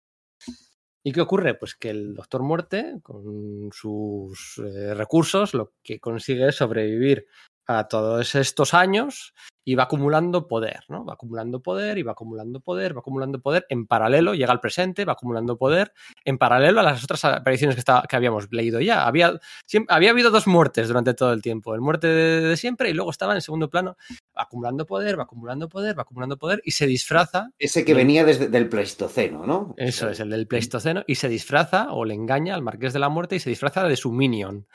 ¿Y qué ocurre? Pues que el Doctor Muerte, con sus eh, recursos, lo que consigue es sobrevivir a todos estos años y va acumulando poder, ¿no? Va acumulando poder y va acumulando poder, va acumulando poder. En paralelo llega al presente, va acumulando poder. En paralelo a las otras apariciones que, estaba- que habíamos leído ya. Había, siempre, había habido dos muertes durante todo el tiempo. El muerte de, de siempre y luego estaba en segundo plano acumulando poder, va acumulando poder, va acumulando poder y se disfraza Ese que venía desde del Pleistoceno, ¿no? eso es, el del Pleistoceno, y se disfraza o le engaña al Marqués de la Muerte y se disfraza de su minion.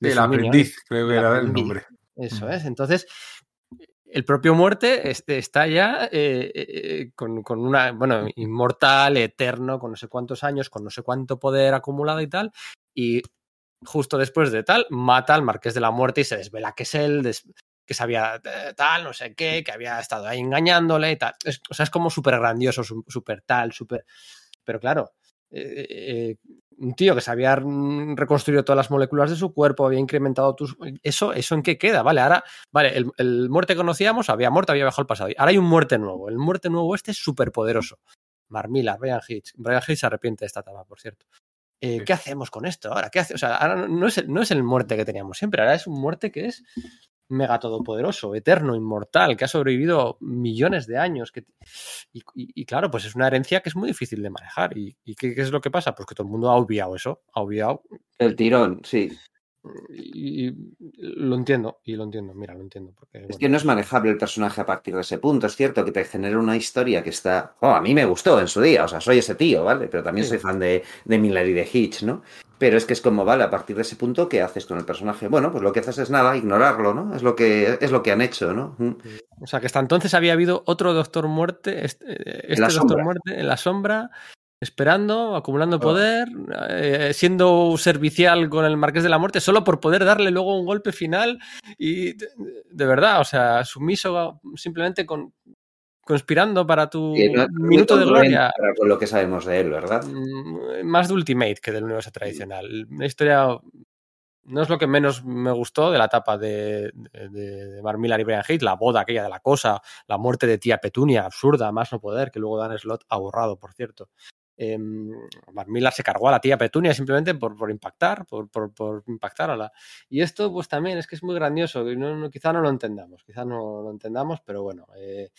De El minion. aprendiz, creo que El era el nombre. Eso Mm. es. Entonces, el propio muerte este, está ya eh, eh, con, con, una, bueno, inmortal, eterno, con no sé cuántos años, con no sé cuánto poder acumulado y tal, y justo después de tal, mata al Marqués de la Muerte y se desvela que es él, des, que sabía tal, no sé qué, que había estado ahí engañándole y tal. Es, o sea, es como súper grandioso, súper tal, súper... Pero claro, eh, eh, un tío que se había reconstruido todas las moléculas de su cuerpo, había incrementado tus... Eso, ¿Eso en qué queda? Vale, ahora, vale, el, el muerte que conocíamos había muerto, había bajado el pasado. Ahora hay un muerte nuevo. El muerte nuevo este es súper poderoso. Marmila, Brian Hitch. Brian Hitch se arrepiente de esta etapa, por cierto. Eh, ¿Qué hacemos con esto ahora? ¿Qué hace? O sea, ahora no es, el, no es el muerte que teníamos siempre, ahora es un muerte que es mega todopoderoso, eterno, inmortal, que ha sobrevivido millones de años. Que, y, y, y, claro, pues es una herencia que es muy difícil de manejar. ¿Y, y qué, qué, es lo que pasa? Pues que todo el mundo ha obviado eso, ha obviado. El tirón, sí. Y, lo entiendo, y lo entiendo, mira, lo entiendo. Porque, es que no es manejable el personaje a partir de ese punto. Es cierto que te genera una historia que está. Oh, a mí me gustó en su día, o sea, soy ese tío, ¿vale? Pero también sí. soy fan de, de Miller y de Hitch, ¿no? Pero es que es como, vale, a partir de ese punto, ¿qué haces con el personaje? Bueno, pues lo que haces es nada, ignorarlo, ¿no? Es lo que, es lo que han hecho, ¿no? O sea, que hasta entonces había habido otro Doctor Muerte, este, este Doctor sombra. Muerte en la sombra, esperando, acumulando poder, oh. eh, siendo servicial con el Marqués de la Muerte, solo por poder darle luego un golpe final y de, de verdad, o sea, sumiso simplemente con, conspirando para tu sí, no, minuto de gloria. Para con lo que sabemos de él, ¿verdad? Mm, Más de Ultimate que del universo tradicional. Una historia no es lo que menos me gustó de la etapa de, de, de y Brian Haight, la boda aquella de la cosa, la muerte de tía Petunia, absurda, más no poder, que luego Dan Slot ha borrado, por cierto. Eh, se cargó a la tía Petunia simplemente por, por impactar, por, por, por, impactar a la. Y esto, pues también es que es muy grandioso, no, no, quizá no lo entendamos, quizá no lo entendamos, pero bueno, eh,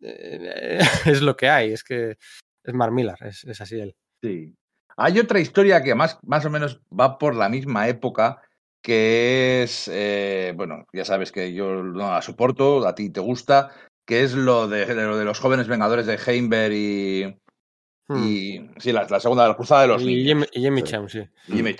eh, *laughs* es lo que hay, es que es Mark Millar, es, es así él. Sí. Hay otra historia que más, más o menos va por la misma época, que es, eh, bueno, ya sabes que yo no la soporto, a ti te gusta, que es lo de, lo de los jóvenes vengadores de Heimberg y... Hmm. y sí, la, la, segunda, la cruzada de los y niños. Y Jimmy sí. Jimmy.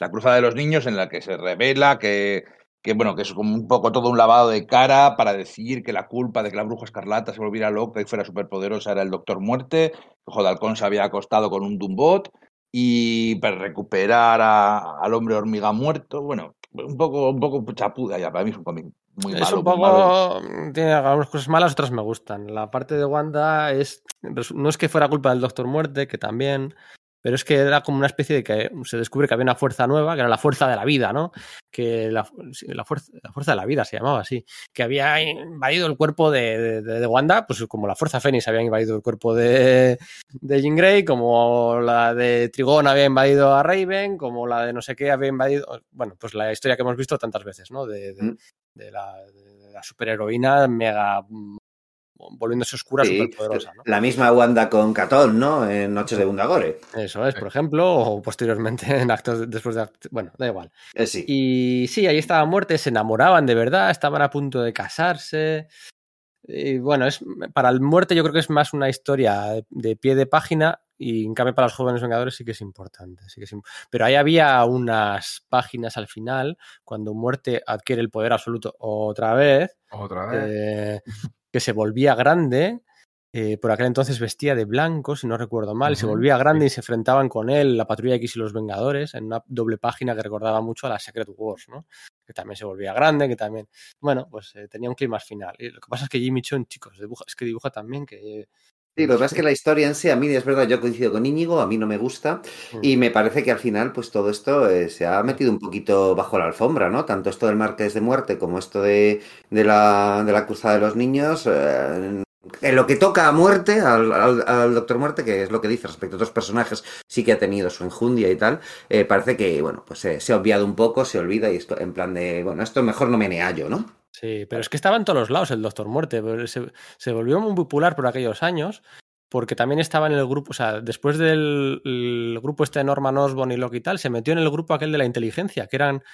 La cruzada de los niños en la que se revela que, que bueno, que es como un poco todo un lavado de cara para decir que la culpa de que la bruja escarlata se volviera loca y fuera superpoderosa era el Doctor Muerte, que Jodalcón se había acostado con un Dumbot y para recuperar a, al hombre hormiga muerto, bueno, un poco, un poco chapuda ya, para mí es un cómic muy es malo. un poco, malo. tiene algunas cosas malas, otras me gustan. La parte de Wanda es, no es que fuera culpa del Doctor Muerte, que también, pero es que era como una especie de que se descubre que había una fuerza nueva, que era la fuerza de la vida, ¿no? Que la, la, fuerza, la fuerza de la vida se llamaba así, que había invadido el cuerpo de, de, de Wanda, pues como la fuerza Fénix había invadido el cuerpo de, de Jean Grey, como la de Trigón había invadido a Raven, como la de no sé qué había invadido, bueno, pues la historia que hemos visto tantas veces, ¿no? De, de, mm. de la, la superheroína mega volviéndose oscura, sí, superpoderosa. ¿no? La misma Wanda con Catón, ¿no? En Noches de Bundagore. Eso es, por ejemplo, o posteriormente en actos después de actos, bueno, da igual. Eh, sí. Y sí, ahí estaban muertes, se enamoraban de verdad, estaban a punto de casarse. Y bueno, es para el muerte yo creo que es más una historia de pie de página y en cambio para los jóvenes vengadores sí que es importante. Sí que es imp Pero ahí había unas páginas al final, cuando muerte adquiere el poder absoluto otra vez. Otra vez. Eh, que se volvía grande, eh, por aquel entonces vestía de blanco, si no recuerdo mal, uh -huh, se volvía grande y se enfrentaban con él la Patrulla X y los Vengadores en una doble página que recordaba mucho a la Secret Wars, ¿no? Que también se volvía grande, que también, bueno, pues eh, tenía un clima final. Y lo que pasa es que Jimmy Chun, chicos, dibuja, es que dibuja también que Sí, lo que pasa es que la historia en sí, a mí es verdad, yo coincido con Íñigo, a mí no me gusta y me parece que al final pues todo esto eh, se ha metido un poquito bajo la alfombra, ¿no? Tanto esto del Marqués de Muerte como esto de, de, la, de la Cruzada de los Niños. Eh, en lo que toca a muerte, al, al, al, Doctor Muerte, que es lo que dice respecto a otros personajes, sí que ha tenido su enjundia y tal, eh, parece que, bueno, pues eh, se ha obviado un poco, se olvida y esto en plan de, bueno, esto mejor no me neallo, ¿no? Sí, pero es que estaba en todos los lados el Doctor Muerte. Se, se volvió muy popular por aquellos años porque también estaba en el grupo, o sea, después del grupo este de Norman Osborn y Loki y tal, se metió en el grupo aquel de la inteligencia, que eran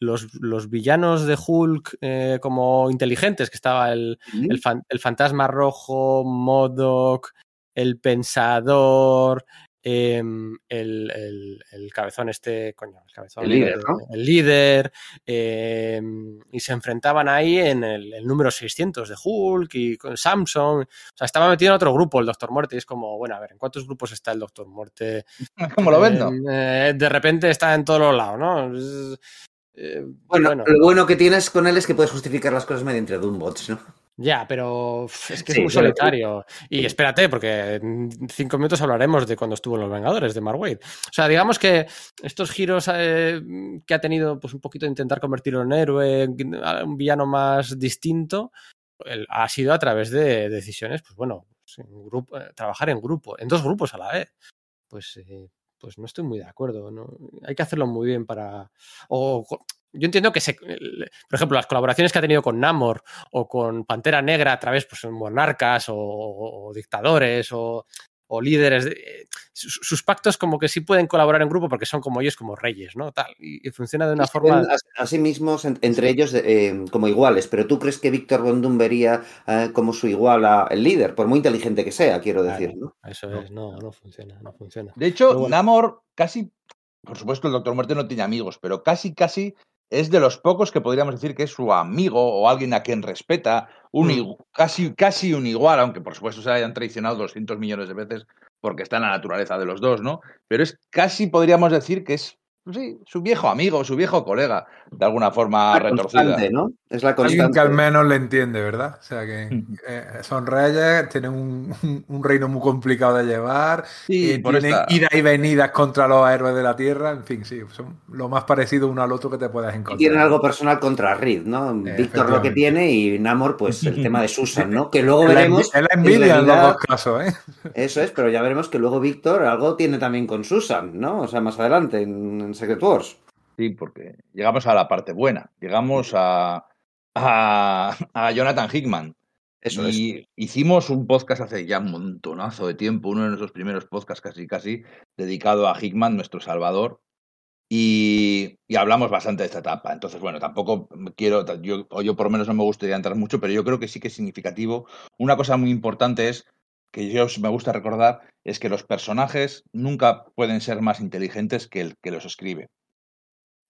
los, los villanos de Hulk eh, como inteligentes, que estaba el, el, fan, el fantasma rojo, Modoc, el pensador, em, el, el- el cabezón este, coño, el cabezón, El líder, ¿no? el líder, em, y se enfrentaban ahí en el, el número 600 de Hulk y con Samsung, o sea, estaba metido en otro grupo el Doctor Muerte y es como, bueno, a ver, ¿en cuántos grupos está el Doctor Muerte? *laughs* ¿Cómo lo vendo? Em, eh, de repente está en todos los lados, ¿no? Es- eh, Bueno, lo bueno que tienes con él es que puedes justificar las cosas mediante Doombots, ¿no? Ya, pero es que Sí, es muy solitario. Y espérate, porque en cinco minutos hablaremos de cuando estuvo en Los Vengadores, de Mark Waid. O sea, digamos que estos giros eh, que ha tenido, pues un poquito de intentar convertirlo en héroe, un villano más distinto, el- ha sido a través de decisiones, pues bueno, pues, en grupo, eh, trabajar en grupo, en dos grupos a la vez. Pues, eh, pues no estoy muy de acuerdo. ¿no? Hay que hacerlo muy bien para. O, yo entiendo que se. Por ejemplo, las colaboraciones que ha tenido con Namor o con Pantera Negra a través pues, de monarcas o, o dictadores o, o líderes. de- eh, sus, sus pactos como que sí pueden colaborar en grupo porque son como ellos, como reyes, ¿no? Tal, y, y funciona de una se forma... ven a, a sí mismos, en- entre ellos, eh, como iguales. Pero tú crees que Víctor Von Doom vería eh, como su igual a el líder, por muy inteligente que sea, quiero Claro, decir, ¿no? Eso es, no, no funciona, no funciona. De hecho, bueno. Namor casi, por supuesto, el Doctor Muerte no tiene amigos, pero casi, casi es de los pocos que podríamos decir que es su amigo o alguien a quien respeta, un, Mm. casi, casi un igual, aunque por supuesto se hayan traicionado 200 millones de veces porque está en la naturaleza de los dos, ¿no? Pero es casi podríamos decir que es, sí, su viejo amigo, su viejo colega, de alguna forma La retorcida. ¿no? Es la Alguien constante. que al menos le entiende, ¿verdad? O sea que eh, son reyes, tienen un, un reino muy complicado de llevar, Sí, eh, por tienen esta- idas y venidas contra los héroes de la Tierra, en fin, sí, son lo más parecido uno al otro que te puedas Y encontrar. tienen algo personal contra Reed, ¿no? Víctor lo que tiene y Namor, pues el tema de Susan, ¿no? Que luego Es la veremos. es la en envidia en los dos casos, ¿eh? Eso es, pero ya veremos que luego Víctor algo tiene también con Susan, ¿no? O sea, más adelante en, en Secret Wars. Sí, porque llegamos a la parte buena, llegamos a, a, a Jonathan Hickman. Eso es. y hicimos un podcast hace ya un montonazo de tiempo, uno de nuestros primeros podcasts casi casi, dedicado a Hickman, nuestro salvador, y, y hablamos bastante de esta etapa. Entonces, bueno, tampoco quiero, yo, o yo por lo menos no me gustaría entrar mucho, pero yo creo que sí que es significativo. Una cosa muy importante es, que yo me gusta recordar, es que los personajes nunca pueden ser más inteligentes que el que los escribe.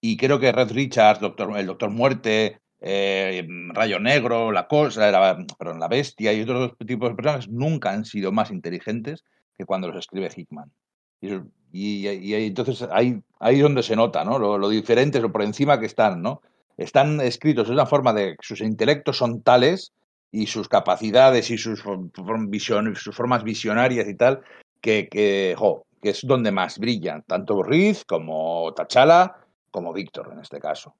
Y creo que Red Richards, Doctor, el Doctor Muerte, eh, Rayo Negro, la cosa, la, la bestia y otros tipos de personajes nunca han sido más inteligentes que cuando los escribe Hickman. Y, entonces ahí, ahí es donde se nota, ¿no? Lo, lo diferentes o por encima que están, ¿no? Están escritos de una forma de que sus intelectos son tales y sus capacidades y sus, vision- sus formas visionarias y tal, que, que, jo, que es donde más brillan, tanto Reed como T'Challa como Víctor en este caso.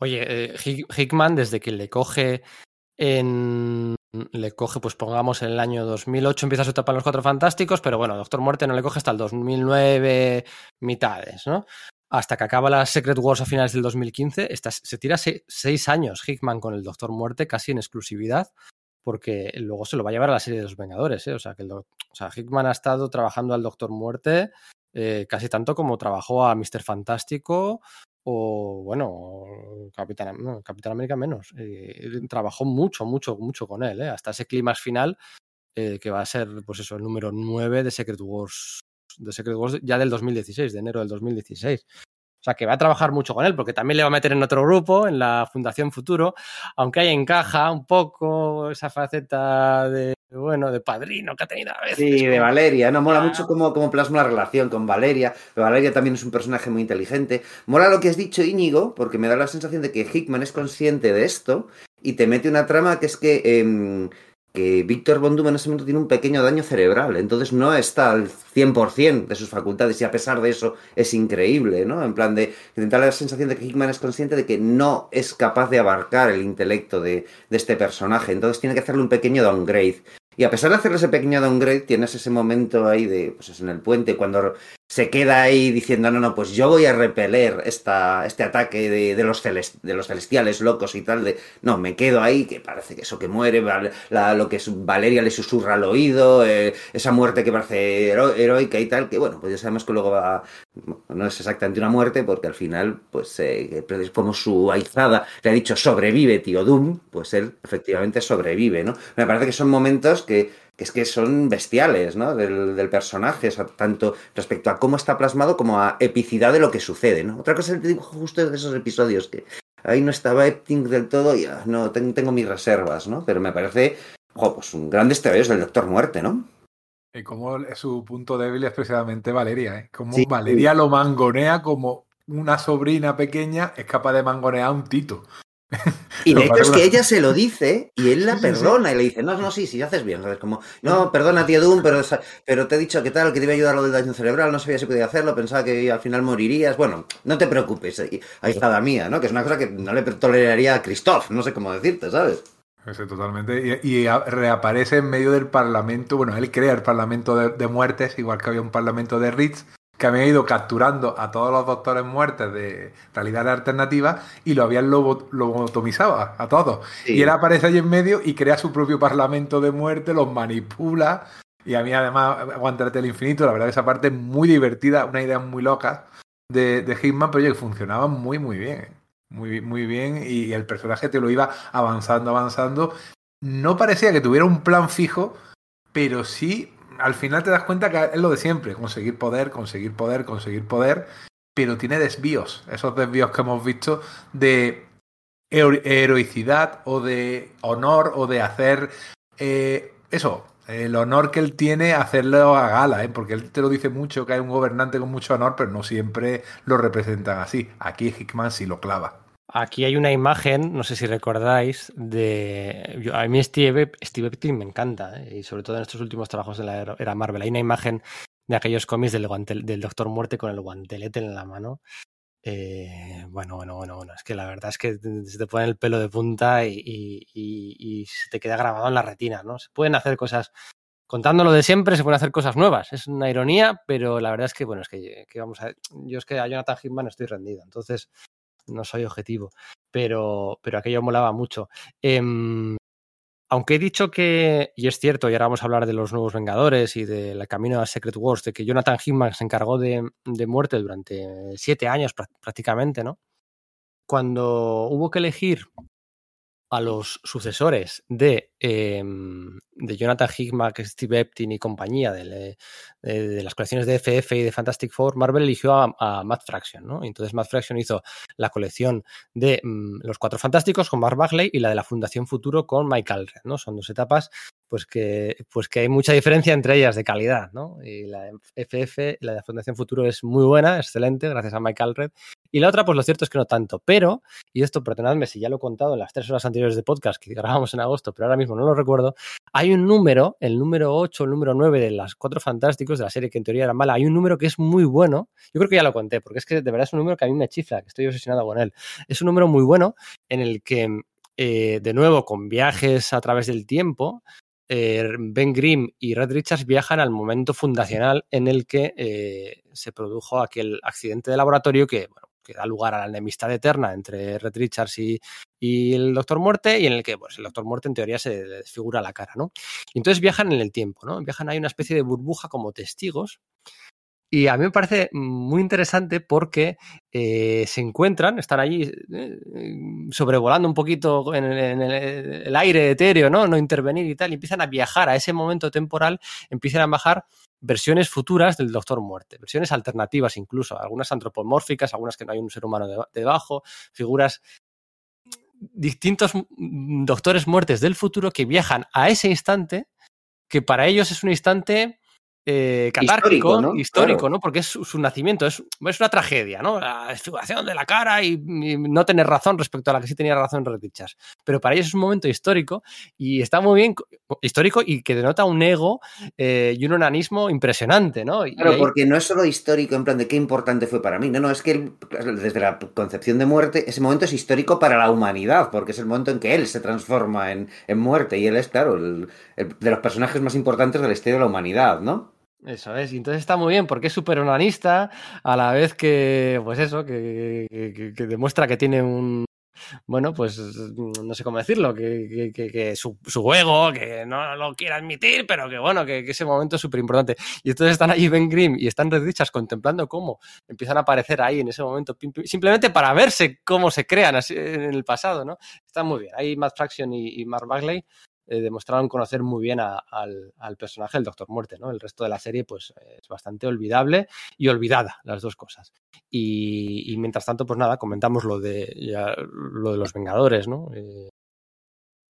Oye, eh, Hick- Hickman, desde que le coge en. Le coge, pues pongamos en el año 2008, empieza su etapa en los Cuatro Fantásticos, pero bueno, Doctor Muerte no le coge hasta el 2009, mitades, ¿no? Hasta que acaba la Secret Wars a finales del 2015. Esta- se tira se- seis años Hickman con el Doctor Muerte, casi en exclusividad, porque luego se lo va a llevar a la serie de los Vengadores, ¿eh? O sea, que Hickman ha estado trabajando al Doctor Muerte eh, casi tanto como trabajó a Mr. Fantástico o bueno, Capitán, América menos. Eh, trabajó mucho, mucho, mucho con él, ¿eh? hasta ese clímax final que va a ser, pues eso, el número 9 de Secret Wars, de Secret Wars ya del 2016, de enero del 2016. O sea, que va a trabajar mucho con él, porque también le va a meter en otro grupo, en la Fundación Futuro, aunque ahí encaja un poco esa faceta de, bueno, de padrino que ha tenido a veces. Sí, de Valeria, ¿no? Mola mucho cómo, cómo plasma la relación con Valeria. Pero Valeria también es un personaje muy inteligente. Mola lo que has dicho, Íñigo, porque me da la sensación de que Hickman es consciente de esto y te mete una trama que es que, em, que Víctor Von Doom en ese momento tiene un pequeño daño cerebral. Entonces no está al 100% de sus facultades y a pesar de eso es increíble, ¿no? En plan de intentar la sensación de que Hickman es consciente de que no es capaz de abarcar el intelecto de, de este personaje. Entonces tiene que hacerle un pequeño downgrade. Y a pesar de hacerle ese pequeño downgrade, tienes ese momento ahí de, pues es en el puente, cuando se queda ahí diciendo, no, no, pues yo voy a repeler esta, este ataque de, de los de los celestiales locos y tal, de, no, me quedo ahí, que parece que eso que muere, la- lo que Valeria le susurra al oído, eh, esa muerte que parece hero- heroica y tal, que bueno, pues ya sabemos que luego va, no es exactamente una muerte, porque al final, pues eh, como su ahizada le ha dicho sobrevive, tío Doom, pues él efectivamente sobrevive, ¿no? Me parece que son momentos que que es que son bestiales, ¿no? Del, del personaje, o sea, tanto respecto a cómo está plasmado como a epicidad de lo que sucede, ¿no? Otra cosa es el dibujo justo de esos episodios, que ahí no estaba Epting del todo y ah, no, tengo, tengo mis reservas, ¿no? Pero me parece, pues un gran destello del Doctor Muerte, ¿no? Y como su punto débil es precisamente Valeria, ¿eh? Como Sí. Valeria lo mangonea como una sobrina pequeña es capaz de mangonear a un tito. Y de hecho es que ella se lo dice y él la perdona y le dice, no, no, sí, sí, haces bien. ¿sabes? Como, no, perdona, tío Doom, pero, pero te he dicho que tal, que te iba a ayudar a lo del daño cerebral, no sabía si podía hacerlo, pensaba que al final morirías. Bueno, no te preocupes, ahí está la mía, ¿no? Que es una cosa que no le toleraría a Christoph, no sé cómo decirte, ¿sabes? Ese totalmente. Y, reaparece en medio del parlamento. Bueno, él crea el parlamento de, de muertes, igual que había un parlamento de Ritz, que había ido capturando a todos los doctores muertes de realidad alternativa y lo habían lobo- lobotomizado a, a todos. Sí. Y él aparece allí en medio y crea su propio parlamento de muerte, los manipula. Y a mí, además, aguantarte el infinito. La verdad que esa parte es muy divertida, una idea muy loca de, de Hitman, pero que funcionaba muy, muy bien. Muy, muy bien. Y el personaje te lo iba avanzando, avanzando. No parecía que tuviera un plan fijo, pero sí, al final te das cuenta que es lo de siempre: conseguir poder, conseguir poder, conseguir poder. Pero tiene desvíos, esos desvíos que hemos visto de hero- heroicidad o de honor o de hacer eh, eso, el honor que él tiene hacerlo a gala, ¿eh? porque él te lo dice mucho que hay un gobernante con mucho honor, pero no siempre lo representan así. Aquí Hickman sí lo clava. Aquí hay una imagen, no sé si recordáis, de. a mí Steve, Steve me encanta, ¿eh? y sobre todo en estos últimos trabajos de la era- Marvel. Hay una imagen de aquellos cómics del, del Doctor Muerte con el guantelete en la mano. Eh, bueno, bueno, bueno, bueno. Es que la verdad es que se te pone el pelo de punta y, se te queda grabado en la retina, ¿no? Se pueden hacer cosas. Contando lo de siempre, se pueden hacer cosas nuevas. Es una ironía, pero la verdad es que, bueno, es que, que vamos a. Yo es que a Jonathan Hickman estoy rendido. Entonces, no soy objetivo, pero, pero aquello molaba mucho. Em, aunque he dicho que, y es cierto, y ahora vamos a hablar de los nuevos Vengadores y del camino a Secret Wars, de que Jonathan Hickman se encargó de, de muerte durante siete años prá- prácticamente, ¿no? Cuando hubo que elegir a los sucesores de, em, de Jonathan Hickman, Steve Epting y compañía eh, de, las colecciones de FF y de Fantastic Four, Marvel eligió a, a Matt Fraction, ¿no? Entonces Matt Fraction hizo la colección de mm, Los Cuatro Fantásticos con Mark Bagley y la de la Fundación Futuro con Mike Allred, ¿no? Son dos etapas pues que, pues que hay mucha diferencia entre ellas de calidad, ¿no? Y la FF, la de Fundación Futuro es muy buena, excelente, gracias a Mike Allred. Y la otra, pues lo cierto es que no tanto. Pero, y esto perdonadme si ya lo he contado en las tres horas anteriores de podcast que grabamos en agosto, pero ahora mismo no lo recuerdo, hay un número, el número 8, el número 9 de las Cuatro Fantásticos, de la serie que en teoría era mala, hay un número que es muy bueno. Yo creo que ya lo conté, porque es que de verdad es un número que a mí me chifla, que estoy obsesionado con él. Es un número muy bueno en el que, eh, de nuevo, con viajes a través del tiempo, eh, Ben Grimm y Red Richards viajan al momento fundacional en el que eh, se produjo aquel accidente de laboratorio que, bueno, que da lugar a la enemistad eterna entre Red Richards y, y el Doctor Muerte, y en el que pues, el Doctor Muerte en teoría se desfigura la cara, ¿no? Y entonces viajan en el tiempo, ¿no? Viajan ahí una especie de burbuja como testigos. Y a mí me parece muy interesante porque eh, se encuentran, están allí eh, sobrevolando un poquito en, el, aire etéreo, ¿no? No intervenir y tal, y empiezan a viajar a ese momento temporal, empiezan a bajar versiones futuras del Doctor Muerte, versiones alternativas incluso, algunas antropomórficas, algunas que no hay un ser humano deba- debajo, figuras distintos doctores muertes del futuro que viajan a ese instante, que para ellos es un instante eh, catárquico, Histórico, ¿no? histórico, Claro. ¿no? Porque es su, su nacimiento, es, es una tragedia, ¿no? La desfiguración de la cara y, y no tener razón respecto a la que sí tenía razón Red Richards. Pero para ellos es un momento histórico y está muy bien, histórico y que denota un ego eh, y un onanismo impresionante, ¿no? Y Claro, ahí- porque no es solo histórico en plan de qué importante fue para mí. No, no, es que él, desde la concepción de muerte, ese momento es histórico para la humanidad, porque es el momento en que él se transforma en, en muerte y él es, claro, el, el- de los personajes más importantes de la historia de la humanidad, ¿no? Eso es, y entonces está muy bien porque es súper onanista, a la vez que, pues eso, que, que- demuestra que tiene un, bueno, pues no sé cómo decirlo, que, que- que- su, su ego, que no lo quiere admitir, pero que bueno, que, ese momento es súper importante. Y entonces están allí Ben Grimm y están Red Richards contemplando cómo empiezan a aparecer ahí en ese momento, simplemente para verse cómo se crean así en el pasado, ¿no? Está muy bien. Ahí Matt Fraction y, y Mark Bagley eh, demostraron conocer muy bien a- al, al personaje del Doctor Muerte, ¿no? El resto de la serie, pues, es bastante olvidable y olvidada, las dos cosas. Y, mientras tanto, pues nada, comentamos lo de, lo de los Vengadores, ¿no? Eh,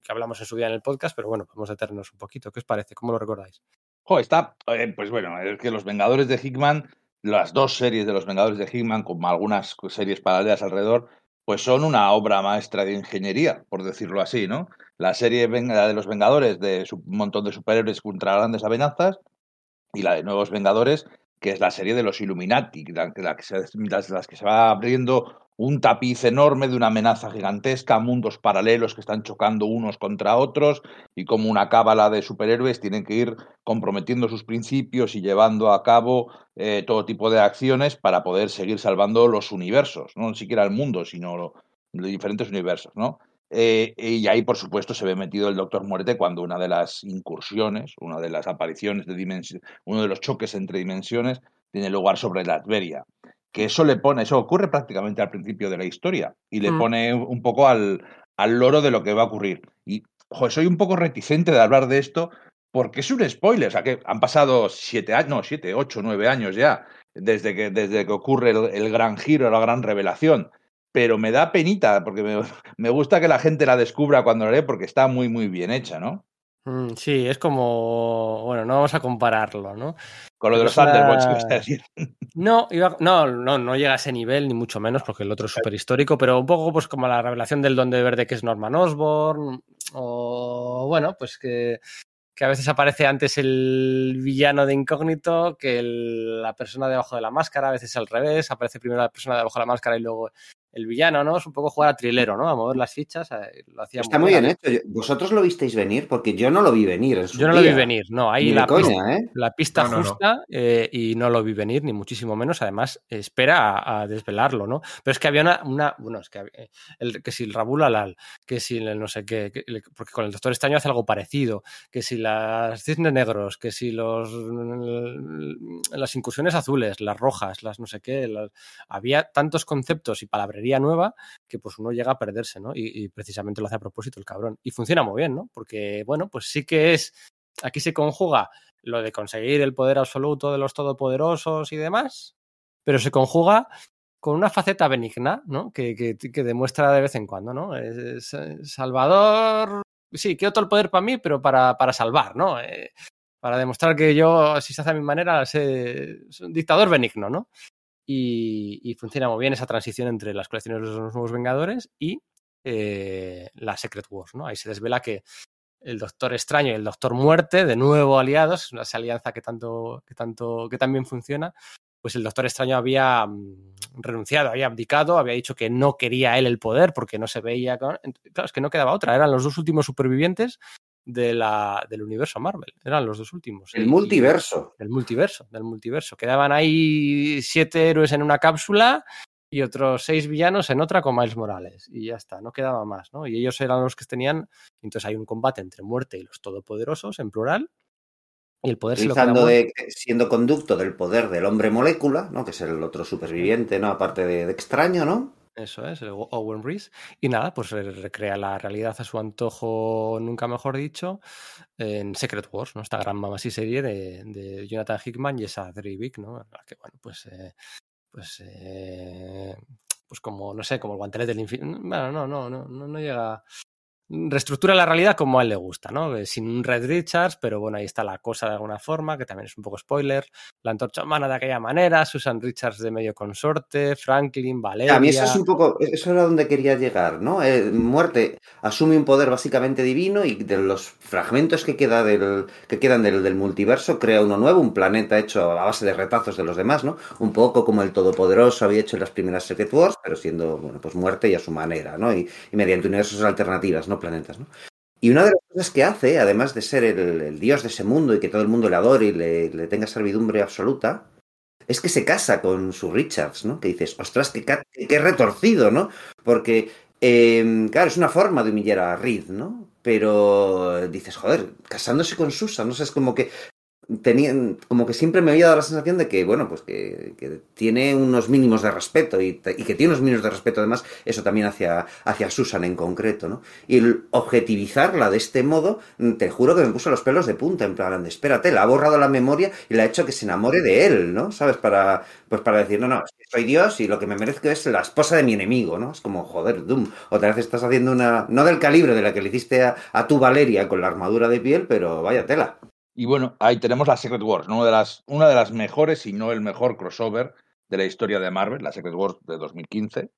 que hablamos en su día en el podcast, pero bueno, vamos a detenernos un poquito. ¿Qué os parece? ¿Cómo lo recordáis? Jo, está, eh, pues bueno, es que los Vengadores de Hickman, las dos series de los Vengadores de Hickman, con algunas series paralelas alrededor, pues son una obra maestra de ingeniería, por decirlo así, ¿no? La serie de los Vengadores, de un montón de superhéroes contra grandes amenazas, y la de Nuevos Vengadores, que es la serie de los Illuminati, la, que se, las, que se va abriendo un tapiz enorme de una amenaza gigantesca, mundos paralelos que están chocando unos contra otros, y como una cábala de superhéroes tienen que ir comprometiendo sus principios y llevando a cabo eh, todo tipo de acciones para poder seguir salvando los universos, no siquiera el mundo, sino lo- los diferentes universos, ¿no? Eh, y ahí, por supuesto, se ve metido el Doctor Muerte cuando una de las incursiones, una de las apariciones de dimensión, uno de los choques entre dimensiones tiene lugar sobre la Latveria. Que eso le pone, eso ocurre prácticamente al principio de la historia y le Mm. pone un poco al, al loro de lo que va a ocurrir. Y joder, soy un poco reticente de hablar de esto porque es un spoiler. O sea, que han pasado siete años, no, siete, ocho, nueve años ya desde que, desde que ocurre el, el gran giro, la gran revelación. Pero me da penita porque me, *laughs* me gusta que la gente la descubra cuando la lee porque está muy, muy bien hecha, ¿no? Mm, sí, es como, bueno, no vamos a compararlo, ¿no? Con lo de los una- Thunderbolts que está *laughs* diciendo. No, iba- no, no, no llega a ese nivel, ni mucho menos, porque el otro es súper histórico, pero un poco pues como la revelación del Don de Verde que es Norman Osborn, o bueno, pues que, que a veces aparece antes el villano de incógnito que el- la persona debajo de la máscara, a veces al revés, aparece primero la persona debajo de la máscara y luego el villano, ¿no? Es un poco jugar a trilero, ¿no? A mover las fichas, lo hacía Está muy bien hecho. ¿Vosotros lo visteis venir? Porque yo no lo vi venir en su Yo no lo vi venir, no, ahí pista- ¿eh? la pista No, no, no. justa eh, y no lo vi venir, ni muchísimo menos. Además, espera a, a desvelarlo, ¿no? Pero es que había una. una bueno, es que, había- eh, el, que si el Rabul Alal, que si el no sé qué, que- porque con el Doctor Extraño hace algo parecido, que si las cisnes negros, que si los las incursiones azules, las rojas, las no sé qué, las- había tantos conceptos y nueva que pues uno llega a perderse, ¿no? Y, precisamente lo hace a propósito el cabrón. Y funciona muy bien, ¿no? Porque, bueno, pues sí que es. Aquí se conjuga lo de conseguir el poder absoluto de los todopoderosos y demás, pero se conjuga con una faceta benigna, ¿no? Que, que- demuestra de vez en cuando, ¿no? Es, es Salvador. Sí, quiero todo el poder para mí, pero para, para salvar, ¿no? Eh, para demostrar que yo, si se hace a mi manera, soy un dictador benigno, ¿no? Y, funciona muy bien esa transición entre las colecciones de los nuevos Vengadores y eh, la Secret Wars, ¿no? Ahí se desvela que el Doctor Extraño y el Doctor Muerte, de nuevo aliados, esa alianza que tanto, que tanto, que también funciona, pues el Doctor Extraño había mm, renunciado, había abdicado, había dicho que no quería él el poder porque no se veía. con- Claro, es que no quedaba otra, eran los dos últimos supervivientes de la, del universo Marvel, eran los dos últimos. El Y- multiverso. del multiverso, del multiverso. Quedaban ahí siete héroes en una cápsula y otros seis villanos en otra con Miles Morales. Y ya está, no quedaba más, ¿no? Y ellos eran los que tenían. Entonces hay un combate entre muerte y los todopoderosos, en plural. Y el poder se lo de, siendo conducto del poder del hombre molécula, ¿no? Que es el otro superviviente, ¿no? Aparte de, de extraño, ¿no? Eso es, el Owen Reese. Y nada, pues recrea la realidad a su antojo, nunca mejor dicho, en Secret Wars, ¿no? Esta gran mamá serie de, de Jonathan Hickman y esa Drivik, ¿no? La Que bueno, pues. eh, pues. eh, pues como, no sé, como el guantelete del infinito. Bueno, no, no, no, no, no llega. Reestructura la realidad como a él le gusta, ¿no? Eh, Sin un Red Richards, pero bueno, ahí está la cosa de alguna forma, que también es un poco spoiler. La antorcha humana de aquella manera, Susan Richards de medio consorte, Franklin, Valeria. A mí eso es un poco, eso era donde quería llegar, ¿no? Eh, muerte asume un poder básicamente divino y de los fragmentos que, queda del, que quedan del, del multiverso crea uno nuevo, un planeta hecho a base de retazos de los demás, ¿no? Un poco como el Todopoderoso había hecho en las primeras Secret Wars, pero siendo, bueno, pues muerte y a su manera, ¿no? Y, y mediante universos alternativas, no planetas, ¿no? Y una de las cosas que hace, además de ser el, dios de ese mundo y que todo el mundo le adore y le, tenga servidumbre absoluta, es que se casa con su Richards, ¿no? Que dices, ostras, qué, qué retorcido, ¿no? Porque, eh, claro, es una forma de humillar a Reed, ¿no? Pero dices, joder, casándose con Susan, no es como que tenían, como que siempre me había dado la sensación de que, bueno, pues que, tiene unos mínimos de respeto y, y, que tiene unos mínimos de respeto, además, eso también hacia, hacia Susan en concreto, ¿no? Y objetivizarla de este modo, te juro que me puso los pelos de punta, en plan, espérate, le ha borrado la memoria y le ha hecho que se enamore de él, ¿no? ¿Sabes? Para, pues para decir, no, no, soy Dios y lo que me merezco es la esposa de mi enemigo, ¿no? Es como, joder, Doom, otra vez estás haciendo una, no del calibre de la que le hiciste a, a tu Valeria con la armadura de piel, pero vaya tela. Y bueno, ahí tenemos la Secret Wars, ¿no? una, de las, una de las mejores, si no el mejor crossover de la historia de Marvel, la Secret Wars de 2015.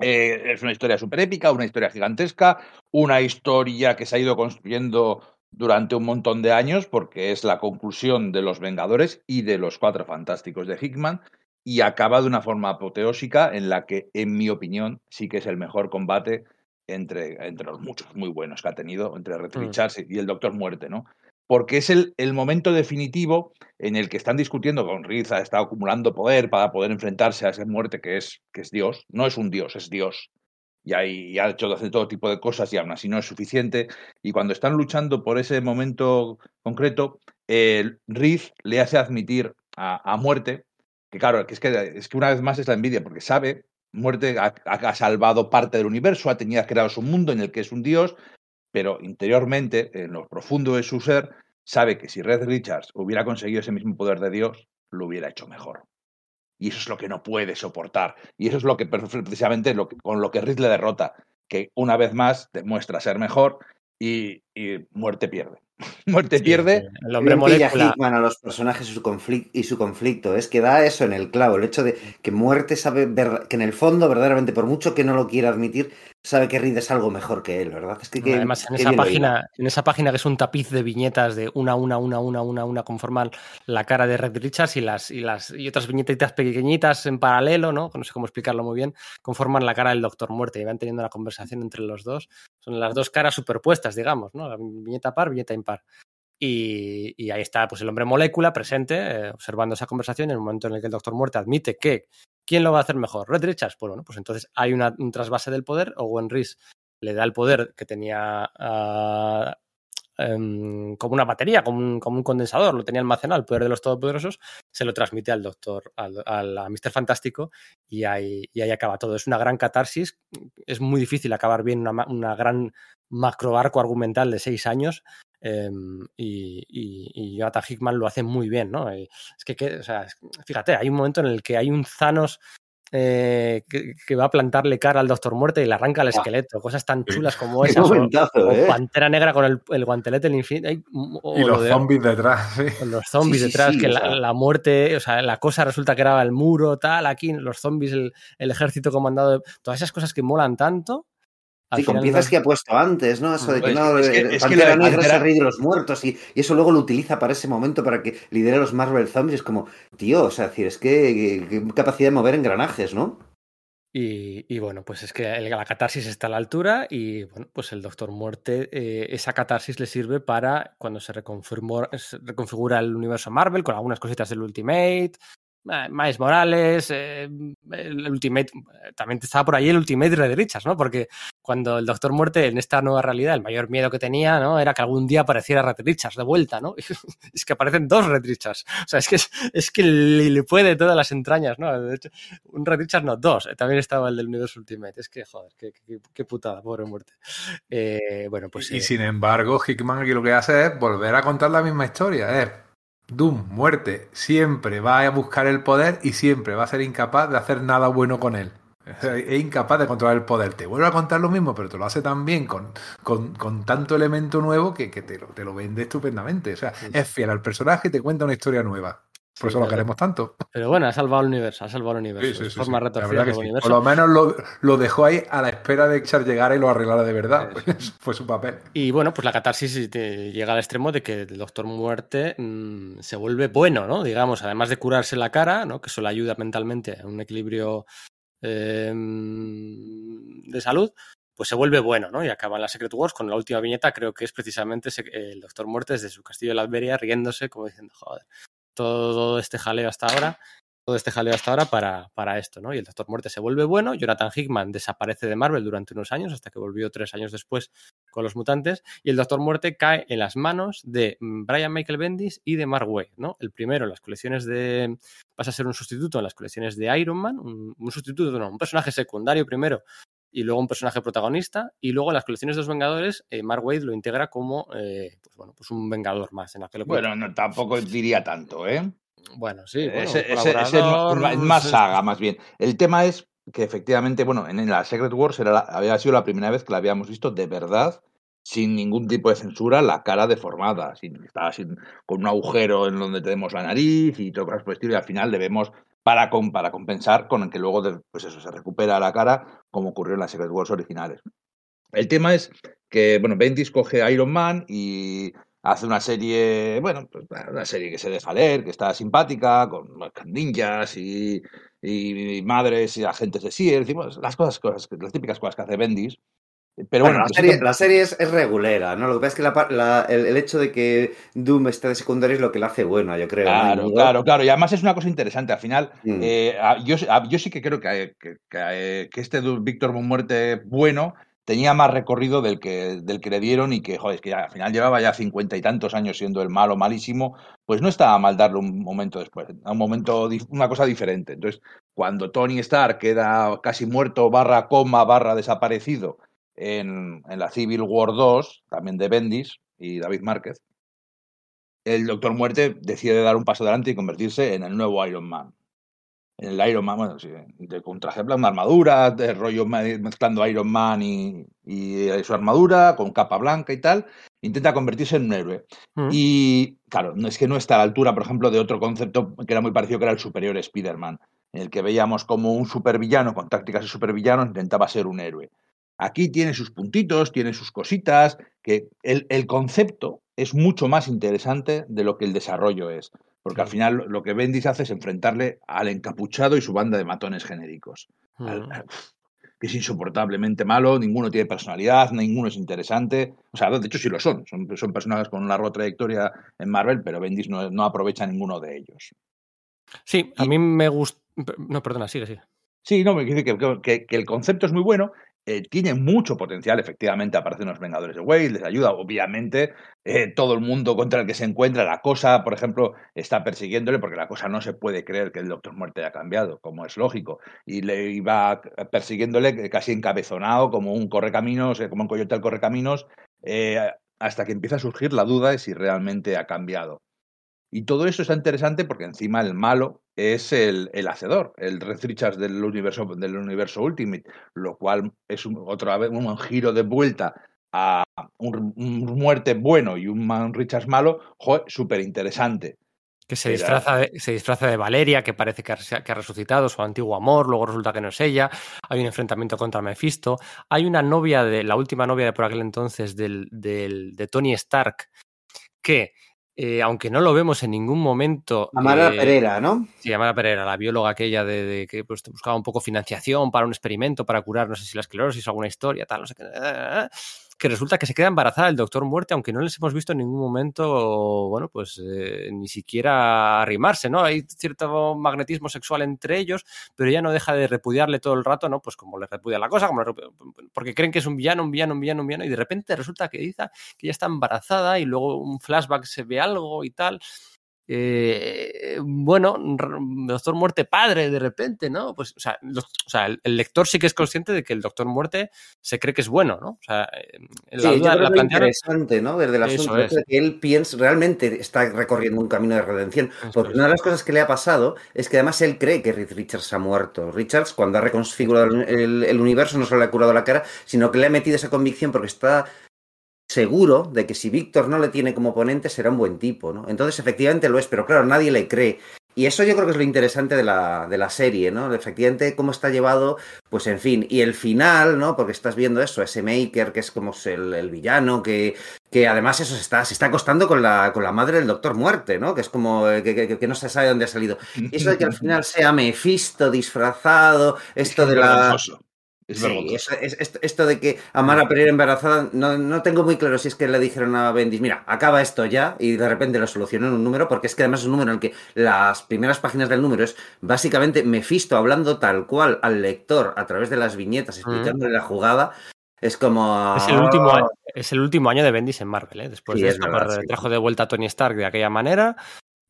Eh, es una historia súper épica, una historia gigantesca, una historia que se ha ido construyendo durante un montón de años porque es la conclusión de los Vengadores y de los Cuatro Fantásticos de Hickman y acaba de una forma apoteósica en la que, en mi opinión, sí que es el mejor combate entre, entre los muchos muy buenos que ha tenido entre Red Richards y el Doctor Muerte, ¿no? Porque es el, momento definitivo en el que están discutiendo con Riz, ha estado acumulando poder para poder enfrentarse a esa muerte que es, que es Dios. No es un Dios, es Dios. Y, hay, ha hecho hacer todo tipo de cosas y aún así no es suficiente. Y cuando están luchando por ese momento concreto, eh, Riz le hace admitir a, muerte, que claro, que es, que es que una vez más es la envidia, porque sabe, muerte ha, ha salvado parte del universo, ha tenido creado su mundo en el que es un Dios, pero interiormente, en lo profundo de su ser, sabe que si Red Richards hubiera conseguido ese mismo poder de Dios, lo hubiera hecho mejor. Y eso es lo que no puede soportar. Y eso es lo que precisamente lo que, con lo que Riz le derrota, que una vez más demuestra ser mejor y, y muerte pierde. *laughs* muerte sí, pierde. El hombre molécula. A los personajes y su, conflicto, y su conflicto. Es que da eso en el clavo. El hecho de que muerte sabe ver, que en el fondo, verdaderamente, por mucho que no lo quiera admitir, sabe que Reed es algo mejor que él, ¿verdad? Es que, que Además, en esa, página, en esa página que es un tapiz de viñetas de una, una, una, una, una, una, conforman la cara de Red Richards y las, y las y otras viñetitas pequeñitas en paralelo, ¿no? No sé cómo explicarlo muy bien, conforman la cara del Doctor Muerte y van teniendo una conversación entre los dos. Son las dos caras superpuestas, digamos, ¿no? La viñeta par, viñeta impar. Y, y, ahí está pues el hombre molécula presente, eh, observando esa conversación en el momento en el que el Doctor Muerte admite que ¿quién lo va a hacer mejor? ¿Red Richards? Pues bueno, pues entonces hay una, un trasvase del poder, Owen Reese le da el poder que tenía uh, um, como una batería, como un, como un, condensador, lo tenía almacenado, el poder de los todopoderosos, se lo transmite al Doctor, al, al, a Mr. Fantástico y ahí, y ahí acaba todo. Es una gran catarsis, es muy difícil acabar bien una, una gran macro arco argumental de seis años, eh, y, y, y, Jonathan Hickman lo hace muy bien, ¿no? Eh, es que, que o sea, fíjate, hay un momento en el que hay un Thanos eh, que, que, va a plantarle cara al Doctor Muerte y le arranca el esqueleto, cosas tan chulas como *laughs* esas, o, o, ¿eh? Pantera Negra con el, el guantelete del infinito. Y los de, zombies detrás, *laughs* sí. Los zombies sí, sí, detrás, que la, la, muerte, o sea, la cosa resulta que era el muro, tal, aquí, los zombies, el, el ejército comandado, todas esas cosas que molan tanto Sí, con piezas no... que ha puesto antes, ¿no? Eso de que no, es que, es Pantera que Negra es el rey de los muertos y, y, eso luego lo utiliza para ese momento para que lidere a los Marvel Zombies. Es como, tío, o sea, decir, es que, que capacidad de mover engranajes, ¿no? Y, y, bueno, pues es que el, la catarsis está a la altura y bueno, pues el Doctor Muerte, eh, esa catarsis le sirve para cuando se, se reconfigura el universo Marvel con algunas cositas del Ultimate, Miles Morales, eh, el Ultimate, también estaba por ahí el Ultimate Red Richards, ¿no? Porque cuando el Doctor Muerte en esta nueva realidad, el mayor miedo que tenía, ¿no? Era que algún día apareciera Red Richards de vuelta, ¿no? *laughs* es que aparecen dos Red Richards. O sea, es que, es, que le, le, puede todas las entrañas, ¿no? De hecho, un Red Richards, no, dos. También estaba el del Universo Ultimate. Es que, joder, qué, qué, qué putada, pobre muerte. Eh, bueno, pues. Y, eh, sin embargo, Hickman aquí lo que hace es volver a contar la misma historia, ¿eh? Doom, muerte, siempre va a buscar el poder y siempre va a ser incapaz de hacer nada bueno con él. Es incapaz de controlar el poder. Te vuelve a contar lo mismo, pero te lo hace tan bien, con, con, con tanto elemento nuevo, que, que te, lo, te, lo, vende estupendamente. O sea, sí. es fiel al personaje y te cuenta una historia nueva. Por sí, eso lo queremos tanto. Pero bueno, ha salvado el universo, ha salvado el universo. Sí, sí, forma retorcida del universo. Por lo menos lo, lo, dejó ahí a la espera de que Char llegara y lo arreglara de verdad. Pues, *laughs* fue su papel. Y bueno, pues la catarsis llega al extremo de que el Doctor Muerte mmm, se vuelve bueno, ¿no? Digamos, además de curarse la cara, ¿no? Que eso le ayuda mentalmente a un equilibrio eh, de salud, pues se vuelve bueno, ¿no? Y acaba en la Secret Wars con la última viñeta, creo que es precisamente el Doctor Muerte desde su castillo de la Alberia riéndose, como diciendo, joder, todo este jaleo hasta ahora todo este jaleo hasta ahora para, para, esto, ¿no? Y el Doctor Muerte se vuelve bueno, Jonathan Hickman desaparece de Marvel durante unos años, hasta que volvió tres años después con los mutantes, y el Doctor Muerte cae en las manos de mm, Brian Michael Bendis y de Mark Waid, ¿no? El primero en las colecciones de... pasa a ser un sustituto en las colecciones de Iron Man, un, un sustituto, no, un personaje secundario primero y luego un personaje protagonista. Y luego en las colecciones de los Vengadores, eh, Mark Wade lo integra como eh, pues, bueno, pues un Vengador más en la Bueno, no, tampoco diría tanto, ¿eh? Bueno, sí. Bueno, ese, ese, ese es más saga, más bien. El tema es que efectivamente, bueno, en la Secret Wars era la, había sido la primera vez que la habíamos visto de verdad, sin ningún tipo de censura, la cara deformada, sin, estaba sin, con un agujero en donde tenemos la nariz y todo cosas por el estilo, y al final le vemos para, para compensar con el que luego de, pues eso, se recupera la cara, como ocurrió en las Secret Wars originales. El tema es que, bueno, Bendis coge Iron Man y hace una serie, bueno, pues una serie que se deja leer, que está simpática, con, ninjas y, y, y, madres y agentes de SEAL, las cosas, cosas, las típicas cosas que hace Bendis, pero bueno, bueno la, serie, la, serie, es, es regulera, ¿no? Lo que pasa es que la, la, el, el, hecho de que Doom esté de secundario es lo que la hace buena, yo creo. Claro, ¿no? claro, claro. Y además es una cosa interesante. Al final, mm. eh, yo, yo, sí que creo que, que, que, que este Víctor Muerte bueno tenía más recorrido del que, del que le dieron y que, joder, es que ya, al final llevaba ya cincuenta y tantos años siendo el malo malísimo, pues no estaba mal darle un momento después, un momento, una cosa diferente. Entonces, cuando Tony Stark queda casi muerto, barra coma, barra desaparecido, en, en, la Civil War 2, también de Bendis y David Márquez, el Doctor Muerte decide dar un paso adelante y convertirse en el nuevo Iron Man. En el Iron Man, bueno, sí, de, con traje una armadura, de rollo mezclando Iron Man y, y, su armadura, con capa blanca y tal, intenta convertirse en un héroe. Mm. Y claro, no es que no está a la altura, por ejemplo, de otro concepto que era muy parecido, que era el superior Spider-Man, en el que veíamos como un supervillano con tácticas de supervillano intentaba ser un héroe. Aquí tiene sus puntitos, tiene sus cositas, que el, el, concepto es mucho más interesante de lo que el desarrollo es. Porque sí. al final lo que Bendis hace es enfrentarle al encapuchado y su banda de matones genéricos. Mm. Al, que es insoportablemente malo, ninguno tiene personalidad, ninguno es interesante. O sea, de hecho sí lo son. Son, son personajes con una larga trayectoria en Marvel, pero Bendis no, no aprovecha ninguno de ellos. Sí, a mí me gusta... No, perdona, sigue, sigue. Sí, no, me dice que, que, que, el concepto es muy bueno eh, tiene mucho potencial, efectivamente, aparecen los Vengadores de Wade, les ayuda, obviamente, eh, todo el mundo contra el que se encuentra, la cosa, por ejemplo, está persiguiéndole, porque la cosa no se puede creer que el Doctor Muerte haya cambiado, como es lógico, y le iba persiguiéndole casi encabezonado, como un correcaminos, como un coyote al correcaminos, eh, hasta que empieza a surgir la duda de si realmente ha cambiado. Y todo eso está interesante porque encima el malo es el, el hacedor, el Red Richards del universo, del universo Ultimate, lo cual es un, otra vez un giro de vuelta a un, un muerte bueno y un Man Richards malo, súper interesante. Que se disfraza, de, se disfraza de Valeria, que parece que ha, que ha, resucitado su antiguo amor, luego resulta que no es ella. Hay un enfrentamiento contra Mephisto. Hay una novia, de la última novia de por aquel entonces del, del, de Tony Stark, que eh, aunque no lo vemos en ningún momento. Amara eh, Pereira, ¿no? Sí, Amara Pereira, la bióloga aquella de, de que pues, buscaba un poco financiación para un experimento para curar, no sé si la esclerosis o alguna historia, tal, no sé qué. Que resulta que se queda embarazada el Doctor Muerte, aunque no les hemos visto en ningún momento, bueno, pues eh, ni siquiera arrimarse, ¿no? Hay cierto magnetismo sexual entre ellos, pero ella no deja de repudiarle todo el rato, ¿no? Pues como le repudia la cosa, como le porque creen que es un villano, un villano, un villano, un villano, y de repente resulta que dice que ella está embarazada y luego un flashback se ve algo y tal. Eh, bueno, Doctor Muerte padre de repente, ¿no? Pues, o sea, los, o sea el, lector sí que es consciente de que el Doctor Muerte se cree que es bueno, ¿no? O sea, la sí, duda la plantearon... interesante, ¿no? Desde el asunto es. de que él piensa, realmente está recorriendo un camino de redención. Porque es. una de las cosas que le ha pasado es que además él cree que Richards ha muerto. Richards, cuando ha reconfigurado el, el universo, no solo le ha curado la cara, sino que le ha metido esa convicción porque está seguro de que si Víctor no le tiene como oponente será un buen tipo, ¿no? Entonces efectivamente lo es, pero claro, nadie le cree. Y eso yo creo que es lo interesante de la, de la serie, ¿no? Efectivamente, cómo está llevado, pues en fin. Y el final, ¿no? Porque estás viendo eso, ese Maker, que es como el, el villano, que, que además eso se está, se está acostando con la, con la madre del Doctor Muerte, ¿no? Que es como que, que, que no se sabe dónde ha salido. Y eso de que al final sea Mephisto disfrazado, esto de la... Es Sí, vergonzoso. eso- es- esto, de que Amara Pereira embarazada, no, no tengo muy claro si es que le dijeron a Bendis, mira, acaba esto ya, y de repente lo solucionó en un número, porque es que además es un número en el que las primeras páginas del número es básicamente Mephisto hablando tal cual al lector a través de las viñetas, explicándole la jugada. Es como. Es el, último, año- es el último año de Bendis en Marvel, ¿eh? Después Sí, de es esto, verdad, sí. trajo de vuelta a Tony Stark de aquella manera.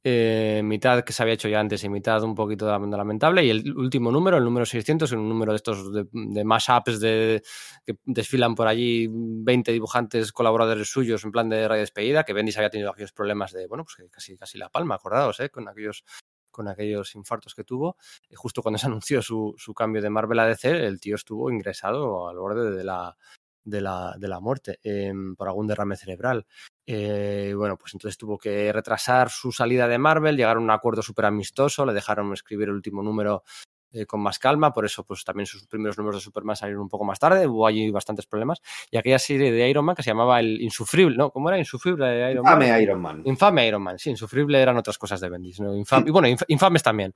Eh, mitad que se había hecho ya antes y mitad un poquito lamentable. Y el último número, el número 600, un número de estos de, de mashups de, que desfilan por allí 20 dibujantes colaboradores suyos en plan de radio despedida, que Bendis había tenido aquellos problemas de, bueno, pues casi, casi la palma, acordados, ¿eh? Con aquellos con aquellos infartos que tuvo, justo cuando se anunció su, su cambio de Marvel a DC, el tío estuvo ingresado al borde de la, de la, de la muerte eh, por algún derrame cerebral. Eh, bueno, pues entonces tuvo que retrasar su salida de Marvel, llegaron a un acuerdo súper amistoso, le dejaron escribir el último número eh, con más calma, por eso pues también sus primeros números de Superman salieron un poco más tarde, hubo allí bastantes problemas, y aquella serie de Iron Man que se llamaba el Insufrible, ¿no? ¿Cómo era? Insufrible de Iron Man. Infame Iron Man. Infame Iron Man, sí, insufrible eran otras cosas de Bendis. ¿no? Infam- y bueno, inf- infames también.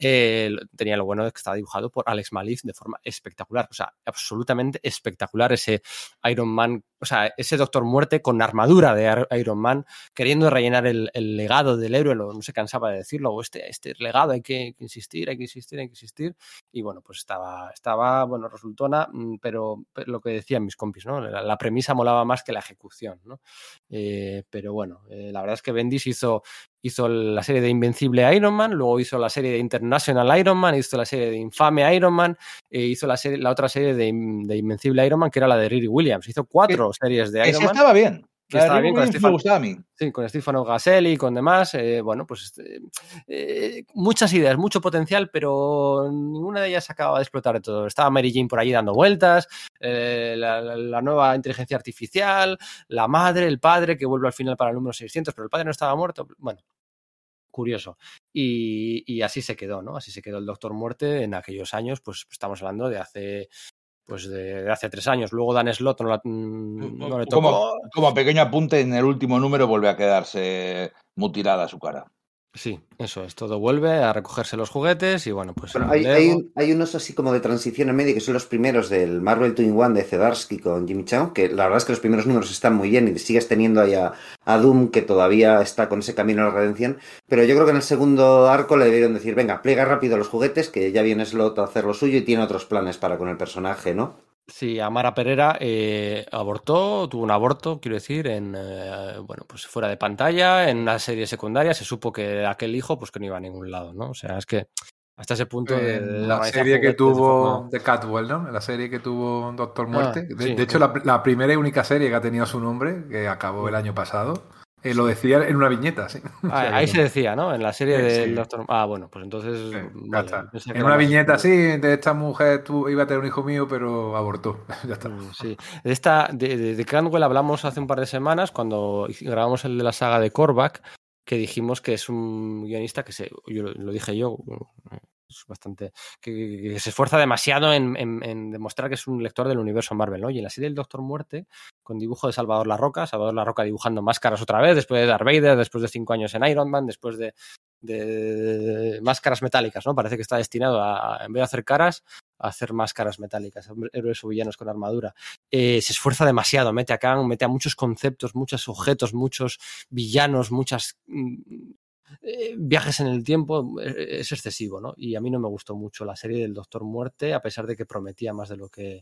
Eh, tenía lo bueno de que estaba dibujado por Alex Malif de forma espectacular, o sea, absolutamente espectacular ese Iron Man, o sea, ese Doctor Muerte con armadura de Iron Man, queriendo rellenar el, legado del héroe, no se cansaba de decirlo, o este, este legado hay que, insistir, hay que insistir, hay que insistir, y bueno, pues estaba, estaba bueno, resultona, mm, pero, pero lo que decían mis compis, ¿no? La, la premisa molaba más que la ejecución, ¿no? Eh, pero bueno, eh, la verdad es que Bendis hizo, hizo la serie de Invencible Iron Man, luego hizo la serie de International Iron Man, hizo la serie de Infame Iron Man, e hizo la, serie, la otra serie de, In- de Invencible Iron Man, que era la de Riri Williams. Hizo cuatro series de Iron Man. estaba bien. Que La de estaba Rick bien con Stefan-. Sí, con Stefano Gaselli y con demás. eh, bueno, pues este, eh, muchas ideas, mucho potencial, pero ninguna de ellas acababa de explotar de todo. Estaba Mary Jane por allí dando vueltas, eh, la nueva inteligencia artificial, la madre, el padre, que vuelve al final para el número 600, pero el padre no estaba muerto. Bueno, curioso. Y, y así se quedó, ¿no? Así se quedó el Doctor Muerte en aquellos años, pues estamos hablando de hace pues de, de hace tres años. Luego Dan Slott no, la- mm, no le tocó. Como, como pequeño apunte, en el último número vuelve a quedarse mutilada su cara. Sí, eso es, todo vuelve a recogerse los juguetes y bueno, pues... Bueno, hay, hay Lego- un- hay unos así como de transición en medio que son los primeros del Marvel 2 in One de Zedarsky con Jimmy Chow, que la verdad es que los primeros números están muy bien y sigues teniendo ahí a, a Doom que todavía está con ese camino a la redención, pero yo creo que en el segundo arco le debieron decir, venga, pliega rápido los juguetes, que ya viene Slot a hacer lo suyo y tiene otros planes para con el personaje, ¿no? Sí, Amara Pereira eh, abortó, tuvo un aborto, quiero decir, en eh, bueno, pues fuera de pantalla, en una serie secundaria, se supo que aquel hijo pues que no iba a ningún lado, ¿no? O sea, es que hasta ese punto de, de la serie que de tuvo forma- de Catwell, ¿no? La serie que tuvo Doctor Ah, Muerte. de, sí. de hecho, la, la primera y única serie que ha tenido su nombre, que acabó el año pasado, eh, lo decía en una viñeta, sí. Ah, ahí *laughs* se decía, ¿no? En la serie Sí, del sí. Doctor... Ah, bueno, pues entonces... Sí, ya vale, En una más- viñeta así, de esta mujer tú, iba a tener un hijo mío, pero abortó. *laughs* ya está. Mm, Sí, de esta de, de, de Cranwell hablamos hace un par de semanas cuando grabamos el de la saga de Korvac, que dijimos que es un guionista que se, yo lo dije yo, es bastante que, se esfuerza demasiado en, demostrar que es un lector del universo Marvel, ¿no? Y en la serie del Doctor Muerte, con dibujo de Salvador La Roca, Salvador La Roca dibujando máscaras otra vez, después de Darth Vader, después de cinco años en Iron Man, después de, máscaras metálicas, ¿no? Parece que está destinado a, a, en vez de hacer caras, a hacer máscaras metálicas, héroes o villanos con armadura. Eh, se esfuerza demasiado, mete a Kang, mete a muchos conceptos, muchos objetos, muchos villanos, muchas mm, eh, viajes en el tiempo, eh, es excesivo, ¿no? Y a mí no me gustó mucho la serie del Doctor Muerte, a pesar de que prometía más de lo que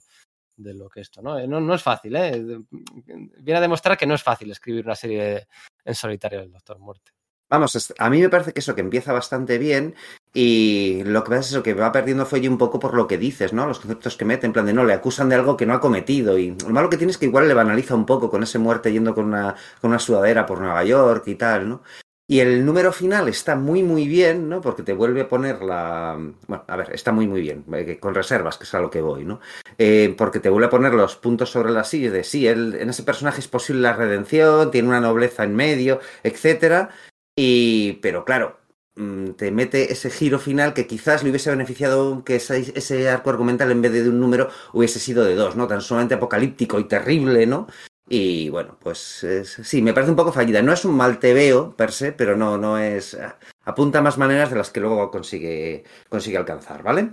de lo que esto, ¿no? Eh, No, es fácil, ¿eh? Viene a demostrar que no es fácil escribir una serie en solitario del Doctor Muerte. Vamos, a mí me parece que eso que empieza bastante bien y lo que pasa es eso que va perdiendo fuelle un poco por lo que dices, ¿no? Los conceptos que mete, en plan de no, le acusan de algo que no ha cometido y lo malo que tiene es que igual le banaliza un poco con ese muerte yendo con una, con una sudadera por Nueva York y tal, ¿no? Y el número final está muy, muy bien, ¿no? Porque te vuelve a poner la... Bueno, a ver, está muy, muy bien, eh, con reservas, que es a lo que voy, ¿no? Eh, porque te vuelve a poner los puntos sobre las sillas de sí, él, en ese personaje es posible la redención, tiene una nobleza en medio, etcétera. Y, pero claro, mm, te mete ese giro final que quizás le hubiese beneficiado que ese, ese arco argumental en vez de, de un número hubiese sido de dos, ¿no? Tan sumamente apocalíptico y terrible, ¿no? Y bueno, pues es- sí, me parece un poco fallida. No es un mal tebeo per se, pero no, no es. Apunta más maneras de las que luego consigue, consigue alcanzar, ¿vale?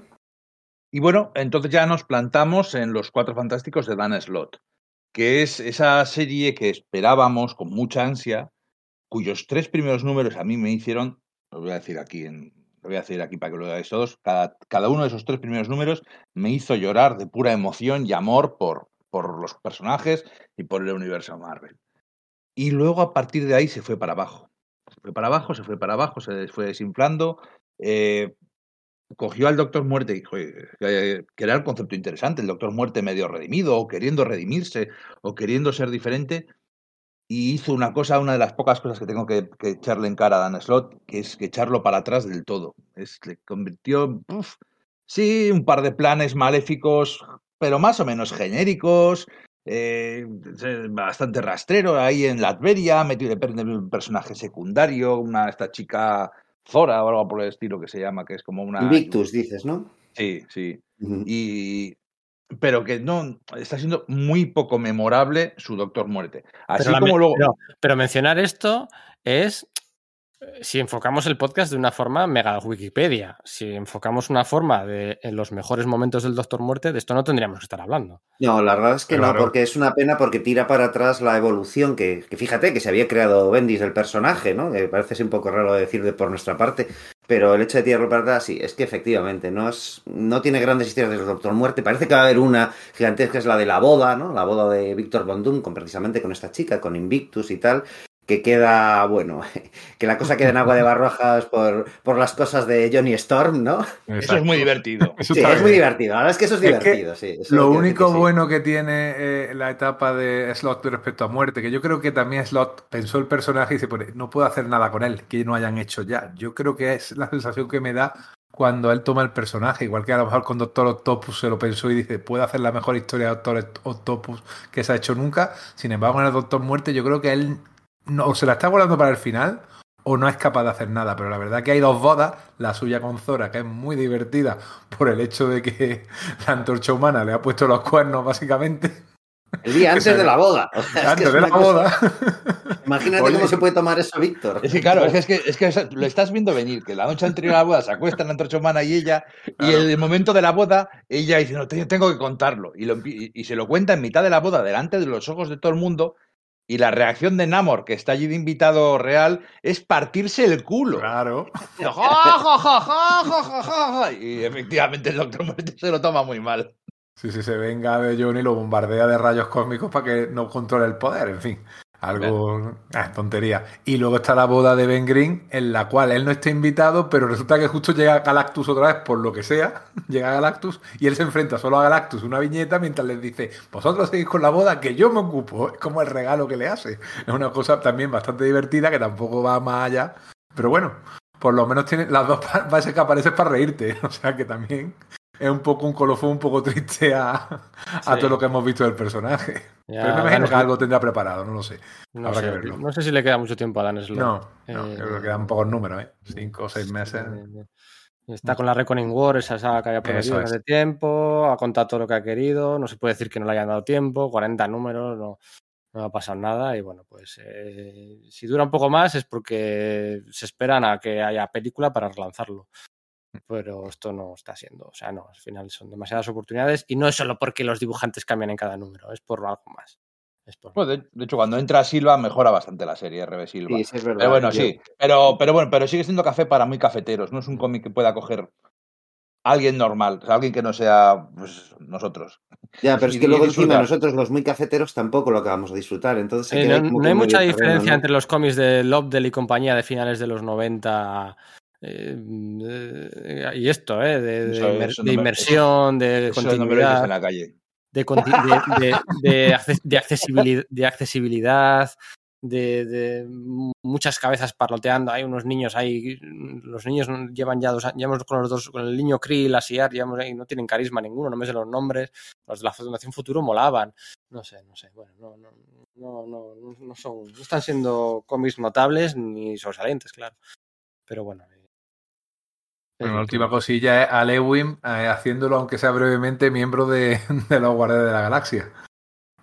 Y bueno, entonces ya nos plantamos en Los Cuatro Fantásticos de Dan Slott, que es esa serie que esperábamos con mucha ansia, cuyos tres primeros números a mí me hicieron, lo voy a decir aquí lo voy a decir aquí para que lo veáis todos, cada, cada uno de esos tres primeros números me hizo llorar de pura emoción y amor por, por los personajes y por el universo Marvel. Y luego a partir de ahí se fue para abajo. Se fue para abajo, se fue para abajo, se fue desinflando. Eh, cogió al Doctor Muerte que era el concepto interesante, el Doctor Muerte medio redimido, o queriendo redimirse, o queriendo ser diferente, y hizo una cosa, una de las pocas cosas que tengo que, echarle en cara a Dan Slot, que es que echarlo para atrás del todo. Es, le convirtió, uf, sí, un par de planes maléficos, pero más o menos genéricos, eh, bastante rastrero ahí en Latveria, metido un personaje secundario, una esta chica Zora o algo por el estilo que se llama, que es como una... Invictus, dices, ¿no? Sí, sí. Uh -huh. Y, pero que no está siendo muy poco memorable su Doctor Muerte. Así pero como la, luego. Pero, pero, mencionar esto es si enfocamos el podcast de una forma mega Wikipedia. Si enfocamos una forma de en los mejores momentos del Doctor Muerte, de esto no tendríamos que estar hablando. No, la verdad es que claro. no, porque es una pena porque tira para atrás la evolución que, que fíjate que se había creado Bendis del personaje, ¿no? Que parece un poco raro decir de por nuestra parte, pero el hecho de tirarlo para atrás, sí, es que efectivamente no es, no tiene grandes historias del Doctor Muerte. Parece que va a haber una gigantesca, es la de la boda, ¿no? La boda de Víctor Von Doom, con precisamente con esta chica, con Invictus y tal. Que queda, bueno, *laughs* que la cosa queda en agua de barrojas por, por las cosas de Johnny Storm, ¿no? Exacto. Eso es muy divertido. *laughs* sí, es muy divertido. La verdad es que eso es, es divertido, sí. Eso lo único que sí. bueno que tiene eh, la etapa de Slot respecto a muerte, que yo creo que también Slot pensó el personaje y se pone, no puedo hacer nada con él, que no hayan hecho ya. Yo creo que es la sensación que me da cuando él toma el personaje, igual que a lo mejor con Doctor Octopus se lo pensó y dice, puede hacer la mejor historia de Doctor Octopus que se ha hecho nunca. Sin embargo, en el Doctor Muerte yo creo que él no, o se la está guardando para el final o no es capaz de hacer nada. Pero la verdad que hay dos bodas, la suya con Zora, que es muy divertida por el hecho de que *laughs* la antorcha humana le ha puesto los cuernos, básicamente. El día *laughs* antes de la boda. *laughs* O sea, antes es que de la cosa... boda. Imagínate Oye, cómo se puede tomar eso, Víctor. Es que claro, es que, es que lo estás viendo venir, que la noche anterior a la boda se acuestan la antorcha humana y ella, claro. y en el momento de la boda, ella dice, no, tengo que contarlo. Y, lo, y, y se lo cuenta en mitad de la boda, delante de los ojos de todo el mundo, y la reacción de Namor, que está allí de invitado real, es partirse el culo. Claro. *laughs* y efectivamente el Doctor Muerte se lo toma muy mal. Sí, sí, se venga de Johnny lo bombardea de rayos cósmicos para que no controle el poder, en fin. Algo. Ah, tontería. Y luego está la boda de Ben Green, en la cual él no está invitado, pero resulta que justo llega Galactus otra vez, por lo que sea. *laughs* Llega Galactus y él se enfrenta solo a Galactus una viñeta mientras les dice: Vosotros seguís con la boda, que yo me ocupo. Es como el regalo que le hace. Es una cosa también bastante divertida que tampoco va más allá. Pero bueno, por lo menos tiene las dos *laughs* bases que apareces para reírte. *laughs* O sea que también es un poco un colofón un poco triste a, a sí. todo lo que hemos visto del personaje. Ya, Pero me imagino que algo tendrá preparado, no lo sé. No, sé, no sé si le queda mucho tiempo a Dan Slott. No, no eh, creo que quedan pocos números, ¿eh? Cinco o seis meses. Está con la Reckoning War, esa saga que había prometido hace tiempo, ha contado todo lo que ha querido, no se puede decir que no le hayan dado tiempo, 40 números, no, no va a pasar nada y bueno, pues eh, si dura un poco más es porque se esperan a que haya película para relanzarlo pero esto no está siendo. O sea, no, al final son demasiadas oportunidades y no es solo porque los dibujantes cambian en cada número, es por algo más. Es por... Bueno, de, de, hecho, cuando entra Silva mejora bastante la serie, RB Silva. Sí, sí, es verdad. Pero bueno, sí. Pero, pero bueno, pero sigue siendo café para muy cafeteros. No es un cómic que pueda coger alguien normal, o sea, alguien que no sea pues, nosotros. Ya, pero *laughs* es que luego encima nosotros los muy cafeteros tampoco lo acabamos de disfrutar. Entonces eh, no, no hay mucha diferencia terreno, ¿no? entre los cómics de Lobdell y compañía de finales de los 90 eh, y esto, ¿eh? De, de, inmer de inmersión, de continuidad. en la calle. De, de, accesibilidad, de accesibilidad, de, muchas cabezas parloteando. Hay unos niños ahí, los niños llevan ya dos años, llevamos con los dos, con el niño Krill, Asiar, llevamos ahí, no tienen carisma ninguno, no me sé los nombres. Los de la Fundación Futuro molaban. No sé, no sé. Bueno, no, no, no, no, no son, no están siendo cómics notables ni sobresalientes, claro. Pero bueno, bueno, la última cosilla es a Lewin eh, haciéndolo, aunque sea brevemente, miembro de, *laughs* de los Guardianes de la Galaxia.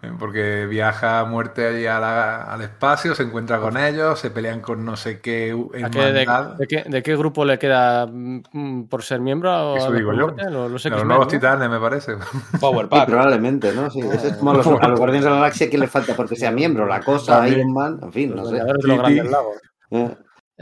Eh, Porque viaja a muerte allí a la- al espacio, se encuentra con ellos, se pelean con no sé qué ¿A qué- de, hermandad. de qué, de qué grupo le queda mm, por ser miembro? Eso digo yo. Los, los nuevos ¿no? titanes, me parece. *laughs* Power Sí, Pack. probablemente, ¿no? Sí, ese es como a los, a los Guardianes de la Galaxia que le falta porque sea miembro, la cosa, También. Iron Man, en fin, Los no sé. Los Grandes. Lagos.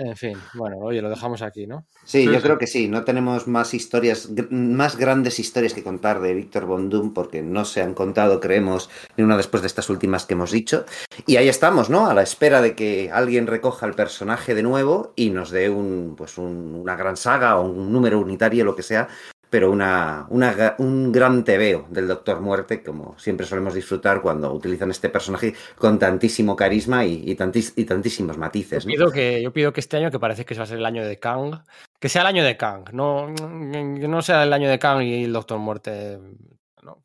En fin, bueno, oye, lo dejamos aquí, ¿no? Sí, Sí, yo sí. creo que sí. No tenemos más historias, más grandes historias que contar de Víctor Von Doom porque no se han contado, creemos, ni una después de estas últimas que hemos dicho. Y ahí estamos, ¿no? A la espera de que alguien recoja el personaje de nuevo y nos dé un, pues un- una gran saga o un número unitario, lo que sea, pero una, una un gran tebeo del Doctor Muerte, como siempre solemos disfrutar cuando utilizan este personaje con tantísimo carisma y, y tantis- y tantísimos matices. Yo pido, que, yo pido que este año, que parece que va a ser el año de Kang, que sea el año de Kang, no, que no sea el año de Kang y el Doctor Muerte. ¿no?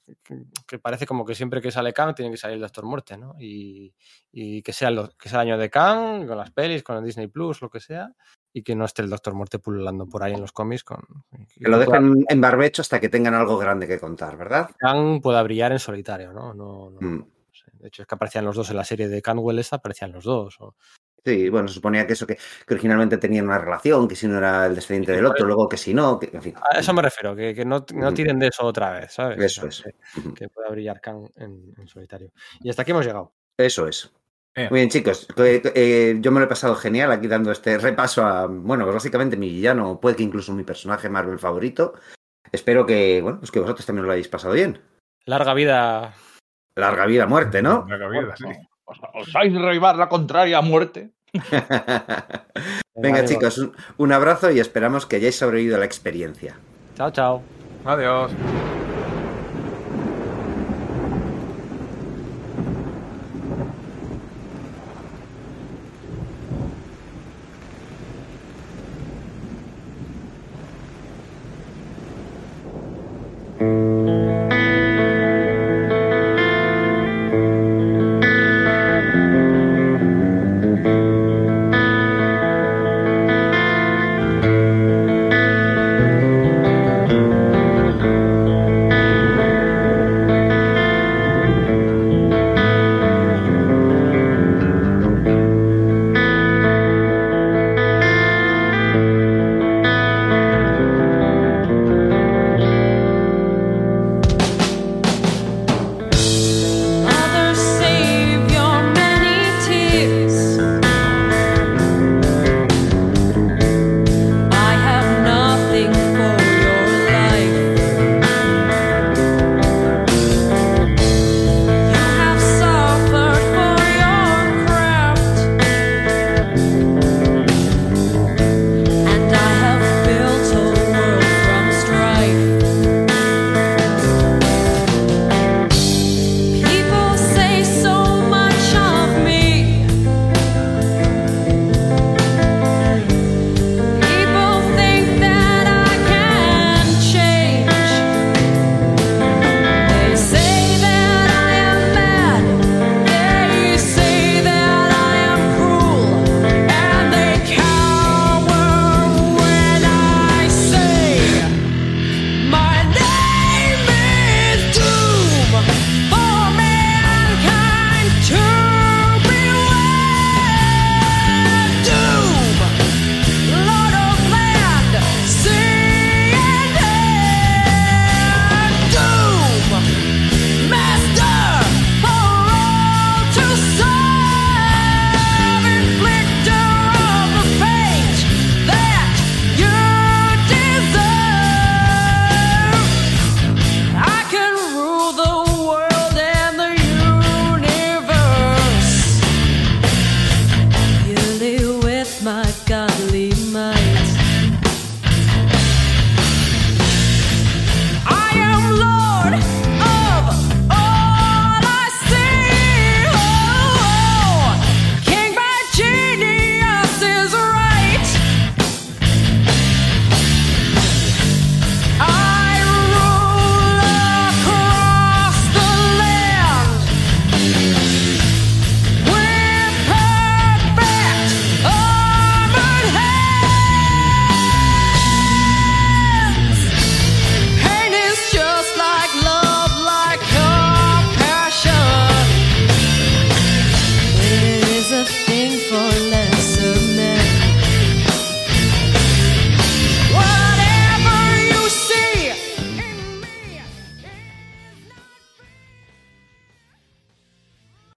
Que- parece como que siempre que sale Kang tiene que salir el Doctor Muerte, ¿no? Y, y que, sea el, que sea el año de Kang, con las pelis, con el Disney Plus, lo que sea, y que no esté el Doctor Muerte pululando por ahí en los cómics. Con, Que lo dejen en barbecho hasta que tengan algo grande que contar, ¿verdad? Kang pueda brillar en solitario, ¿no? no, no- Mm. no sé. De hecho, es que aparecían los dos en la serie de Canwell, esta aparecían los dos. o- Sí, bueno, se suponía que eso, que, que originalmente tenían una relación, que si uno era el descendiente del otro, luego que si no, que, en fin. A eso me refiero, que, que no, no Ujú. tiren de eso otra vez, ¿sabes? Eso es. que- pueda brillar en, en solitario. Y hasta aquí hemos llegado. Eso es. Bien. Muy bien, chicos. que, eh, yo me lo he pasado genial aquí dando este repaso a, bueno, básicamente mi villano, puede que incluso mi personaje Marvel favorito. Espero que, bueno, pues que vosotros también lo hayáis pasado bien. Larga vida. Larga vida, muerte, ¿no? Larga vida, sí. ¿Os, os vais a derribar la contraria a muerte? *laughs* Venga, chicos, un, un abrazo y esperamos que hayáis sobrevivido a la experiencia. Chao, chao. Adiós.